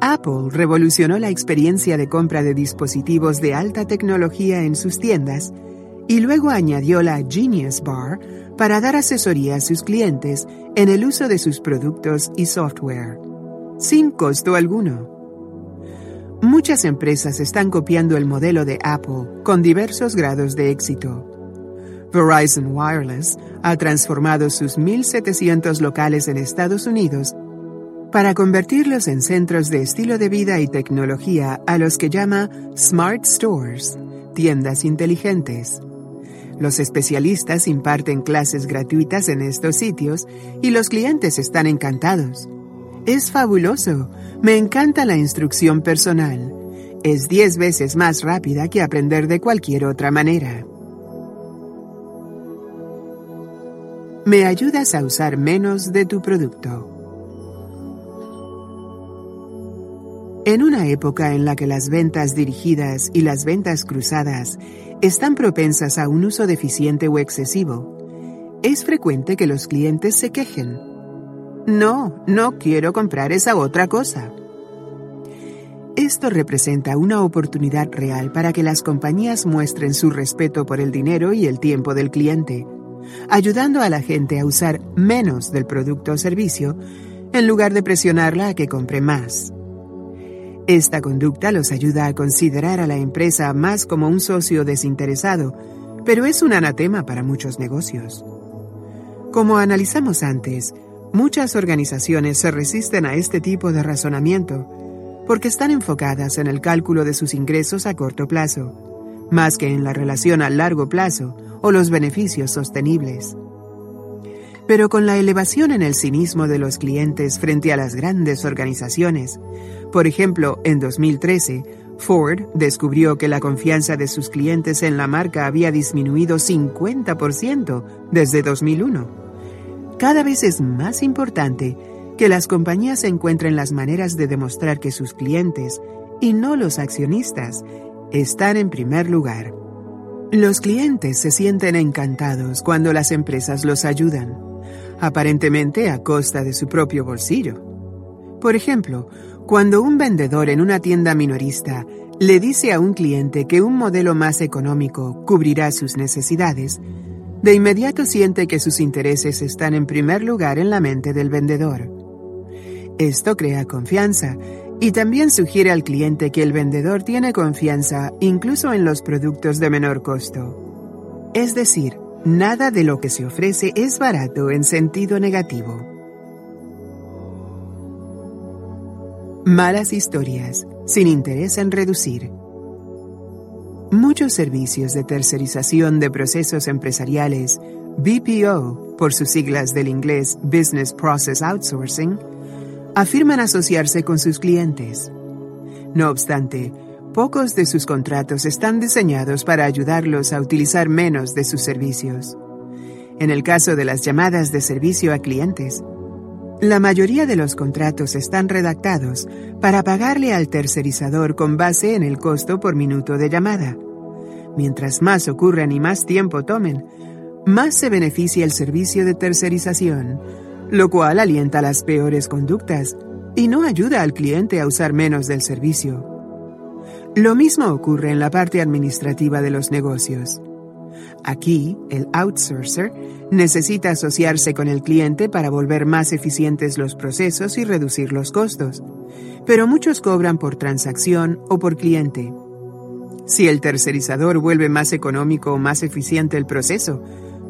Apple revolucionó la experiencia de compra de dispositivos de alta tecnología en sus tiendas y luego añadió la Genius Bar para dar asesoría a sus clientes en el uso de sus productos y software, sin costo alguno. Muchas empresas están copiando el modelo de Apple con diversos grados de éxito. Verizon Wireless ha transformado sus 1.700 locales en Estados Unidos para convertirlos en centros de estilo de vida y tecnología a los que llama Smart Stores, tiendas inteligentes. Los especialistas imparten clases gratuitas en estos sitios y los clientes están encantados. Es fabuloso, me encanta la instrucción personal. Es 10 veces más rápida que aprender de cualquier otra manera. Me ayudas a usar menos de tu producto. En una época en la que las ventas dirigidas y las ventas cruzadas están propensas a un uso deficiente o excesivo, es frecuente que los clientes se quejen. No, no quiero comprar esa otra cosa. Esto representa una oportunidad real para que las compañías muestren su respeto por el dinero y el tiempo del cliente, ayudando a la gente a usar menos del producto o servicio en lugar de presionarla a que compre más. Esta conducta los ayuda a considerar a la empresa más como un socio desinteresado, pero es un anatema para muchos negocios. Como analizamos antes, muchas organizaciones se resisten a este tipo de razonamiento porque están enfocadas en el cálculo de sus ingresos a corto plazo, más que en la relación a largo plazo o los beneficios sostenibles. Pero con la elevación en el cinismo de los clientes frente a las grandes organizaciones, por ejemplo, en 2013, Ford descubrió que la confianza de sus clientes en la marca había disminuido 50% desde 2001. Cada vez es más importante que las compañías encuentren las maneras de demostrar que sus clientes, y no los accionistas, están en primer lugar. Los clientes se sienten encantados cuando las empresas los ayudan, aparentemente a costa de su propio bolsillo. Por ejemplo, cuando un vendedor en una tienda minorista le dice a un cliente que un modelo más económico cubrirá sus necesidades, de inmediato siente que sus intereses están en primer lugar en la mente del vendedor. Esto crea confianza y también sugiere al cliente que el vendedor tiene confianza incluso en los productos de menor costo. Es decir, nada de lo que se ofrece es barato en sentido negativo. Malas historias, sin interés en reducir. Muchos servicios de tercerización de procesos empresariales, BPO, por sus siglas del inglés Business Process Outsourcing, afirman asociarse con sus clientes. No obstante, pocos de sus contratos están diseñados para ayudarlos a utilizar menos de sus servicios. En el caso de las llamadas de servicio a clientes, la mayoría de los contratos están redactados para pagarle al tercerizador con base en el costo por minuto de llamada. Mientras más ocurran y más tiempo tomen, más se beneficia el servicio de tercerización, lo cual alienta las peores conductas y no ayuda al cliente a usar menos del servicio. Lo mismo ocurre en la parte administrativa de los negocios. Aquí, el outsourcer necesita asociarse con el cliente para volver más eficientes los procesos y reducir los costos, pero muchos cobran por transacción o por cliente. Si el tercerizador vuelve más económico o más eficiente el proceso,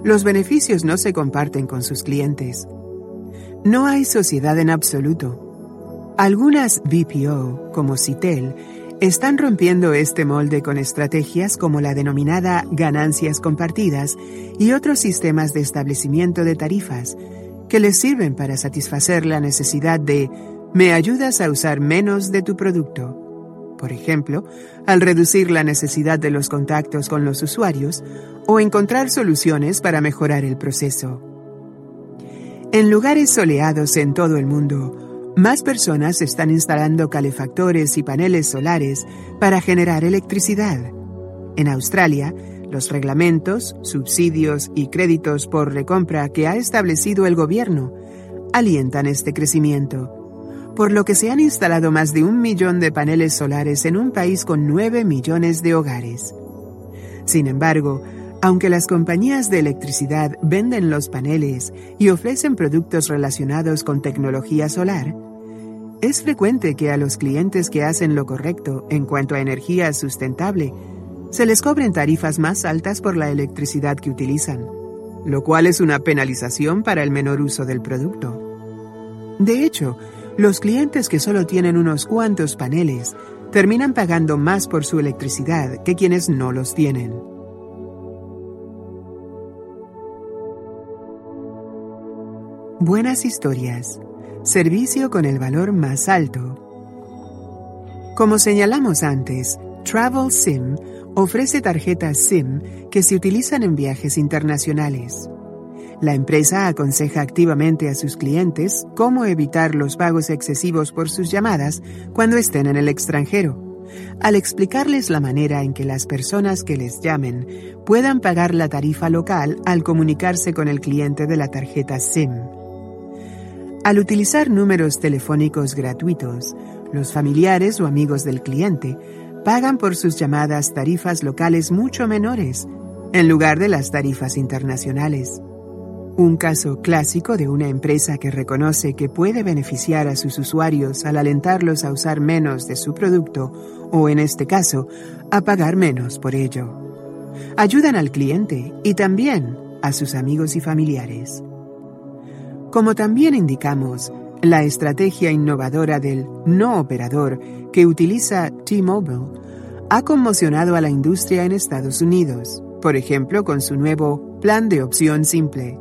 los beneficios no se comparten con sus clientes. No hay sociedad en absoluto. Algunas BPO, como Citel, están rompiendo este molde con estrategias como la denominada ganancias compartidas y otros sistemas de establecimiento de tarifas que les sirven para satisfacer la necesidad de me ayudas a usar menos de tu producto. Por ejemplo, al reducir la necesidad de los contactos con los usuarios o encontrar soluciones para mejorar el proceso. En lugares soleados en todo el mundo, más personas están instalando calefactores y paneles solares para generar electricidad. En Australia, los reglamentos, subsidios y créditos por recompra que ha establecido el gobierno alientan este crecimiento, por lo que se han instalado más de un millón de paneles solares en un país con nueve millones de hogares. Sin embargo, aunque las compañías de electricidad venden los paneles y ofrecen productos relacionados con tecnología solar, es frecuente que a los clientes que hacen lo correcto en cuanto a energía sustentable, se les cobren tarifas más altas por la electricidad que utilizan, lo cual es una penalización para el menor uso del producto. De hecho, los clientes que solo tienen unos cuantos paneles terminan pagando más por su electricidad que quienes no los tienen. Buenas historias. Servicio con el valor más alto. Como señalamos antes, Travel Sim ofrece tarjetas SIM que se utilizan en viajes internacionales. La empresa aconseja activamente a sus clientes cómo evitar los pagos excesivos por sus llamadas cuando estén en el extranjero, al explicarles la manera en que las personas que les llamen puedan pagar la tarifa local al comunicarse con el cliente de la tarjeta SIM. Al utilizar números telefónicos gratuitos, los familiares o amigos del cliente pagan por sus llamadas tarifas locales mucho menores, en lugar de las tarifas internacionales. Un caso clásico de una empresa que reconoce que puede beneficiar a sus usuarios al alentarlos a usar menos de su producto o, en este caso, a pagar menos por ello. Ayudan al cliente y también a sus amigos y familiares. Como también indicamos, la estrategia innovadora del no operador que utiliza T-Mobile ha conmocionado a la industria en Estados Unidos, por ejemplo con su nuevo plan de opción simple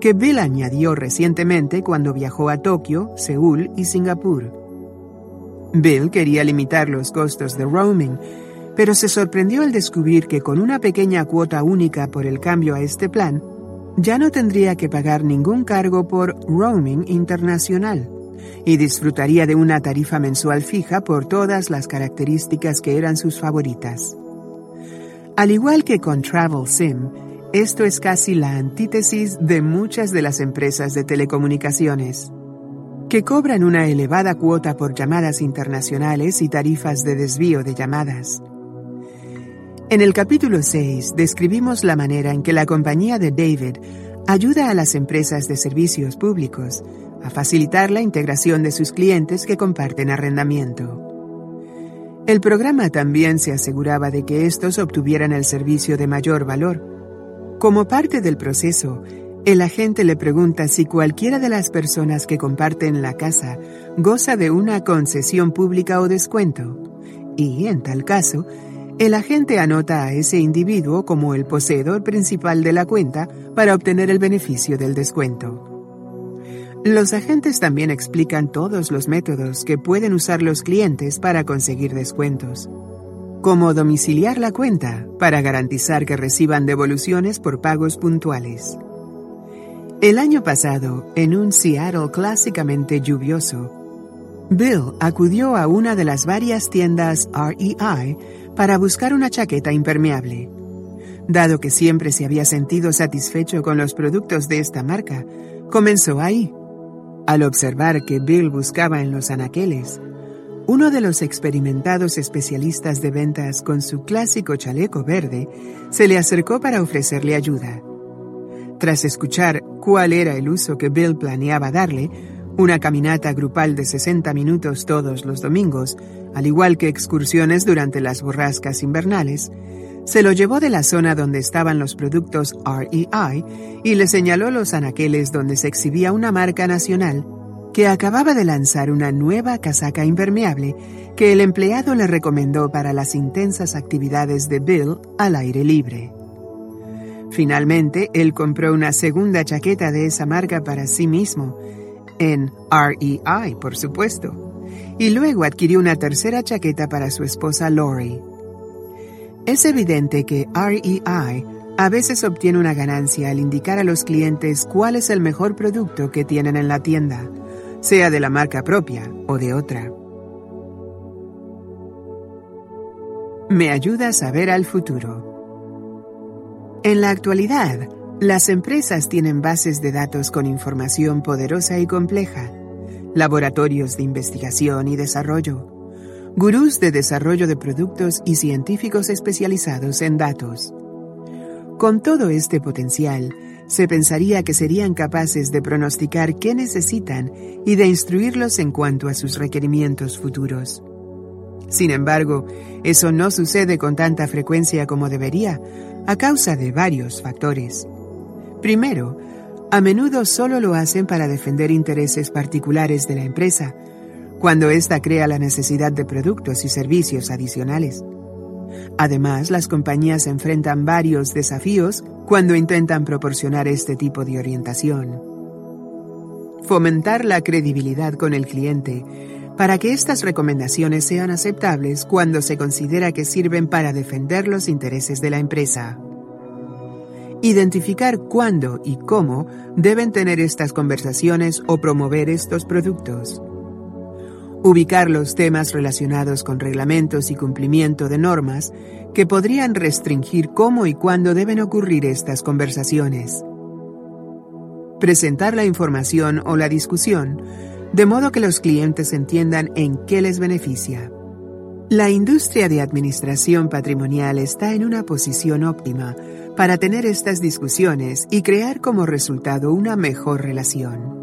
que Bill añadió recientemente cuando viajó a Tokio, Seúl y Singapur. Bill quería limitar los costos de roaming, pero se sorprendió al descubrir que con una pequeña cuota única por el cambio a este plan, ya no tendría que pagar ningún cargo por roaming internacional y disfrutaría de una tarifa mensual fija por todas las características que eran sus favoritas. Al igual que con Travel Sim, esto es casi la antítesis de muchas de las empresas de telecomunicaciones, que cobran una elevada cuota por llamadas internacionales y tarifas de desvío de llamadas. En el capítulo 6 describimos la manera en que la compañía de David ayuda a las empresas de servicios públicos a facilitar la integración de sus clientes que comparten arrendamiento. El programa también se aseguraba de que estos obtuvieran el servicio de mayor valor, como parte del proceso, el agente le pregunta si cualquiera de las personas que comparten la casa goza de una concesión pública o descuento. Y, en tal caso, el agente anota a ese individuo como el poseedor principal de la cuenta para obtener el beneficio del descuento. Los agentes también explican todos los métodos que pueden usar los clientes para conseguir descuentos como domiciliar la cuenta para garantizar que reciban devoluciones por pagos puntuales. El año pasado, en un Seattle clásicamente lluvioso, Bill acudió a una de las varias tiendas REI para buscar una chaqueta impermeable. Dado que siempre se había sentido satisfecho con los productos de esta marca, comenzó ahí. Al observar que Bill buscaba en los anaqueles, uno de los experimentados especialistas de ventas con su clásico chaleco verde se le acercó para ofrecerle ayuda. Tras escuchar cuál era el uso que Bill planeaba darle, una caminata grupal de 60 minutos todos los domingos, al igual que excursiones durante las borrascas invernales, se lo llevó de la zona donde estaban los productos REI y le señaló los anaqueles donde se exhibía una marca nacional que acababa de lanzar una nueva casaca impermeable que el empleado le recomendó para las intensas actividades de Bill al aire libre. Finalmente, él compró una segunda chaqueta de esa marca para sí mismo, en REI, por supuesto, y luego adquirió una tercera chaqueta para su esposa Lori. Es evidente que REI a veces obtiene una ganancia al indicar a los clientes cuál es el mejor producto que tienen en la tienda sea de la marca propia o de otra. Me ayuda a saber al futuro. En la actualidad, las empresas tienen bases de datos con información poderosa y compleja, laboratorios de investigación y desarrollo, gurús de desarrollo de productos y científicos especializados en datos. Con todo este potencial, se pensaría que serían capaces de pronosticar qué necesitan y de instruirlos en cuanto a sus requerimientos futuros. Sin embargo, eso no sucede con tanta frecuencia como debería, a causa de varios factores. Primero, A menudo solo lo hacen para defender intereses particulares de la empresa, cuando ésta crea la necesidad de productos y servicios adicionales. Además, las compañías enfrentan varios desafíos cuando intentan proporcionar este tipo de orientación. Fomentar la credibilidad con el cliente para que estas recomendaciones sean aceptables cuando se considera que sirven para defender los intereses de la empresa. Identificar cuándo y cómo deben tener estas conversaciones o promover estos productos. Ubicar los temas relacionados con reglamentos y cumplimiento de normas que podrían restringir cómo y cuándo deben ocurrir estas conversaciones. Presentar la información o la discusión de modo que los clientes entiendan en qué les beneficia. La industria de administración patrimonial está en una posición óptima para tener estas discusiones y crear como resultado una mejor relación.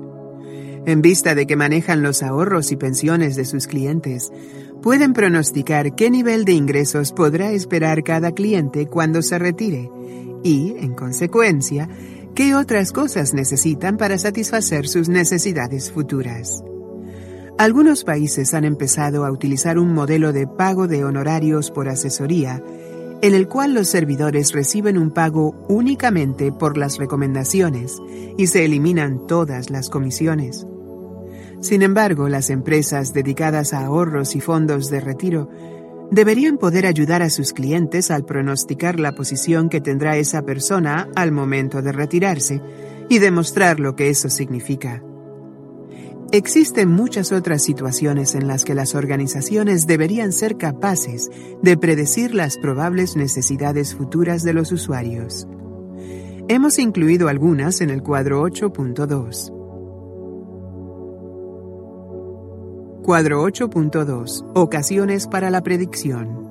En vista de que manejan los ahorros y pensiones de sus clientes, pueden pronosticar qué nivel de ingresos podrá esperar cada cliente cuando se retire y, en consecuencia, qué otras cosas necesitan para satisfacer sus necesidades futuras. Algunos países han empezado a utilizar un modelo de pago de honorarios por asesoría, en el cual los servidores reciben un pago únicamente por las recomendaciones y se eliminan todas las comisiones. Sin embargo, las empresas dedicadas a ahorros y fondos de retiro deberían poder ayudar a sus clientes al pronosticar la posición que tendrá esa persona al momento de retirarse y demostrar lo que eso significa. Existen muchas otras situaciones en las que las organizaciones deberían ser capaces de predecir las probables necesidades futuras de los usuarios. Hemos incluido algunas en el cuadro 8.2. Cuadro 8.2. Ocasiones para la predicción.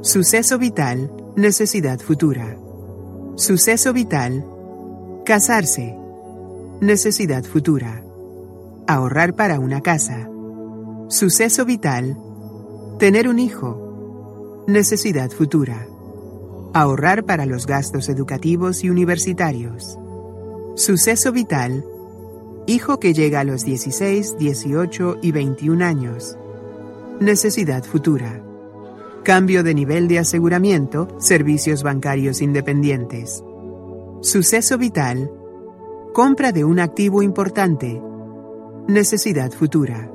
Suceso vital, necesidad futura. Suceso vital, casarse, necesidad futura. Ahorrar para una casa. Suceso vital. Tener un hijo. Necesidad futura. Ahorrar para los gastos educativos y universitarios. Suceso vital. Hijo que llega a los 16, 18 y 21 años. Necesidad futura. Cambio de nivel de aseguramiento, servicios bancarios independientes. Suceso vital. Compra de un activo importante, Necesidad futura.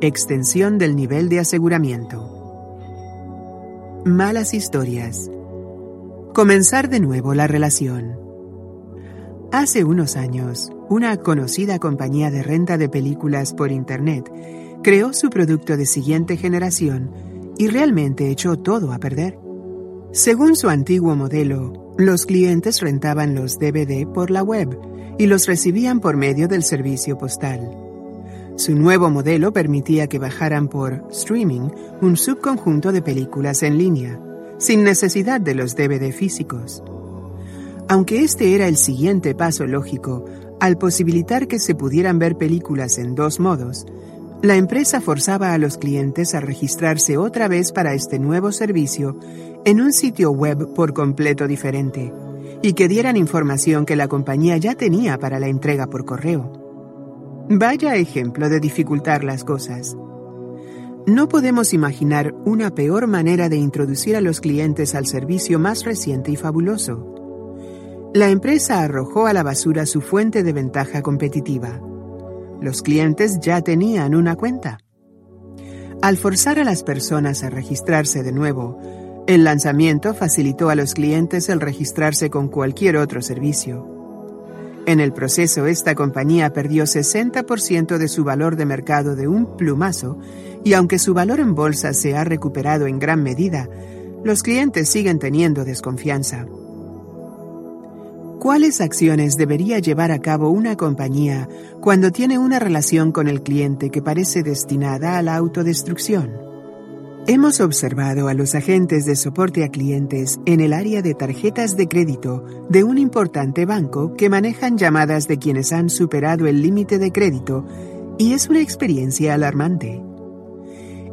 Extensión del nivel de aseguramiento. Malas historias. Comenzar de nuevo la relación. Hace unos años, una conocida compañía de renta de películas por Internet creó su producto de siguiente generación y realmente echó todo a perder. Según su antiguo modelo, los clientes rentaban los DVD por la web y los recibían por medio del servicio postal. Su nuevo modelo permitía que bajaran por streaming un subconjunto de películas en línea, sin necesidad de los DVD físicos. Aunque este era el siguiente paso lógico, al posibilitar que se pudieran ver películas en dos modos, la empresa forzaba a los clientes a registrarse otra vez para este nuevo servicio en un sitio web por completo diferente y que dieran información que la compañía ya tenía para la entrega por correo. Vaya ejemplo de dificultar las cosas. No podemos imaginar una peor manera de introducir a los clientes al servicio más reciente y fabuloso. La empresa arrojó a la basura su fuente de ventaja competitiva. Los clientes ya tenían una cuenta. Al forzar a las personas a registrarse de nuevo, el lanzamiento facilitó a los clientes el registrarse con cualquier otro servicio. En el proceso, esta compañía perdió 60% de su valor de mercado de un plumazo y aunque su valor en bolsa se ha recuperado en gran medida, los clientes siguen teniendo desconfianza. ¿Cuáles acciones debería llevar a cabo una compañía cuando tiene una relación con el cliente que parece destinada a la autodestrucción? Hemos observado a los agentes de soporte a clientes en el área de tarjetas de crédito de un importante banco que manejan llamadas de quienes han superado el límite de crédito y es una experiencia alarmante.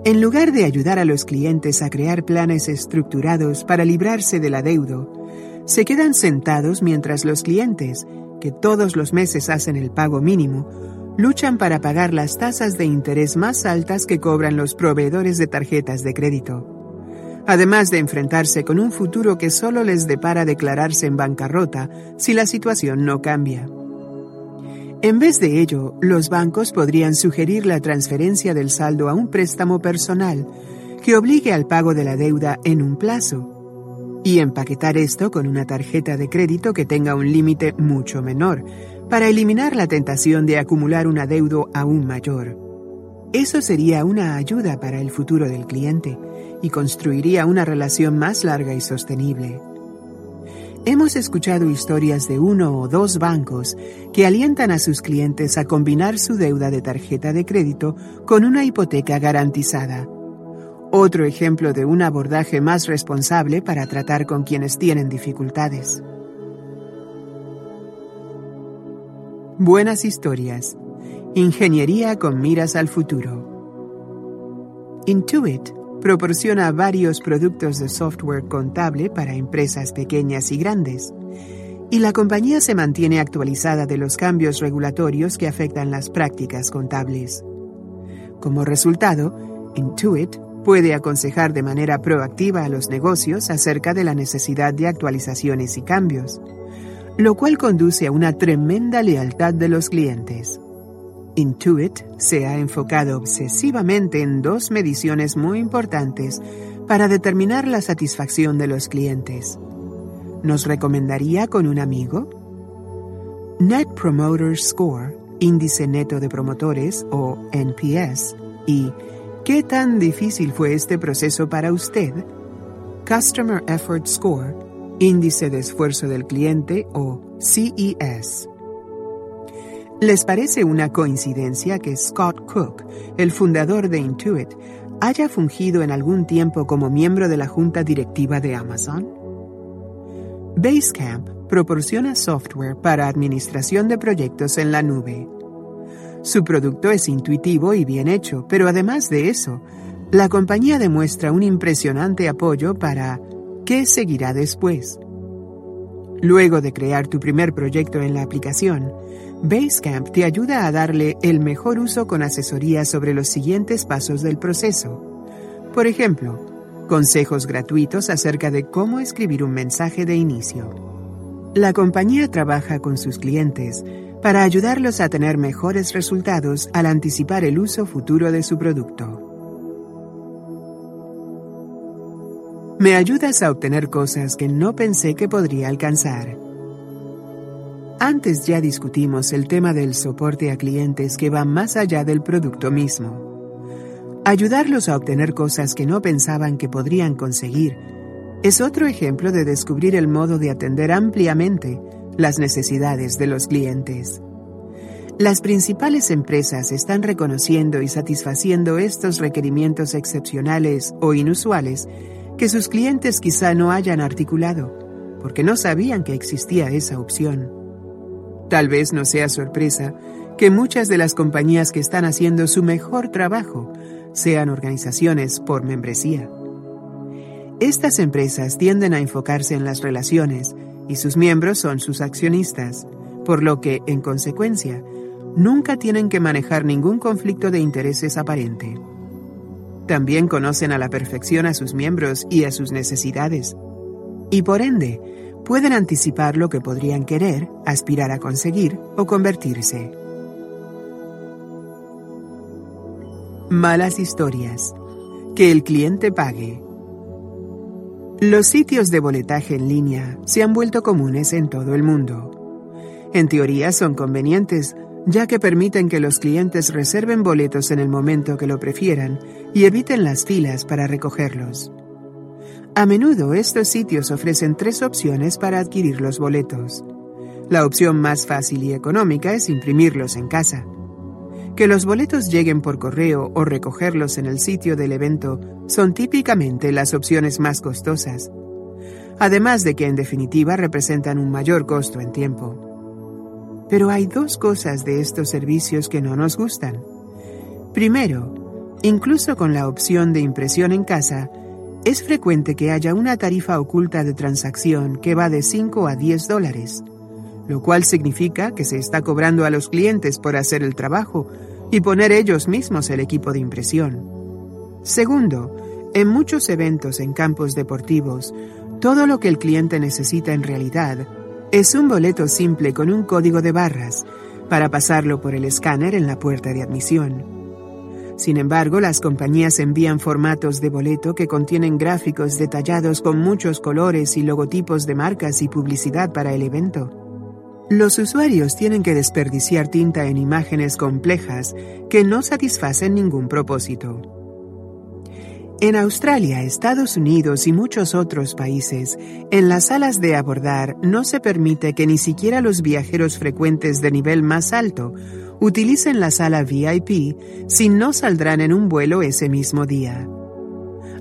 En lugar de ayudar a los clientes a crear planes estructurados para librarse del adeudo, se quedan sentados mientras los clientes, que todos los meses hacen el pago mínimo, luchan para pagar las tasas de interés más altas que cobran los proveedores de tarjetas de crédito. Además de enfrentarse con un futuro que solo les depara declararse en bancarrota si la situación no cambia. En vez de ello, los bancos podrían sugerir la transferencia del saldo a un préstamo personal que obligue al pago de la deuda en un plazo y empaquetar esto con una tarjeta de crédito que tenga un límite mucho menor, para eliminar la tentación de acumular un adeudo aún mayor. Eso sería una ayuda para el futuro del cliente y construiría una relación más larga y sostenible. Hemos escuchado historias de uno o dos bancos que alientan a sus clientes a combinar su deuda de tarjeta de crédito con una hipoteca garantizada. Otro ejemplo de un abordaje más responsable para tratar con quienes tienen dificultades. Buenas historias. Ingeniería con miras al futuro. Intuit proporciona varios productos de software contable para empresas pequeñas y grandes, y la compañía se mantiene actualizada de los cambios regulatorios que afectan las prácticas contables. Como resultado, Intuit puede aconsejar de manera proactiva a los negocios acerca de la necesidad de actualizaciones y cambios lo cual conduce a una tremenda lealtad de los clientes. Intuit se ha enfocado obsesivamente en dos mediciones muy importantes para determinar la satisfacción de los clientes. ¿Nos recomendaría con un amigo? Net Promoter Score, índice neto de promotores o NPS, y ¿qué tan difícil fue este proceso para usted? Customer Effort Score, Índice de Esfuerzo del Cliente o CES. ¿Les parece una coincidencia que Scott Cook, el fundador de Intuit, haya fungido en algún tiempo como miembro de la junta directiva de Amazon? Basecamp proporciona software para administración de proyectos en la nube. Su producto es intuitivo y bien hecho, pero además de eso, la compañía demuestra un impresionante apoyo para ¿Qué seguirá después? Luego de crear tu primer proyecto en la aplicación, Basecamp te ayuda a darle el mejor uso con asesoría sobre los siguientes pasos del proceso. Por ejemplo, consejos gratuitos acerca de cómo escribir un mensaje de inicio. La compañía trabaja con sus clientes para ayudarlos a tener mejores resultados al anticipar el uso futuro de su producto. Me ayudas a obtener cosas que no pensé que podría alcanzar. Antes ya discutimos el tema del soporte a clientes que va más allá del producto mismo. Ayudarlos a obtener cosas que no pensaban que podrían conseguir es otro ejemplo de descubrir el modo de atender ampliamente las necesidades de los clientes. Las principales empresas están reconociendo y satisfaciendo estos requerimientos excepcionales o inusuales que sus clientes quizá no hayan articulado, porque no sabían que existía esa opción. Tal vez no sea sorpresa que muchas de las compañías que están haciendo su mejor trabajo sean organizaciones por membresía. Estas empresas tienden a enfocarse en las relaciones y sus miembros son sus accionistas, por lo que, en consecuencia, nunca tienen que manejar ningún conflicto de intereses aparente. También conocen a la perfección a sus miembros y a sus necesidades. Y por ende, pueden anticipar lo que podrían querer, aspirar a conseguir o convertirse. Malas historias. Que el cliente pague. Los sitios de boletaje en línea se han vuelto comunes en todo el mundo. En teoría son convenientes ya que permiten que los clientes reserven boletos en el momento que lo prefieran y eviten las filas para recogerlos. A menudo estos sitios ofrecen tres opciones para adquirir los boletos. La opción más fácil y económica es imprimirlos en casa. Que los boletos lleguen por correo o recogerlos en el sitio del evento son típicamente las opciones más costosas, además de que en definitiva representan un mayor costo en tiempo. Pero hay dos cosas de estos servicios que no nos gustan. Primero, incluso con la opción de impresión en casa, es frecuente que haya una tarifa oculta de transacción que va de 5 a 10 dólares, lo cual significa que se está cobrando a los clientes por hacer el trabajo y poner ellos mismos el equipo de impresión. Segundo, en muchos eventos en campos deportivos, todo lo que el cliente necesita en realidad es un boleto simple con un código de barras para pasarlo por el escáner en la puerta de admisión. Sin embargo, las compañías envían formatos de boleto que contienen gráficos detallados con muchos colores y logotipos de marcas y publicidad para el evento. Los usuarios tienen que desperdiciar tinta en imágenes complejas que no satisfacen ningún propósito. En Australia, Estados Unidos y muchos otros países, en las salas de abordar no se permite que ni siquiera los viajeros frecuentes de nivel más alto utilicen la sala VIP si no saldrán en un vuelo ese mismo día.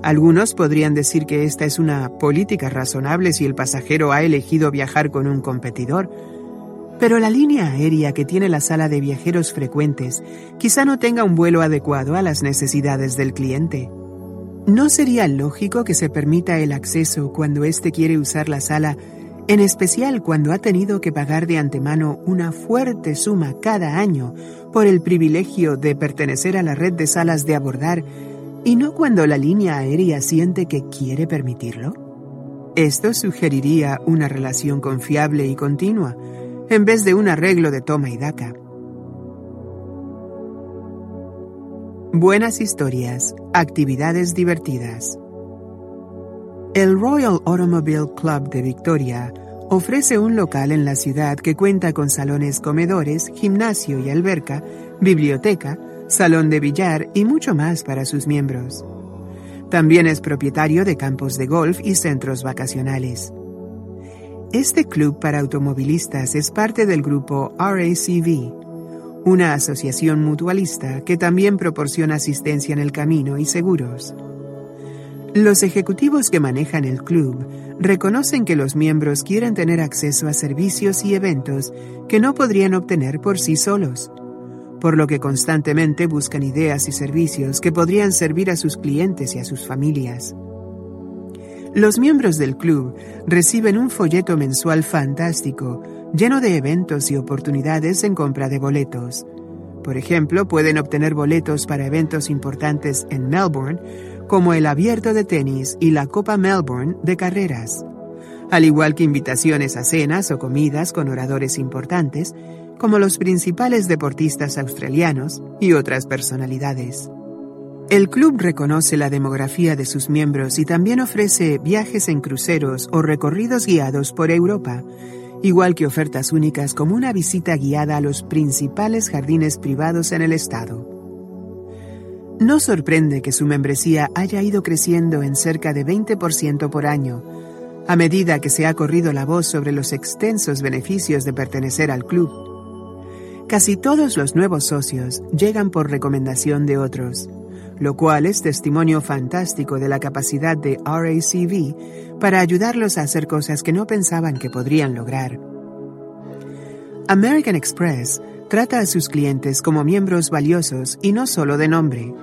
Algunos podrían decir que esta es una política razonable si el pasajero ha elegido viajar con un competidor, pero la línea aérea que tiene la sala de viajeros frecuentes quizá no tenga un vuelo adecuado a las necesidades del cliente. ¿No sería lógico que se permita el acceso cuando éste quiere usar la sala, en especial cuando ha tenido que pagar de antemano una fuerte suma cada año por el privilegio de pertenecer a la red de salas de abordar, y no cuando la línea aérea siente que quiere permitirlo? Esto sugeriría una relación confiable y continua, en vez de un arreglo de toma y daca. Buenas historias, actividades divertidas. El Royal Automobile Club de Victoria ofrece un local en la ciudad que cuenta con salones comedores, gimnasio y alberca, biblioteca, salón de billar y mucho más para sus miembros. También es propietario de campos de golf y centros vacacionales. Este club para automovilistas es parte del grupo RACV, una asociación mutualista que también proporciona asistencia en el camino y seguros. Los ejecutivos que manejan el club reconocen que los miembros quieren tener acceso a servicios y eventos que no podrían obtener por sí solos, por lo que constantemente buscan ideas y servicios que podrían servir a sus clientes y a sus familias. Los miembros del club reciben un folleto mensual fantástico, lleno de eventos y oportunidades en compra de boletos. Por ejemplo, pueden obtener boletos para eventos importantes en Melbourne, como el Abierto de Tenis y la Copa Melbourne de Carreras, al igual que invitaciones a cenas o comidas con oradores importantes, como los principales deportistas australianos y otras personalidades. El club reconoce la demografía de sus miembros y también ofrece viajes en cruceros o recorridos guiados por Europa, igual que ofertas únicas como una visita guiada a los principales jardines privados en el estado. No sorprende que su membresía haya ido creciendo en cerca de 20% por año, a medida que se ha corrido la voz sobre los extensos beneficios de pertenecer al club. Casi todos los nuevos socios llegan por recomendación de otros lo cual es testimonio fantástico de la capacidad de RACV para ayudarlos a hacer cosas que no pensaban que podrían lograr. American Express trata a sus clientes como miembros valiosos y no solo de nombre.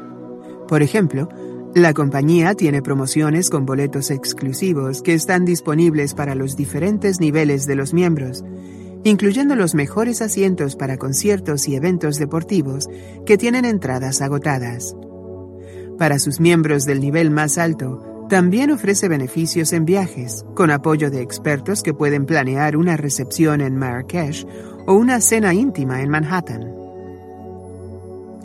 Por ejemplo, la compañía tiene promociones con boletos exclusivos que están disponibles para los diferentes niveles de los miembros, incluyendo los mejores asientos para conciertos y eventos deportivos que tienen entradas agotadas. Para sus miembros del nivel más alto, también ofrece beneficios en viajes, con apoyo de expertos que pueden planear una recepción en Marrakech o una cena íntima en Manhattan.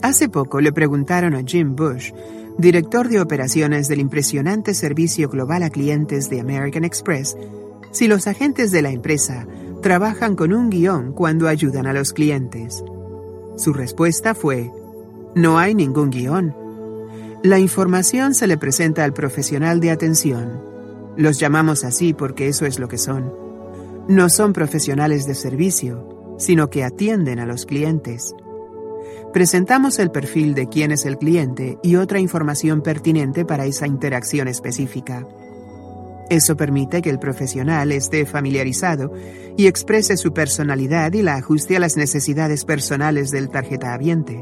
Hace poco le preguntaron a Jim Bush, director de operaciones del impresionante servicio global a clientes de American Express, si los agentes de la empresa trabajan con un guion cuando ayudan a los clientes. Su respuesta fue, no hay ningún guion. La información se le presenta al profesional de atención. Los llamamos así porque eso es lo que son. No son profesionales de servicio, sino que atienden a los clientes. Presentamos el perfil de quién es el cliente y otra información pertinente para esa interacción específica. Eso permite que el profesional esté familiarizado y exprese su personalidad y la ajuste a las necesidades personales del tarjeta habiente.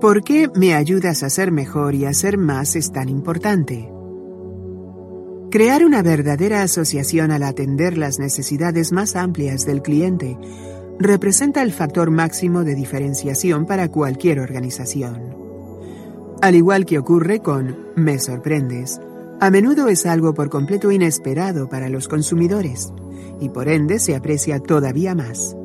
¿Por qué me ayudas a ser mejor y a ser más es tan importante? Crear una verdadera asociación al atender las necesidades más amplias del cliente representa el factor máximo de diferenciación para cualquier organización. Al igual que ocurre con Me sorprendes, a menudo es algo por completo inesperado para los consumidores y por ende se aprecia todavía más.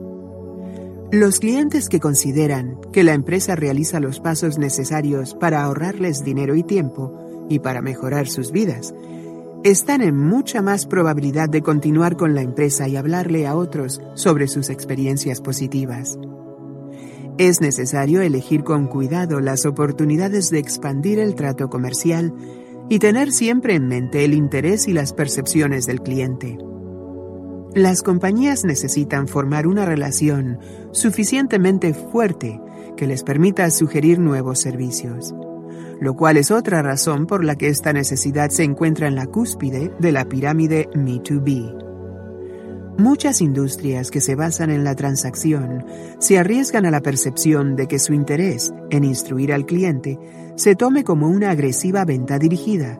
Los clientes que consideran que la empresa realiza los pasos necesarios para ahorrarles dinero y tiempo y para mejorar sus vidas, están en mucha más probabilidad de continuar con la empresa y hablarle a otros sobre sus experiencias positivas. Es necesario elegir con cuidado las oportunidades de expandir el trato comercial y tener siempre en mente el interés y las percepciones del cliente. Las compañías necesitan formar una relación suficientemente fuerte que les permita sugerir nuevos servicios lo cual es otra razón por la que esta necesidad se encuentra en la cúspide de la pirámide Me2B. Muchas industrias que se basan en la transacción se arriesgan a la percepción de que su interés en instruir al cliente se tome como una agresiva venta dirigida,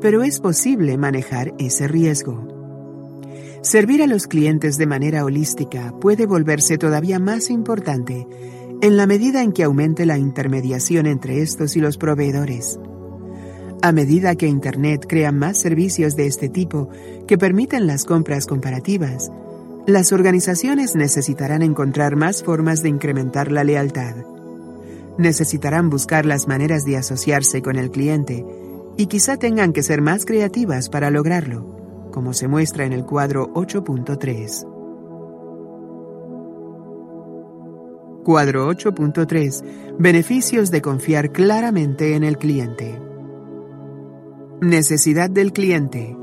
pero es posible manejar ese riesgo. Servir a los clientes de manera holística puede volverse todavía más importante en la medida en que aumente la intermediación entre estos y los proveedores. A medida que Internet crea más servicios de este tipo que permiten las compras comparativas, las organizaciones necesitarán encontrar más formas de incrementar la lealtad. Necesitarán buscar las maneras de asociarse con el cliente y quizá tengan que ser más creativas para lograrlo, como se muestra en el cuadro 8.3. Cuadro 8.3. Beneficios de confiar claramente en el cliente. Necesidad del cliente.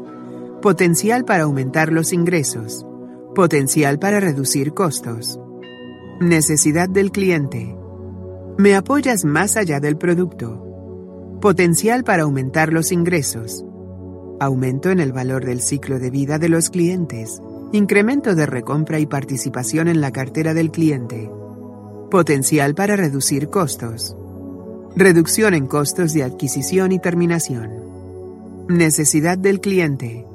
Potencial para aumentar los ingresos. Potencial para reducir costos. Necesidad del cliente. Me apoyas más allá del producto. Potencial para aumentar los ingresos. Aumento en el valor del ciclo de vida de los clientes. Incremento de recompra y participación en la cartera del cliente. Potencial para reducir costos. Reducción en costos de adquisición y terminación. Necesidad del cliente.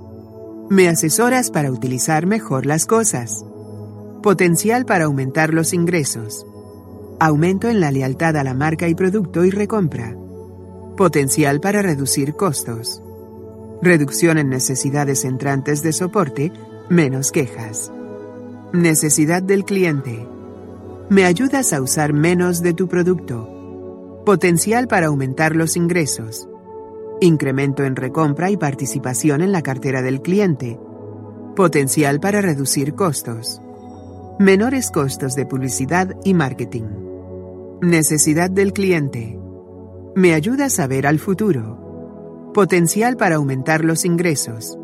Me asesoras para utilizar mejor las cosas. Potencial para aumentar los ingresos. Aumento en la lealtad a la marca y producto y recompra. Potencial para reducir costos. Reducción en necesidades entrantes de soporte, menos quejas. Necesidad del cliente me ayudas a usar menos de tu producto. Potencial para aumentar los ingresos. Incremento en recompra y participación en la cartera del cliente. Potencial para reducir costos. Menores costos de publicidad y marketing. Necesidad del cliente. Me ayudas a ver al futuro. Potencial para aumentar los ingresos.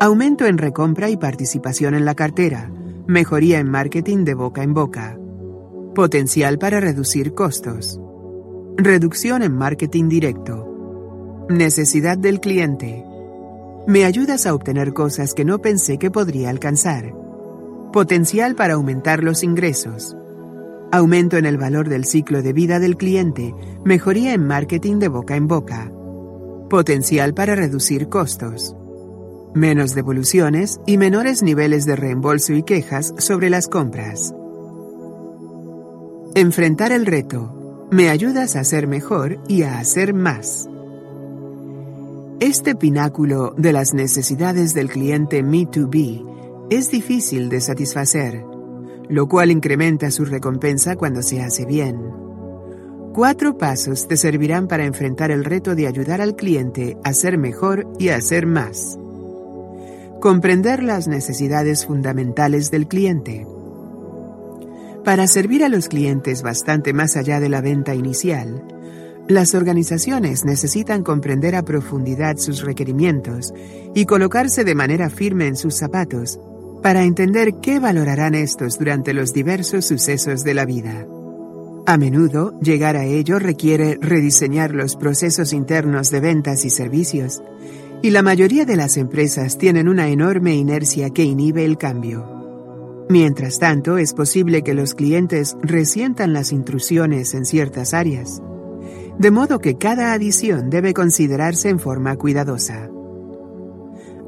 Aumento en recompra y participación en la cartera. Mejoría en marketing de boca en boca. Potencial para reducir costos. Reducción en marketing directo. Necesidad del cliente. Me ayudas a obtener cosas que no pensé que podría alcanzar. Potencial para aumentar los ingresos. Aumento en el valor del ciclo de vida del cliente. Mejoría en marketing de boca en boca. Potencial para reducir costos. Menos devoluciones y menores niveles de reembolso y quejas sobre las compras. Enfrentar el reto. Me ayudas a ser mejor y a hacer más. Este pináculo de las necesidades del cliente Me2B es difícil de satisfacer, lo cual incrementa su recompensa cuando se hace bien. Cuatro pasos te servirán para enfrentar el reto de ayudar al cliente a ser mejor y a hacer más. Comprender las necesidades fundamentales del cliente. Para servir a los clientes bastante más allá de la venta inicial, las organizaciones necesitan comprender a profundidad sus requerimientos y colocarse de manera firme en sus zapatos para entender qué valorarán estos durante los diversos sucesos de la vida. A menudo, llegar a ello requiere rediseñar los procesos internos de ventas y servicios, y la mayoría de las empresas tienen una enorme inercia que inhibe el cambio. Mientras tanto, es posible que los clientes resientan las intrusiones en ciertas áreas, de modo que cada adición debe considerarse en forma cuidadosa.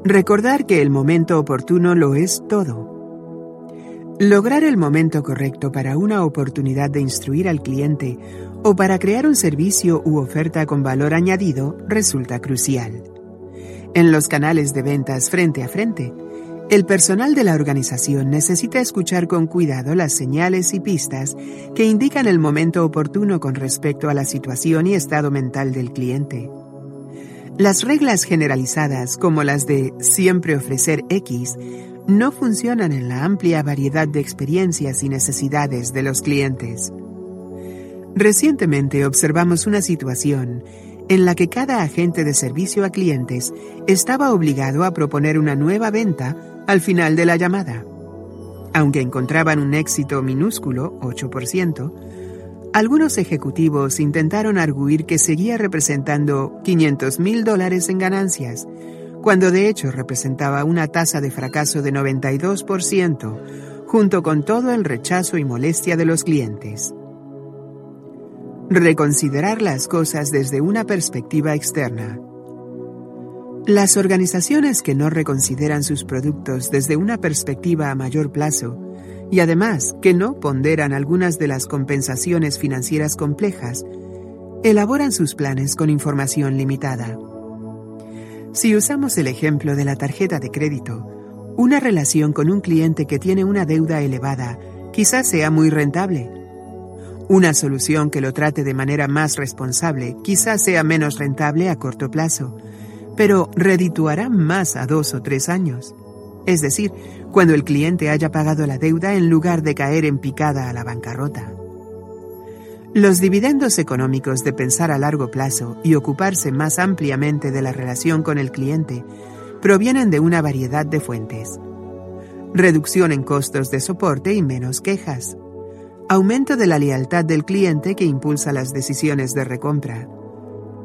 Recordar que el momento oportuno lo es todo. Lograr el momento correcto para una oportunidad de instruir al cliente o para crear un servicio u oferta con valor añadido resulta crucial. En los canales de ventas frente a frente, el personal de la organización necesita escuchar con cuidado las señales y pistas que indican el momento oportuno con respecto a la situación y estado mental del cliente. Las reglas generalizadas, como las de siempre ofrecer X, no funcionan en la amplia variedad de experiencias y necesidades de los clientes. Recientemente observamos una situación en la que cada agente de servicio a clientes estaba obligado a proponer una nueva venta al final de la llamada. Aunque encontraban un éxito minúsculo, 8%, algunos ejecutivos intentaron arguir que seguía representando 500 mil dólares en ganancias, cuando de hecho representaba una tasa de fracaso de 92%, junto con todo el rechazo y molestia de los clientes. Reconsiderar las cosas desde una perspectiva externa. Las organizaciones que no reconsideran sus productos desde una perspectiva a mayor plazo y además que no ponderan algunas de las compensaciones financieras complejas, elaboran sus planes con información limitada. Si usamos el ejemplo de la tarjeta de crédito, una relación con un cliente que tiene una deuda elevada quizás sea muy rentable. Una solución que lo trate de manera más responsable quizás sea menos rentable a corto plazo, pero redituará más a dos o tres años. Es decir, cuando el cliente haya pagado la deuda en lugar de caer en picada a la bancarrota. Los dividendos económicos de pensar a largo plazo y ocuparse más ampliamente de la relación con el cliente provienen de una variedad de fuentes. Reducción en costos de soporte y menos quejas. Aumento de la lealtad del cliente que impulsa las decisiones de recompra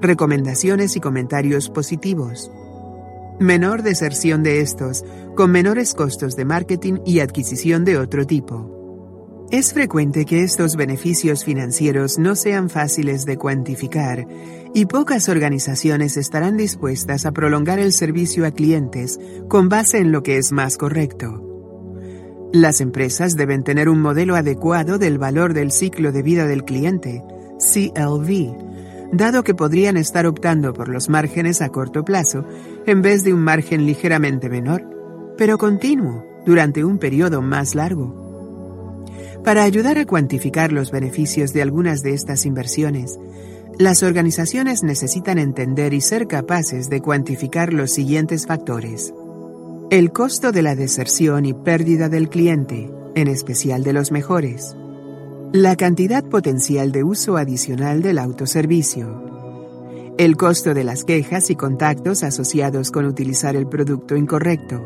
recomendaciones y comentarios positivos. Menor deserción de estos, con menores costos de marketing y adquisición de otro tipo. Es frecuente que estos beneficios financieros no sean fáciles de cuantificar y pocas organizaciones estarán dispuestas a prolongar el servicio a clientes con base en lo que es más correcto. Las empresas deben tener un modelo adecuado del valor del ciclo de vida del cliente, CLV, dado que podrían estar optando por los márgenes a corto plazo en vez de un margen ligeramente menor, pero continuo, durante un periodo más largo. Para ayudar a cuantificar los beneficios de algunas de estas inversiones, las organizaciones necesitan entender y ser capaces de cuantificar los siguientes factores. El costo de la deserción y pérdida del cliente, en especial de los mejores. La cantidad potencial de uso adicional del autoservicio. El costo de las quejas y contactos asociados con utilizar el producto incorrecto.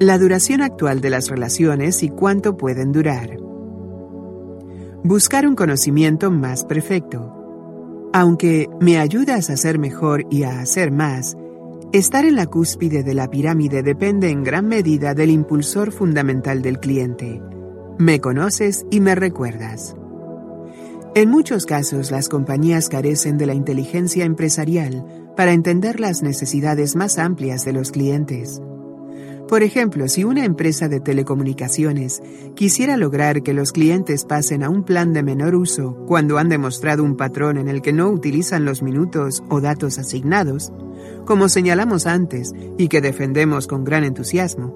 La duración actual de las relaciones y cuánto pueden durar. Buscar un conocimiento más perfecto. Aunque me ayudas a ser mejor y a hacer más, estar en la cúspide de la pirámide depende en gran medida del impulsor fundamental del cliente me conoces y me recuerdas. En muchos casos las compañías carecen de la inteligencia empresarial para entender las necesidades más amplias de los clientes. Por ejemplo, si una empresa de telecomunicaciones quisiera lograr que los clientes pasen a un plan de menor uso cuando han demostrado un patrón en el que no utilizan los minutos o datos asignados, como señalamos antes y que defendemos con gran entusiasmo,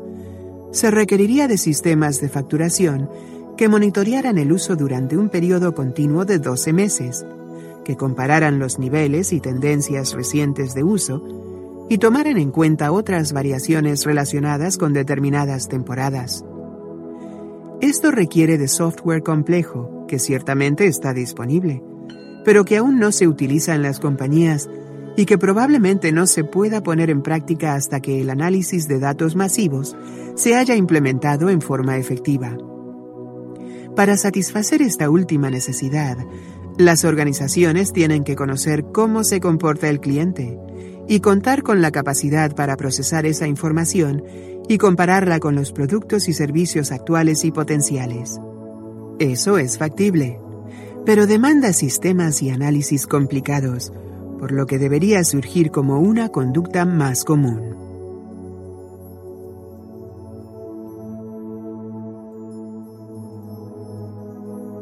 se requeriría de sistemas de facturación que monitorearan el uso durante un periodo continuo de 12 meses, que compararan los niveles y tendencias recientes de uso y tomaran en cuenta otras variaciones relacionadas con determinadas temporadas. Esto requiere de software complejo, que ciertamente está disponible, pero que aún no se utiliza en las compañías y que probablemente no se pueda poner en práctica hasta que el análisis de datos masivos se haya implementado en forma efectiva. Para satisfacer esta última necesidad, las organizaciones tienen que conocer cómo se comporta el cliente y contar con la capacidad para procesar esa información y compararla con los productos y servicios actuales y potenciales. Eso es factible, pero demanda sistemas y análisis complicados, por lo que debería surgir como una conducta más común.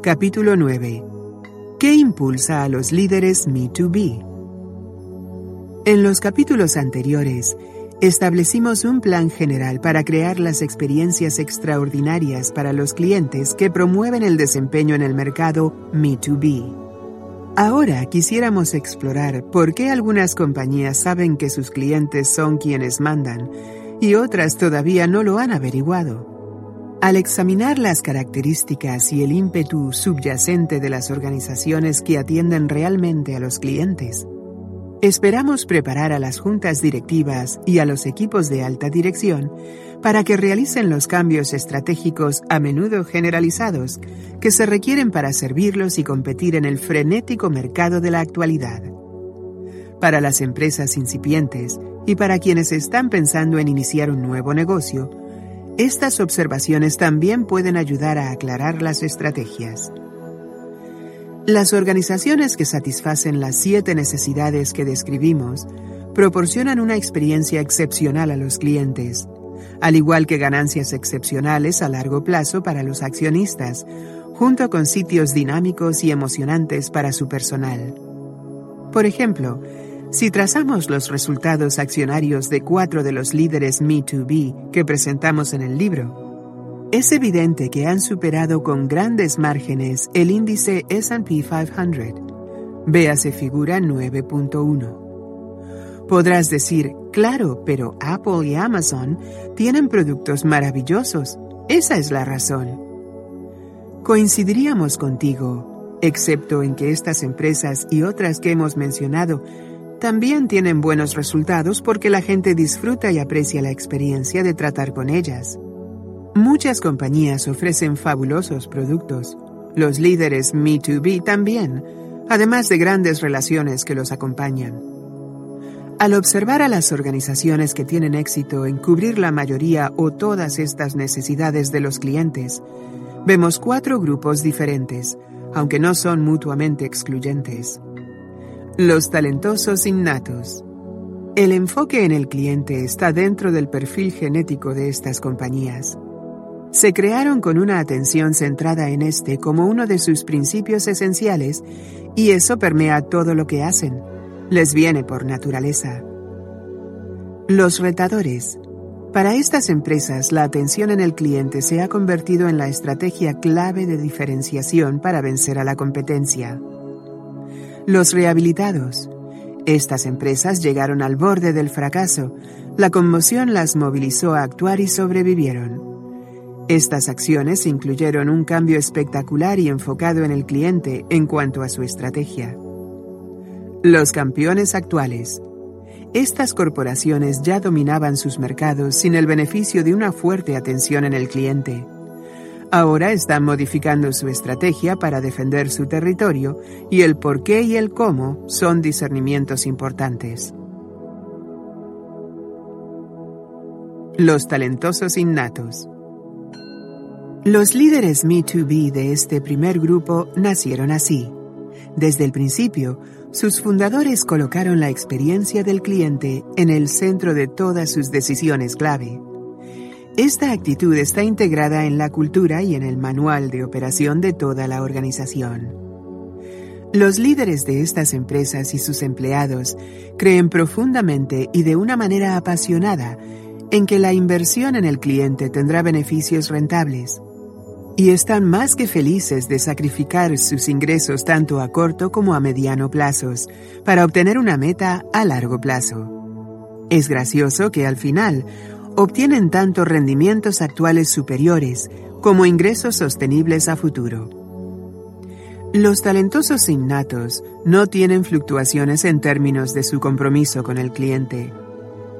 Capítulo 9. ¿Qué impulsa a los líderes Me to Be? En los capítulos anteriores, establecimos un plan general para crear las experiencias extraordinarias para los clientes que promueven el desempeño en el mercado Me2B. Ahora quisiéramos explorar por qué algunas compañías saben que sus clientes son quienes mandan y otras todavía no lo han averiguado. Al examinar las características y el ímpetu subyacente de las organizaciones que atienden realmente a los clientes, esperamos preparar a las juntas directivas y a los equipos de alta dirección para que realicen los cambios estratégicos a menudo generalizados que se requieren para servirlos y competir en el frenético mercado de la actualidad. Para las empresas incipientes y para quienes están pensando en iniciar un nuevo negocio, estas observaciones también pueden ayudar a aclarar las estrategias. Las organizaciones que satisfacen las siete necesidades que describimos proporcionan una experiencia excepcional a los clientes, al igual que ganancias excepcionales a largo plazo para los accionistas, junto con sitios dinámicos y emocionantes para su personal. Por ejemplo, si trazamos los resultados accionarios de cuatro de los líderes Me2B que presentamos en el libro, es evidente que han superado con grandes márgenes el índice SP 500. Véase figura 9.1. Podrás decir, claro, pero Apple y Amazon tienen productos maravillosos. Esa es la razón. Coincidiríamos contigo, excepto en que estas empresas y otras que hemos mencionado también tienen buenos resultados porque la gente disfruta y aprecia la experiencia de tratar con ellas. Muchas compañías ofrecen fabulosos productos. Los líderes Me2B también, además de grandes relaciones que los acompañan. Al observar a las organizaciones que tienen éxito en cubrir la mayoría o todas estas necesidades de los clientes, vemos cuatro grupos diferentes, aunque no son mutuamente excluyentes. Los talentosos innatos. El enfoque en el cliente está dentro del perfil genético de estas compañías. Se crearon con una atención centrada en este como uno de sus principios esenciales y eso permea todo lo que hacen. Les viene por naturaleza. Los retadores. Para estas empresas, la atención en el cliente se ha convertido en la estrategia clave de diferenciación para vencer a la competencia. Los rehabilitados. Estas empresas llegaron al borde del fracaso. La conmoción las movilizó a actuar y sobrevivieron. Estas acciones incluyeron un cambio espectacular y enfocado en el cliente en cuanto a su estrategia. Los campeones actuales. Estas corporaciones ya dominaban sus mercados sin el beneficio de una fuerte atención en el cliente. Ahora están modificando su estrategia para defender su territorio y el por qué y el cómo son discernimientos importantes. Los talentosos innatos. Los líderes Me2B de este primer grupo nacieron así. Desde el principio, sus fundadores colocaron la experiencia del cliente en el centro de todas sus decisiones clave. Esta actitud está integrada en la cultura y en el manual de operación de toda la organización. Los líderes de estas empresas y sus empleados creen profundamente y de una manera apasionada en que la inversión en el cliente tendrá beneficios rentables y están más que felices de sacrificar sus ingresos tanto a corto como a mediano plazos para obtener una meta a largo plazo. Es gracioso que al final obtienen tanto rendimientos actuales superiores como ingresos sostenibles a futuro. Los talentosos innatos no tienen fluctuaciones en términos de su compromiso con el cliente,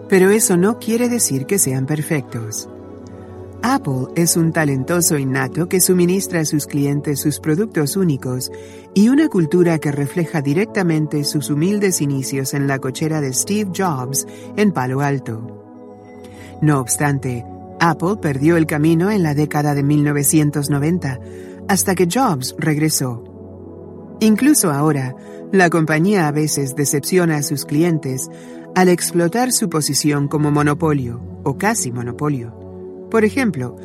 pero eso no quiere decir que sean perfectos. Apple es un talentoso innato que suministra a sus clientes sus productos únicos y una cultura que refleja directamente sus humildes inicios en la cochera de Steve Jobs en Palo Alto. No obstante, Apple perdió el camino en la década de 1990, hasta que Jobs regresó. Incluso ahora, la compañía a veces decepciona a sus clientes al explotar su posición como monopolio, o casi monopolio. Por ejemplo,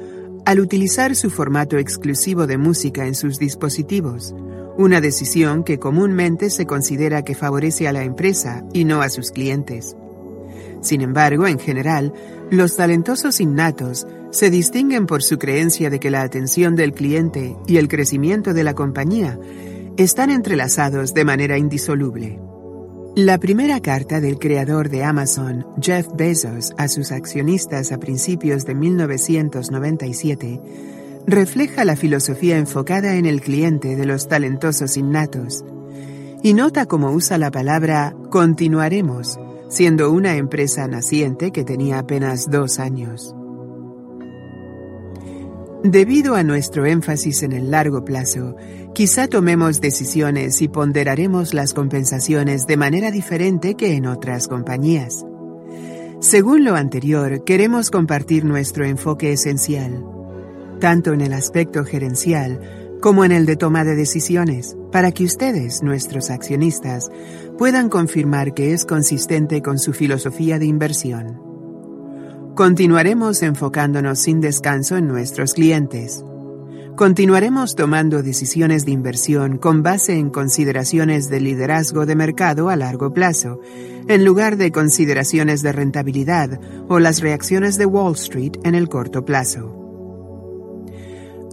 al utilizar su formato exclusivo de música en sus dispositivos, una decisión que comúnmente se considera que favorece a la empresa y no a sus clientes. Sin embargo, en general, los talentosos innatos se distinguen por su creencia de que la atención del cliente y el crecimiento de la compañía están entrelazados de manera indisoluble. La primera carta del creador de Amazon, Jeff Bezos, a sus accionistas a principios de 1997 refleja la filosofía enfocada en el cliente de los talentosos innatos y nota cómo usa la palabra continuaremos, siendo una empresa naciente que tenía apenas dos años. Debido a nuestro énfasis en el largo plazo, quizá tomemos decisiones y ponderaremos las compensaciones de manera diferente que en otras compañías. Según lo anterior, queremos compartir nuestro enfoque esencial, tanto en el aspecto gerencial como en el de toma de decisiones, para que ustedes, nuestros accionistas, puedan confirmar que es consistente con su filosofía de inversión. Continuaremos enfocándonos sin descanso en nuestros clientes. Continuaremos tomando decisiones de inversión con base en consideraciones de liderazgo de mercado a largo plazo, en lugar de consideraciones de rentabilidad o las reacciones de Wall Street en el corto plazo.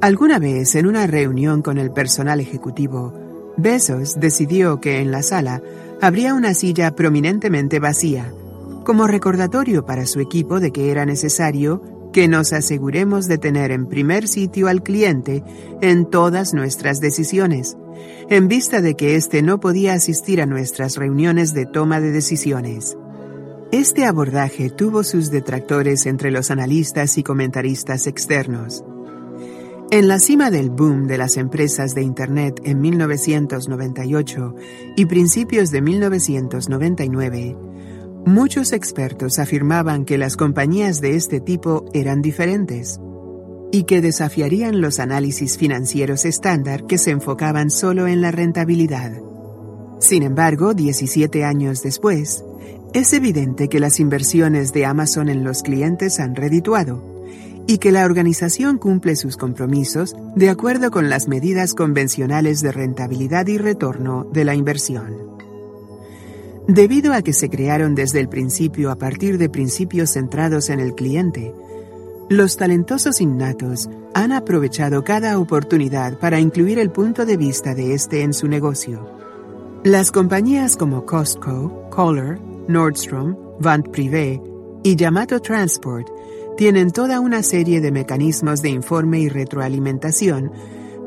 Alguna vez en una reunión con el personal ejecutivo, Bezos decidió que en la sala habría una silla prominentemente vacía, como recordatorio para su equipo de que era necesario que nos aseguremos de tener en primer sitio al cliente en todas nuestras decisiones, en vista de que éste no podía asistir a nuestras reuniones de toma de decisiones. Este abordaje tuvo sus detractores entre los analistas y comentaristas externos. En la cima del boom de las empresas de Internet en 1998 y principios de 1999, Muchos expertos afirmaban que las compañías de este tipo eran diferentes y que desafiarían los análisis financieros estándar que se enfocaban solo en la rentabilidad. Sin embargo, 17 años después, es evidente que las inversiones de Amazon en los clientes han redituado y que la organización cumple sus compromisos de acuerdo con las medidas convencionales de rentabilidad y retorno de la inversión. Debido a que se crearon desde el principio a partir de principios centrados en el cliente, los talentosos innatos han aprovechado cada oportunidad para incluir el punto de vista de este en su negocio. Las compañías como Costco, Kohler, Nordstrom, Vant Privé y Yamato Transport tienen toda una serie de mecanismos de informe y retroalimentación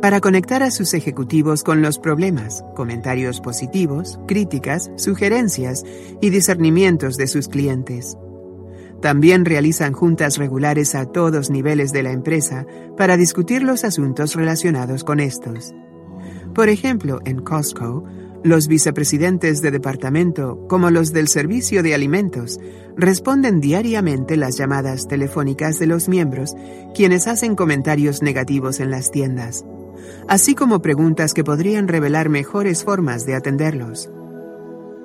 para conectar a sus ejecutivos con los problemas, comentarios positivos, críticas, sugerencias y discernimientos de sus clientes. También realizan juntas regulares a todos niveles de la empresa para discutir los asuntos relacionados con estos. Por ejemplo, en Costco, los vicepresidentes de departamento, como los del servicio de alimentos, responden diariamente las llamadas telefónicas de los miembros, quienes hacen comentarios negativos en las tiendas así como preguntas que podrían revelar mejores formas de atenderlos.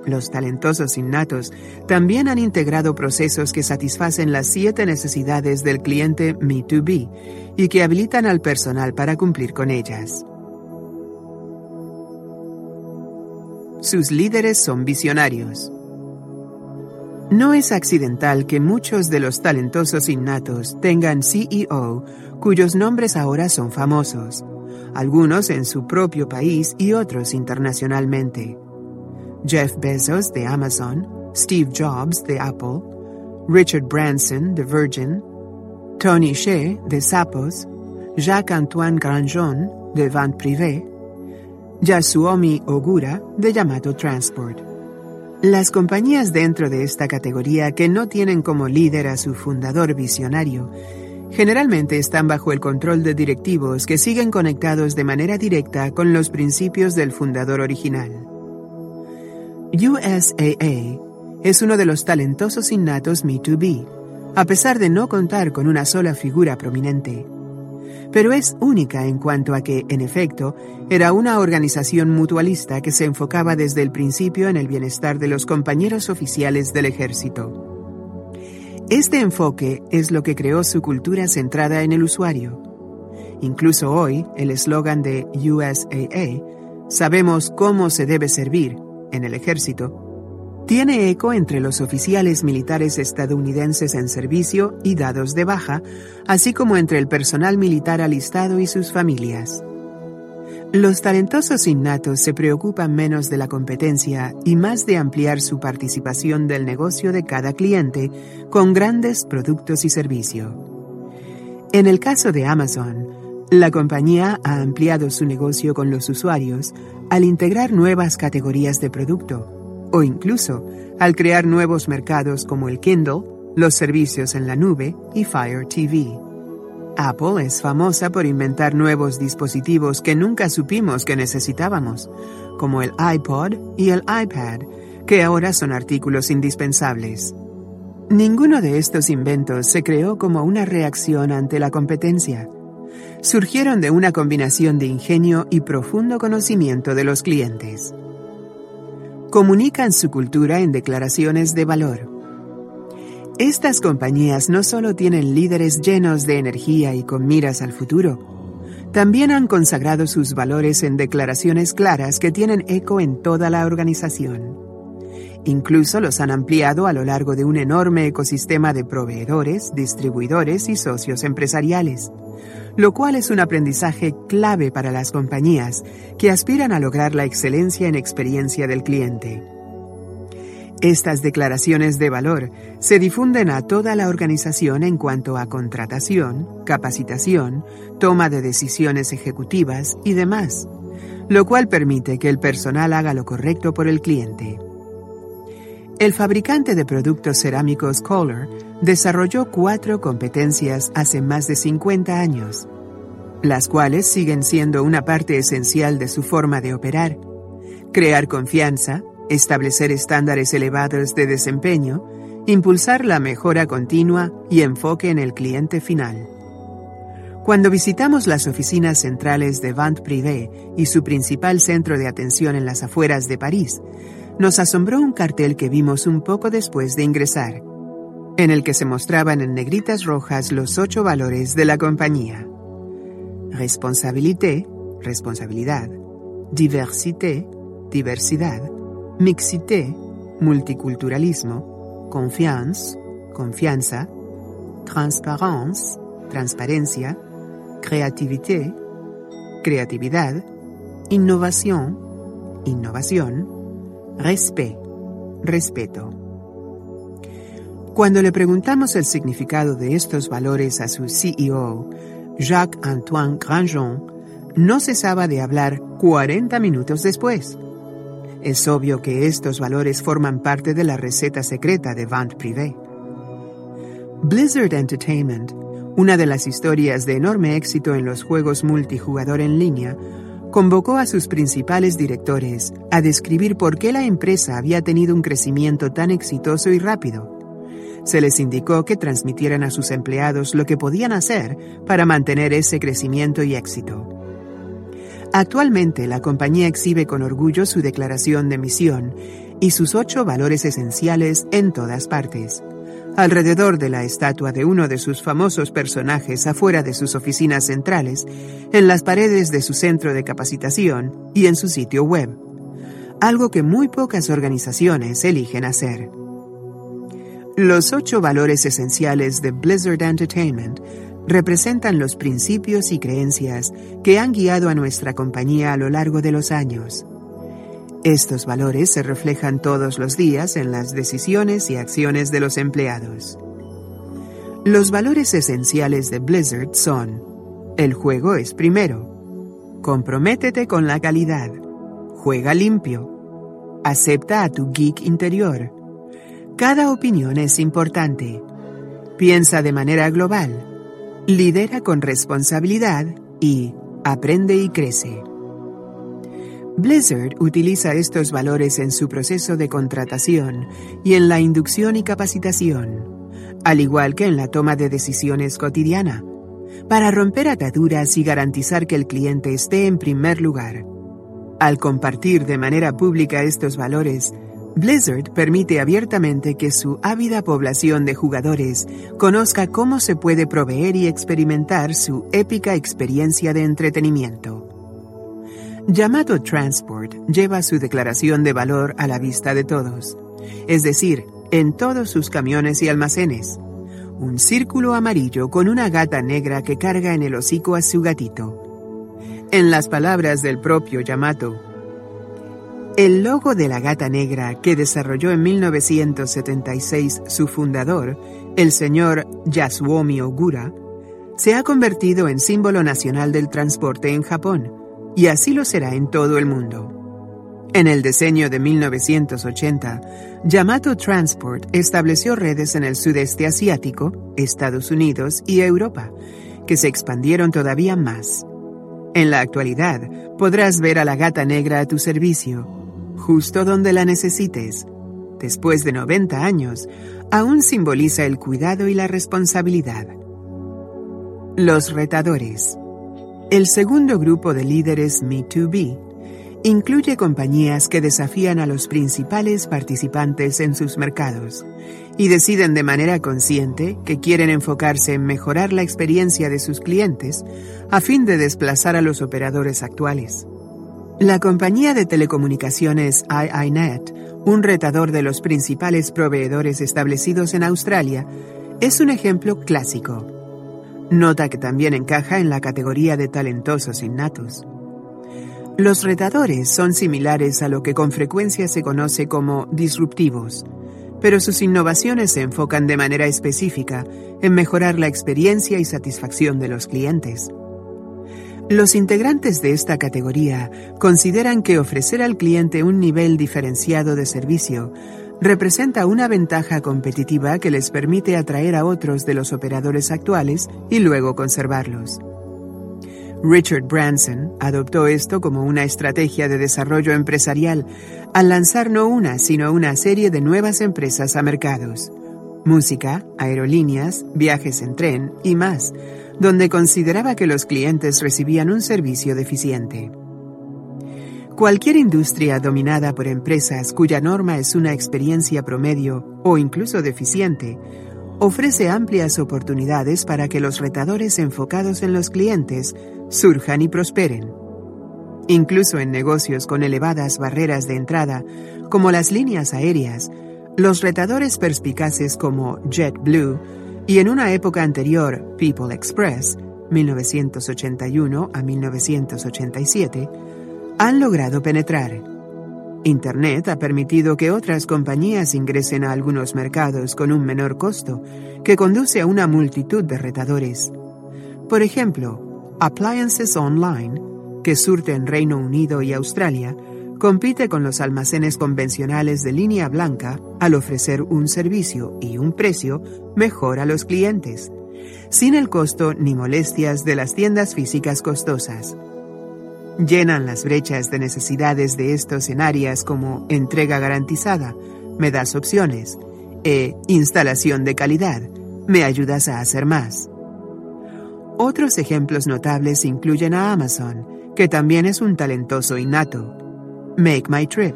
Los talentosos innatos también han integrado procesos que satisfacen las siete necesidades del cliente Me2B y que habilitan al personal para cumplir con ellas. Sus líderes son visionarios. No es accidental que muchos de los talentosos innatos tengan CEO cuyos nombres ahora son famosos algunos en su propio país y otros internacionalmente. Jeff Bezos de Amazon, Steve Jobs de Apple, Richard Branson de Virgin, Tony Hsieh de Zappos, Jacques-Antoine Grandjean de Van Privé, Yasuomi Ogura de Yamato Transport. Las compañías dentro de esta categoría que no tienen como líder a su fundador visionario Generalmente están bajo el control de directivos que siguen conectados de manera directa con los principios del fundador original. USAA es uno de los talentosos innatos Me2B, a pesar de no contar con una sola figura prominente. Pero es única en cuanto a que, en efecto, era una organización mutualista que se enfocaba desde el principio en el bienestar de los compañeros oficiales del ejército. Este enfoque es lo que creó su cultura centrada en el usuario. incluso hoy el eslogan de USAA, sabemos cómo se debe servir, en el ejército, tiene eco entre los oficiales militares estadounidenses en servicio y dados de baja, así como entre el personal militar alistado y sus familias. Los talentosos innatos se preocupan menos de la competencia y más de ampliar su participación del negocio de cada cliente con grandes productos y servicios. En el caso de Amazon, la compañía ha ampliado su negocio con los usuarios al integrar nuevas categorías de producto o incluso al crear nuevos mercados como el Kindle, los servicios en la nube y Fire TV. Apple es famosa por inventar nuevos dispositivos que nunca supimos que necesitábamos, como el iPod y el iPad, que ahora son artículos indispensables. Ninguno de estos inventos se creó como una reacción ante la competencia. Surgieron de una combinación de ingenio y profundo conocimiento de los clientes. Comunican su cultura en declaraciones de valor estas compañías no solo tienen líderes llenos de energía y con miras al futuro, también han consagrado sus valores en declaraciones claras que tienen eco en toda la organización. Incluso los han ampliado a lo largo de un enorme ecosistema de proveedores, distribuidores y socios empresariales, lo cual es un aprendizaje clave para las compañías que aspiran a lograr la excelencia en experiencia del cliente. Estas declaraciones de valor se difunden a toda la organización en cuanto a contratación, capacitación, toma de decisiones ejecutivas y demás, lo cual permite que el personal haga lo correcto por el cliente. El fabricante de productos cerámicos Kohler desarrolló cuatro competencias hace más de 50 años, las cuales siguen siendo una parte esencial de su forma de operar. Crear confianza, establecer estándares elevados de desempeño, impulsar la mejora continua y enfoque en el cliente final. Cuando visitamos las oficinas centrales de Vente Privé y su principal centro de atención en las afueras de París, nos asombró un cartel que vimos un poco después de ingresar, en el que se mostraban en negritas rojas los ocho valores de la compañía. Responsabilité, responsabilidad. Diversité, diversidad mixité, multiculturalismo, confiance, confianza, transparence, transparencia, creativité, creatividad, innovación, innovación, respect, respeto. Cuando le preguntamos el significado de estos valores a su CEO, Jacques-Antoine Grandjean, no cesaba de hablar 40 minutos después. Es obvio que estos valores forman parte de la receta secreta de Vente Privé. Blizzard Entertainment, una de las historias de enorme éxito en los juegos multijugador en línea, convocó a sus principales directores a describir por qué la empresa había tenido un crecimiento tan exitoso y rápido. Se les indicó que transmitieran a sus empleados lo que podían hacer para mantener ese crecimiento y éxito. Actualmente la compañía exhibe con orgullo su declaración de misión y sus ocho valores esenciales en todas partes. Alrededor de la estatua de uno de sus famosos personajes afuera de sus oficinas centrales, en las paredes de su centro de capacitación y en su sitio web. Algo que muy pocas organizaciones eligen hacer. Los ocho valores esenciales de Blizzard Entertainment representan los principios y creencias que han guiado a nuestra compañía a lo largo de los años. Estos valores se reflejan todos los días en las decisiones y acciones de los empleados. Los valores esenciales de Blizzard son, el juego es primero, comprométete con la calidad, juega limpio, acepta a tu geek interior, cada opinión es importante, piensa de manera global, lidera con responsabilidad y aprende y crece. Blizzard utiliza estos valores en su proceso de contratación y en la inducción y capacitación, al igual que en la toma de decisiones cotidiana, para romper ataduras y garantizar que el cliente esté en primer lugar. Al compartir de manera pública estos valores, Blizzard permite abiertamente que su ávida población de jugadores conozca cómo se puede proveer y experimentar su épica experiencia de entretenimiento. Yamato Transport lleva su declaración de valor a la vista de todos, es decir, en todos sus camiones y almacenes. Un círculo amarillo con una gata negra que carga en el hocico a su gatito. En las palabras del propio Yamato, el logo de la gata negra que desarrolló en 1976 su fundador, el señor Yasuomi Ogura, se ha convertido en símbolo nacional del transporte en Japón, y así lo será en todo el mundo. En el diseño de 1980, Yamato Transport estableció redes en el sudeste asiático, Estados Unidos y Europa, que se expandieron todavía más. En la actualidad, podrás ver a la gata negra a tu servicio, justo donde la necesites. Después de 90 años, aún simboliza el cuidado y la responsabilidad. Los retadores. El segundo grupo de líderes Me2B incluye compañías que desafían a los principales participantes en sus mercados y deciden de manera consciente que quieren enfocarse en mejorar la experiencia de sus clientes a fin de desplazar a los operadores actuales. La compañía de telecomunicaciones iiNet, un retador de los principales proveedores establecidos en Australia, es un ejemplo clásico. Nota que también encaja en la categoría de talentosos innatos. Los retadores son similares a lo que con frecuencia se conoce como disruptivos, pero sus innovaciones se enfocan de manera específica en mejorar la experiencia y satisfacción de los clientes. Los integrantes de esta categoría consideran que ofrecer al cliente un nivel diferenciado de servicio representa una ventaja competitiva que les permite atraer a otros de los operadores actuales y luego conservarlos. Richard Branson adoptó esto como una estrategia de desarrollo empresarial al lanzar no una, sino una serie de nuevas empresas a mercados. Música, aerolíneas, viajes en tren y más, donde consideraba que los clientes recibían un servicio deficiente. Cualquier industria dominada por empresas cuya norma es una experiencia promedio o incluso deficiente, ofrece amplias oportunidades para que los retadores enfocados en los clientes surjan y prosperen. Incluso en negocios con elevadas barreras de entrada, como las líneas aéreas, los retadores perspicaces como JetBlue y en una época anterior, People Express, 1981 a 1987, han logrado penetrar. Internet ha permitido que otras compañías ingresen a algunos mercados con un menor costo, que conduce a una multitud de retadores. Por ejemplo, Appliances Online, que surte en Reino Unido y Australia, compite con los almacenes convencionales de línea blanca al ofrecer un servicio y un precio mejor a los clientes, sin el costo ni molestias de las tiendas físicas costosas. Llenan las brechas de necesidades de estos en áreas como entrega garantizada, me das opciones, e instalación de calidad, me ayudas a hacer más. Otros ejemplos notables incluyen a Amazon, que también es un talentoso innato. Make My Trip,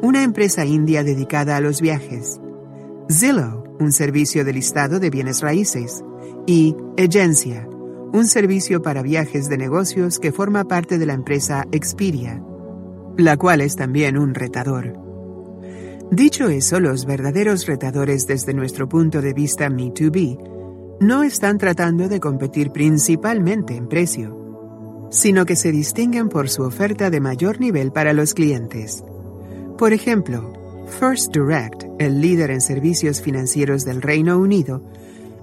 una empresa india dedicada a los viajes. Zillow, un servicio de listado de bienes raíces. Y Agencia, un servicio para viajes de negocios que forma parte de la empresa Expedia, la cual es también un retador. Dicho eso, los verdaderos retadores desde nuestro punto de vista Me2B no están tratando de competir principalmente en precio sino que se distinguen por su oferta de mayor nivel para los clientes. Por ejemplo, First Direct, el líder en servicios financieros del Reino Unido,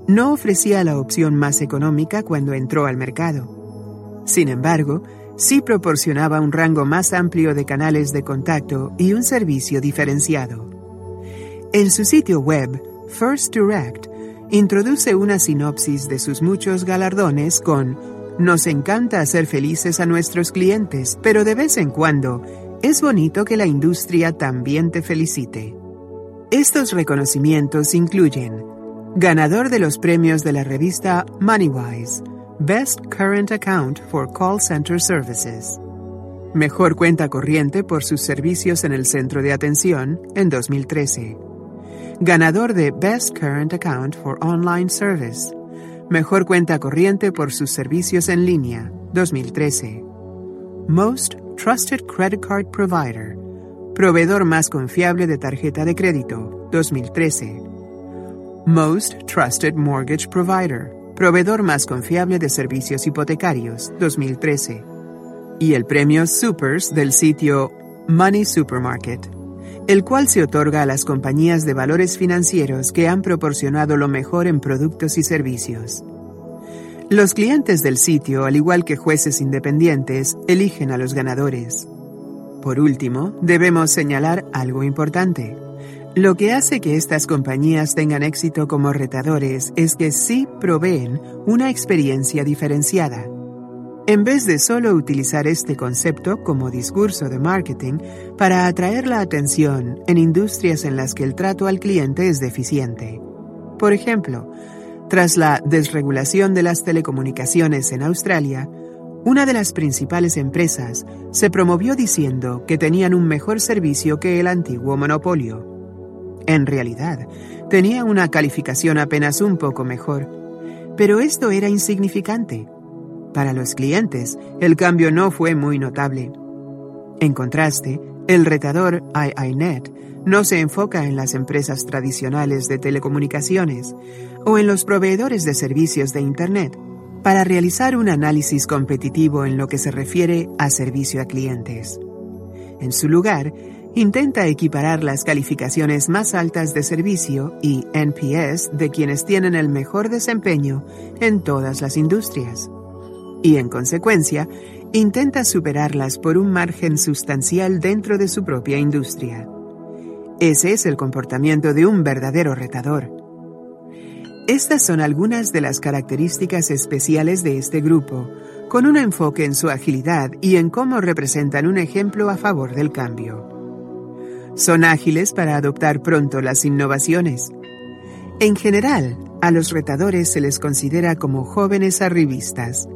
no ofrecía la opción más económica cuando entró al mercado. Sin embargo, sí proporcionaba un rango más amplio de canales de contacto y un servicio diferenciado. En su sitio web, First Direct introduce una sinopsis de sus muchos galardones con nos encanta hacer felices a nuestros clientes, pero de vez en cuando es bonito que la industria también te felicite. Estos reconocimientos incluyen ganador de los premios de la revista MoneyWise, Best Current Account for Call Center Services, Mejor cuenta corriente por sus servicios en el centro de atención en 2013. Ganador de Best Current Account for Online Service. Mejor cuenta corriente por sus servicios en línea 2013. Most Trusted Credit Card Provider. Proveedor más confiable de tarjeta de crédito 2013. Most Trusted Mortgage Provider. Proveedor más confiable de servicios hipotecarios 2013 y el premio Supers del sitio Money Supermarket, el cual se otorga a las compañías de valores financieros que han proporcionado lo mejor en productos y servicios. Los clientes del sitio, al igual que jueces independientes, eligen a los ganadores. Por último, debemos señalar algo importante. Lo que hace que estas compañías tengan éxito como retadores es que sí proveen una experiencia diferenciada en vez de solo utilizar este concepto como discurso de marketing para atraer la atención en industrias en las que el trato al cliente es deficiente. Por ejemplo, tras la desregulación de las telecomunicaciones en Australia, una de las principales empresas se promovió diciendo que tenían un mejor servicio que el antiguo monopolio. En realidad, tenía una calificación apenas un poco mejor, pero esto era insignificante para los clientes, el cambio no fue muy notable. En contraste, el retador IINet no se enfoca en las empresas tradicionales de telecomunicaciones o en los proveedores de servicios de Internet para realizar un análisis competitivo en lo que se refiere a servicio a clientes. En su lugar, intenta equiparar las calificaciones más altas de servicio y NPS de quienes tienen el mejor desempeño en todas las industrias y, en consecuencia, intenta superarlas por un margen sustancial dentro de su propia industria. Ese es el comportamiento de un verdadero retador. Estas son algunas de las características especiales de este grupo, con un enfoque en su agilidad y en cómo representan un ejemplo a favor del cambio. Son ágiles para adoptar pronto las innovaciones. En general, a los retadores se les considera como jóvenes arribistas,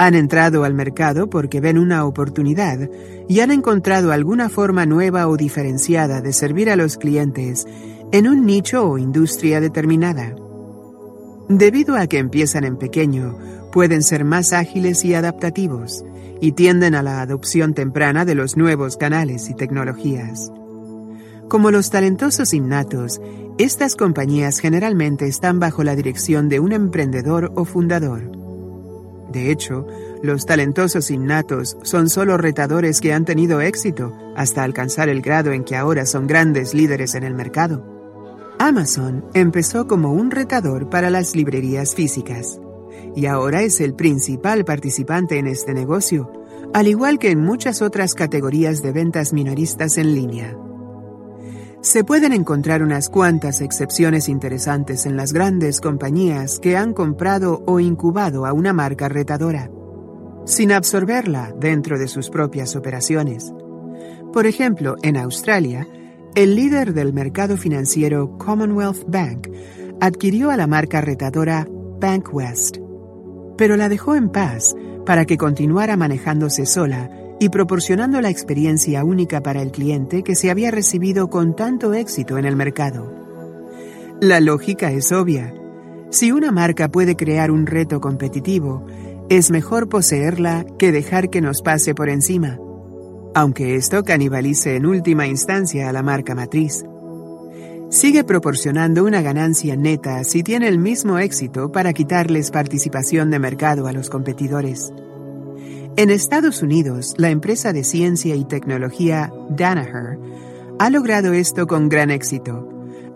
han entrado al mercado porque ven una oportunidad y han encontrado alguna forma nueva o diferenciada de servir a los clientes en un nicho o industria determinada. Debido a que empiezan en pequeño, pueden ser más ágiles y adaptativos y tienden a la adopción temprana de los nuevos canales y tecnologías. Como los talentosos innatos, estas compañías generalmente están bajo la dirección de un emprendedor o fundador. De hecho, los talentosos innatos son solo retadores que han tenido éxito hasta alcanzar el grado en que ahora son grandes líderes en el mercado. Amazon empezó como un retador para las librerías físicas y ahora es el principal participante en este negocio, al igual que en muchas otras categorías de ventas minoristas en línea. Se pueden encontrar unas cuantas excepciones interesantes en las grandes compañías que han comprado o incubado a una marca retadora, sin absorberla dentro de sus propias operaciones. Por ejemplo, en Australia, el líder del mercado financiero Commonwealth Bank adquirió a la marca retadora Bankwest, pero la dejó en paz para que continuara manejándose sola y proporcionando la experiencia única para el cliente que se había recibido con tanto éxito en el mercado. La lógica es obvia. Si una marca puede crear un reto competitivo, es mejor poseerla que dejar que nos pase por encima, aunque esto canibalice en última instancia a la marca matriz. Sigue proporcionando una ganancia neta si tiene el mismo éxito para quitarles participación de mercado a los competidores. En Estados Unidos, la empresa de ciencia y tecnología Danaher ha logrado esto con gran éxito,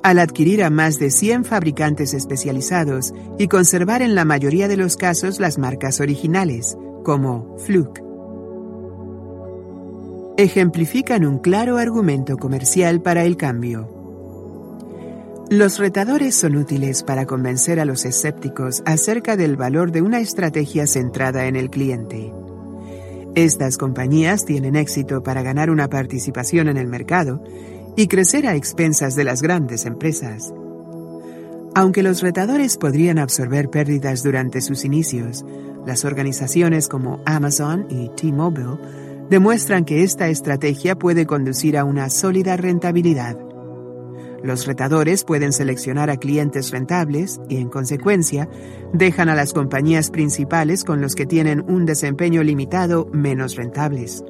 al adquirir a más de 100 fabricantes especializados y conservar en la mayoría de los casos las marcas originales, como Fluke. Ejemplifican un claro argumento comercial para el cambio. Los retadores son útiles para convencer a los escépticos acerca del valor de una estrategia centrada en el cliente. Estas compañías tienen éxito para ganar una participación en el mercado y crecer a expensas de las grandes empresas. Aunque los retadores podrían absorber pérdidas durante sus inicios, las organizaciones como Amazon y T-Mobile demuestran que esta estrategia puede conducir a una sólida rentabilidad. Los retadores pueden seleccionar a clientes rentables y, en consecuencia, dejan a las compañías principales con los que tienen un desempeño limitado menos rentables.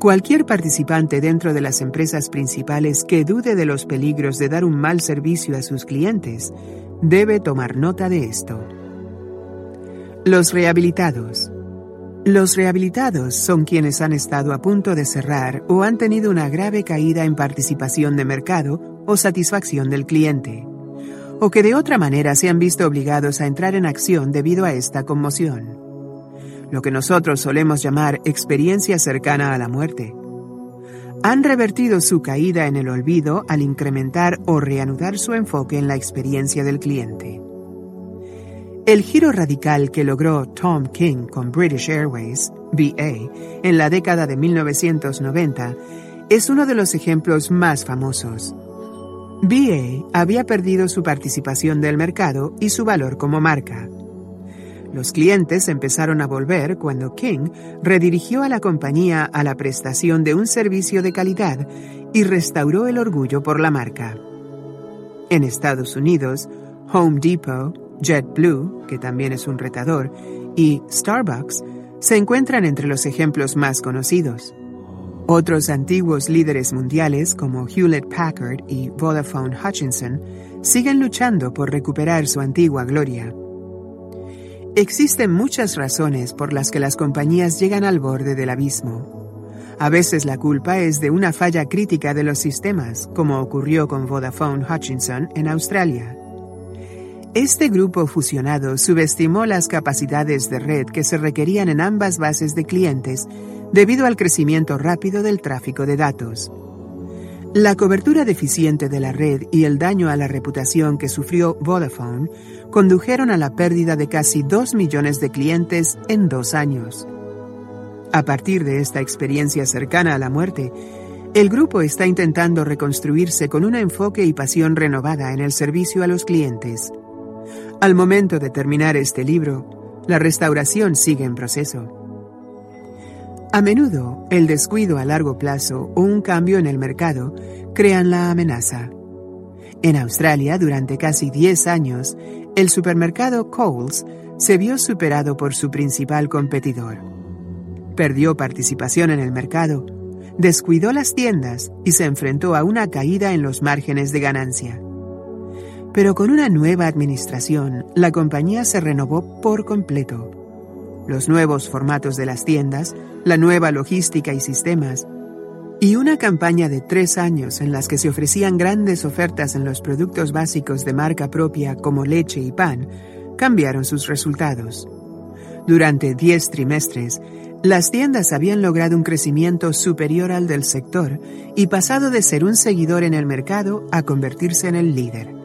Cualquier participante dentro de las empresas principales que dude de los peligros de dar un mal servicio a sus clientes debe tomar nota de esto. Los rehabilitados. Los rehabilitados son quienes han estado a punto de cerrar o han tenido una grave caída en participación de mercado o satisfacción del cliente, o que de otra manera se han visto obligados a entrar en acción debido a esta conmoción, lo que nosotros solemos llamar experiencia cercana a la muerte. Han revertido su caída en el olvido al incrementar o reanudar su enfoque en la experiencia del cliente. El giro radical que logró Tom King con British Airways, BA, en la década de 1990 es uno de los ejemplos más famosos. BA había perdido su participación del mercado y su valor como marca. Los clientes empezaron a volver cuando King redirigió a la compañía a la prestación de un servicio de calidad y restauró el orgullo por la marca. En Estados Unidos, Home Depot, JetBlue, que también es un retador, y Starbucks se encuentran entre los ejemplos más conocidos. Otros antiguos líderes mundiales como Hewlett Packard y Vodafone Hutchinson siguen luchando por recuperar su antigua gloria. Existen muchas razones por las que las compañías llegan al borde del abismo. A veces la culpa es de una falla crítica de los sistemas, como ocurrió con Vodafone Hutchinson en Australia. Este grupo fusionado subestimó las capacidades de red que se requerían en ambas bases de clientes debido al crecimiento rápido del tráfico de datos. La cobertura deficiente de la red y el daño a la reputación que sufrió Vodafone condujeron a la pérdida de casi 2 millones de clientes en dos años. A partir de esta experiencia cercana a la muerte, el grupo está intentando reconstruirse con un enfoque y pasión renovada en el servicio a los clientes. Al momento de terminar este libro, la restauración sigue en proceso. A menudo, el descuido a largo plazo o un cambio en el mercado crean la amenaza. En Australia, durante casi 10 años, el supermercado Coles se vio superado por su principal competidor. Perdió participación en el mercado, descuidó las tiendas y se enfrentó a una caída en los márgenes de ganancia. Pero con una nueva administración, la compañía se renovó por completo. Los nuevos formatos de las tiendas, la nueva logística y sistemas, y una campaña de tres años en las que se ofrecían grandes ofertas en los productos básicos de marca propia como leche y pan, cambiaron sus resultados. Durante diez trimestres, las tiendas habían logrado un crecimiento superior al del sector y pasado de ser un seguidor en el mercado a convertirse en el líder.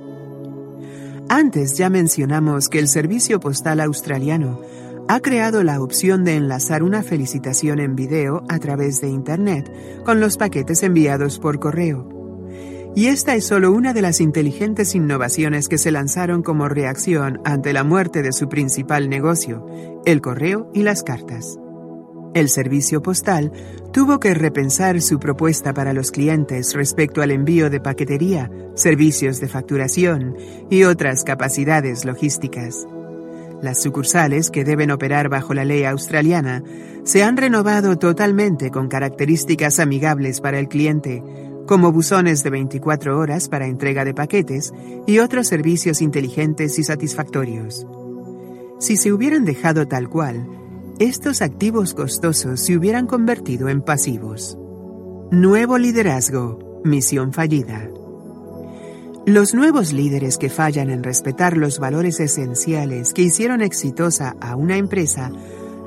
Antes ya mencionamos que el Servicio Postal Australiano ha creado la opción de enlazar una felicitación en video a través de Internet con los paquetes enviados por correo. Y esta es solo una de las inteligentes innovaciones que se lanzaron como reacción ante la muerte de su principal negocio, el correo y las cartas. El servicio postal tuvo que repensar su propuesta para los clientes respecto al envío de paquetería, servicios de facturación y otras capacidades logísticas. Las sucursales, que deben operar bajo la ley australiana, se han renovado totalmente con características amigables para el cliente, como buzones de 24 horas para entrega de paquetes y otros servicios inteligentes y satisfactorios. Si se hubieran dejado tal cual, estos activos costosos se hubieran convertido en pasivos. Nuevo liderazgo, misión fallida. Los nuevos líderes que fallan en respetar los valores esenciales que hicieron exitosa a una empresa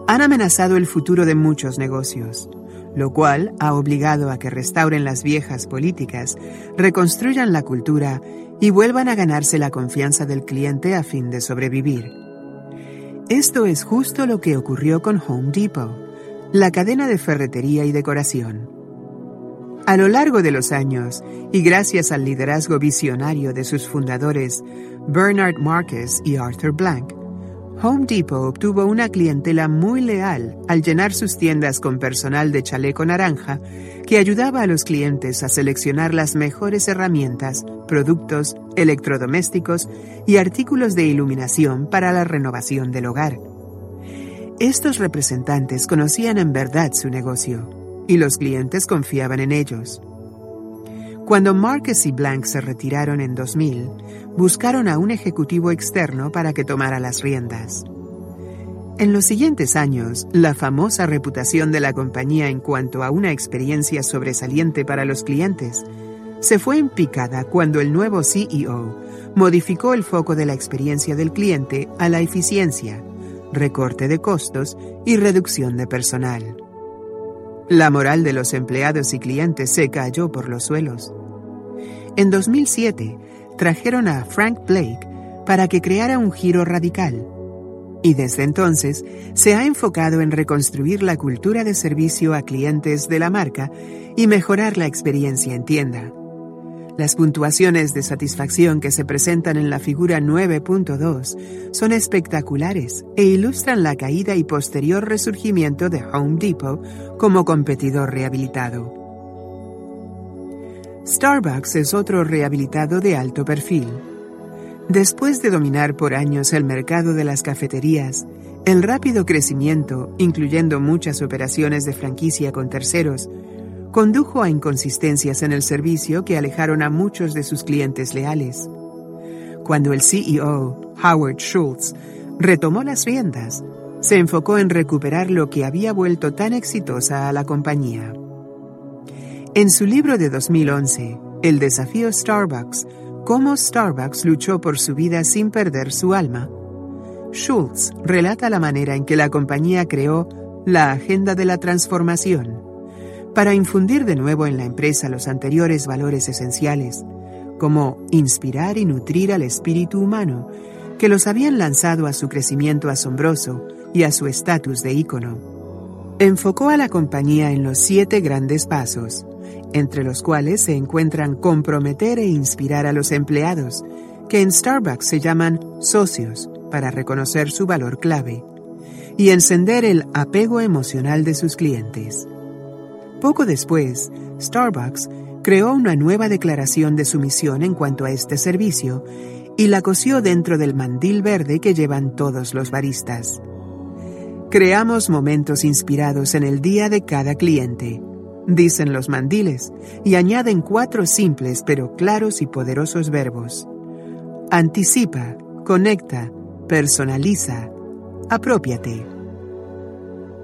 han amenazado el futuro de muchos negocios, lo cual ha obligado a que restauren las viejas políticas, reconstruyan la cultura y vuelvan a ganarse la confianza del cliente a fin de sobrevivir. Esto es justo lo que ocurrió con Home Depot, la cadena de ferretería y decoración. A lo largo de los años, y gracias al liderazgo visionario de sus fundadores, Bernard Marcus y Arthur Blank, Home Depot obtuvo una clientela muy leal al llenar sus tiendas con personal de chaleco naranja que ayudaba a los clientes a seleccionar las mejores herramientas, productos, electrodomésticos y artículos de iluminación para la renovación del hogar. Estos representantes conocían en verdad su negocio y los clientes confiaban en ellos. Cuando Marcus y Blank se retiraron en 2000, buscaron a un ejecutivo externo para que tomara las riendas. En los siguientes años, la famosa reputación de la compañía en cuanto a una experiencia sobresaliente para los clientes se fue en cuando el nuevo CEO modificó el foco de la experiencia del cliente a la eficiencia, recorte de costos y reducción de personal. La moral de los empleados y clientes se cayó por los suelos. En 2007, trajeron a Frank Blake para que creara un giro radical. Y desde entonces se ha enfocado en reconstruir la cultura de servicio a clientes de la marca y mejorar la experiencia en tienda. Las puntuaciones de satisfacción que se presentan en la figura 9.2 son espectaculares e ilustran la caída y posterior resurgimiento de Home Depot como competidor rehabilitado. Starbucks es otro rehabilitado de alto perfil. Después de dominar por años el mercado de las cafeterías, el rápido crecimiento, incluyendo muchas operaciones de franquicia con terceros, condujo a inconsistencias en el servicio que alejaron a muchos de sus clientes leales. Cuando el CEO, Howard Schultz, retomó las riendas, se enfocó en recuperar lo que había vuelto tan exitosa a la compañía. En su libro de 2011, El desafío Starbucks, cómo Starbucks luchó por su vida sin perder su alma, Schultz relata la manera en que la compañía creó la agenda de la transformación para infundir de nuevo en la empresa los anteriores valores esenciales, como inspirar y nutrir al espíritu humano, que los habían lanzado a su crecimiento asombroso y a su estatus de ícono. Enfocó a la compañía en los siete grandes pasos, entre los cuales se encuentran comprometer e inspirar a los empleados, que en Starbucks se llaman socios, para reconocer su valor clave, y encender el apego emocional de sus clientes. Poco después, Starbucks creó una nueva declaración de su misión en cuanto a este servicio y la cosió dentro del mandil verde que llevan todos los baristas. Creamos momentos inspirados en el día de cada cliente, dicen los mandiles, y añaden cuatro simples pero claros y poderosos verbos. Anticipa, conecta, personaliza, apropiate.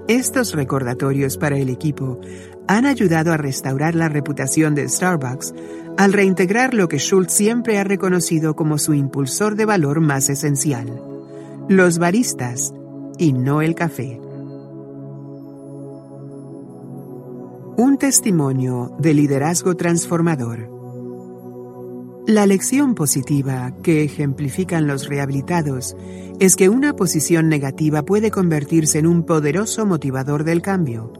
Estos recordatorios para el equipo han ayudado a restaurar la reputación de Starbucks al reintegrar lo que Schultz siempre ha reconocido como su impulsor de valor más esencial, los baristas y no el café. Un testimonio de liderazgo transformador. La lección positiva que ejemplifican los rehabilitados es que una posición negativa puede convertirse en un poderoso motivador del cambio,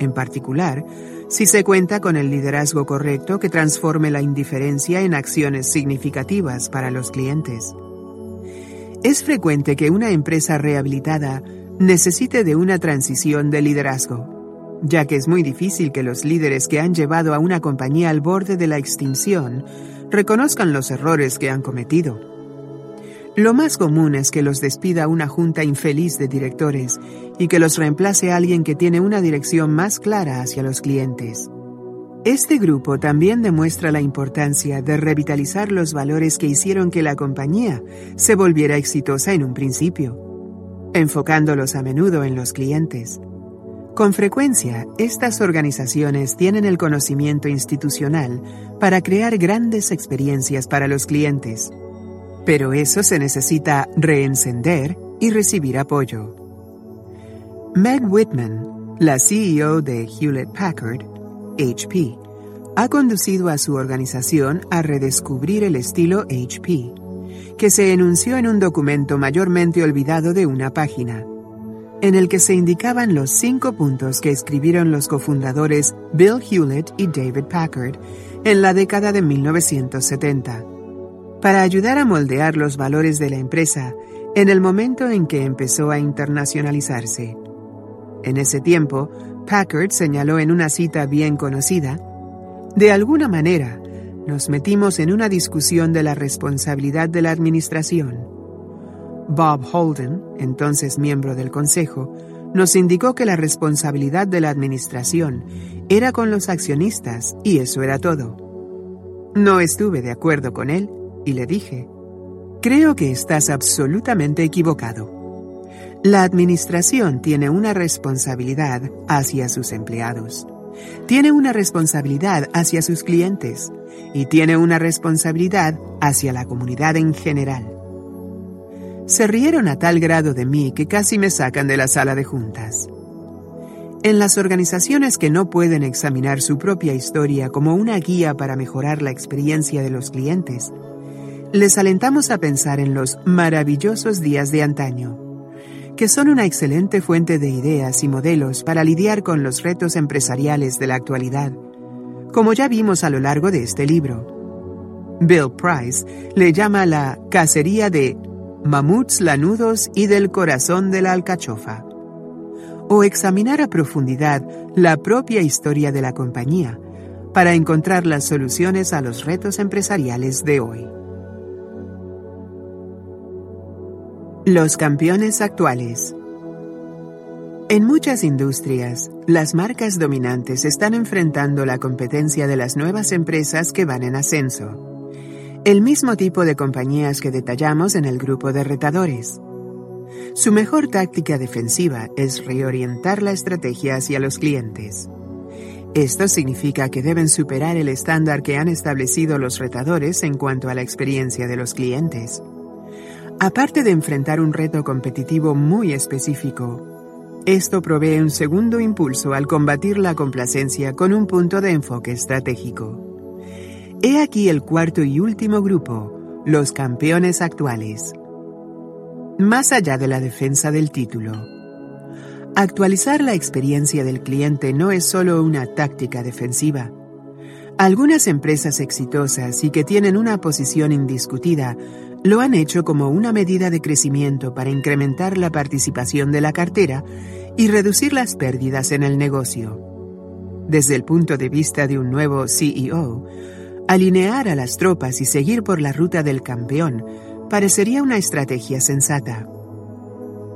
en particular si se cuenta con el liderazgo correcto que transforme la indiferencia en acciones significativas para los clientes. Es frecuente que una empresa rehabilitada necesite de una transición de liderazgo, ya que es muy difícil que los líderes que han llevado a una compañía al borde de la extinción reconozcan los errores que han cometido. Lo más común es que los despida una junta infeliz de directores y que los reemplace alguien que tiene una dirección más clara hacia los clientes. Este grupo también demuestra la importancia de revitalizar los valores que hicieron que la compañía se volviera exitosa en un principio, enfocándolos a menudo en los clientes. Con frecuencia, estas organizaciones tienen el conocimiento institucional para crear grandes experiencias para los clientes, pero eso se necesita reencender y recibir apoyo. Meg Whitman, la CEO de Hewlett Packard, HP, ha conducido a su organización a redescubrir el estilo HP, que se enunció en un documento mayormente olvidado de una página en el que se indicaban los cinco puntos que escribieron los cofundadores Bill Hewlett y David Packard en la década de 1970. Para ayudar a moldear los valores de la empresa, en el momento en que empezó a internacionalizarse. En ese tiempo, Packard señaló en una cita bien conocida, de alguna manera, nos metimos en una discusión de la responsabilidad de la administración. Bob Holden, entonces miembro del Consejo, nos indicó que la responsabilidad de la administración era con los accionistas y eso era todo. No estuve de acuerdo con él y le dije, creo que estás absolutamente equivocado. La administración tiene una responsabilidad hacia sus empleados, tiene una responsabilidad hacia sus clientes y tiene una responsabilidad hacia la comunidad en general. Se rieron a tal grado de mí que casi me sacan de la sala de juntas. En las organizaciones que no pueden examinar su propia historia como una guía para mejorar la experiencia de los clientes, les alentamos a pensar en los maravillosos días de antaño, que son una excelente fuente de ideas y modelos para lidiar con los retos empresariales de la actualidad, como ya vimos a lo largo de este libro. Bill Price le llama la cacería de mamuts lanudos y del corazón de la alcachofa. O examinar a profundidad la propia historia de la compañía para encontrar las soluciones a los retos empresariales de hoy. Los campeones actuales. En muchas industrias, las marcas dominantes están enfrentando la competencia de las nuevas empresas que van en ascenso el mismo tipo de compañías que detallamos en el grupo de retadores. Su mejor táctica defensiva es reorientar la estrategia hacia los clientes. Esto significa que deben superar el estándar que han establecido los retadores en cuanto a la experiencia de los clientes. Aparte de enfrentar un reto competitivo muy específico, esto provee un segundo impulso al combatir la complacencia con un punto de enfoque estratégico. He aquí el cuarto y último grupo, los campeones actuales. Más allá de la defensa del título. Actualizar la experiencia del cliente no es solo una táctica defensiva. Algunas empresas exitosas y que tienen una posición indiscutida lo han hecho como una medida de crecimiento para incrementar la participación de la cartera y reducir las pérdidas en el negocio. Desde el punto de vista de un nuevo CEO, Alinear a las tropas y seguir por la ruta del campeón parecería una estrategia sensata.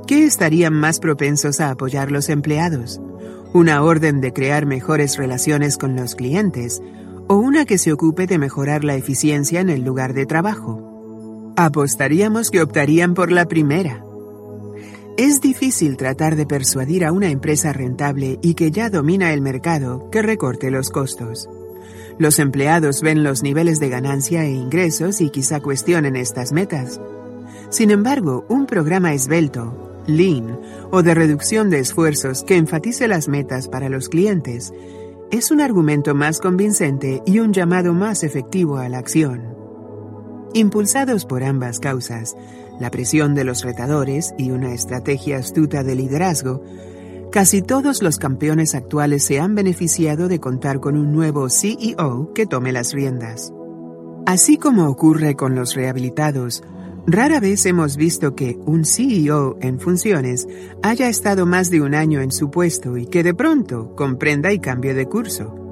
¿Qué estarían más propensos a apoyar los empleados? ¿Una orden de crear mejores relaciones con los clientes o una que se ocupe de mejorar la eficiencia en el lugar de trabajo? Apostaríamos que optarían por la primera. Es difícil tratar de persuadir a una empresa rentable y que ya domina el mercado que recorte los costos. Los empleados ven los niveles de ganancia e ingresos y quizá cuestionen estas metas. Sin embargo, un programa esbelto, lean o de reducción de esfuerzos que enfatice las metas para los clientes es un argumento más convincente y un llamado más efectivo a la acción. Impulsados por ambas causas, la presión de los retadores y una estrategia astuta de liderazgo, Casi todos los campeones actuales se han beneficiado de contar con un nuevo CEO que tome las riendas. Así como ocurre con los rehabilitados, rara vez hemos visto que un CEO en funciones haya estado más de un año en su puesto y que de pronto comprenda y cambie de curso.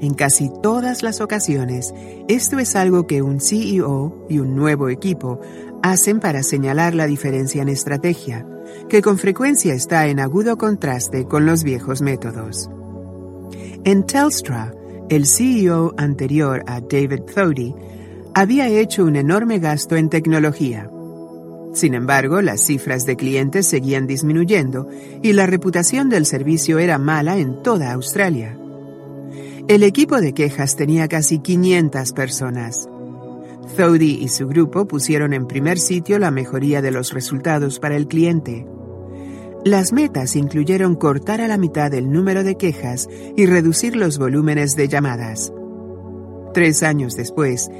En casi todas las ocasiones, esto es algo que un CEO y un nuevo equipo hacen para señalar la diferencia en estrategia, que con frecuencia está en agudo contraste con los viejos métodos. En Telstra, el CEO anterior a David Thodey había hecho un enorme gasto en tecnología. Sin embargo, las cifras de clientes seguían disminuyendo y la reputación del servicio era mala en toda Australia. El equipo de quejas tenía casi 500 personas Thody y su grupo pusieron en primer sitio la mejoría de los resultados para el cliente. Las metas incluyeron cortar a la mitad el número de quejas y reducir los volúmenes de llamadas. Tres años después,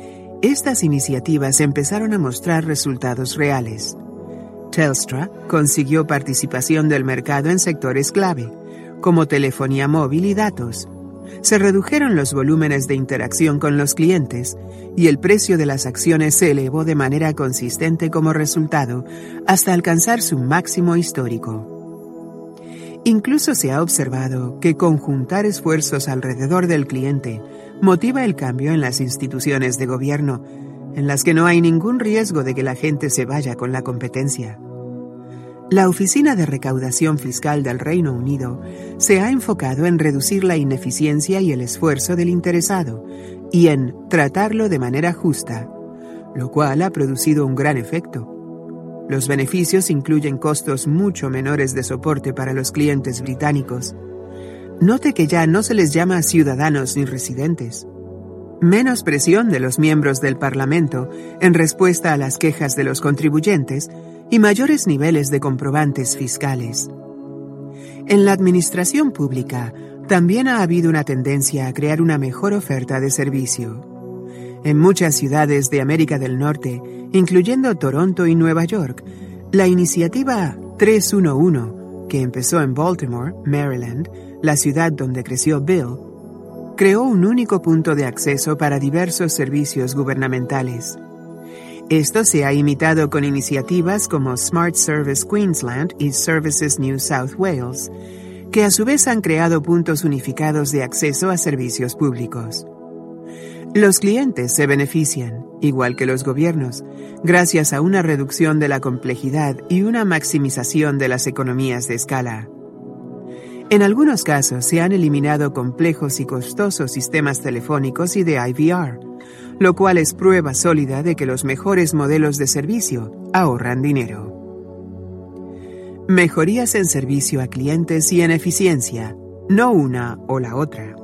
estas iniciativas empezaron a mostrar resultados reales. Telstra consiguió participación del mercado en sectores clave, como telefonía móvil y datos, se redujeron los volúmenes de interacción con los clientes y el precio de las acciones se elevó de manera consistente como resultado hasta alcanzar su máximo histórico. Incluso se ha observado que conjuntar esfuerzos alrededor del cliente motiva el cambio en las instituciones de gobierno, en las que no hay ningún riesgo de que la gente se vaya con la competencia. La Oficina de Recaudación Fiscal del Reino Unido se ha enfocado en reducir la ineficiencia y el esfuerzo del interesado y en tratarlo de manera justa, lo cual ha producido un gran efecto. Los beneficios incluyen costos mucho menores de soporte para los clientes británicos. Note que ya no se les llama ciudadanos ni residentes. Menos presión de los miembros del Parlamento en respuesta a las quejas de los contribuyentes y mayores niveles de comprobantes fiscales. En la administración pública también ha habido una tendencia a crear una mejor oferta de servicio. En muchas ciudades de América del Norte, incluyendo Toronto y Nueva York, la iniciativa 311, que empezó en Baltimore, Maryland, la ciudad donde creció Bill, creó un único punto de acceso para diversos servicios gubernamentales. Esto se ha imitado con iniciativas como Smart Service Queensland y Services New South Wales, que a su vez han creado puntos unificados de acceso a servicios públicos. Los clientes se benefician, igual que los gobiernos, gracias a una reducción de la complejidad y una maximización de las economías de escala. En algunos casos se han eliminado complejos y costosos sistemas telefónicos y de IVR, lo cual es prueba sólida de que los mejores modelos de servicio ahorran dinero. Mejorías en servicio a clientes y en eficiencia, no una o la otra.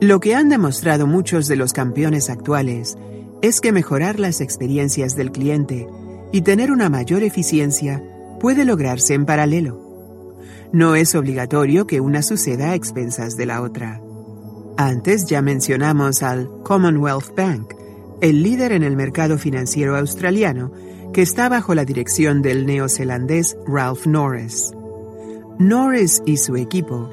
Lo que han demostrado muchos de los campeones actuales es que mejorar las experiencias del cliente y tener una mayor eficiencia puede lograrse en paralelo. No es obligatorio que una suceda a expensas de la otra. Antes ya mencionamos al Commonwealth Bank, el líder en el mercado financiero australiano, que está bajo la dirección del neozelandés Ralph Norris. Norris y su equipo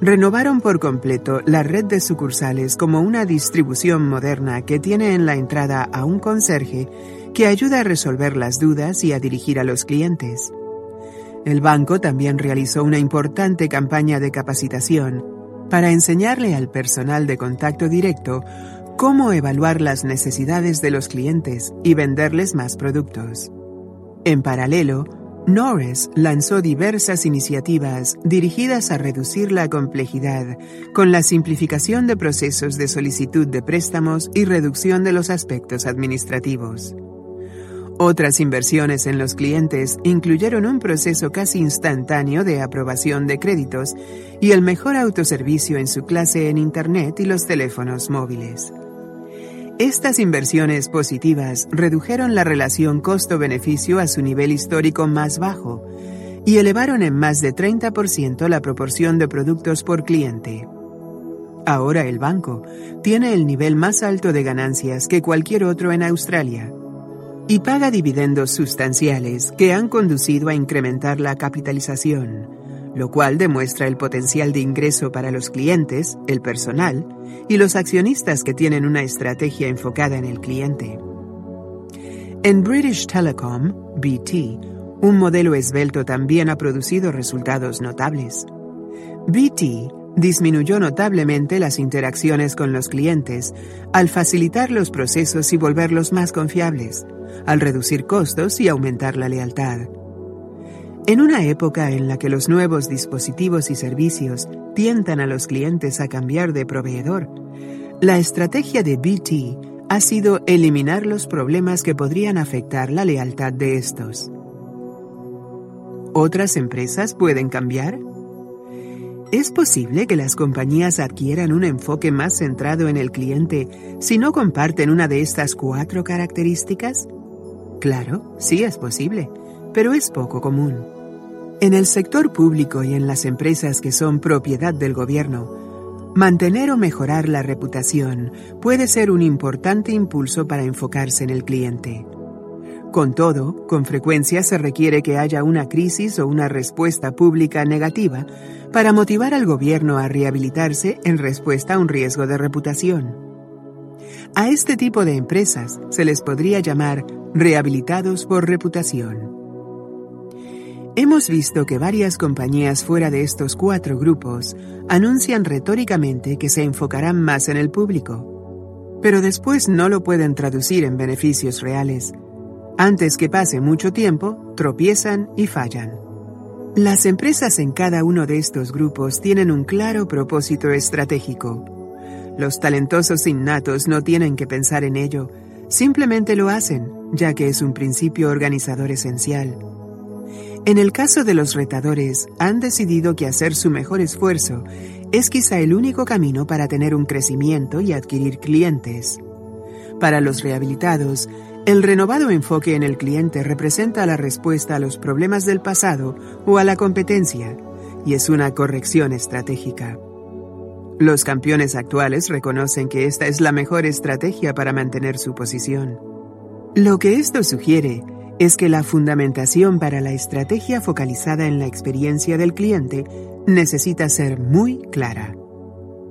renovaron por completo la red de sucursales como una distribución moderna que tiene en la entrada a un conserje que ayuda a resolver las dudas y a dirigir a los clientes. El banco también realizó una importante campaña de capacitación para enseñarle al personal de contacto directo cómo evaluar las necesidades de los clientes y venderles más productos. En paralelo, Norris lanzó diversas iniciativas dirigidas a reducir la complejidad con la simplificación de procesos de solicitud de préstamos y reducción de los aspectos administrativos. Otras inversiones en los clientes incluyeron un proceso casi instantáneo de aprobación de créditos y el mejor autoservicio en su clase en Internet y los teléfonos móviles. Estas inversiones positivas redujeron la relación costo-beneficio a su nivel histórico más bajo y elevaron en más de 30% la proporción de productos por cliente. Ahora el banco tiene el nivel más alto de ganancias que cualquier otro en Australia y paga dividendos sustanciales que han conducido a incrementar la capitalización lo cual demuestra el potencial de ingreso para los clientes, el personal y los accionistas que tienen una estrategia enfocada en el cliente. En British Telecom, BT, un modelo esbelto también ha producido resultados notables. BT disminuyó notablemente las interacciones con los clientes al facilitar los procesos y volverlos más confiables, al reducir costos y aumentar la lealtad. En una época en la que los nuevos dispositivos y servicios tientan a los clientes a cambiar de proveedor, la estrategia de BT ha sido eliminar los problemas que podrían afectar la lealtad de estos. ¿Otras empresas pueden cambiar? ¿Es posible que las compañías adquieran un enfoque más centrado en el cliente si no comparten una de estas cuatro características? Claro, sí es posible pero es poco común. En el sector público y en las empresas que son propiedad del gobierno, mantener o mejorar la reputación puede ser un importante impulso para enfocarse en el cliente. Con todo, con frecuencia se requiere que haya una crisis o una respuesta pública negativa para motivar al gobierno a rehabilitarse en respuesta a un riesgo de reputación. A este tipo de empresas se les podría llamar rehabilitados por reputación. Hemos visto que varias compañías fuera de estos cuatro grupos anuncian retóricamente que se enfocarán más en el público, pero después no lo pueden traducir en beneficios reales. Antes que pase mucho tiempo, tropiezan y fallan. Las empresas en cada uno de estos grupos tienen un claro propósito estratégico. Los talentosos innatos no tienen que pensar en ello, simplemente lo hacen, ya que es un principio organizador esencial. En el caso de los retadores, han decidido que hacer su mejor esfuerzo es quizá el único camino para tener un crecimiento y adquirir clientes. Para los rehabilitados, el renovado enfoque en el cliente representa la respuesta a los problemas del pasado o a la competencia, y es una corrección estratégica. Los campeones actuales reconocen que esta es la mejor estrategia para mantener su posición. Lo que esto sugiere es que la fundamentación para la estrategia focalizada en la experiencia del cliente necesita ser muy clara.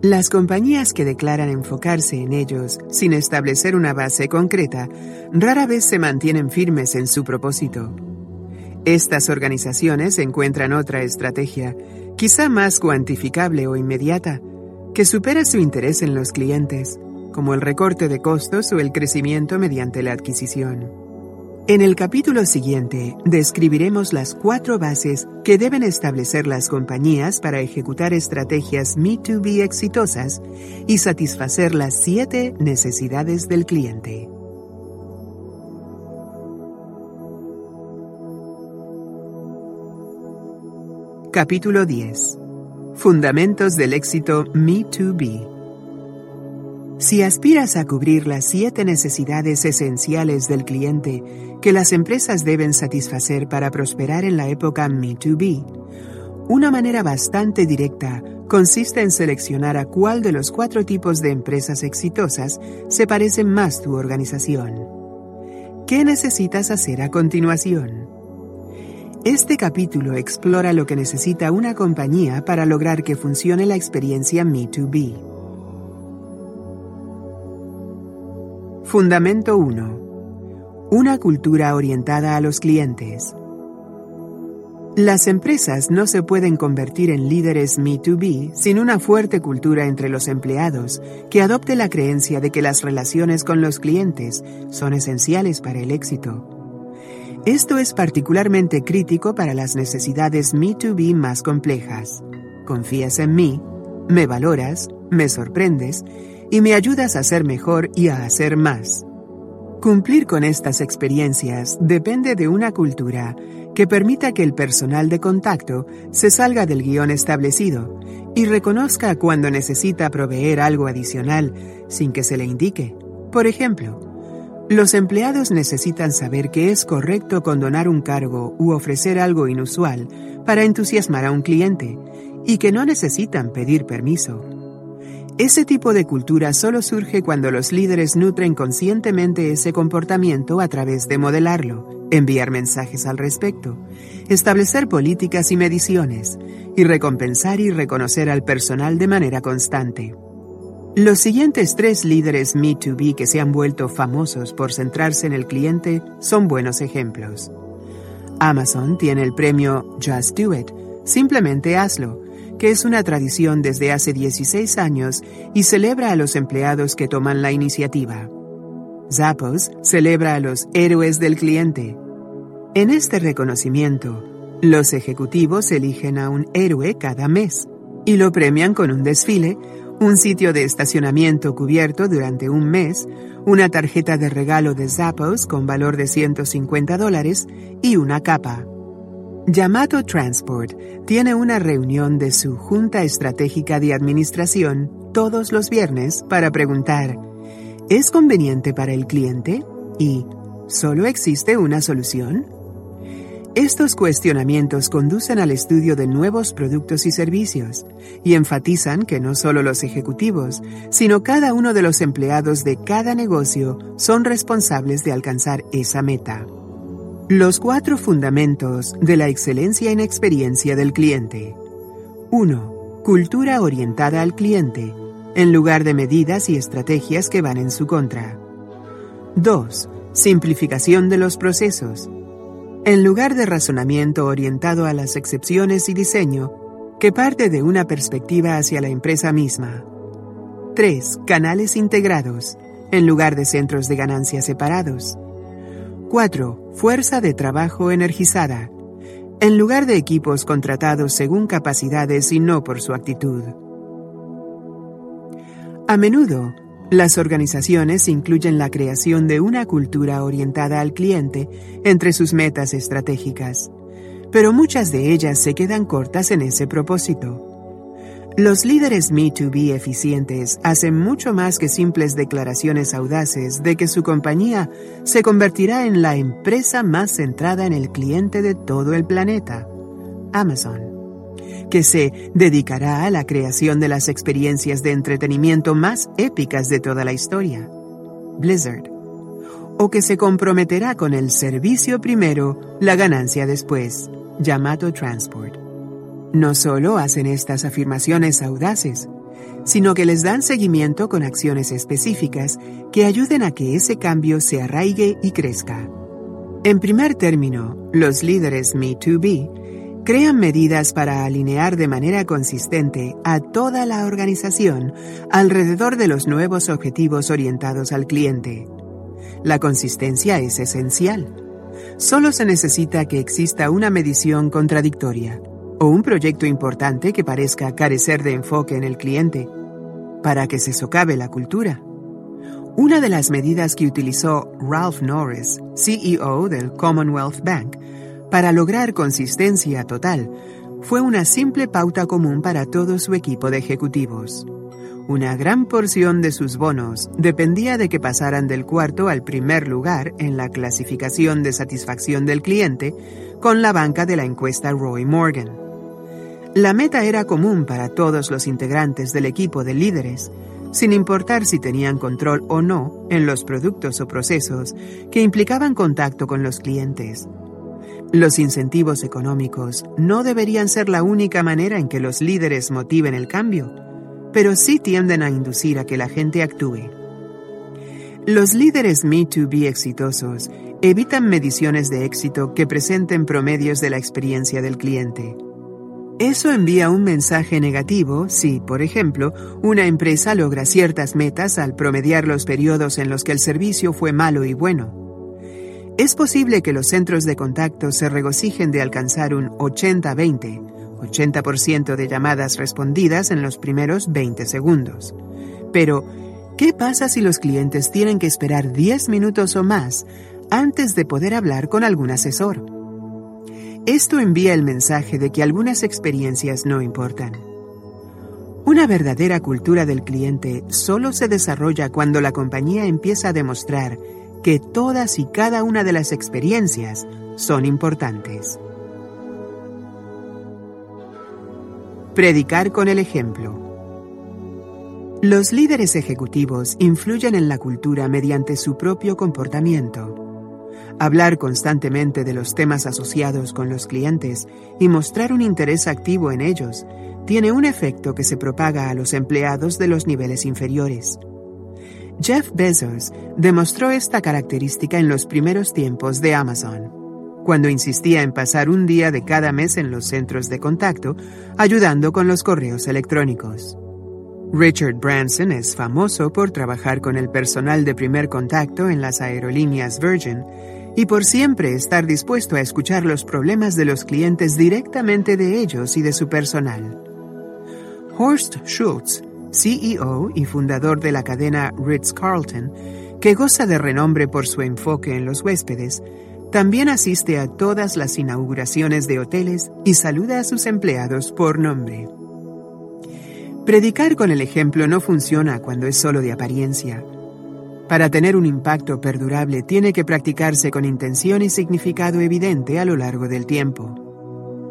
Las compañías que declaran enfocarse en ellos sin establecer una base concreta rara vez se mantienen firmes en su propósito. Estas organizaciones encuentran otra estrategia, quizá más cuantificable o inmediata, que supera su interés en los clientes, como el recorte de costos o el crecimiento mediante la adquisición. En el capítulo siguiente describiremos las cuatro bases que deben establecer las compañías para ejecutar estrategias Me2B exitosas y satisfacer las siete necesidades del cliente. Capítulo 10. Fundamentos del éxito Me2B. Si aspiras a cubrir las siete necesidades esenciales del cliente que las empresas deben satisfacer para prosperar en la época Me2B, una manera bastante directa consiste en seleccionar a cuál de los cuatro tipos de empresas exitosas se parece más tu organización. ¿Qué necesitas hacer a continuación? Este capítulo explora lo que necesita una compañía para lograr que funcione la experiencia Me2B. Fundamento 1. Una cultura orientada a los clientes. Las empresas no se pueden convertir en líderes Me2B sin una fuerte cultura entre los empleados que adopte la creencia de que las relaciones con los clientes son esenciales para el éxito. Esto es particularmente crítico para las necesidades Me2B más complejas. Confías en mí, me valoras, me sorprendes y me ayudas a ser mejor y a hacer más. Cumplir con estas experiencias depende de una cultura que permita que el personal de contacto se salga del guion establecido y reconozca cuando necesita proveer algo adicional sin que se le indique. Por ejemplo, los empleados necesitan saber que es correcto condonar un cargo u ofrecer algo inusual para entusiasmar a un cliente y que no necesitan pedir permiso. Ese tipo de cultura solo surge cuando los líderes nutren conscientemente ese comportamiento a través de modelarlo, enviar mensajes al respecto, establecer políticas y mediciones, y recompensar y reconocer al personal de manera constante. Los siguientes tres líderes Me2B que se han vuelto famosos por centrarse en el cliente son buenos ejemplos. Amazon tiene el premio Just Do It, simplemente hazlo, que es una tradición desde hace 16 años y celebra a los empleados que toman la iniciativa. Zappos celebra a los héroes del cliente. En este reconocimiento, los ejecutivos eligen a un héroe cada mes y lo premian con un desfile, un sitio de estacionamiento cubierto durante un mes, una tarjeta de regalo de Zappos con valor de 150 dólares y una capa. Yamato Transport tiene una reunión de su Junta Estratégica de Administración todos los viernes para preguntar, ¿es conveniente para el cliente? ¿Y solo existe una solución? Estos cuestionamientos conducen al estudio de nuevos productos y servicios y enfatizan que no solo los ejecutivos, sino cada uno de los empleados de cada negocio son responsables de alcanzar esa meta. Los cuatro fundamentos de la excelencia en experiencia del cliente. 1. Cultura orientada al cliente, en lugar de medidas y estrategias que van en su contra. 2. Simplificación de los procesos. En lugar de razonamiento orientado a las excepciones y diseño, que parte de una perspectiva hacia la empresa misma. 3. Canales integrados, en lugar de centros de ganancia separados. 4. Fuerza de trabajo energizada, en lugar de equipos contratados según capacidades y no por su actitud. A menudo, las organizaciones incluyen la creación de una cultura orientada al cliente entre sus metas estratégicas, pero muchas de ellas se quedan cortas en ese propósito. Los líderes Me2B eficientes hacen mucho más que simples declaraciones audaces de que su compañía se convertirá en la empresa más centrada en el cliente de todo el planeta, Amazon que se dedicará a la creación de las experiencias de entretenimiento más épicas de toda la historia, Blizzard, o que se comprometerá con el servicio primero, la ganancia después, Yamato Transport. No solo hacen estas afirmaciones audaces, sino que les dan seguimiento con acciones específicas que ayuden a que ese cambio se arraigue y crezca. En primer término, los líderes Me2B crean medidas para alinear de manera consistente a toda la organización alrededor de los nuevos objetivos orientados al cliente. La consistencia es esencial. Solo se necesita que exista una medición contradictoria o un proyecto importante que parezca carecer de enfoque en el cliente para que se socave la cultura. Una de las medidas que utilizó Ralph Norris, CEO del Commonwealth Bank, para lograr consistencia total, fue una simple pauta común para todo su equipo de ejecutivos. Una gran porción de sus bonos dependía de que pasaran del cuarto al primer lugar en la clasificación de satisfacción del cliente con la banca de la encuesta Roy Morgan. La meta era común para todos los integrantes del equipo de líderes, sin importar si tenían control o no en los productos o procesos que implicaban contacto con los clientes. Los incentivos económicos no deberían ser la única manera en que los líderes motiven el cambio, pero sí tienden a inducir a que la gente actúe. Los líderes Me2B exitosos evitan mediciones de éxito que presenten promedios de la experiencia del cliente. Eso envía un mensaje negativo si, por ejemplo, una empresa logra ciertas metas al promediar los periodos en los que el servicio fue malo y bueno. Es posible que los centros de contacto se regocijen de alcanzar un 80-20, 80%, de llamadas respondidas en los primeros 20 segundos. Pero, ¿qué pasa si los clientes tienen que esperar 10 minutos o más antes de poder hablar con algún asesor? Esto envía el mensaje de que algunas experiencias no importan. Una verdadera cultura del cliente solo se desarrolla cuando la compañía empieza a demostrar que todas y cada una de las experiencias son importantes. Predicar con el ejemplo. Los líderes ejecutivos influyen en la cultura mediante su propio comportamiento. Hablar constantemente de los temas asociados con los clientes y mostrar un interés activo en ellos tiene un efecto que se propaga a los empleados de los niveles inferiores. Jeff Bezos demostró esta característica en los primeros tiempos de Amazon, cuando insistía en pasar un día de cada mes en los centros de contacto, ayudando con los correos electrónicos. Richard Branson es famoso por trabajar con el personal de primer contacto en las aerolíneas Virgin y por siempre estar dispuesto a escuchar los problemas de los clientes directamente de ellos y de su personal. Horst Schultz CEO y fundador de la cadena Ritz-Carlton, que goza de renombre por su enfoque en los huéspedes, también asiste a todas las inauguraciones de hoteles y saluda a sus empleados por nombre. Predicar con el ejemplo no funciona cuando es solo de apariencia. Para tener un impacto perdurable tiene que practicarse con intención y significado evidente a lo largo del tiempo.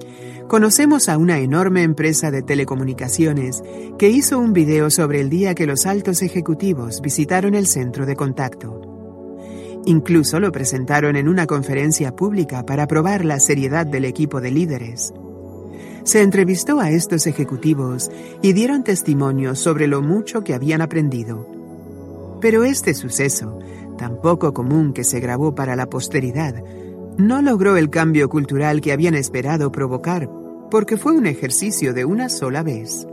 Conocemos a una enorme empresa de telecomunicaciones que hizo un video sobre el día que los altos ejecutivos visitaron el centro de contacto. Incluso lo presentaron en una conferencia pública para probar la seriedad del equipo de líderes. Se entrevistó a estos ejecutivos y dieron testimonio sobre lo mucho que habían aprendido. Pero este suceso, tan poco común que se grabó para la posteridad, no logró el cambio cultural que habían esperado provocar, porque fue un ejercicio de una sola vez.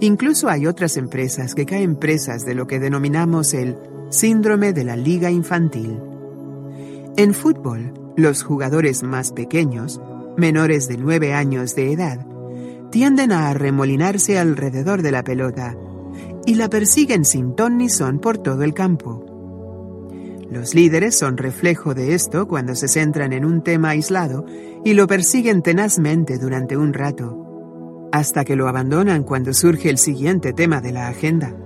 Incluso hay otras empresas que caen presas de lo que denominamos el síndrome de la liga infantil. En fútbol, los jugadores más pequeños, menores de nueve años de edad, tienden a arremolinarse alrededor de la pelota y la persiguen sin ton ni son por todo el campo. Los líderes son reflejo de esto cuando se centran en un tema aislado y lo persiguen tenazmente durante un rato, hasta que lo abandonan cuando surge el siguiente tema de la agenda.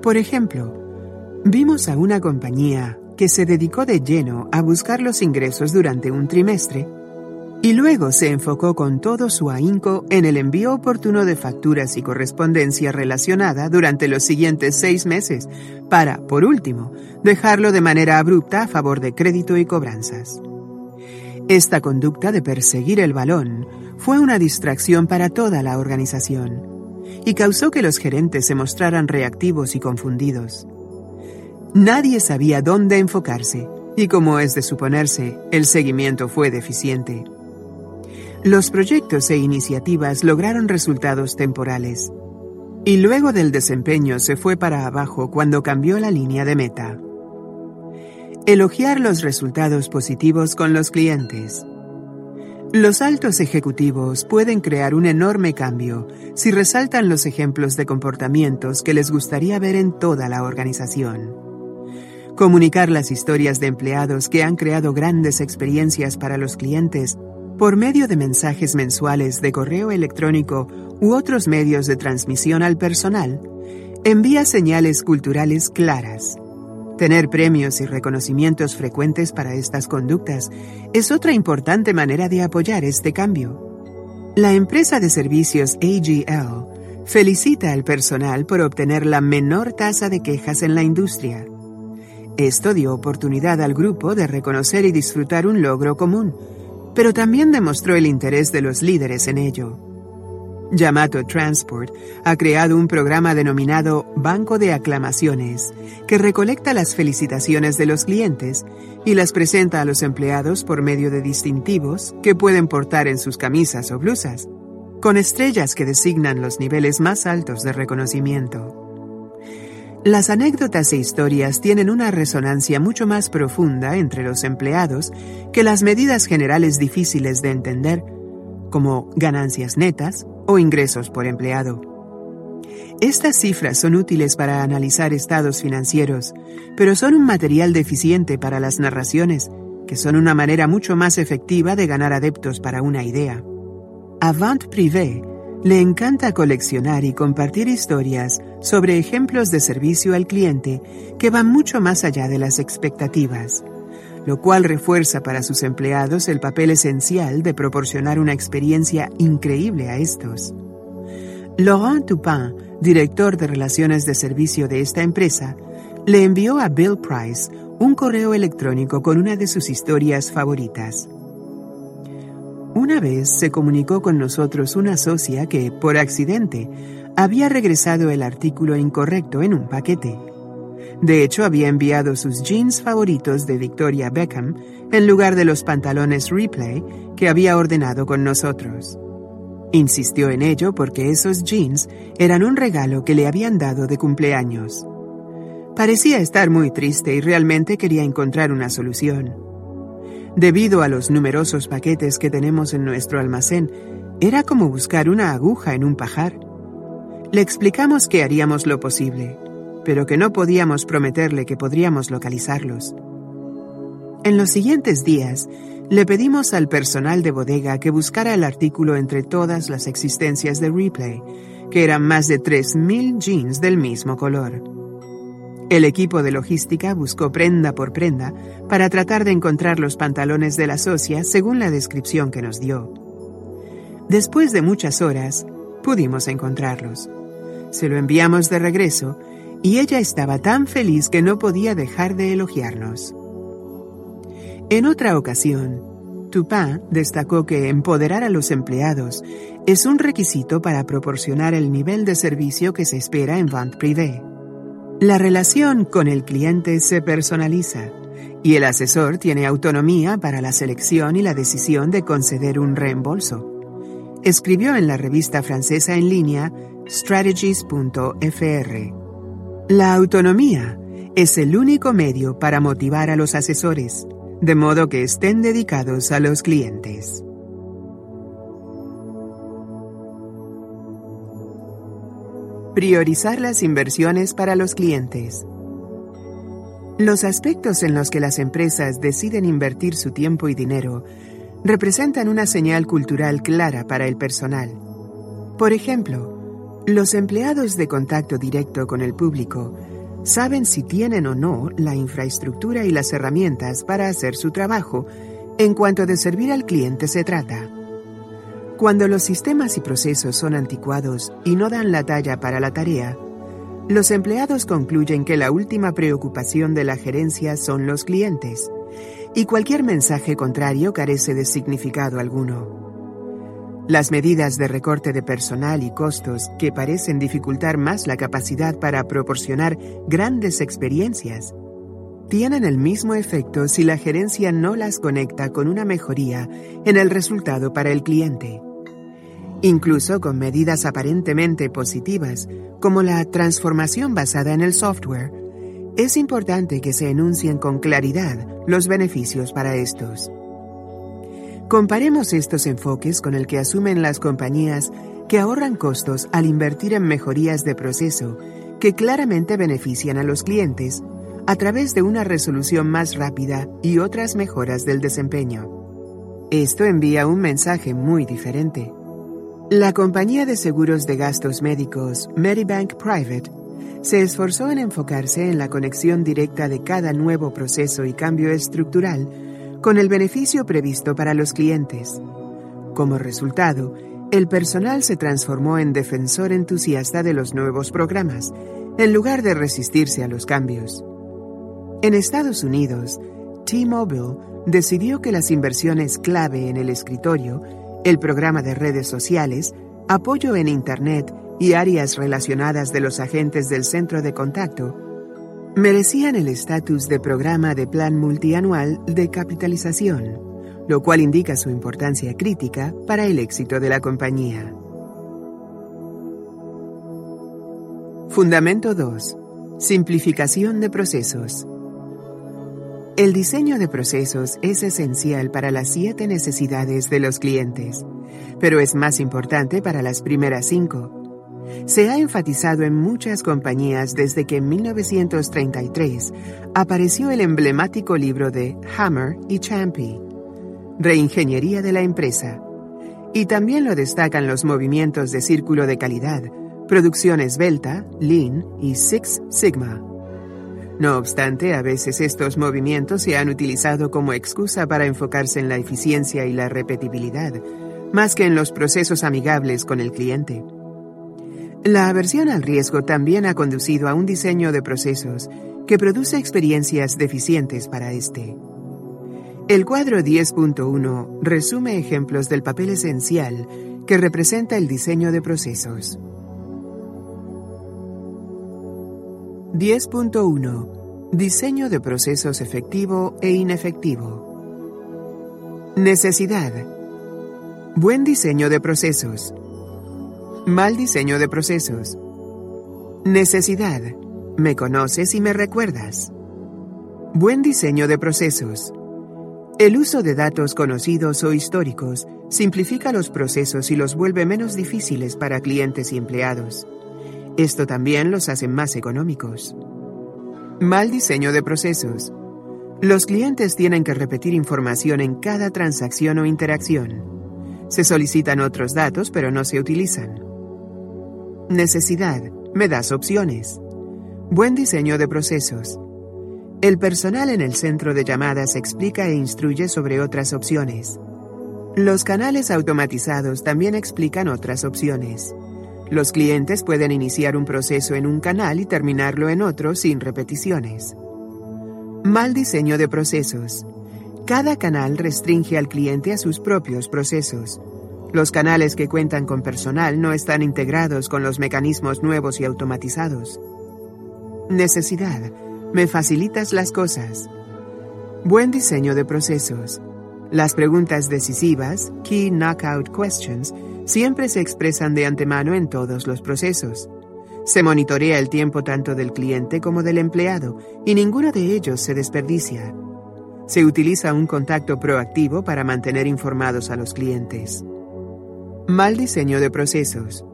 Por ejemplo, vimos a una compañía que se dedicó de lleno a buscar los ingresos durante un trimestre y luego se enfocó con todo su ahínco en el envío oportuno de facturas y correspondencia relacionada durante los siguientes seis meses, para, por último, dejarlo de manera abrupta a favor de crédito y cobranzas. Esta conducta de perseguir el balón fue una distracción para toda la organización y causó que los gerentes se mostraran reactivos y confundidos. Nadie sabía dónde enfocarse y como es de suponerse, el seguimiento fue deficiente. Los proyectos e iniciativas lograron resultados temporales. Y luego del desempeño se fue para abajo cuando cambió la línea de meta. Elogiar los resultados positivos con los clientes. Los altos ejecutivos pueden crear un enorme cambio si resaltan los ejemplos de comportamientos que les gustaría ver en toda la organización. Comunicar las historias de empleados que han creado grandes experiencias para los clientes por medio de mensajes mensuales de correo electrónico u otros medios de transmisión al personal, envía señales culturales claras. Tener premios y reconocimientos frecuentes para estas conductas es otra importante manera de apoyar este cambio. La empresa de servicios AGL felicita al personal por obtener la menor tasa de quejas en la industria. Esto dio oportunidad al grupo de reconocer y disfrutar un logro común, pero también demostró el interés de los líderes en ello. Yamato Transport ha creado un programa denominado Banco de Aclamaciones, que recolecta las felicitaciones de los clientes y las presenta a los empleados por medio de distintivos que pueden portar en sus camisas o blusas, con estrellas que designan los niveles más altos de reconocimiento. Las anécdotas e historias tienen una resonancia mucho más profunda entre los empleados que las medidas generales difíciles de entender, como ganancias netas o ingresos por empleado. Estas cifras son útiles para analizar estados financieros, pero son un material deficiente para las narraciones, que son una manera mucho más efectiva de ganar adeptos para una idea. Avant Privé le encanta coleccionar y compartir historias sobre ejemplos de servicio al cliente que van mucho más allá de las expectativas, lo cual refuerza para sus empleados el papel esencial de proporcionar una experiencia increíble a estos. Laurent Tupin, director de relaciones de servicio de esta empresa, le envió a Bill Price un correo electrónico con una de sus historias favoritas. Una vez se comunicó con nosotros una socia que, por accidente, había regresado el artículo incorrecto en un paquete. De hecho, había enviado sus jeans favoritos de Victoria Beckham en lugar de los pantalones Replay que había ordenado con nosotros. Insistió en ello porque esos jeans eran un regalo que le habían dado de cumpleaños. Parecía estar muy triste y realmente quería encontrar una solución. Debido a los numerosos paquetes que tenemos en nuestro almacén, era como buscar una aguja en un pajar. Le explicamos que haríamos lo posible, pero que no podíamos prometerle que podríamos localizarlos. En los siguientes días, le pedimos al personal de bodega que buscara el artículo entre todas las existencias de Replay, que eran más de 3.000 jeans del mismo color. El equipo de logística buscó prenda por prenda para tratar de encontrar los pantalones de la socia según la descripción que nos dio. Después de muchas horas, pudimos encontrarlos. Se lo enviamos de regreso y ella estaba tan feliz que no podía dejar de elogiarnos. En otra ocasión, Tupin destacó que empoderar a los empleados es un requisito para proporcionar el nivel de servicio que se espera en vente privé. La relación con el cliente se personaliza y el asesor tiene autonomía para la selección y la decisión de conceder un reembolso. Escribió en la revista francesa en línea strategies.fr. La autonomía es el único medio para motivar a los asesores, de modo que estén dedicados a los clientes. Priorizar las inversiones para los clientes. Los aspectos en los que las empresas deciden invertir su tiempo y dinero representan una señal cultural clara para el personal. Por ejemplo, los empleados de contacto directo con el público saben si tienen o no la infraestructura y las herramientas para hacer su trabajo en cuanto de servir al cliente se trata. Cuando los sistemas y procesos son anticuados y no dan la talla para la tarea, los empleados concluyen que la última preocupación de la gerencia son los clientes, y cualquier mensaje contrario carece de significado alguno. Las medidas de recorte de personal y costos que parecen dificultar más la capacidad para proporcionar grandes experiencias tienen el mismo efecto si la gerencia no las conecta con una mejoría en el resultado para el cliente. Incluso con medidas aparentemente positivas, como la transformación basada en el software, es importante que se enuncien con claridad los beneficios para estos. Comparemos estos enfoques con el que asumen las compañías que ahorran costos al invertir en mejorías de proceso que claramente benefician a los clientes a través de una resolución más rápida y otras mejoras del desempeño. Esto envía un mensaje muy diferente. La compañía de seguros de gastos médicos Medibank Private se esforzó en enfocarse en la conexión directa de cada nuevo proceso y cambio estructural con el beneficio previsto para los clientes. Como resultado, el personal se transformó en defensor entusiasta de los nuevos programas, en lugar de resistirse a los cambios. En Estados Unidos, T-Mobile decidió que las inversiones clave en el escritorio, el programa de redes sociales, apoyo en Internet y áreas relacionadas de los agentes del centro de contacto merecían el estatus de programa de plan multianual de capitalización, lo cual indica su importancia crítica para el éxito de la compañía. Fundamento 2. Simplificación de procesos. El diseño de procesos es esencial para las siete necesidades de los clientes, pero es más importante para las primeras cinco se ha enfatizado en muchas compañías desde que en 1933 apareció el emblemático libro de Hammer y Champy, Reingeniería de la empresa. Y también lo destacan los movimientos de círculo de calidad, producción esbelta, Lean y Six Sigma. No obstante, a veces estos movimientos se han utilizado como excusa para enfocarse en la eficiencia y la repetibilidad, más que en los procesos amigables con el cliente. La aversión al riesgo también ha conducido a un diseño de procesos que produce experiencias deficientes para este. El cuadro 10.1 resume ejemplos del papel esencial que representa el diseño de procesos. 10.1 Diseño de procesos efectivo e inefectivo. Necesidad. Buen diseño de procesos. Mal diseño de procesos. Necesidad. Me conoces y me recuerdas. Buen diseño de procesos. El uso de datos conocidos o históricos simplifica los procesos y los vuelve menos difíciles para clientes y empleados. Esto también los hace más económicos. Mal diseño de procesos. Los clientes tienen que repetir información en cada transacción o interacción. Se solicitan otros datos pero no se utilizan. Necesidad. Me das opciones. Buen diseño de procesos. El personal en el centro de llamadas explica e instruye sobre otras opciones. Los canales automatizados también explican otras opciones. Los clientes pueden iniciar un proceso en un canal y terminarlo en otro sin repeticiones. Mal diseño de procesos. Cada canal restringe al cliente a sus propios procesos. Los canales que cuentan con personal no están integrados con los mecanismos nuevos y automatizados. Necesidad. Me facilitas las cosas. Buen diseño de procesos. Las preguntas decisivas, Key Knockout Questions, siempre se expresan de antemano en todos los procesos. Se monitorea el tiempo tanto del cliente como del empleado y ninguno de ellos se desperdicia. Se utiliza un contacto proactivo para mantener informados a los clientes. Mal diseño de procesos.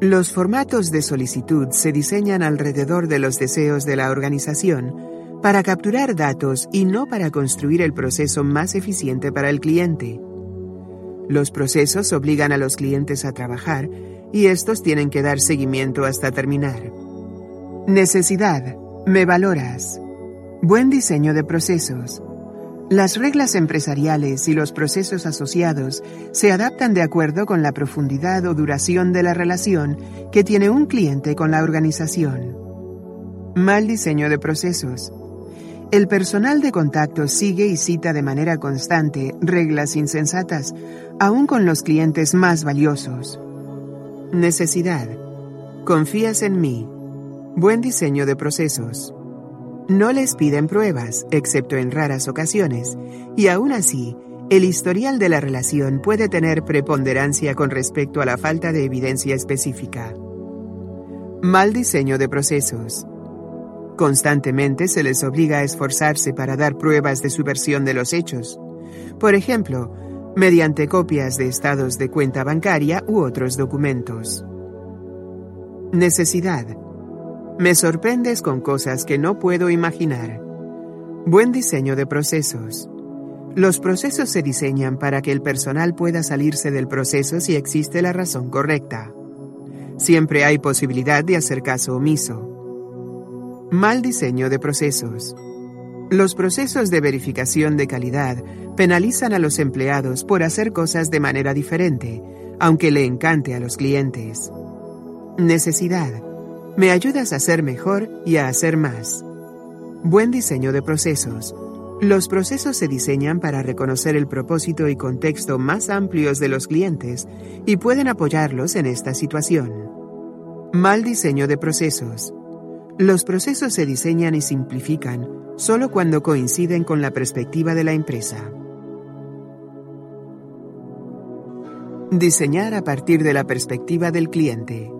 Los formatos de solicitud se diseñan alrededor de los deseos de la organización para capturar datos y no para construir el proceso más eficiente para el cliente. Los procesos obligan a los clientes a trabajar y estos tienen que dar seguimiento hasta terminar. Necesidad. Me valoras. Buen diseño de procesos. Las reglas empresariales y los procesos asociados se adaptan de acuerdo con la profundidad o duración de la relación que tiene un cliente con la organización. Mal diseño de procesos. El personal de contacto sigue y cita de manera constante reglas insensatas, aún con los clientes más valiosos. Necesidad. Confías en mí. Buen diseño de procesos. No les piden pruebas, excepto en raras ocasiones, y aún así, el historial de la relación puede tener preponderancia con respecto a la falta de evidencia específica. Mal diseño de procesos. Constantemente se les obliga a esforzarse para dar pruebas de su versión de los hechos. Por ejemplo, mediante copias de estados de cuenta bancaria u otros documentos. Necesidad. Me sorprendes con cosas que no puedo imaginar. Buen diseño de procesos. Los procesos se diseñan para que el personal pueda salirse del proceso si existe la razón correcta. Siempre hay posibilidad de hacer caso omiso. Mal diseño de procesos. Los procesos de verificación de calidad penalizan a los empleados por hacer cosas de manera diferente, aunque le encante a los clientes. Necesidad. Me ayudas a ser mejor y a hacer más. Buen diseño de procesos. Los procesos se diseñan para reconocer el propósito y contexto más amplios de los clientes y pueden apoyarlos en esta situación. Mal diseño de procesos. Los procesos se diseñan y simplifican solo cuando coinciden con la perspectiva de la empresa. Diseñar a partir de la perspectiva del cliente.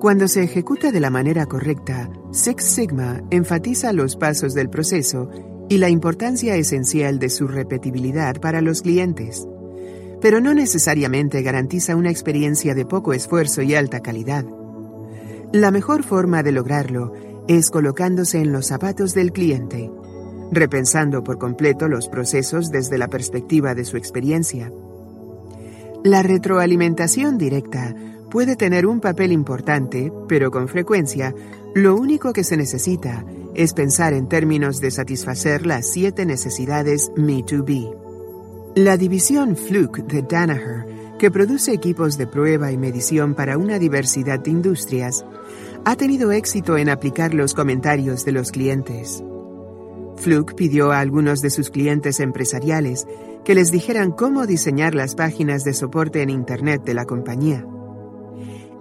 Cuando se ejecuta de la manera correcta, Six Sigma enfatiza los pasos del proceso y la importancia esencial de su repetibilidad para los clientes, pero no necesariamente garantiza una experiencia de poco esfuerzo y alta calidad. La mejor forma de lograrlo es colocándose en los zapatos del cliente, repensando por completo los procesos desde la perspectiva de su experiencia. La retroalimentación directa puede tener un papel importante, pero con frecuencia, lo único que se necesita es pensar en términos de satisfacer las siete necesidades Me2B. La división Fluke de Danaher, que produce equipos de prueba y medición para una diversidad de industrias, ha tenido éxito en aplicar los comentarios de los clientes. Fluke pidió a algunos de sus clientes empresariales que les dijeran cómo diseñar las páginas de soporte en Internet de la compañía.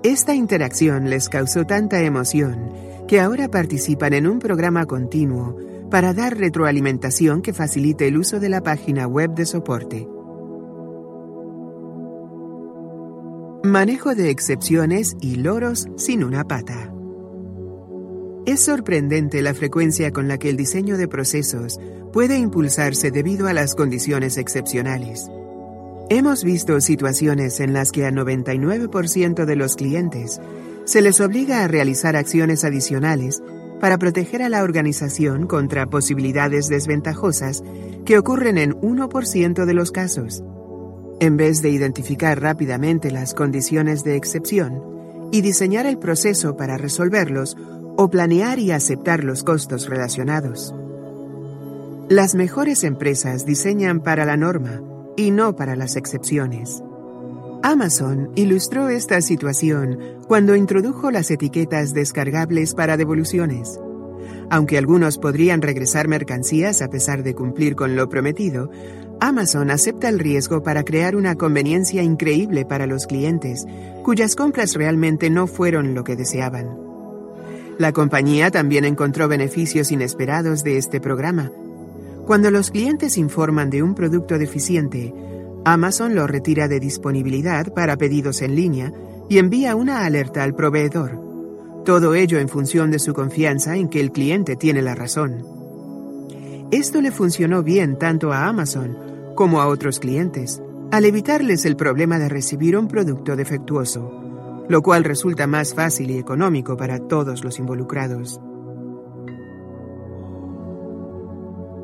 Esta interacción les causó tanta emoción que ahora participan en un programa continuo para dar retroalimentación que facilite el uso de la página web de soporte. Manejo de excepciones y loros sin una pata. Es sorprendente la frecuencia con la que el diseño de procesos puede impulsarse debido a las condiciones excepcionales. Hemos visto situaciones en las que a 99% de los clientes se les obliga a realizar acciones adicionales para proteger a la organización contra posibilidades desventajosas que ocurren en 1% de los casos. En vez de identificar rápidamente las condiciones de excepción y diseñar el proceso para resolverlos o planear y aceptar los costos relacionados. Las mejores empresas diseñan para la norma y no para las excepciones. Amazon ilustró esta situación cuando introdujo las etiquetas descargables para devoluciones. Aunque algunos podrían regresar mercancías a pesar de cumplir con lo prometido, Amazon acepta el riesgo para crear una conveniencia increíble para los clientes, cuyas compras realmente no fueron lo que deseaban. La compañía también encontró beneficios inesperados de este programa. Cuando los clientes informan de un producto deficiente, Amazon lo retira de disponibilidad para pedidos en línea y envía una alerta al proveedor. Todo ello en función de su confianza en que el cliente tiene la razón. Esto le funcionó bien tanto a Amazon como a otros clientes, al evitarles el problema de recibir un producto defectuoso, lo cual resulta más fácil y económico para todos los involucrados.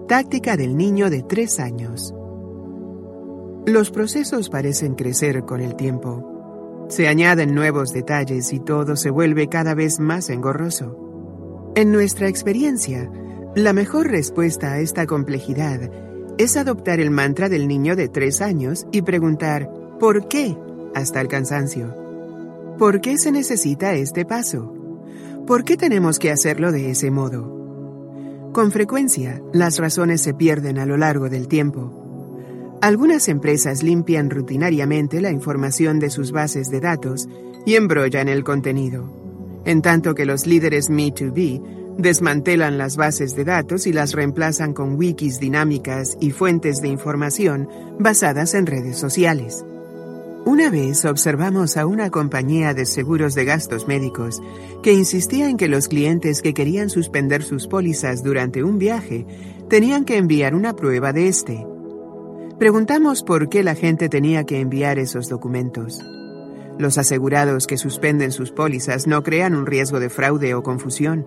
Táctica del niño de tres años. Los procesos parecen crecer con el tiempo. Se añaden nuevos detalles y todo se vuelve cada vez más engorroso. En nuestra experiencia, la mejor respuesta a esta complejidad es adoptar el mantra del niño de tres años y preguntar ¿por qué? hasta el cansancio. ¿Por qué se necesita este paso? ¿Por qué tenemos que hacerlo de ese modo? Con frecuencia, las razones se pierden a lo largo del tiempo. Algunas empresas limpian rutinariamente la información de sus bases de datos y embrollan el contenido, en tanto que los líderes Me2B desmantelan las bases de datos y las reemplazan con wikis dinámicas y fuentes de información basadas en redes sociales. Una vez observamos a una compañía de seguros de gastos médicos que insistía en que los clientes que querían suspender sus pólizas durante un viaje tenían que enviar una prueba de este Preguntamos por qué la gente tenía que enviar esos documentos. Los asegurados que suspenden sus pólizas no crean un riesgo de fraude o confusión.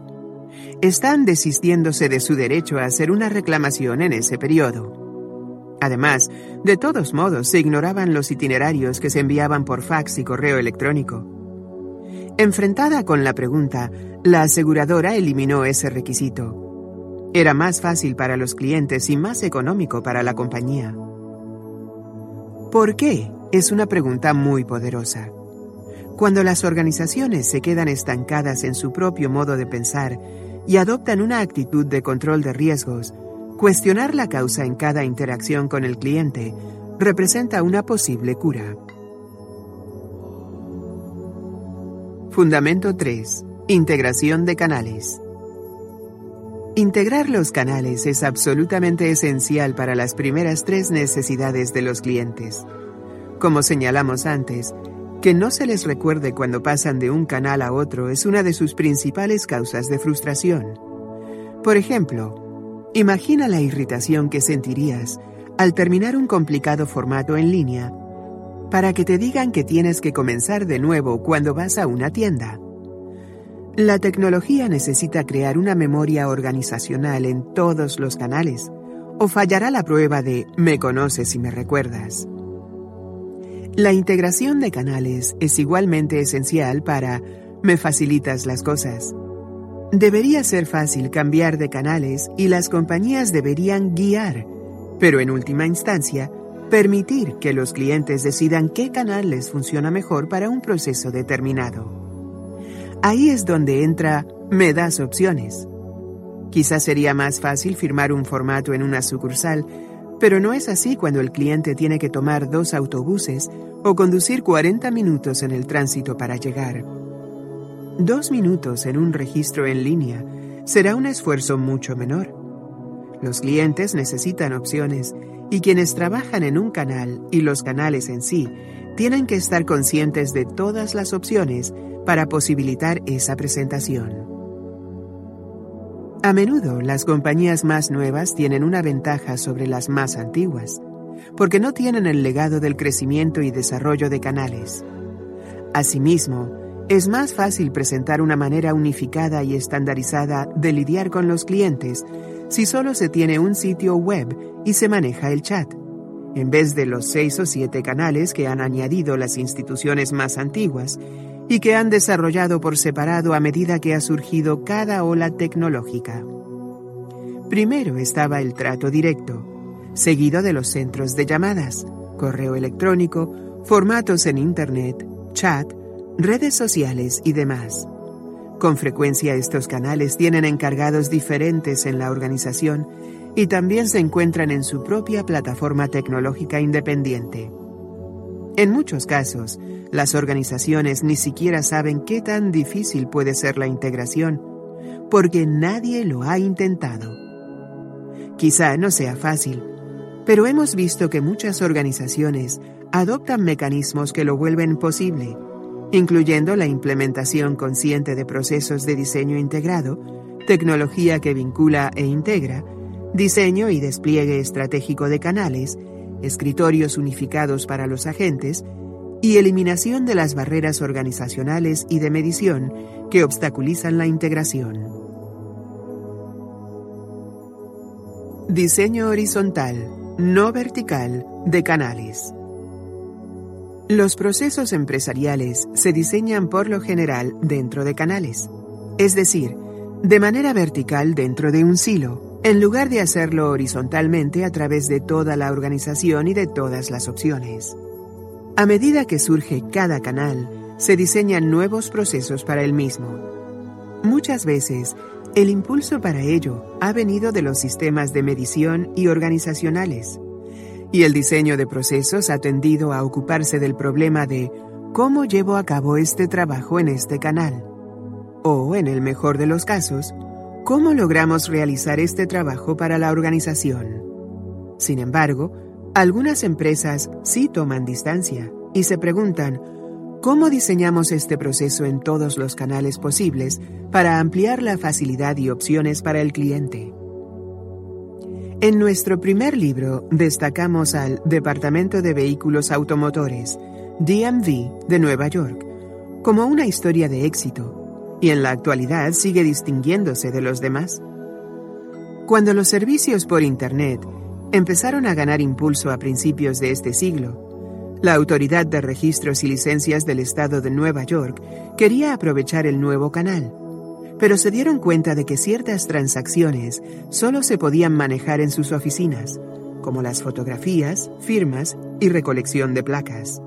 Están desistiéndose de su derecho a hacer una reclamación en ese periodo. Además, de todos modos, se ignoraban los itinerarios que se enviaban por fax y correo electrónico. Enfrentada con la pregunta, la aseguradora eliminó ese requisito. Era más fácil para los clientes y más económico para la compañía. ¿Por qué? Es una pregunta muy poderosa. Cuando las organizaciones se quedan estancadas en su propio modo de pensar y adoptan una actitud de control de riesgos, cuestionar la causa en cada interacción con el cliente representa una posible cura. Fundamento 3. Integración de canales. Integrar los canales es absolutamente esencial para las primeras tres necesidades de los clientes. Como señalamos antes, que no se les recuerde cuando pasan de un canal a otro es una de sus principales causas de frustración. Por ejemplo, imagina la irritación que sentirías al terminar un complicado formato en línea para que te digan que tienes que comenzar de nuevo cuando vas a una tienda. La tecnología necesita crear una memoria organizacional en todos los canales, o fallará la prueba de me conoces y me recuerdas. La integración de canales es igualmente esencial para me facilitas las cosas. Debería ser fácil cambiar de canales y las compañías deberían guiar, pero en última instancia, permitir que los clientes decidan qué canal les funciona mejor para un proceso determinado. Ahí es donde entra Me das opciones. Quizás sería más fácil firmar un formato en una sucursal, pero no es así cuando el cliente tiene que tomar dos autobuses o conducir 40 minutos en el tránsito para llegar. Dos minutos en un registro en línea será un esfuerzo mucho menor. Los clientes necesitan opciones y quienes trabajan en un canal y los canales en sí tienen que estar conscientes de todas las opciones para posibilitar esa presentación. A menudo las compañías más nuevas tienen una ventaja sobre las más antiguas, porque no tienen el legado del crecimiento y desarrollo de canales. Asimismo, es más fácil presentar una manera unificada y estandarizada de lidiar con los clientes si solo se tiene un sitio web y se maneja el chat, en vez de los seis o siete canales que han añadido las instituciones más antiguas y que han desarrollado por separado a medida que ha surgido cada ola tecnológica. Primero estaba el trato directo, seguido de los centros de llamadas, correo electrónico, formatos en Internet, chat, redes sociales y demás. Con frecuencia estos canales tienen encargados diferentes en la organización y también se encuentran en su propia plataforma tecnológica independiente. En muchos casos, las organizaciones ni siquiera saben qué tan difícil puede ser la integración, porque nadie lo ha intentado. Quizá no sea fácil, pero hemos visto que muchas organizaciones adoptan mecanismos que lo vuelven posible incluyendo la implementación consciente de procesos de diseño integrado, tecnología que vincula e integra, diseño y despliegue estratégico de canales, escritorios unificados para los agentes y eliminación de las barreras organizacionales y de medición que obstaculizan la integración. Diseño horizontal, no vertical, de canales. Los procesos empresariales se diseñan por lo general dentro de canales, es decir, de manera vertical dentro de un silo, en lugar de hacerlo horizontalmente a través de toda la organización y de todas las opciones. A medida que surge cada canal, se diseñan nuevos procesos para el mismo. Muchas veces, el impulso para ello ha venido de los sistemas de medición y organizacionales y el diseño de procesos ha tendido a ocuparse del problema de cómo llevo a cabo este trabajo en este canal. O, en el mejor de los casos, cómo logramos realizar este trabajo para la organización. Sin embargo, algunas empresas sí toman distancia y se preguntan, ¿cómo diseñamos este proceso en todos los canales posibles para ampliar la facilidad y opciones para el cliente? En nuestro primer libro destacamos al Departamento de Vehículos Automotores, DMV, de Nueva York, como una historia de éxito, y en la actualidad sigue distinguiéndose de los demás. Cuando los servicios por Internet empezaron a ganar impulso a principios de este siglo, la Autoridad de Registros y Licencias del Estado de Nueva York quería aprovechar el nuevo canal pero se dieron cuenta de que ciertas transacciones solo se podían manejar en sus oficinas, como las fotografías, firmas y recolección de placas.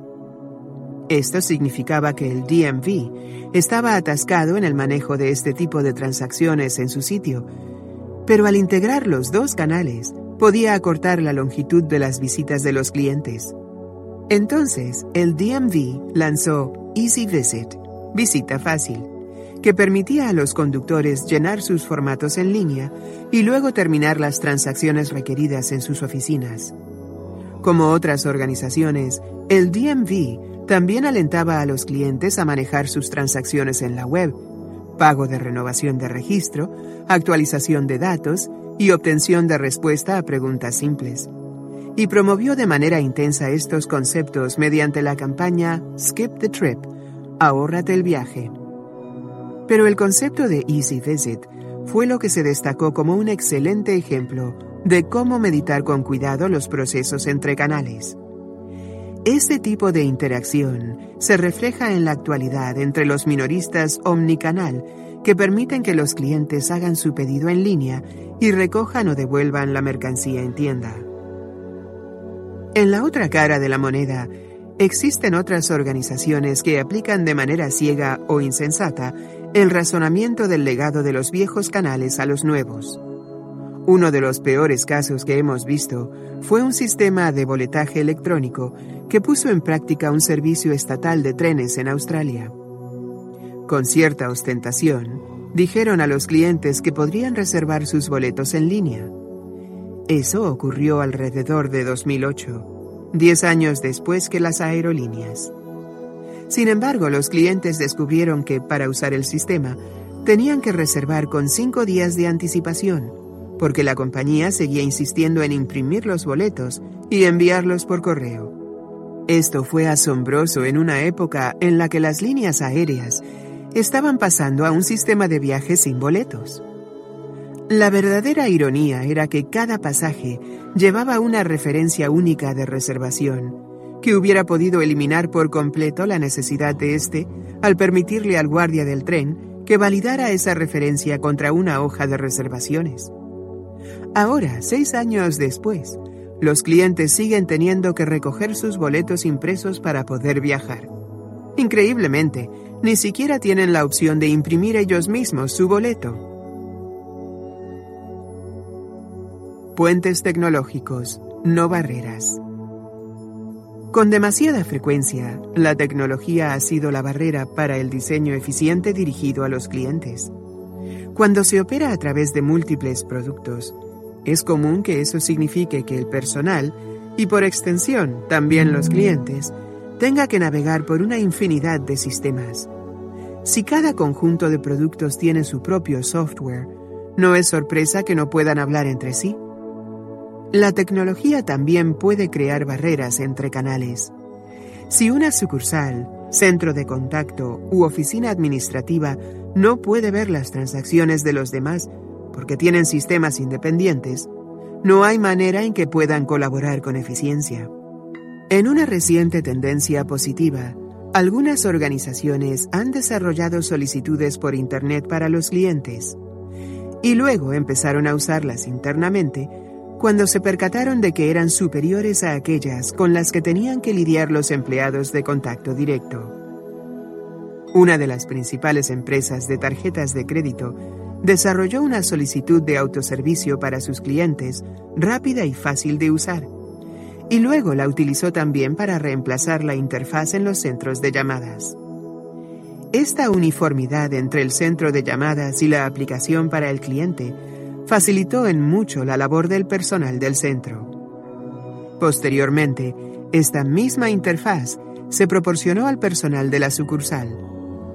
Esto significaba que el DMV estaba atascado en el manejo de este tipo de transacciones en su sitio, pero al integrar los dos canales podía acortar la longitud de las visitas de los clientes. Entonces, el DMV lanzó Easy Visit, visita fácil, que permitía a los conductores llenar sus formatos en línea y luego terminar las transacciones requeridas en sus oficinas. Como otras organizaciones, el DMV también alentaba a los clientes a manejar sus transacciones en la web, pago de renovación de registro, actualización de datos y obtención de respuesta a preguntas simples. Y promovió de manera intensa estos conceptos mediante la campaña Skip the Trip, ahórrate el viaje pero el concepto de Easy Visit fue lo que se destacó como un excelente ejemplo de cómo meditar con cuidado los procesos entre canales. Este tipo de interacción se refleja en la actualidad entre los minoristas omnicanal que permiten que los clientes hagan su pedido en línea y recojan o devuelvan la mercancía en tienda. En la otra cara de la moneda, existen otras organizaciones que aplican de manera ciega o insensata el razonamiento del legado de los viejos canales a los nuevos. Uno de los peores casos que hemos visto fue un sistema de boletaje electrónico que puso en práctica un servicio estatal de trenes en Australia. Con cierta ostentación, dijeron a los clientes que podrían reservar sus boletos en línea. Eso ocurrió alrededor de 2008, diez años después que las aerolíneas. Sin embargo, los clientes descubrieron que para usar el sistema tenían que reservar con cinco días de anticipación, porque la compañía seguía insistiendo en imprimir los boletos y enviarlos por correo. Esto fue asombroso en una época en la que las líneas aéreas estaban pasando a un sistema de viajes sin boletos. La verdadera ironía era que cada pasaje llevaba una referencia única de reservación que hubiera podido eliminar por completo la necesidad de éste al permitirle al guardia del tren que validara esa referencia contra una hoja de reservaciones. Ahora, seis años después, los clientes siguen teniendo que recoger sus boletos impresos para poder viajar. Increíblemente, ni siquiera tienen la opción de imprimir ellos mismos su boleto. Puentes tecnológicos, no barreras. Con demasiada frecuencia, la tecnología ha sido la barrera para el diseño eficiente dirigido a los clientes. Cuando se opera a través de múltiples productos, es común que eso signifique que el personal, y por extensión también los clientes, tenga que navegar por una infinidad de sistemas. Si cada conjunto de productos tiene su propio software, no es sorpresa que no puedan hablar entre sí. La tecnología también puede crear barreras entre canales. Si una sucursal, centro de contacto u oficina administrativa no puede ver las transacciones de los demás porque tienen sistemas independientes, no hay manera en que puedan colaborar con eficiencia. En una reciente tendencia positiva, algunas organizaciones han desarrollado solicitudes por Internet para los clientes y luego empezaron a usarlas internamente cuando se percataron de que eran superiores a aquellas con las que tenían que lidiar los empleados de contacto directo. Una de las principales empresas de tarjetas de crédito desarrolló una solicitud de autoservicio para sus clientes rápida y fácil de usar, y luego la utilizó también para reemplazar la interfaz en los centros de llamadas. Esta uniformidad entre el centro de llamadas y la aplicación para el cliente facilitó en mucho la labor del personal del centro. Posteriormente, esta misma interfaz se proporcionó al personal de la sucursal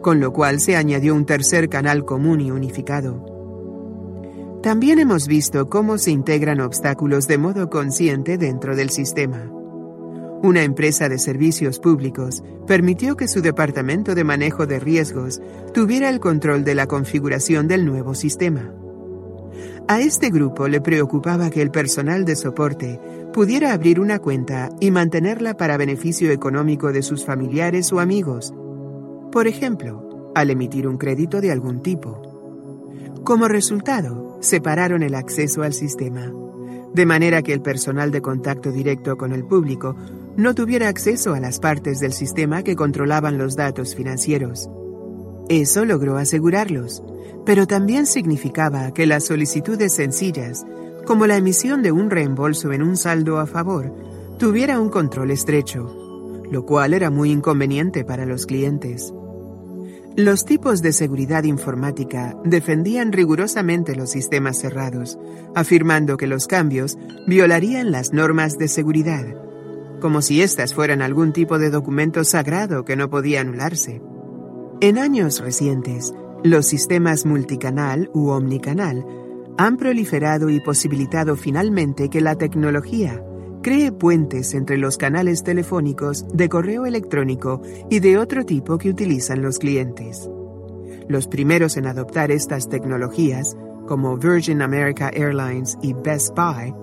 con lo cual se añadió un tercer canal común y unificado. También hemos visto cómo se integran obstáculos de modo consciente dentro del sistema. Una empresa de servicios públicos permitió que su departamento de manejo de riesgos tuviera el control de la configuración del nuevo sistema. A este grupo le preocupaba que el personal de soporte pudiera abrir una cuenta y mantenerla para beneficio económico de sus familiares o amigos, por ejemplo, al emitir un crédito de algún tipo. Como resultado, separaron el acceso al sistema, de manera que el personal de contacto directo con el público no tuviera acceso a las partes del sistema que controlaban los datos financieros. Eso logró asegurarlos, pero también significaba que las solicitudes sencillas, como la emisión de un reembolso en un saldo a favor, tuviera un control estrecho, lo cual era muy inconveniente para los clientes. Los tipos de seguridad informática defendían rigurosamente los sistemas cerrados, afirmando que los cambios violarían las normas de seguridad, como si éstas fueran algún tipo de documento sagrado que no podía anularse. En años recientes, los sistemas multicanal u omnicanal han proliferado y posibilitado finalmente que la tecnología cree puentes entre los canales telefónicos, de correo electrónico y de otro tipo que utilizan los clientes. Los primeros en adoptar estas tecnologías, como Virgin America Airlines y Best Buy,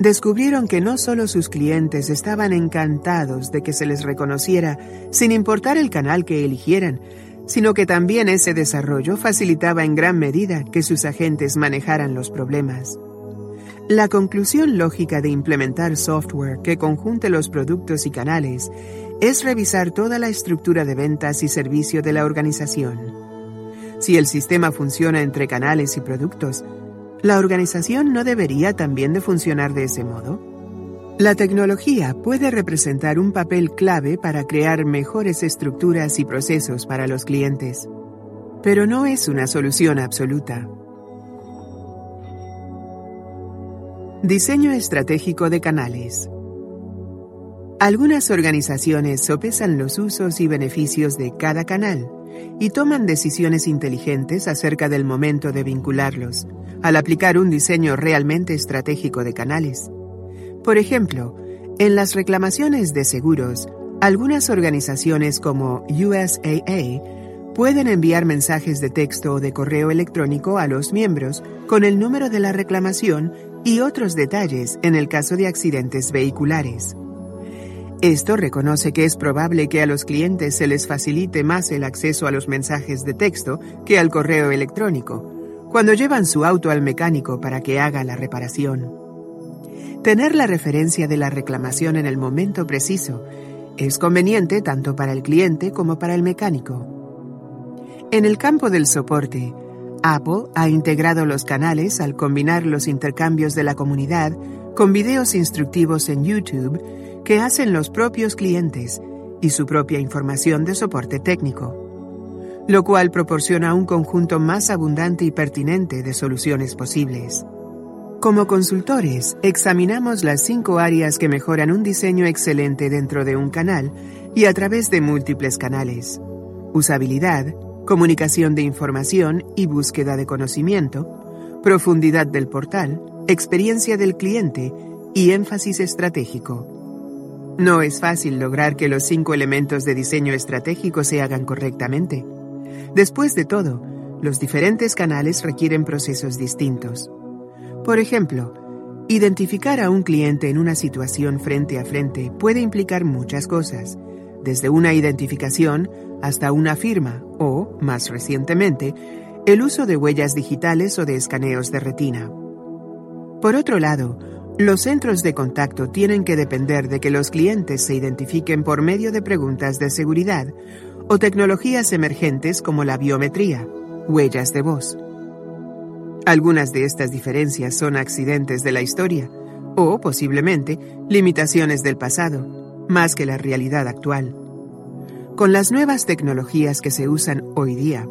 descubrieron que no solo sus clientes estaban encantados de que se les reconociera sin importar el canal que eligieran, sino que también ese desarrollo facilitaba en gran medida que sus agentes manejaran los problemas. La conclusión lógica de implementar software que conjunte los productos y canales es revisar toda la estructura de ventas y servicio de la organización. Si el sistema funciona entre canales y productos, ¿la organización no debería también de funcionar de ese modo? La tecnología puede representar un papel clave para crear mejores estructuras y procesos para los clientes, pero no es una solución absoluta. Diseño estratégico de canales. Algunas organizaciones sopesan los usos y beneficios de cada canal y toman decisiones inteligentes acerca del momento de vincularlos, al aplicar un diseño realmente estratégico de canales. Por ejemplo, en las reclamaciones de seguros, algunas organizaciones como USAA pueden enviar mensajes de texto o de correo electrónico a los miembros con el número de la reclamación y otros detalles en el caso de accidentes vehiculares. Esto reconoce que es probable que a los clientes se les facilite más el acceso a los mensajes de texto que al correo electrónico, cuando llevan su auto al mecánico para que haga la reparación. Tener la referencia de la reclamación en el momento preciso es conveniente tanto para el cliente como para el mecánico. En el campo del soporte, Apple ha integrado los canales al combinar los intercambios de la comunidad con videos instructivos en YouTube que hacen los propios clientes y su propia información de soporte técnico, lo cual proporciona un conjunto más abundante y pertinente de soluciones posibles. Como consultores, examinamos las cinco áreas que mejoran un diseño excelente dentro de un canal y a través de múltiples canales. Usabilidad, comunicación de información y búsqueda de conocimiento, profundidad del portal, experiencia del cliente y énfasis estratégico. No es fácil lograr que los cinco elementos de diseño estratégico se hagan correctamente. Después de todo, los diferentes canales requieren procesos distintos. Por ejemplo, identificar a un cliente en una situación frente a frente puede implicar muchas cosas, desde una identificación hasta una firma o, más recientemente, el uso de huellas digitales o de escaneos de retina. Por otro lado, los centros de contacto tienen que depender de que los clientes se identifiquen por medio de preguntas de seguridad o tecnologías emergentes como la biometría, huellas de voz. Algunas de estas diferencias son accidentes de la historia o, posiblemente, limitaciones del pasado, más que la realidad actual. Con las nuevas tecnologías que se usan hoy día,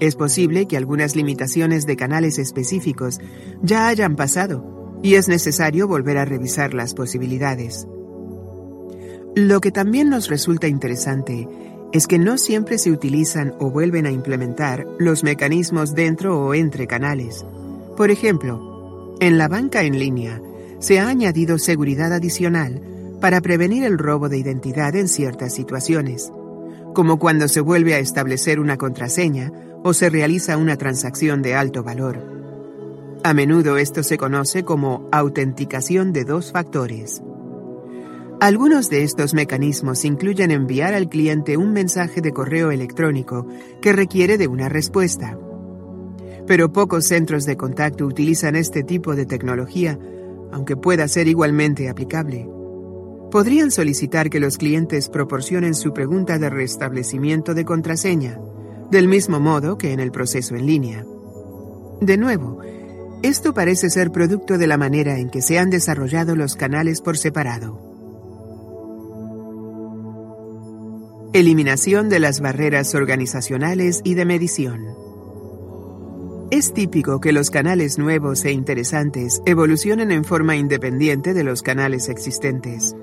es posible que algunas limitaciones de canales específicos ya hayan pasado y es necesario volver a revisar las posibilidades. Lo que también nos resulta interesante es que no siempre se utilizan o vuelven a implementar los mecanismos dentro o entre canales. Por ejemplo, en la banca en línea se ha añadido seguridad adicional para prevenir el robo de identidad en ciertas situaciones, como cuando se vuelve a establecer una contraseña o se realiza una transacción de alto valor. A menudo esto se conoce como autenticación de dos factores. Algunos de estos mecanismos incluyen enviar al cliente un mensaje de correo electrónico que requiere de una respuesta. Pero pocos centros de contacto utilizan este tipo de tecnología, aunque pueda ser igualmente aplicable. Podrían solicitar que los clientes proporcionen su pregunta de restablecimiento de contraseña, del mismo modo que en el proceso en línea. De nuevo, esto parece ser producto de la manera en que se han desarrollado los canales por separado. Eliminación de las barreras organizacionales y de medición. Es típico que los canales nuevos e interesantes evolucionen en forma independiente de los canales existentes.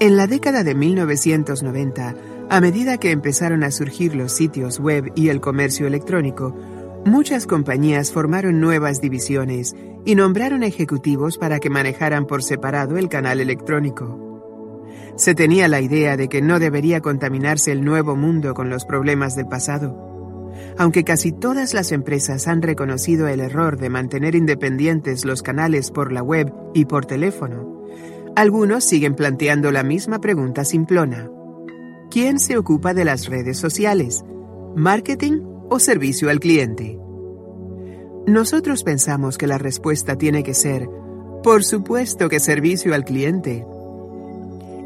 En la década de 1990, a medida que empezaron a surgir los sitios web y el comercio electrónico, Muchas compañías formaron nuevas divisiones y nombraron ejecutivos para que manejaran por separado el canal electrónico. Se tenía la idea de que no debería contaminarse el nuevo mundo con los problemas del pasado. Aunque casi todas las empresas han reconocido el error de mantener independientes los canales por la web y por teléfono, algunos siguen planteando la misma pregunta simplona. ¿Quién se ocupa de las redes sociales? ¿Marketing o servicio al cliente? Nosotros pensamos que la respuesta tiene que ser, por supuesto que servicio al cliente.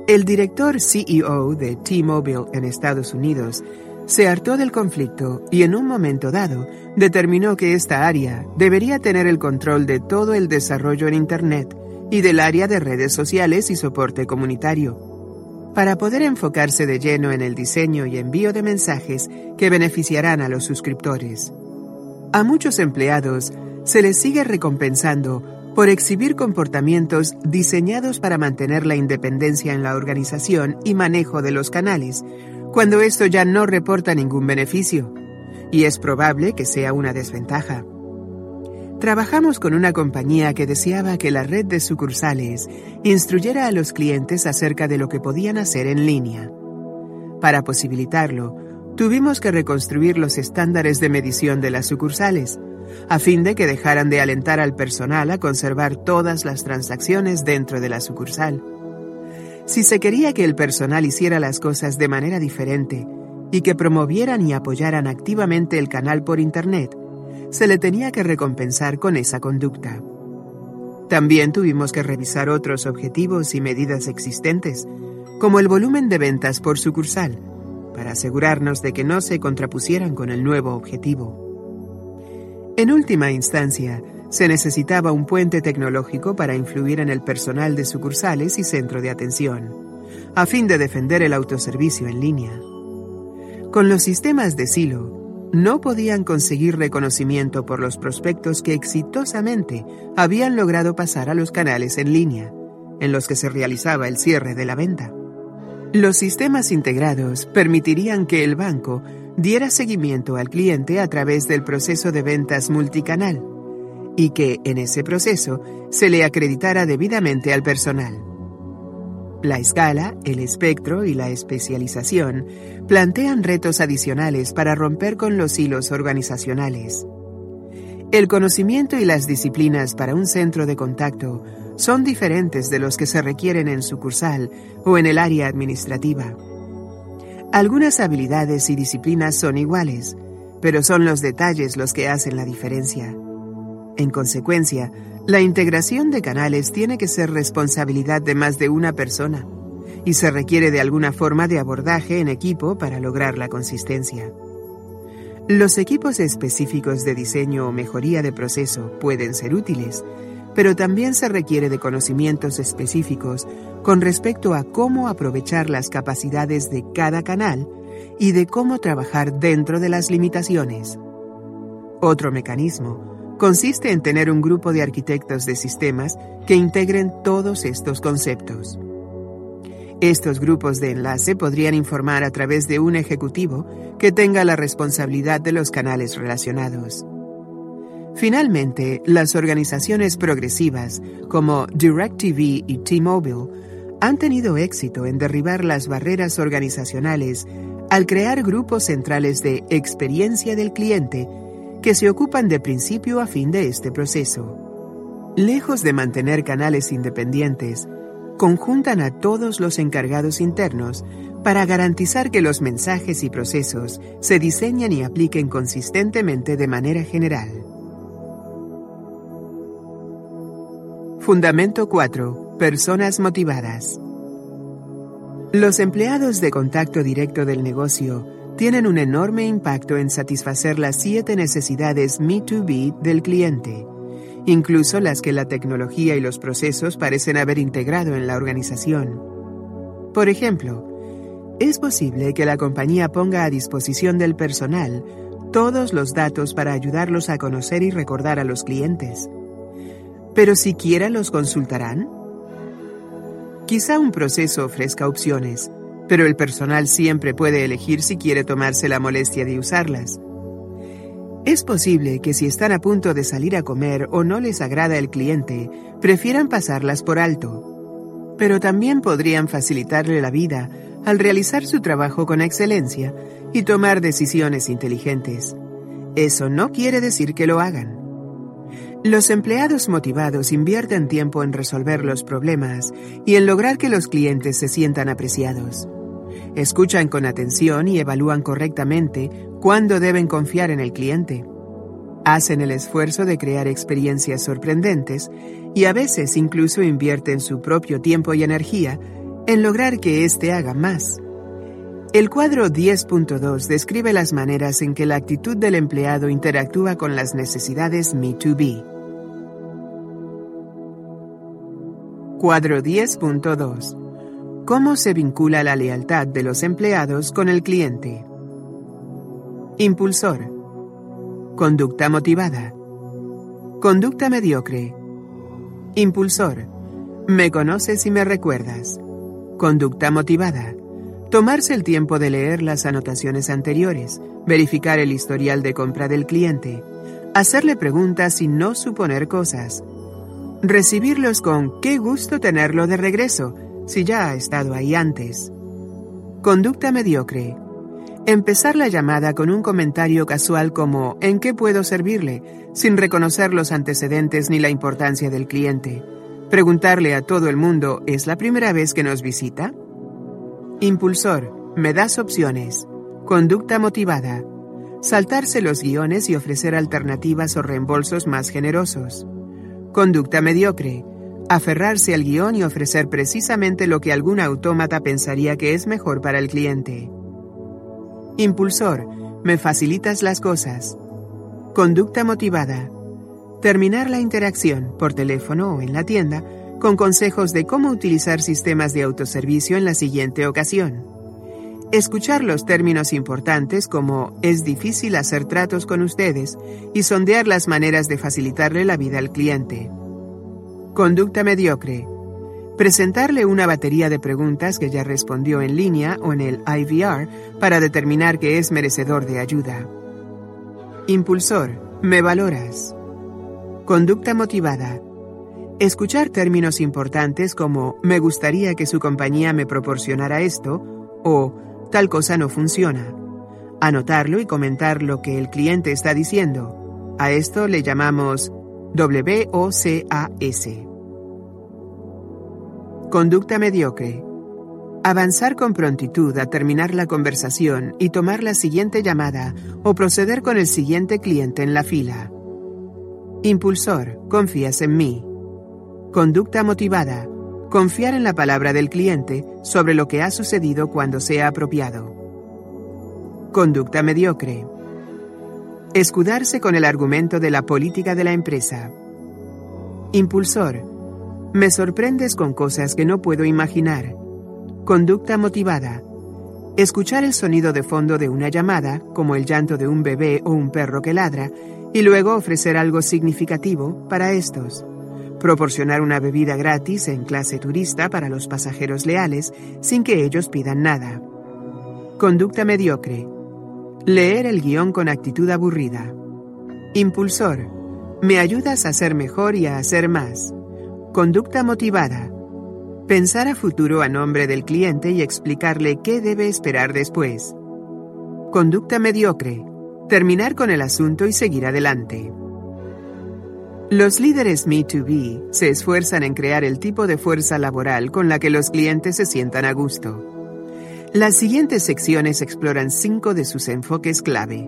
El director CEO de T-Mobile en Estados Unidos se hartó del conflicto y en un momento dado determinó que esta área debería tener el control de todo el desarrollo en Internet y del área de redes sociales y soporte comunitario para poder enfocarse de lleno en el diseño y envío de mensajes que beneficiarán a los suscriptores. A muchos empleados se les sigue recompensando por exhibir comportamientos diseñados para mantener la independencia en la organización y manejo de los canales, cuando esto ya no reporta ningún beneficio, y es probable que sea una desventaja. Trabajamos con una compañía que deseaba que la red de sucursales instruyera a los clientes acerca de lo que podían hacer en línea. Para posibilitarlo, tuvimos que reconstruir los estándares de medición de las sucursales, a fin de que dejaran de alentar al personal a conservar todas las transacciones dentro de la sucursal. Si se quería que el personal hiciera las cosas de manera diferente y que promovieran y apoyaran activamente el canal por Internet, se le tenía que recompensar con esa conducta. También tuvimos que revisar otros objetivos y medidas existentes, como el volumen de ventas por sucursal, para asegurarnos de que no se contrapusieran con el nuevo objetivo. En última instancia, se necesitaba un puente tecnológico para influir en el personal de sucursales y centro de atención, a fin de defender el autoservicio en línea. Con los sistemas de silo, no podían conseguir reconocimiento por los prospectos que exitosamente habían logrado pasar a los canales en línea, en los que se realizaba el cierre de la venta. Los sistemas integrados permitirían que el banco diera seguimiento al cliente a través del proceso de ventas multicanal y que en ese proceso se le acreditara debidamente al personal. La escala, el espectro y la especialización plantean retos adicionales para romper con los hilos organizacionales. El conocimiento y las disciplinas para un centro de contacto son diferentes de los que se requieren en sucursal o en el área administrativa. Algunas habilidades y disciplinas son iguales, pero son los detalles los que hacen la diferencia. En consecuencia, la integración de canales tiene que ser responsabilidad de más de una persona y se requiere de alguna forma de abordaje en equipo para lograr la consistencia. Los equipos específicos de diseño o mejoría de proceso pueden ser útiles, pero también se requiere de conocimientos específicos con respecto a cómo aprovechar las capacidades de cada canal y de cómo trabajar dentro de las limitaciones. Otro mecanismo consiste en tener un grupo de arquitectos de sistemas que integren todos estos conceptos. Estos grupos de enlace podrían informar a través de un ejecutivo que tenga la responsabilidad de los canales relacionados. Finalmente, las organizaciones progresivas como DirecTV y T-Mobile han tenido éxito en derribar las barreras organizacionales al crear grupos centrales de experiencia del cliente que se ocupan de principio a fin de este proceso. Lejos de mantener canales independientes, conjuntan a todos los encargados internos para garantizar que los mensajes y procesos se diseñan y apliquen consistentemente de manera general. Fundamento 4. Personas motivadas. Los empleados de contacto directo del negocio tienen un enorme impacto en satisfacer las siete necesidades Me2B del cliente, incluso las que la tecnología y los procesos parecen haber integrado en la organización. Por ejemplo, es posible que la compañía ponga a disposición del personal todos los datos para ayudarlos a conocer y recordar a los clientes. Pero siquiera los consultarán. Quizá un proceso ofrezca opciones, pero el personal siempre puede elegir si quiere tomarse la molestia de usarlas. Es posible que si están a punto de salir a comer o no les agrada el cliente, prefieran pasarlas por alto. Pero también podrían facilitarle la vida al realizar su trabajo con excelencia y tomar decisiones inteligentes. Eso no quiere decir que lo hagan. Los empleados motivados invierten tiempo en resolver los problemas y en lograr que los clientes se sientan apreciados. Escuchan con atención y evalúan correctamente cuándo deben confiar en el cliente. Hacen el esfuerzo de crear experiencias sorprendentes y a veces incluso invierten su propio tiempo y energía en lograr que éste haga más. El cuadro 10.2 describe las maneras en que la actitud del empleado interactúa con las necesidades Me2B. Cuadro 10.2. ¿Cómo se vincula la lealtad de los empleados con el cliente? Impulsor. Conducta motivada. Conducta mediocre. Impulsor. Me conoces y me recuerdas. Conducta motivada. Tomarse el tiempo de leer las anotaciones anteriores, verificar el historial de compra del cliente, hacerle preguntas y no suponer cosas, Recibirlos con qué gusto tenerlo de regreso, si ya ha estado ahí antes. Conducta mediocre. Empezar la llamada con un comentario casual como ¿en qué puedo servirle? sin reconocer los antecedentes ni la importancia del cliente. Preguntarle a todo el mundo ¿es la primera vez que nos visita? Impulsor. Me das opciones. Conducta motivada. Saltarse los guiones y ofrecer alternativas o reembolsos más generosos. Conducta mediocre. Aferrarse al guion y ofrecer precisamente lo que algún autómata pensaría que es mejor para el cliente. Impulsor. Me facilitas las cosas. Conducta motivada. Terminar la interacción, por teléfono o en la tienda, con consejos de cómo utilizar sistemas de autoservicio en la siguiente ocasión. Escuchar los términos importantes como es difícil hacer tratos con ustedes y sondear las maneras de facilitarle la vida al cliente. Conducta mediocre. Presentarle una batería de preguntas que ya respondió en línea o en el IVR para determinar que es merecedor de ayuda. Impulsor. Me valoras. Conducta motivada. Escuchar términos importantes como me gustaría que su compañía me proporcionara esto o tal cosa no funciona. Anotarlo y comentar lo que el cliente está diciendo. A esto le llamamos WOCAS. Conducta mediocre. Avanzar con prontitud a terminar la conversación y tomar la siguiente llamada o proceder con el siguiente cliente en la fila. Impulsor, confías en mí. Conducta motivada. Confiar en la palabra del cliente sobre lo que ha sucedido cuando sea apropiado. Conducta mediocre. Escudarse con el argumento de la política de la empresa. Impulsor. Me sorprendes con cosas que no puedo imaginar. Conducta motivada. Escuchar el sonido de fondo de una llamada, como el llanto de un bebé o un perro que ladra, y luego ofrecer algo significativo para estos proporcionar una bebida gratis en clase turista para los pasajeros leales sin que ellos pidan nada. Conducta mediocre. Leer el guion con actitud aburrida. Impulsor. Me ayudas a ser mejor y a hacer más. Conducta motivada. Pensar a futuro a nombre del cliente y explicarle qué debe esperar después. Conducta mediocre. Terminar con el asunto y seguir adelante. Los líderes Me2B se esfuerzan en crear el tipo de fuerza laboral con la que los clientes se sientan a gusto. Las siguientes secciones exploran cinco de sus enfoques clave.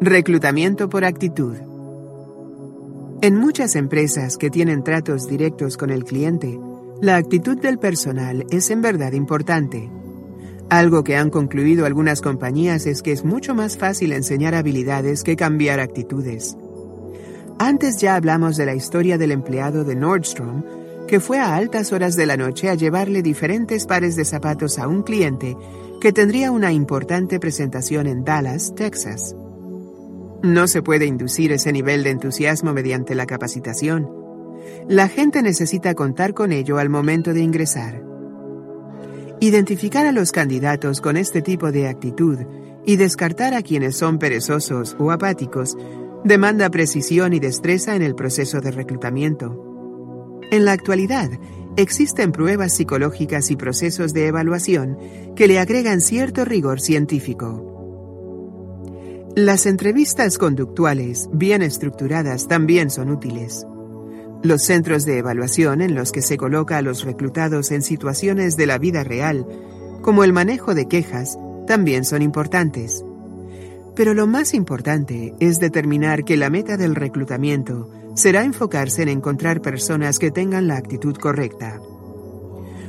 Reclutamiento por actitud. En muchas empresas que tienen tratos directos con el cliente, la actitud del personal es en verdad importante. Algo que han concluido algunas compañías es que es mucho más fácil enseñar habilidades que cambiar actitudes. Antes ya hablamos de la historia del empleado de Nordstrom, que fue a altas horas de la noche a llevarle diferentes pares de zapatos a un cliente que tendría una importante presentación en Dallas, Texas. No se puede inducir ese nivel de entusiasmo mediante la capacitación. La gente necesita contar con ello al momento de ingresar. Identificar a los candidatos con este tipo de actitud y descartar a quienes son perezosos o apáticos demanda precisión y destreza en el proceso de reclutamiento. En la actualidad, existen pruebas psicológicas y procesos de evaluación que le agregan cierto rigor científico. Las entrevistas conductuales, bien estructuradas, también son útiles. Los centros de evaluación en los que se coloca a los reclutados en situaciones de la vida real, como el manejo de quejas, también son importantes. Pero lo más importante es determinar que la meta del reclutamiento será enfocarse en encontrar personas que tengan la actitud correcta.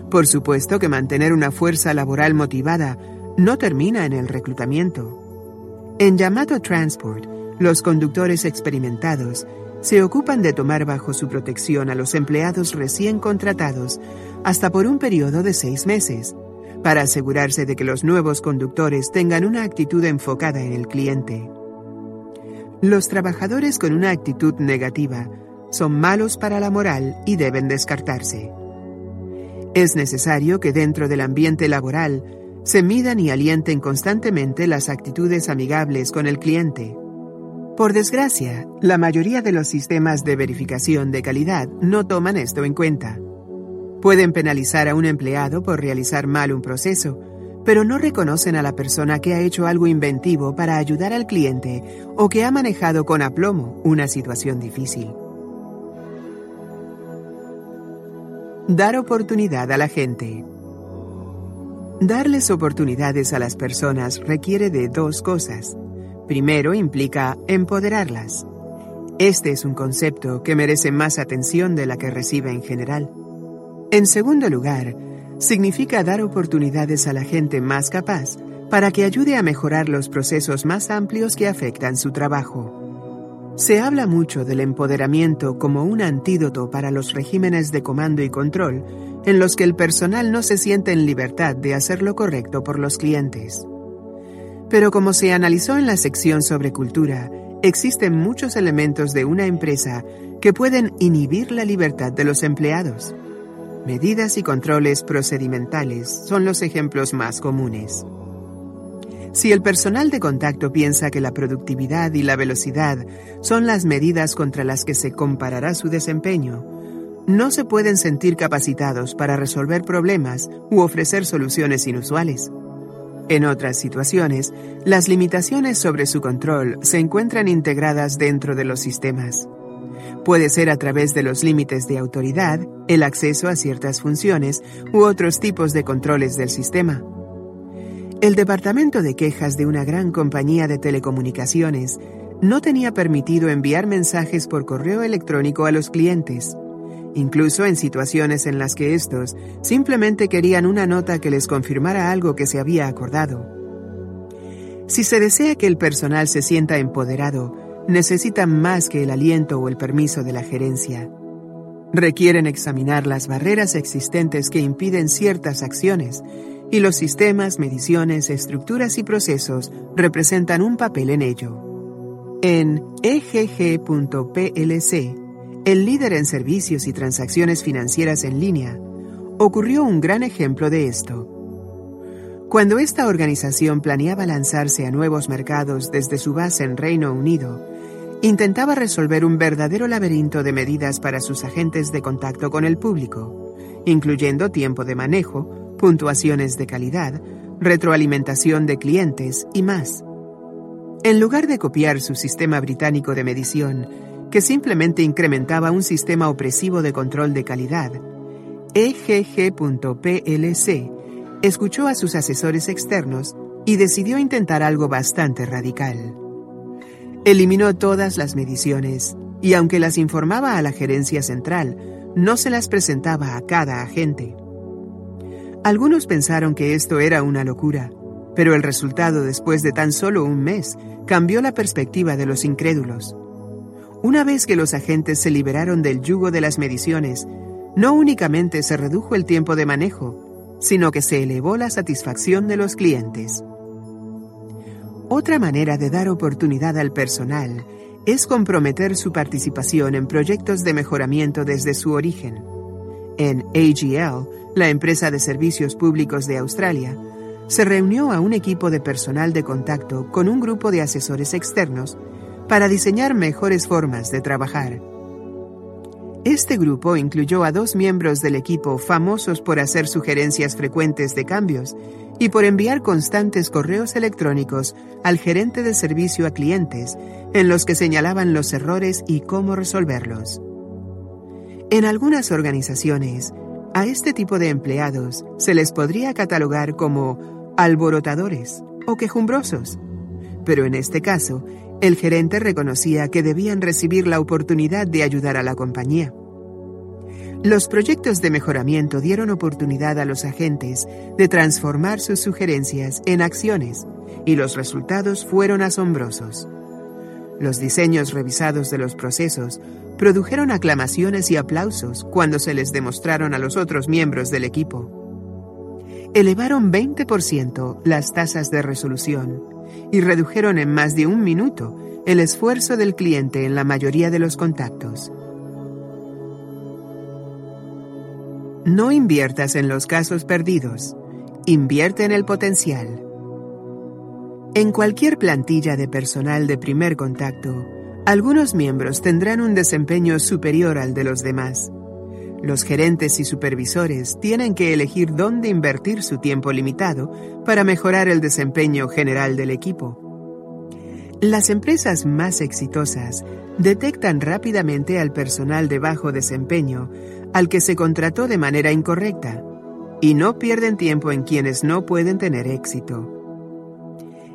Por supuesto que mantener una fuerza laboral motivada no termina en el reclutamiento. En Yamato Transport, los conductores experimentados se ocupan de tomar bajo su protección a los empleados recién contratados hasta por un periodo de seis meses, para asegurarse de que los nuevos conductores tengan una actitud enfocada en el cliente. Los trabajadores con una actitud negativa son malos para la moral y deben descartarse. Es necesario que dentro del ambiente laboral se midan y alienten constantemente las actitudes amigables con el cliente. Por desgracia, la mayoría de los sistemas de verificación de calidad no toman esto en cuenta. Pueden penalizar a un empleado por realizar mal un proceso, pero no reconocen a la persona que ha hecho algo inventivo para ayudar al cliente o que ha manejado con aplomo una situación difícil. Dar oportunidad a la gente. Darles oportunidades a las personas requiere de dos cosas. Primero implica empoderarlas. Este es un concepto que merece más atención de la que recibe en general. En segundo lugar, significa dar oportunidades a la gente más capaz para que ayude a mejorar los procesos más amplios que afectan su trabajo. Se habla mucho del empoderamiento como un antídoto para los regímenes de comando y control en los que el personal no se siente en libertad de hacer lo correcto por los clientes. Pero como se analizó en la sección sobre cultura, existen muchos elementos de una empresa que pueden inhibir la libertad de los empleados. Medidas y controles procedimentales son los ejemplos más comunes. Si el personal de contacto piensa que la productividad y la velocidad son las medidas contra las que se comparará su desempeño, no se pueden sentir capacitados para resolver problemas u ofrecer soluciones inusuales. En otras situaciones, las limitaciones sobre su control se encuentran integradas dentro de los sistemas. Puede ser a través de los límites de autoridad, el acceso a ciertas funciones u otros tipos de controles del sistema. El departamento de quejas de una gran compañía de telecomunicaciones no tenía permitido enviar mensajes por correo electrónico a los clientes, incluso en situaciones en las que estos simplemente querían una nota que les confirmara algo que se había acordado. Si se desea que el personal se sienta empoderado, necesitan más que el aliento o el permiso de la gerencia. Requieren examinar las barreras existentes que impiden ciertas acciones y los sistemas, mediciones, estructuras y procesos representan un papel en ello. En EGG.plc, el líder en servicios y transacciones financieras en línea, ocurrió un gran ejemplo de esto. Cuando esta organización planeaba lanzarse a nuevos mercados desde su base en Reino Unido, intentaba resolver un verdadero laberinto de medidas para sus agentes de contacto con el público, incluyendo tiempo de manejo, puntuaciones de calidad, retroalimentación de clientes y más. En lugar de copiar su sistema británico de medición, que simplemente incrementaba un sistema opresivo de control de calidad, EGG.plc escuchó a sus asesores externos y decidió intentar algo bastante radical. Eliminó todas las mediciones y aunque las informaba a la gerencia central, no se las presentaba a cada agente. Algunos pensaron que esto era una locura, pero el resultado después de tan solo un mes cambió la perspectiva de los incrédulos. Una vez que los agentes se liberaron del yugo de las mediciones, no únicamente se redujo el tiempo de manejo, sino que se elevó la satisfacción de los clientes. Otra manera de dar oportunidad al personal es comprometer su participación en proyectos de mejoramiento desde su origen. En AGL, la empresa de servicios públicos de Australia, se reunió a un equipo de personal de contacto con un grupo de asesores externos para diseñar mejores formas de trabajar. Este grupo incluyó a dos miembros del equipo famosos por hacer sugerencias frecuentes de cambios y por enviar constantes correos electrónicos al gerente de servicio a clientes en los que señalaban los errores y cómo resolverlos. En algunas organizaciones, a este tipo de empleados se les podría catalogar como alborotadores o quejumbrosos, pero en este caso, el gerente reconocía que debían recibir la oportunidad de ayudar a la compañía. Los proyectos de mejoramiento dieron oportunidad a los agentes de transformar sus sugerencias en acciones y los resultados fueron asombrosos. Los diseños revisados de los procesos produjeron aclamaciones y aplausos cuando se les demostraron a los otros miembros del equipo. Elevaron 20% las tasas de resolución y redujeron en más de un minuto el esfuerzo del cliente en la mayoría de los contactos. No inviertas en los casos perdidos, invierte en el potencial. En cualquier plantilla de personal de primer contacto, algunos miembros tendrán un desempeño superior al de los demás. Los gerentes y supervisores tienen que elegir dónde invertir su tiempo limitado para mejorar el desempeño general del equipo. Las empresas más exitosas detectan rápidamente al personal de bajo desempeño al que se contrató de manera incorrecta y no pierden tiempo en quienes no pueden tener éxito.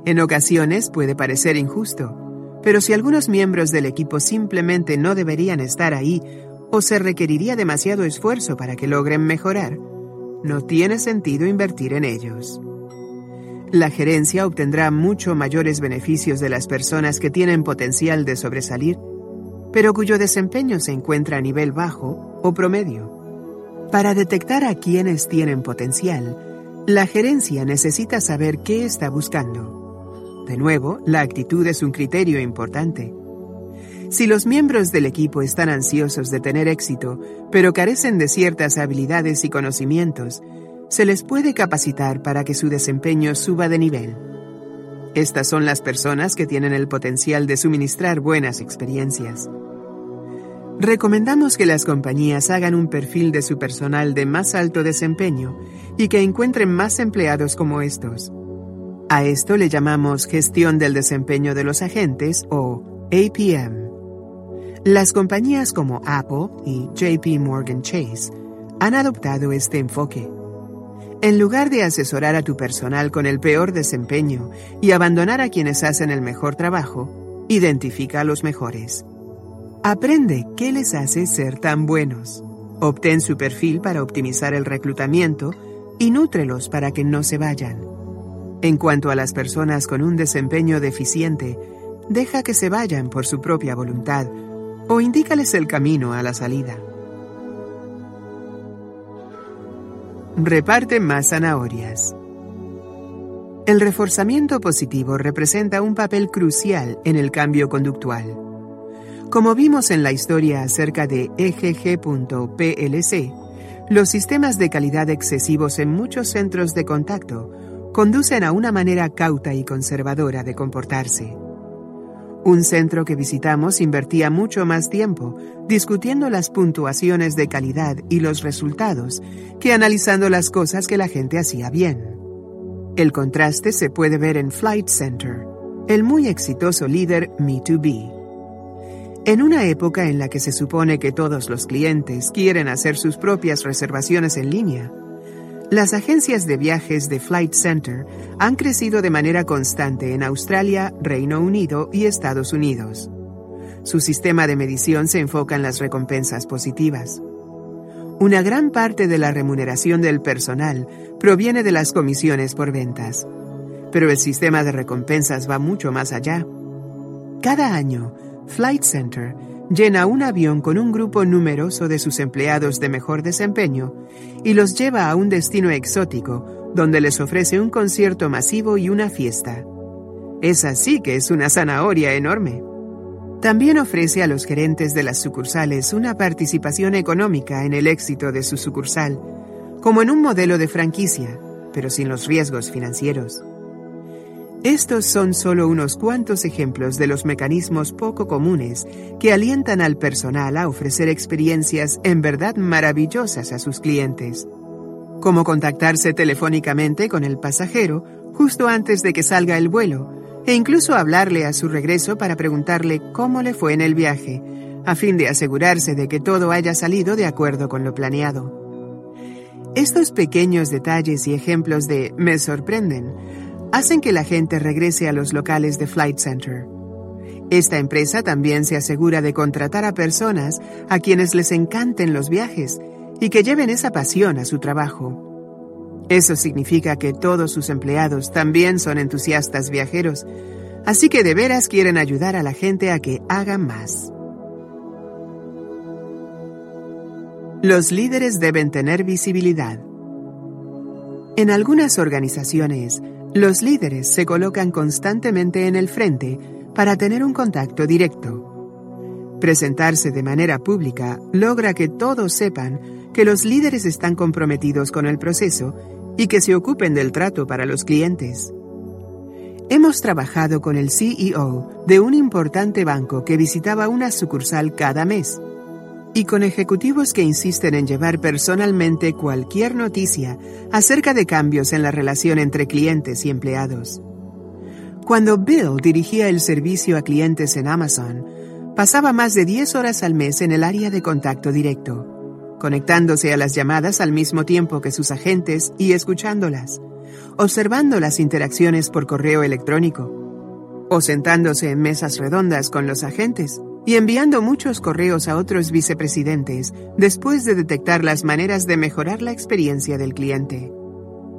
En ocasiones puede parecer injusto, Pero si algunos miembros del equipo simplemente no deberían estar ahí o se requeriría demasiado esfuerzo para que logren mejorar, no tiene sentido invertir en ellos. La gerencia obtendrá mucho mayores beneficios de las personas que tienen potencial de sobresalir, pero cuyo desempeño se encuentra a nivel bajo o promedio. Para detectar a quienes tienen potencial, la gerencia necesita saber qué está buscando. De nuevo, la actitud es un criterio importante. Si los miembros del equipo están ansiosos de tener éxito, pero carecen de ciertas habilidades y conocimientos, se les puede capacitar para que su desempeño suba de nivel. Estas son las personas que tienen el potencial de suministrar buenas experiencias. Recomendamos que las compañías hagan un perfil de su personal de más alto desempeño y que encuentren más empleados como estos. A esto le llamamos gestión del desempeño de los agentes o APM. Las compañías como Apple y JP Morgan Chase han adoptado este enfoque. En lugar de asesorar a tu personal con el peor desempeño y abandonar a quienes hacen el mejor trabajo, identifica a los mejores. Aprende qué les hace ser tan buenos. Obtén su perfil para optimizar el reclutamiento y nútrelos para que no se vayan. En cuanto a las personas con un desempeño deficiente, deja que se vayan por su propia voluntad o indícales el camino a la salida. Reparte más zanahorias. El reforzamiento positivo representa un papel crucial en el cambio conductual. Como vimos en la historia acerca de EGG.plc, los sistemas de calidad excesivos en muchos centros de contacto conducen a una manera cauta y conservadora de comportarse. Un centro que visitamos invertía mucho más tiempo discutiendo las puntuaciones de calidad y los resultados que analizando las cosas que la gente hacía bien. El contraste se puede ver en Flight Center, el muy exitoso líder Me2B. En una época en la que se supone que todos los clientes quieren hacer sus propias reservaciones en línea, las agencias de viajes de Flight Center han crecido de manera constante en Australia, Reino Unido y Estados Unidos. Su sistema de medición se enfoca en las recompensas positivas. Una gran parte de la remuneración del personal proviene de las comisiones por ventas, pero el sistema de recompensas va mucho más allá. Cada año, Flight Center llena un avión con un grupo numeroso de sus empleados de mejor desempeño y los lleva a un destino exótico donde les ofrece un concierto masivo y una fiesta. Es así que es una zanahoria enorme. También ofrece a los gerentes de las sucursales una participación económica en el éxito de su sucursal, como en un modelo de franquicia, pero sin los riesgos financieros. Estos son solo unos cuantos ejemplos de los mecanismos poco comunes que alientan al personal a ofrecer experiencias en verdad maravillosas a sus clientes, como contactarse telefónicamente con el pasajero justo antes de que salga el vuelo, e incluso hablarle a su regreso para preguntarle cómo le fue en el viaje, a fin de asegurarse de que todo haya salido de acuerdo con lo planeado. Estos pequeños detalles y ejemplos de me sorprenden hacen que la gente regrese a los locales de Flight Center. Esta empresa también se asegura de contratar a personas a quienes les encanten los viajes y que lleven esa pasión a su trabajo. Eso significa que todos sus empleados también son entusiastas viajeros, así que de veras quieren ayudar a la gente a que haga más. Los líderes deben tener visibilidad. En algunas organizaciones, los líderes se colocan constantemente en el frente para tener un contacto directo. Presentarse de manera pública logra que todos sepan que los líderes están comprometidos con el proceso y que se ocupen del trato para los clientes. Hemos trabajado con el CEO de un importante banco que visitaba una sucursal cada mes y con ejecutivos que insisten en llevar personalmente cualquier noticia acerca de cambios en la relación entre clientes y empleados. Cuando Bill dirigía el servicio a clientes en Amazon, pasaba más de 10 horas al mes en el área de contacto directo, conectándose a las llamadas al mismo tiempo que sus agentes y escuchándolas, observando las interacciones por correo electrónico. o sentándose en mesas redondas con los agentes y enviando muchos correos a otros vicepresidentes después de detectar las maneras de mejorar la experiencia del cliente.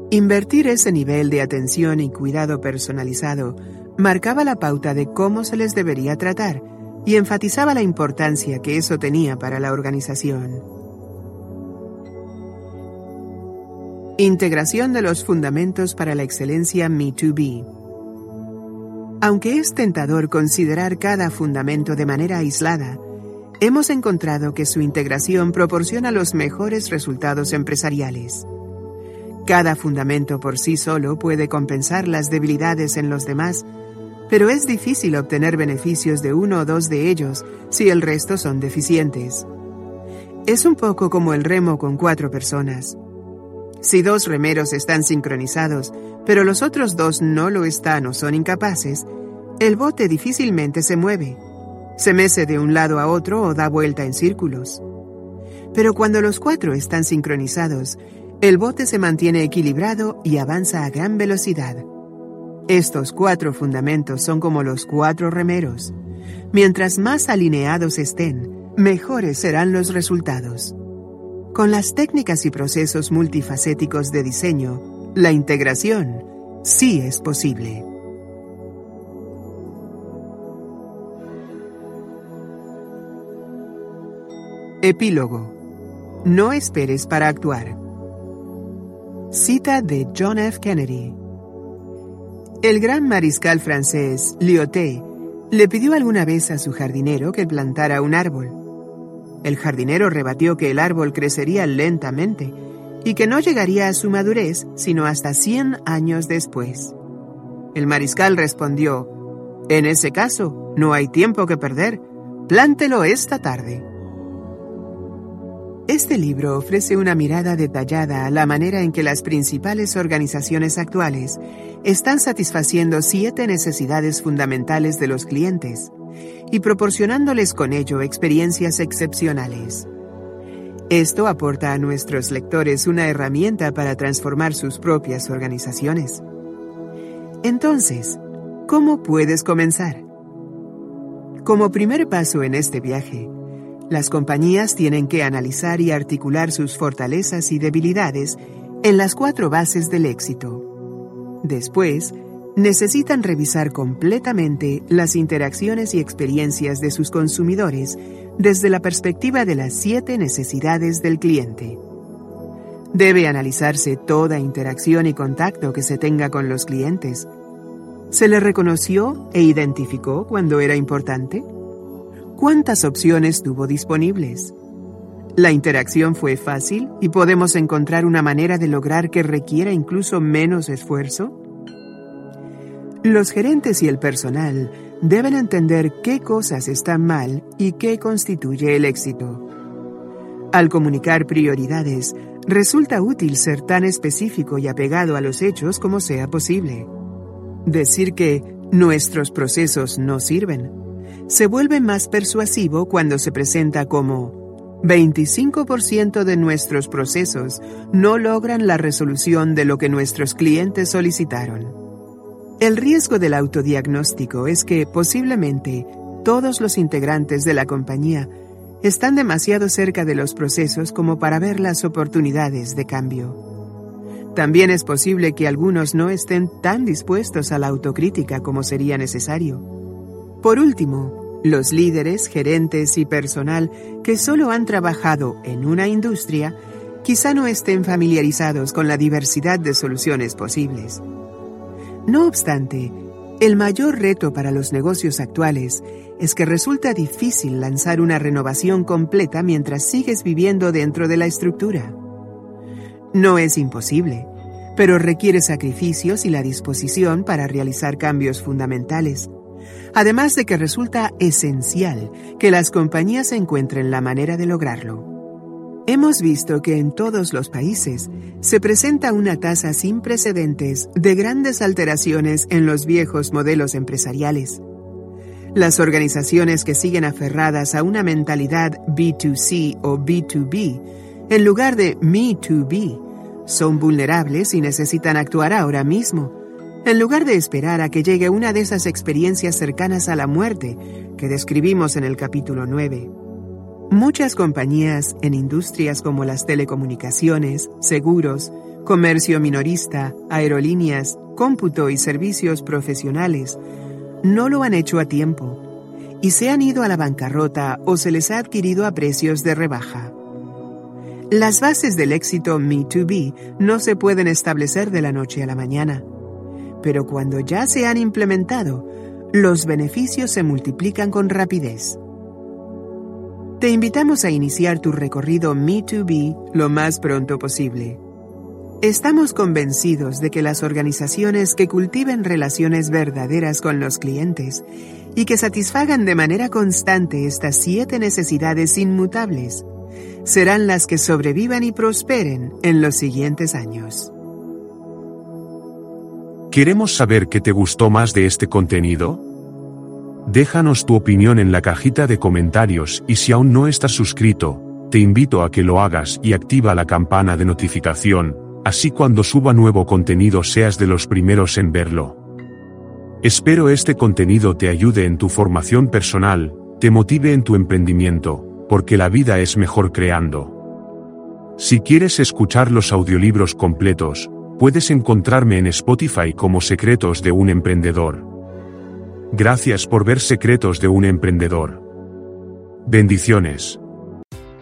Invertir ese nivel de atención y cuidado personalizado marcaba la pauta de cómo se les debería tratar y enfatizaba la importancia que eso tenía para la organización. Integración de los fundamentos para la excelencia Me2B. Aunque es tentador considerar cada fundamento de manera aislada, hemos encontrado que su integración proporciona los mejores resultados empresariales. Cada fundamento por sí solo puede compensar las debilidades en los demás, pero es difícil obtener beneficios de uno o dos de ellos si el resto son deficientes. Es un poco como el remo con cuatro personas. Si dos remeros están sincronizados, pero los otros dos no lo están o son incapaces, el bote difícilmente se mueve. Se mece de un lado a otro o da vuelta en círculos. Pero cuando los cuatro están sincronizados, el bote se mantiene equilibrado y avanza a gran velocidad. Estos cuatro fundamentos son como los cuatro remeros. Mientras más alineados estén, mejores serán los resultados. Con las técnicas y procesos multifacéticos de diseño, la integración sí es posible. Epílogo. No esperes para actuar. Cita de John F. Kennedy. El gran mariscal francés, Lyoté, le pidió alguna vez a su jardinero que plantara un árbol. El jardinero rebatió que el árbol crecería lentamente y que no llegaría a su madurez sino hasta 100 años después. El mariscal respondió, En ese caso, no hay tiempo que perder, plántelo esta tarde. Este libro ofrece una mirada detallada a la manera en que las principales organizaciones actuales están satisfaciendo siete necesidades fundamentales de los clientes y proporcionándoles con ello experiencias excepcionales. Esto aporta a nuestros lectores una herramienta para transformar sus propias organizaciones. Entonces, ¿cómo puedes comenzar? Como primer paso en este viaje, las compañías tienen que analizar y articular sus fortalezas y debilidades en las cuatro bases del éxito. Después, necesitan revisar completamente las interacciones y experiencias de sus consumidores desde la perspectiva de las siete necesidades del cliente. Debe analizarse toda interacción y contacto que se tenga con los clientes. ¿Se le reconoció e identificó cuando era importante? ¿Cuántas opciones tuvo disponibles? ¿La interacción fue fácil y podemos encontrar una manera de lograr que requiera incluso menos esfuerzo? Los gerentes y el personal deben entender qué cosas están mal y qué constituye el éxito. Al comunicar prioridades, resulta útil ser tan específico y apegado a los hechos como sea posible. Decir que nuestros procesos no sirven se vuelve más persuasivo cuando se presenta como 25% de nuestros procesos no logran la resolución de lo que nuestros clientes solicitaron. El riesgo del autodiagnóstico es que posiblemente todos los integrantes de la compañía están demasiado cerca de los procesos como para ver las oportunidades de cambio. También es posible que algunos no estén tan dispuestos a la autocrítica como sería necesario. Por último, los líderes, gerentes y personal que solo han trabajado en una industria quizá no estén familiarizados con la diversidad de soluciones posibles. No obstante, el mayor reto para los negocios actuales es que resulta difícil lanzar una renovación completa mientras sigues viviendo dentro de la estructura. No es imposible, pero requiere sacrificios y la disposición para realizar cambios fundamentales, además de que resulta esencial que las compañías encuentren la manera de lograrlo. Hemos visto que en todos los países se presenta una tasa sin precedentes de grandes alteraciones en los viejos modelos empresariales. Las organizaciones que siguen aferradas a una mentalidad B2C o B2B en lugar de Me2B son vulnerables y necesitan actuar ahora mismo, En lugar de esperar a que llegue una de esas experiencias cercanas a la muerte que describimos en el capítulo 9, muchas compañías en industrias como las telecomunicaciones, seguros, comercio minorista, aerolíneas, cómputo y servicios profesionales no lo han hecho a tiempo y se han ido a la bancarrota o se les ha adquirido a precios de rebaja. Las bases del éxito Me2B no se pueden establecer de la noche a la mañana, pero cuando ya se han implementado, los beneficios se multiplican con rapidez. Te invitamos a iniciar tu recorrido Me2B lo más pronto posible. Estamos convencidos de que las organizaciones que cultiven relaciones verdaderas con los clientes y que satisfagan de manera constante estas siete necesidades inmutables serán las que sobrevivan y prosperen en los siguientes años. Queremos saber qué te gustó más de este contenido. Déjanos tu opinión en la cajita de comentarios y si aún no estás suscrito, te invito a que lo hagas y activa la campana de notificación así cuando suba nuevo contenido seas de los primeros en verlo. Espero este contenido te ayude en tu formación personal, te motive en tu emprendimiento, porque la vida es mejor creando. Si quieres escuchar los audiolibros completos, puedes encontrarme en Spotify como Secretos de un Emprendedor. Gracias por ver Secretos de un Emprendedor. Bendiciones.